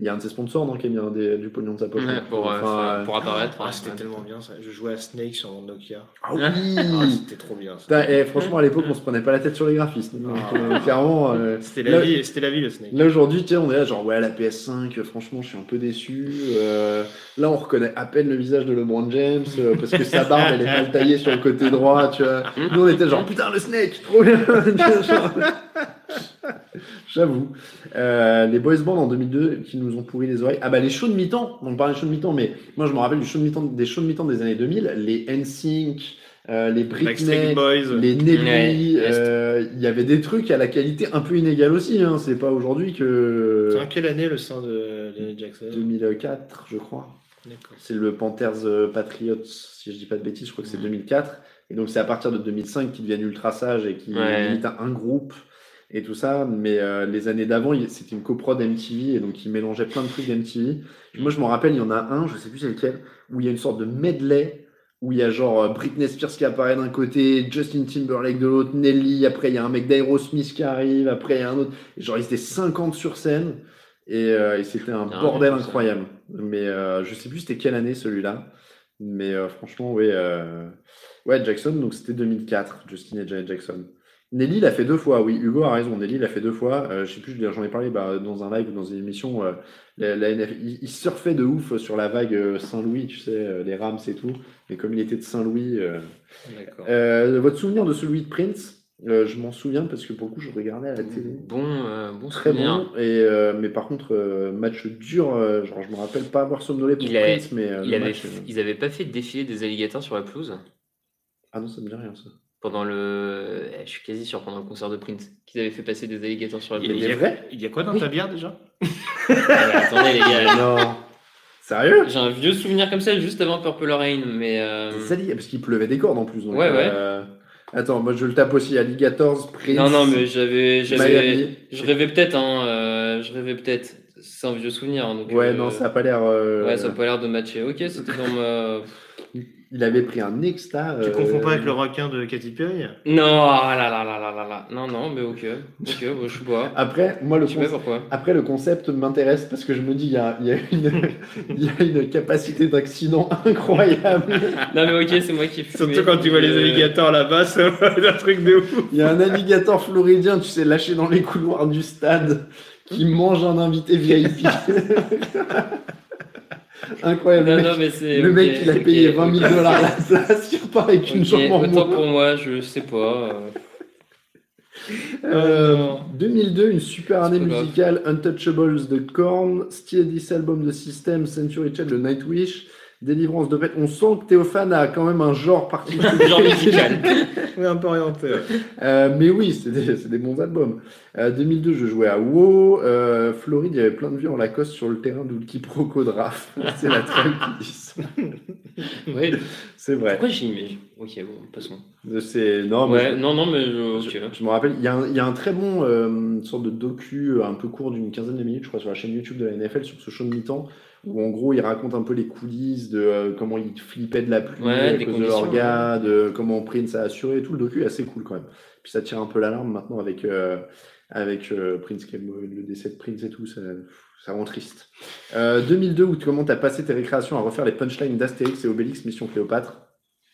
Il y a un de ses sponsors non, qui a mis un des- du pognon de sa poche. Ouais, pour, euh, pour apparaître. Ah, ouais. c'était tellement bien ça. Je jouais à Snake sur mon Nokia. Ah oui Ah, c'était trop bien ça. Et franchement, à l'époque, on se prenait pas la tête sur les graphismes. Donc, Ah. euh, clairement, euh, C'était là- la vie, c'était la vie le Snake. Là aujourd'hui, tiens, on est là, genre, ouais, la PS5, euh, franchement, je suis un peu déçu. Euh, là, on reconnaît à peine le visage de LeBron James euh, parce que sa barbe, elle est mal taillée sur le côté droit, tu vois. Nous, on était genre, putain, le Snake, trop bien. J'avoue. Euh, les boys bands en 2002 qui nous ont pourri les oreilles. Ah bah les shows de mi-temps, on parlait de shows de mi-temps, mais moi je me rappelle du show de mi-temps, des shows de mi-temps des années 2000, les NSYNC, euh, les Britney, Boys. les Nelly, Ouais, euh, il y avait des trucs à la qualité un peu inégale aussi. Hein. C'est pas aujourd'hui que C'est en quelle année le sein de Janet Jackson? 2004, je crois. D'accord. C'est le Panthers euh, Patriots, si je dis pas de bêtises, je crois que c'est 2004. Et donc c'est à partir de 2005 qu'ils deviennent ultra sages et qu'ils Ouais. militent un groupe et tout ça. Mais euh, les années d'avant, c'était une coprod MTV et donc ils mélangeaient plein de trucs d'MTV. Moi je me rappelle, il y en a un, je sais plus c'est lequel, où il y a une sorte de medley où il y a genre euh, Britney Spears qui apparaît d'un côté, Justin Timberlake de l'autre, Nelly, après il y a un mec d'Aerosmith qui arrive, après il y a un autre. Et genre ils étaient 50 sur scène et, euh, et c'était un bordel incroyable. Mais euh, je sais plus c'était quelle année celui-là. Mais euh, franchement, oui. euh, Ouais, Jackson, donc c'était 2004, Justin et Janet Jackson. Nelly l'a fait deux fois, oui, Hugo a raison, Nelly l'a fait deux fois. Euh, je sais plus, j'en ai parlé bah, dans un live ou dans une émission. euh, la, la NF il, il surfait de ouf sur la vague euh, Saint-Louis, tu sais, les Rams et tout. Mais comme il était de Saint-Louis. euh, D'accord. votre souvenir de celui de Prince je m'en souviens parce que pour le coup, je regardais à la télé. Bon, bon Très souvenir. bon. Et, mais par contre, match dur. genre, je me rappelle pas avoir somnolé pour Il avait- Prince, mais Il le avait, match, ils avaient pas fait défiler des alligators sur la pelouse? Ah non, ça me dit rien ça. Pendant le. eh, Je suis quasi sûr pendant le concert de Prince qu'ils avaient fait passer des alligators sur la Il pelouse. y, est a, vrai il y a quoi dans Oui. ta bière déjà? Ah attendez les gars, non. Sérieux? J'ai un vieux souvenir comme ça juste avant Purple Rain, mais. euh, C'est ça, parce qu'il pleuvait des cordes en plus. donc, Ouais, ouais. euh, Attends, moi je le tape aussi. Alligators, Prince. Non non mais j'avais, je rêvais peut-être, hein, euh, je rêvais peut-être. C'est un vieux souvenir. hein, donc, Ouais, euh, non, ça a pas l'air. euh, Ouais, ça a pas l'air de matcher. Ok, c'était dans ma. Il avait pris un extra. Tu euh, confonds pas avec le requin de Katy Perry Non, ah là là là là là là. Non non, mais ok, ok, bon, je sais pas. Après, moi le Je sais pas concept, pourquoi. après, le concept m'intéresse parce que je me dis, il y a, il y a une, il y a une capacité d'accident incroyable. Non mais ok, c'est moi qui. ai fumé, Surtout quand tu vois les euh, alligators là-bas, c'est un truc de ouf. Il y a un alligator floridien, tu sais, lâché dans les couloirs du stade, qui mange un invité VIP. Incroyable. Non le non mec, mais c'est. le ok, mec, il a payé 20 000 ok. dollars la place, il repart avec une jambe en Autant pour moi, je sais pas. euh. Euh, non. 2002, une super année musicale, Untouchables de Korn, Steadis album de System, Century Child de Nightwish, Délivrance de Pet. On sent que Théophane a quand même un genre particulier. Genre musical. Un peu orienté. ouais. Euh, mais oui, c'est des, bons albums. Euh, 2002, je jouais à WoW. Euh, Floride, il y avait plein de vieux en Lacoste sur le terrain d'où le quiproquo de Raph. C'est la traîne qui dit ça. Ouais. C'est vrai. Pourquoi j'ai mis Ok, bon, passons. C'est non, mais Ouais, je- non, non, mais je- Je, ok. je me rappelle, il y, a un, il y a un très bon euh, sorte de docu euh, un peu court d'une quinzaine de minutes, je crois, sur la chaîne YouTube de la NFL, sur ce show de mi-temps, où en gros, il raconte un peu les coulisses de euh, comment ils flippaient de la pluie Ouais, à cause de gars, de comment Prince a assuré et tout. Le docu est assez cool quand même. Puis ça tire un peu l'alarme maintenant avec, euh, avec euh, Prince, qui est le, décès de Prince et tout. Ça, ça rend triste. Euh, 2002, où tu comment t'as passé tes récréations à refaire les punchlines d'Astérix et Obélix Mission Cléopâtre,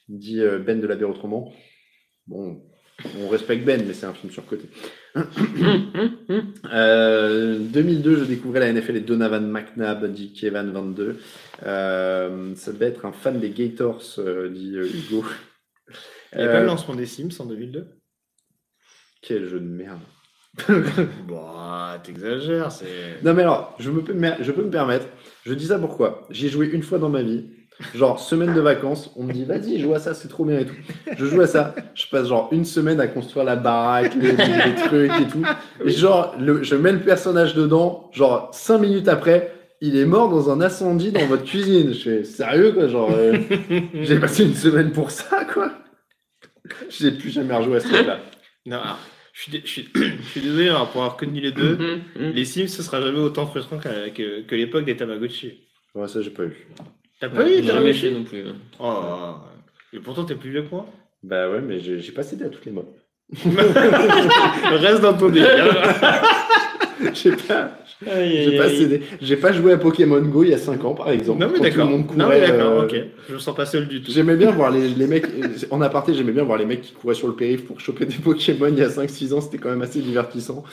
dit euh, Ben de la Autrement. Bon, on respecte Ben, mais c'est un film surcoté. Euh, 2002, je découvrais la NFL et Donovan McNabb, dit Kevin 22. Euh, ça devait être un fan des Gators, euh, dit euh, Hugo. Il n'y a pas Euh, le lancement des Sims en 2002 Quel jeu de merde. Bon, t'exagères, c'est. Non mais alors, je, me peux, me- je peux me permettre, je dis ça pourquoi? J'y ai joué une fois dans ma vie, genre semaine de vacances, on me dit vas-y joue à ça, c'est trop bien et tout. Je joue à ça, je passe genre une semaine à construire la baraque, les, les trucs et tout. Et genre, le- je mets le personnage dedans, genre cinq minutes après, il est mort dans un incendie dans votre cuisine. Je fais sérieux quoi, genre euh, j'ai passé une semaine pour ça quoi. J'ai plus jamais rejoué à ce truc-là. Non, alors, je suis, dé- je suis, je suis désolé alors, pour avoir connu les deux. Mhm, mhm. Les Sims, ce sera jamais autant frustrant que, que, que l'époque des Tamagotchi. Ouais, ça j'ai pas eu. T'as pas eu J'ai jamais fait non plus. Oh, et pourtant t'es plus vieux que moi. Bah ouais, mais j'ai pas cédé à toutes les modes. Reste dans ton délire. J'ai pas, J'ai pas cédé. J'ai pas joué à Pokémon Go il y a 5 ans, par exemple. Non mais d'accord. Non mais d'accord, euh, ok. Je me sens pas seul du tout. J'aimais bien voir les, les mecs, en aparté, j'aimais bien voir les mecs qui couraient sur le périph' pour choper des Pokémon il y a 5-6 ans, c'était quand même assez divertissant.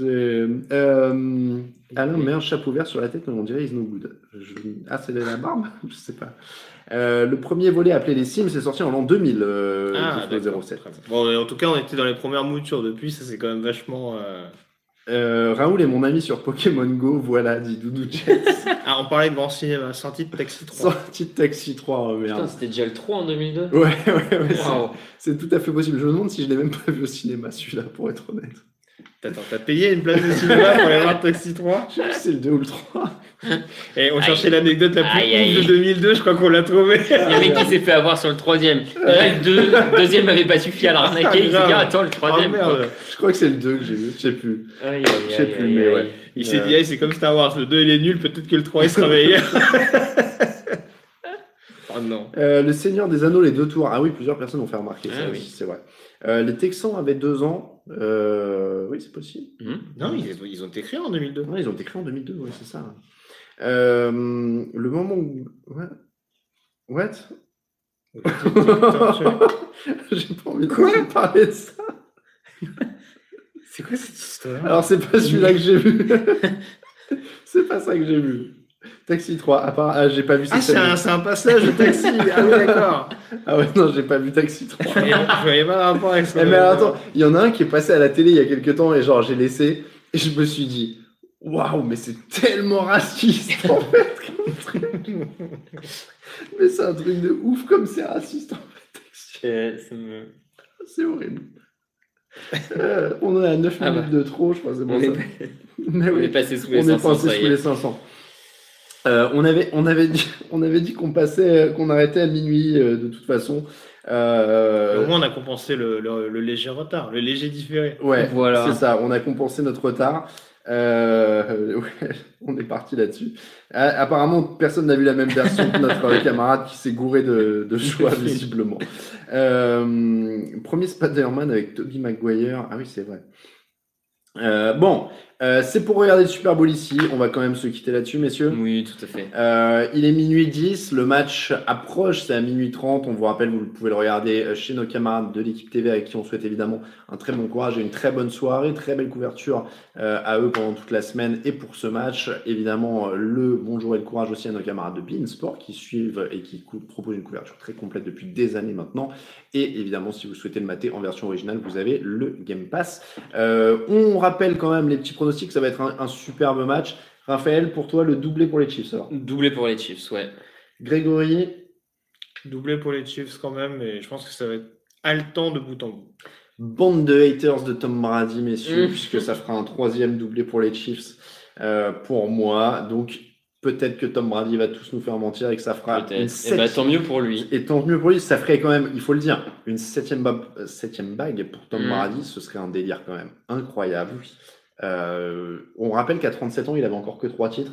C'est, Euh, Alain met un chapeau vert sur la tête, mais on dirait Is No Good. Je- Ah, c'est la barbe Je sais pas. Euh, le premier volet appelé Les Sims est sorti en l'an 2000, euh, Ah, Disco d'accord. 07. Très bien. Bon, en tout cas, on était dans les premières moutures depuis, ça c'est quand même vachement. euh, Euh, Raoul est mon ami sur Pokémon Go, voilà, dit Doudou Jets. Ah, on parlait de grand cinéma, sortie de Taxi 3. Sorti de Taxi 3, oh, Putain, merde. c'était déjà le 3 en 2002 Ouais, ouais, ouais. C'est tout à fait possible. Je me demande si je l'ai même pas vu au cinéma, celui-là, pour être honnête. Attends, t'as payé une place de cinéma pour aller voir Taxi 3 Je sais plus si c'est le 2 ou le 3. Et on Aïe. cherchait l'anecdote la plus Aïe, ouf de 2002, je crois qu'on l'a trouvé. Il y a un mec qui s'est fait avoir sur le troisième. Le, deux- deuxième n'avait pas suffi à l'arnaquer. Il s'est dit, ah, attends, le Oh troisième. merde. Je crois que c'est le 2 que j'ai vu, je sais plus. Aïe, aïe, Je sais aïe, plus, aïe, mais aïe. ouais. Il s'est dit, hey, c'est comme Star Wars, le 2 il est nul, peut-être que le 3 il sera meilleur. oh non. Euh, le Seigneur des Anneaux, les deux tours. Ah oui, plusieurs personnes ont fait remarquer ça Ah aussi, oui. c'est vrai. Euh, les Texans avaient deux ans. Euh, oui, c'est possible. Hum. Non, ils, ils ont été créés en 2002. Ouais, ils ont été créés en 2002, oui, c'est ça. Le moment où. What, What? J'ai pas envie de parler de ça. C'est quoi cette histoire? Alors, c'est pas celui-là que j'ai vu. c'est pas ça que j'ai vu. Taxi 3, à part, ah, j'ai pas vu Ah, c'est un, c'est un passage de taxi. Ah oui, d'accord. Ah ouais, non, j'ai pas vu Taxi 3. Je voyais pas le rapport avec ça. Eh, mais attends, il y en a un qui est passé à la télé il y a quelques temps et genre j'ai laissé et je me suis dit waouh mais c'est tellement raciste en fait comme truc. mais c'est un truc de ouf comme c'est raciste en fait. Me- C'est horrible. Euh, on est à 9 Ah minutes bah. de trop, je pense. c'est On bon, est, ça. pas- Mais on oui, est passé sous les on est 500, passé ça sous est. les 500. Euh, on avait, on avait dit, on avait dit qu'on passait, qu'on arrêtait à minuit euh, de toute façon. Euh, Au moins, on a compensé le, le- le léger retard, le léger différé. Ouais, Voilà. c'est ça. On a compensé notre retard. Euh, ouais, on est parti là-dessus. Euh, apparemment, personne n'a vu la même version que notre camarade qui s'est gouré de, de choix, visiblement. Euh, premier Spider-Man avec Tobey Maguire. Ah oui, c'est vrai. Euh, bon, euh, c'est pour regarder le Super Bowl ici. On va quand même se quitter là-dessus, messieurs. Oui, tout à fait. Euh, il est minuit 10, le match approche, c'est à minuit 30. On vous rappelle, vous pouvez le regarder euh, chez nos camarades de l'équipe TV avec qui on souhaite évidemment un très bon courage et une très bonne soirée, très belle couverture euh, à eux pendant toute la semaine et pour ce match. Évidemment, le bonjour et le courage aussi à nos camarades de Bein Sport qui suivent et qui proposent une couverture très complète depuis des années maintenant. Et évidemment, si vous souhaitez le mater en version originale, vous avez le Game Pass. Euh, on rappelle quand même les petits pronostics, ça va être un, un superbe match. Raphaël, pour toi, le doublé pour les Chiefs alors Doublé pour les Chiefs, ouais. Grégory, Doublé pour les Chiefs quand même, mais je pense que ça va être haletant de bout en bout. bande de haters de Tom Brady, messieurs, Mm. puisque ça fera un troisième doublé pour les Chiefs euh, pour moi. Donc peut-être que Tom Brady va tous nous faire mentir et que ça fera une Peut-être. Et septième- bah, tant mieux pour lui. Et tant mieux pour lui, ça ferait quand même, il faut le dire, une septième, ba- septième bague pour Tom Mm. Brady, ce serait un délire quand même incroyable. On rappelle qu'à 37 ans, il avait encore que trois titres.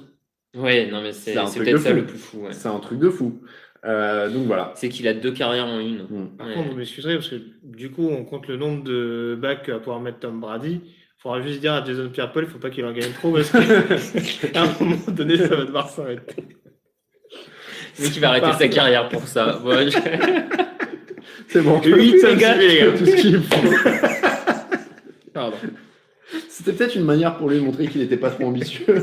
Ouais, non, mais c'est peut-être de ça fou. le plus fou. ouais. C'est un truc de fou. Euh, donc voilà. C'est qu'il a deux carrières en une. Mm. Par Ouais. contre, vous m'excuserez parce que du coup, on compte le nombre de bacs que va pouvoir mettre Tom Brady. Il faudra juste dire à Jason Pierre-Paul, il faut pas qu'il en gagne trop parce qu'à un moment donné, ça va devoir s'arrêter. Mais qui va arrêter sa carrière pour ça. Ouais, je- C'est bon. Huit, ça me gars. suffit, les gars. Tout ce qu'il faut. Pardon. C'était peut-être une manière pour lui montrer qu'il n'était pas trop ambitieux.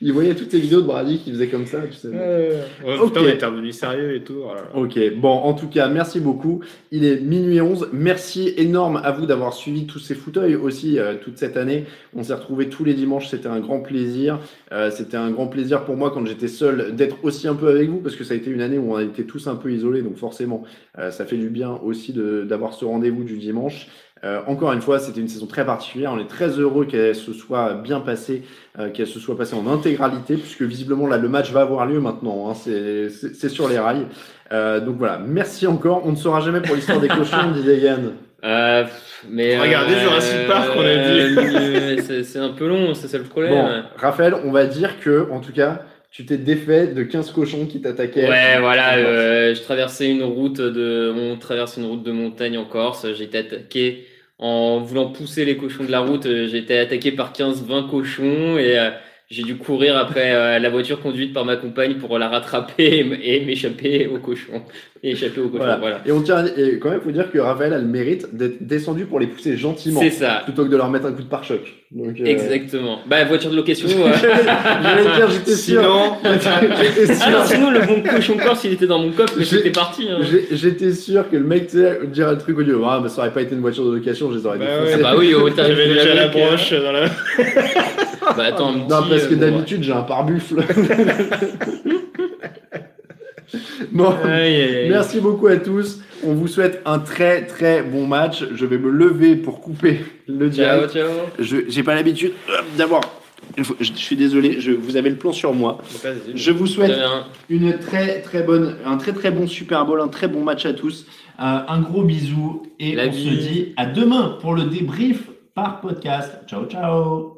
il voyait toutes ces vidéos de Brady qui faisait comme ça, tu sais. Euh, ouais. Putain, on était revenu sérieux et tout. Ok, bon, en tout cas, merci beaucoup. Il est minuit 11. Merci énorme à vous d'avoir suivi tous ces fauteuils aussi euh, toute cette année. On s'est retrouvés tous les dimanches, c'était un grand plaisir. Euh, c'était un grand plaisir pour moi quand j'étais seul d'être aussi un peu avec vous parce que ça a été une année où on a été tous un peu isolés, donc forcément, euh, ça fait du bien aussi d'avoir ce rendez-vous du dimanche. Euh, encore une fois, c'était une saison très particulière. On est très heureux qu'elle se soit bien passée, euh, qu'elle se soit passée en intégralité, puisque visiblement là, le match va avoir lieu maintenant. hein. C'est- c'est c'est sur les rails. Euh, donc voilà, merci encore. On ne saura jamais pour l'histoire des cochons, dit Degan. Euh, mais Regardez euh, Jurassic Park, on a dit. euh, c'est- C'est un peu long, c'est ça le problème. Bon, Raphaël, on va dire que, en tout cas, tu t'es défait de 15 cochons qui t'attaquaient. Ouais, voilà, euh, je traversais une route de, on traverse une route de montagne en Corse. J'ai été attaqué en voulant pousser les cochons de la route. J'ai été attaqué par 15-20 cochons et euh, j'ai dû courir après euh, la voiture conduite par ma compagne pour la rattraper et m'échapper aux cochons. Et échapper aux cochons, Voilà. voilà. Et on tient, et quand même, faut dire que Raphaël a le mérite d'être descendu pour les pousser gentiment, C'est ça. plutôt que de leur mettre un coup de pare-choc. Donc, euh, Exactement. Bah, voiture de location. euh. J'allais le dire, j'étais sûr. Sinon, J'étais sûr. Alors, sinon, le bon cochon corse, il était dans mon coffre, mais j'étais parti. hein. J'étais sûr que le mec tu sais, dirait le truc au lieu. Ah, mais ça aurait pas été une voiture de location, je les aurais Bah défoncés. ouais. Bah oui, au tarif j'avais de déjà la euh, broche dans la. Bah attends, un Non, petit, parce que bon, d'habitude, j'ai un pare-buffle. bon. Aïe, aïe, merci beaucoup à tous. On vous souhaite un très très bon match. Je vais me lever pour couper le Ciao, direct. ciao. Je j'ai pas l'habitude euh, d'avoir. Je suis désolé, je, vous avez le plan sur moi. Je vous souhaite une très très bonne, un très très bon Super Bowl, un très bon match à tous. Euh, un gros bisou et La on se dit à demain pour le débrief par podcast. Ciao ciao.